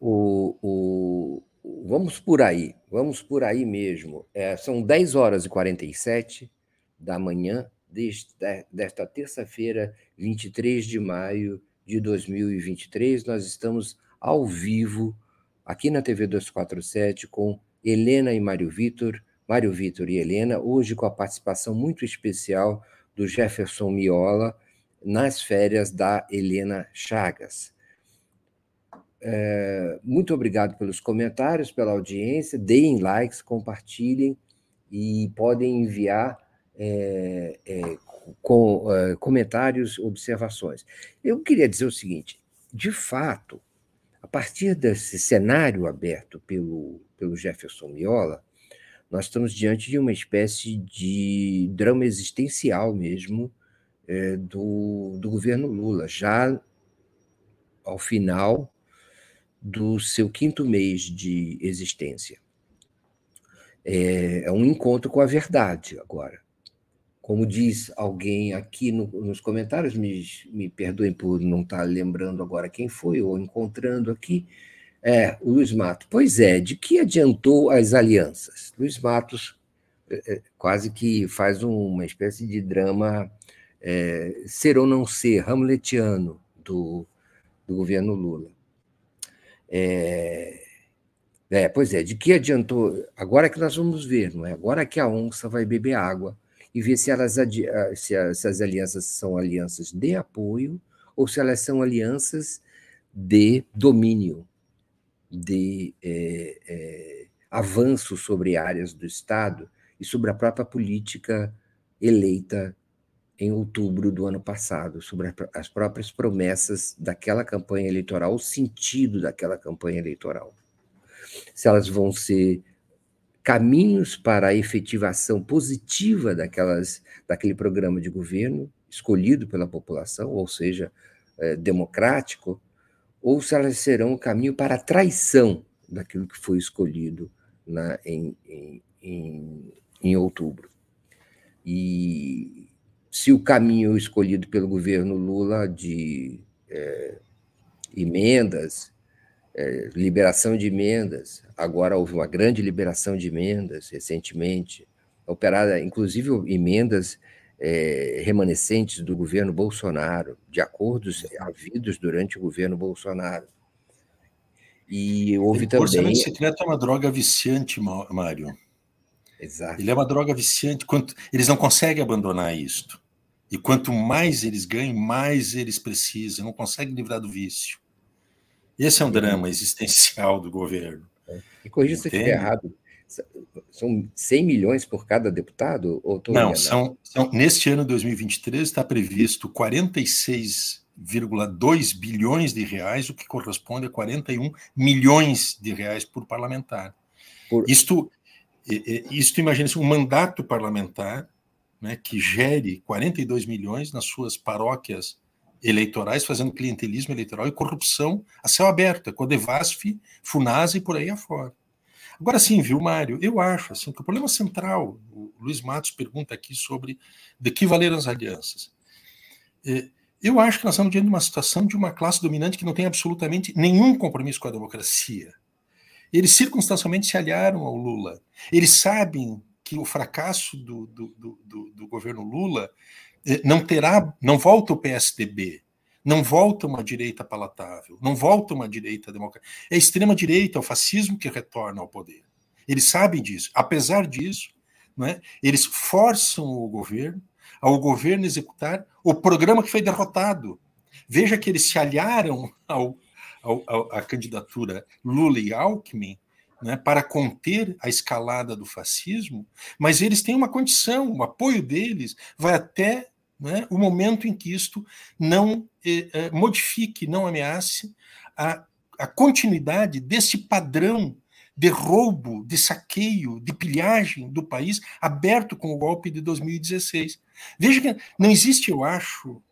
O, o, vamos por aí, vamos por aí mesmo. É, são 10 horas e 47 da manhã deste, desta terça-feira, 23 de maio de 2023. Nós estamos ao vivo aqui na TV 247 com Helena e Mário Vitor, Mário Vitor e Helena, hoje com a participação muito especial do Jefferson Miola nas férias da Helena Chagas. É, muito obrigado pelos comentários, pela audiência. Deem likes, compartilhem e podem enviar é, é, com, é, comentários, observações. Eu queria dizer o seguinte: de fato, a partir desse cenário aberto pelo, pelo Jefferson Miola, nós estamos diante de uma espécie de drama existencial mesmo é, do, do governo Lula, já ao final do seu quinto mês de existência. É, é um encontro com a verdade agora. Como diz alguém aqui no, nos comentários, me, me perdoem por não estar lembrando agora quem foi, ou encontrando aqui, é, o Luiz Matos. Pois é, de que adiantou as alianças? Luiz Matos é, é quase que faz uma espécie de drama é, ser ou não ser, hamletiano, do, do governo Lula. É, é, pois é, de que adiantou? Agora que nós vamos ver, não é? Agora que a onça vai beber água e ver se, elas, as, se as alianças são alianças de apoio ou se elas são alianças de domínio, de é, é, avanço sobre áreas do Estado e sobre a própria política eleita em outubro do ano passado, sobre as próprias promessas daquela campanha eleitoral, o sentido daquela campanha eleitoral. Se elas vão ser caminhos para a efetivação positiva daquelas, daquele programa de governo escolhido pela população, ou seja, é, democrático, ou se elas serão o caminho para a traição daquilo que foi escolhido na, em, em, em, em outubro. E se o caminho escolhido pelo governo Lula de é, emendas, é, liberação de emendas, agora houve uma grande liberação de emendas recentemente, operada inclusive emendas é, remanescentes do governo Bolsonaro, de acordos havidos durante o governo Bolsonaro. E houve também. O orçamento secreto é uma droga viciante, Mário. Exato. Ele é uma droga viciante. Eles não conseguem abandonar isto. E quanto mais eles ganham, mais eles precisam, não conseguem livrar do vício. Esse é um drama existencial do governo. É. E corrija se eu estiver errado. São 100 milhões por cada deputado? Ou não, são, são, neste ano 2023 está previsto 46,2 bilhões de reais, o que corresponde a 41 milhões de reais por parlamentar. Por... Isto, isto imagina-se um mandato parlamentar né, que gere 42 milhões nas suas paróquias eleitorais, fazendo clientelismo eleitoral e corrupção a céu aberto, é Codevasf, Funasa e por aí afora. Agora sim, viu, Mário, eu acho assim, que o problema central, o Luiz Matos pergunta aqui sobre de que valeram as alianças. É, eu acho que nós estamos diante de uma situação de uma classe dominante que não tem absolutamente nenhum compromisso com a democracia. Eles circunstancialmente se aliaram ao Lula. Eles sabem que o fracasso do, do, do, do governo Lula eh, não terá, não volta o PSDB, não volta uma direita palatável, não volta uma direita democrática. É a extrema direita, é o fascismo que retorna ao poder. Eles sabem disso. Apesar disso, é, eles forçam o governo ao governo executar o programa que foi derrotado. Veja que eles se aliaram ao, ao, ao à candidatura Lula e Alckmin né, para conter a escalada do fascismo, mas eles têm uma condição, o apoio deles vai até né, o momento em que isto não eh, eh, modifique, não ameace a, a continuidade desse padrão de roubo, de saqueio, de pilhagem do país aberto com o golpe de 2016. Veja que não existe, eu acho,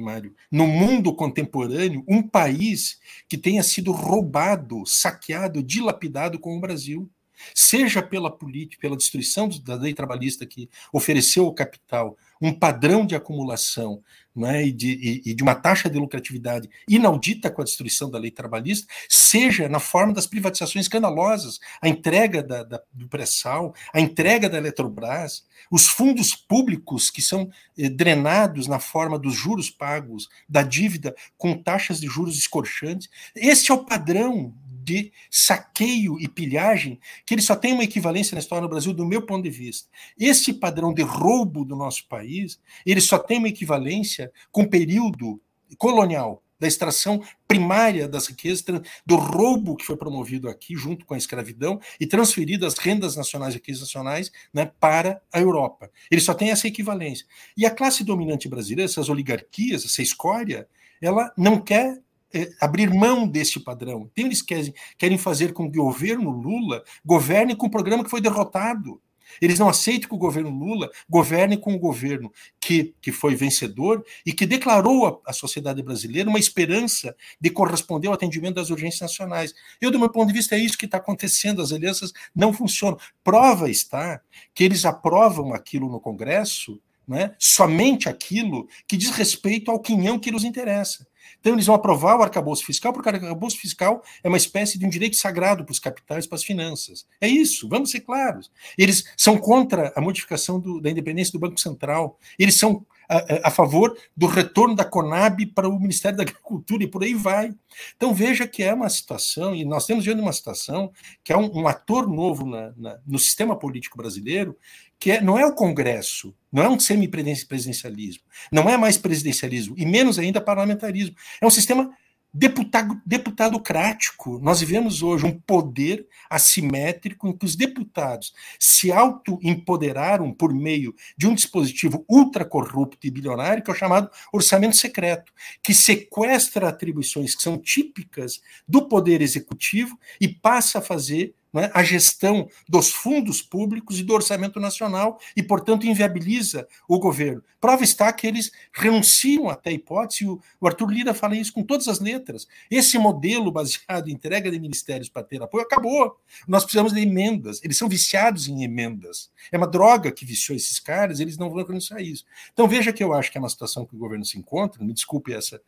Mário, no mundo contemporâneo, um país que tenha sido roubado, saqueado, dilapidado como o Brasil. Seja pela política, pela destruição da lei trabalhista que ofereceu ao capital um padrão de acumulação né, e, de, e, e, de uma taxa de lucratividade inaudita com a destruição da lei trabalhista, seja na forma das privatizações escandalosas, a entrega da, da, do pré-sal, a entrega da Eletrobras, os fundos públicos que são eh, drenados na forma dos juros pagos, da dívida com taxas de juros escorchantes. Este é o padrão de saqueio e pilhagem que ele só tem uma equivalência na história do Brasil, do meu ponto de vista. Esse padrão de roubo do nosso país, ele só tem uma equivalência com o período colonial, da extração primária das riquezas, do roubo que foi promovido aqui, junto com a escravidão, e transferido as rendas nacionais e riquezas nacionais né, para a Europa. Ele só tem essa equivalência. E a classe dominante brasileira, essas oligarquias, essa escória, ela não quer é, abrir mão desse padrão. Então, eles querem, querem fazer com que o governo Lula governe com um programa que foi derrotado. Eles não aceitam que o governo Lula governe com o governo que, que foi vencedor e que declarou à sociedade brasileira uma esperança de corresponder ao atendimento das urgências nacionais. Eu, do meu ponto de vista, é isso que está acontecendo. As alianças não funcionam. Prova está que eles aprovam aquilo no Congresso, né, somente aquilo que diz respeito ao quinhão que nos interessa. Então, eles vão aprovar o arcabouço fiscal, porque o arcabouço fiscal é uma espécie de um direito sagrado para os capitais, para as finanças. É isso, vamos ser claros. Eles são contra a modificação do, da independência do Banco Central. Eles são a, favor do retorno da Conab para o Ministério da Agricultura e por aí vai. Então veja que é uma situação, e nós temos diante uma situação que é um, um ator novo na, na, no sistema político brasileiro, que é, não é o Congresso, não é um semipresidencialismo, não é mais presidencialismo, e menos ainda parlamentarismo. É um sistema deputado, deputadocrático. Nós vivemos hoje um poder assimétrico em que os deputados se auto-empoderaram por meio de um dispositivo ultracorrupto e bilionário, que é o chamado orçamento secreto, que sequestra atribuições que são típicas do poder executivo e passa a fazer né, a gestão dos fundos públicos e do orçamento nacional e, portanto, inviabiliza o governo. Prova está que eles renunciam até a hipótese, o, o Arthur Lira fala isso com todas as letras. Esse modelo baseado em entrega de ministérios para ter apoio acabou. Nós precisamos de emendas, eles são viciados em emendas. É uma droga que viciou esses caras, eles não vão renunciar a isso. Então, veja que eu acho que é uma situação que o governo se encontra, me desculpe essa,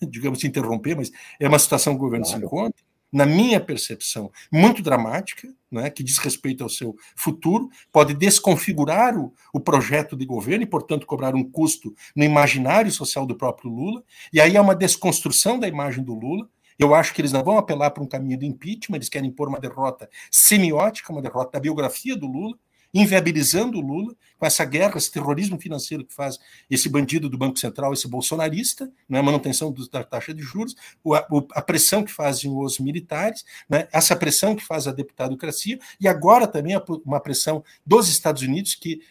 digamos, interromper, mas é uma situação que o governo claro. se encontra, na minha percepção, muito dramática, né, que diz respeito ao seu futuro, pode desconfigurar o, o projeto de governo e, portanto, cobrar um custo no imaginário social do próprio Lula. E aí há uma desconstrução da imagem do Lula. Eu acho que eles não vão apelar para um caminho do impeachment, eles querem impor uma derrota semiótica, uma derrota da biografia do Lula, inviabilizando o Lula, com essa guerra, esse terrorismo financeiro que faz esse bandido do Banco Central, esse bolsonarista, né, a manutenção da taxa de juros, a, pressão que fazem os militares, né, essa pressão que faz a deputadocracia, e agora também uma pressão dos Estados Unidos que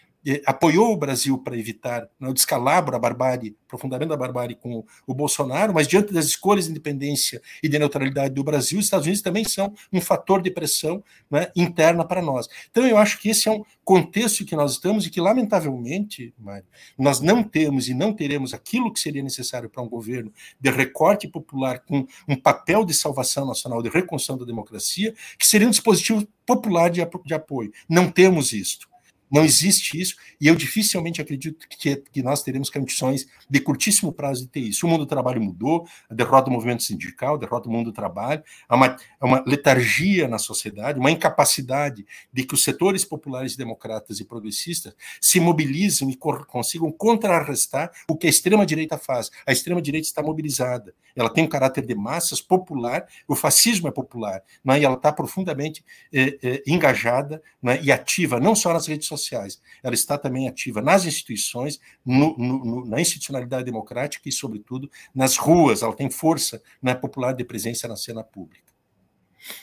apoiou o Brasil para evitar né, o descalabro, a barbárie, aprofundamento da barbárie com o, Bolsonaro, mas diante das escolhas de independência e de neutralidade do Brasil, os Estados Unidos também são um fator de pressão né, interna para nós. Então, eu acho que esse é um contexto que nós estamos e que, lamentavelmente, Mário, nós não temos e não teremos aquilo que seria necessário para um governo de recorte popular com um papel de salvação nacional, de reconstrução da democracia, que seria um dispositivo popular de, de apoio. Não temos isto. Não existe isso, e eu dificilmente acredito que, que nós teremos condições de curtíssimo prazo de ter isso. O mundo do trabalho mudou, derrota do movimento sindical, derrota do mundo do trabalho, há uma, há uma letargia na sociedade, uma incapacidade de que os setores populares democratas e progressistas se mobilizem e consigam contrarrestar o que a extrema-direita faz. A extrema-direita está mobilizada, ela tem um caráter de massas popular, o fascismo é popular, né? e ela está profundamente eh, eh, engajada né? e ativa, não só nas redes sociais. Ela está também ativa nas instituições, no, no, na institucionalidade democrática e, sobretudo, nas ruas. Ela tem força né, popular de presença na cena pública.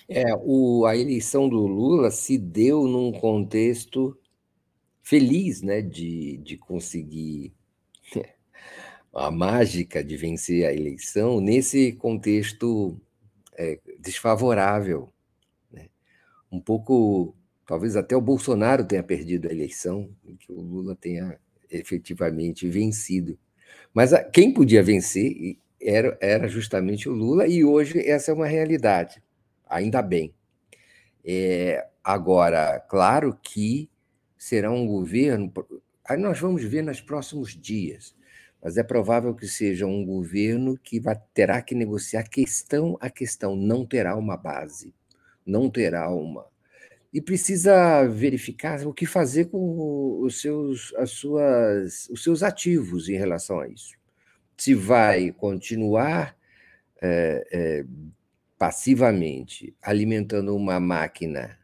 É, o, a eleição do Lula se deu num contexto feliz, né, de, de conseguir a mágica de vencer a eleição nesse contexto é, desfavorável, né? um pouco talvez até o Bolsonaro tenha perdido a eleição que o Lula tenha efetivamente vencido. Mas quem podia vencer era, era justamente o Lula, e hoje essa é uma realidade, ainda bem. É, agora, claro que será um governo, aí nós vamos ver nos próximos dias, mas é provável que seja um governo que vai, terá que negociar questão a questão, não terá uma base, não terá uma, e precisa verificar o que fazer com os seus, as suas, os seus ativos em relação a isso. Se vai continuar é, é, passivamente alimentando uma máquina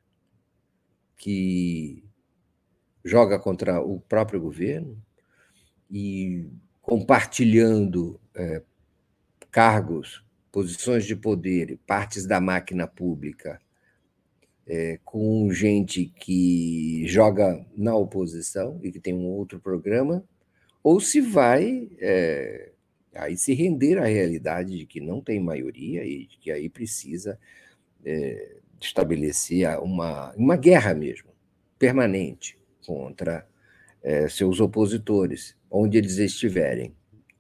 que joga contra o próprio governo e compartilhando é, cargos, posições de poder, partes da máquina pública é, com gente que joga na oposição e que tem um outro programa, ou se vai é, aí se render à realidade de que não tem maioria e que aí precisa é, estabelecer uma, uma guerra mesmo, permanente, contra é, seus opositores, onde eles estiverem,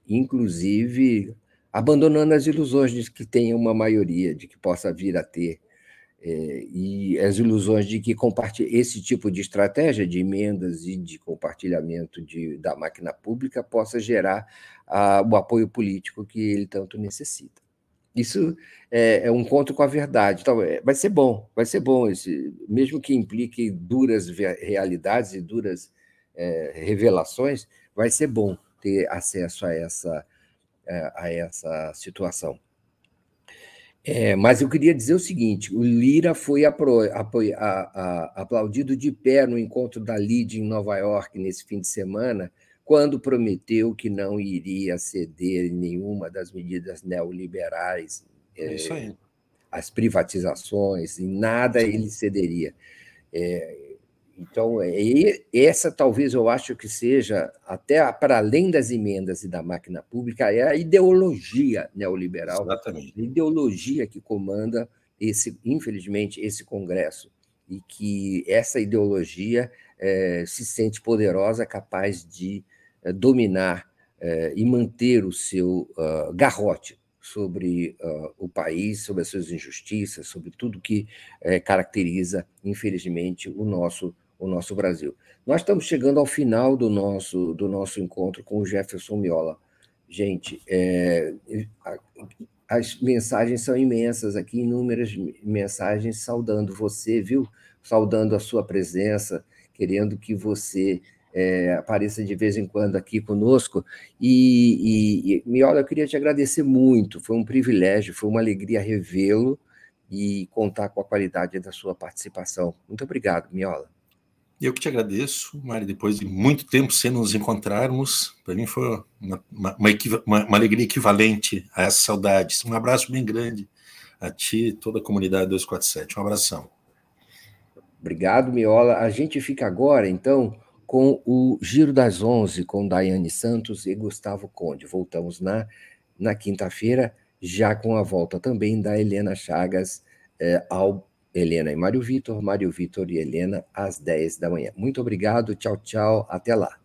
inclusive abandonando as ilusões de que tenha uma maioria, de que possa vir a ter é, e as ilusões de que esse tipo de estratégia de emendas e de compartilhamento de, da máquina pública possa gerar o apoio político que ele tanto necessita. Isso é, é um encontro com a verdade. Então, é, vai ser bom, vai ser bom, esse, mesmo que implique duras realidades e duras é, revelações, vai ser bom ter acesso a essa, é, a essa situação. É, mas eu queria dizer o seguinte: o Lira foi apro, a, a, aplaudido de pé no encontro da LID em Nova York nesse fim de semana, quando prometeu que não iria ceder em nenhuma das medidas neoliberais, é, é as privatizações, em nada ele cederia. É, então, essa talvez eu acho que seja, até para além das emendas e da máquina pública, é a ideologia neoliberal, Exatamente. a ideologia que comanda, esse, infelizmente, esse Congresso. E que essa ideologia é, se sente poderosa, capaz de é, dominar é, e manter o seu uh, garrote sobre uh, o país, sobre as suas injustiças, sobre tudo que caracteriza, infelizmente, o nosso o nosso Brasil. Nós estamos chegando ao final do nosso, do nosso encontro com o Jefferson Miola. Gente, é, as mensagens são imensas aqui, inúmeras mensagens saudando você, viu? Saudando a sua presença, querendo que você é, apareça de vez em quando aqui conosco. E, e, e, Miola, eu queria te agradecer muito, foi um privilégio, foi uma alegria revê-lo e contar com a qualidade da sua participação. Muito obrigado, Miola. Eu que te agradeço, Mari, depois de muito tempo sem nos encontrarmos, para mim foi uma, uma, uma, uma, alegria equivalente a essa saudade. Um abraço bem grande a ti e toda a comunidade 247. Um abração. Obrigado, Miola. A gente fica agora, então, com o Giro das Onze, com Daiane Santos e Gustavo Conde. Voltamos na, na quinta-feira, já com a volta também da Helena Chagas eh, ao Helena e Mário Vitor, Mário Vitor e Helena, às 10 da manhã. Muito obrigado, tchau, tchau, até lá.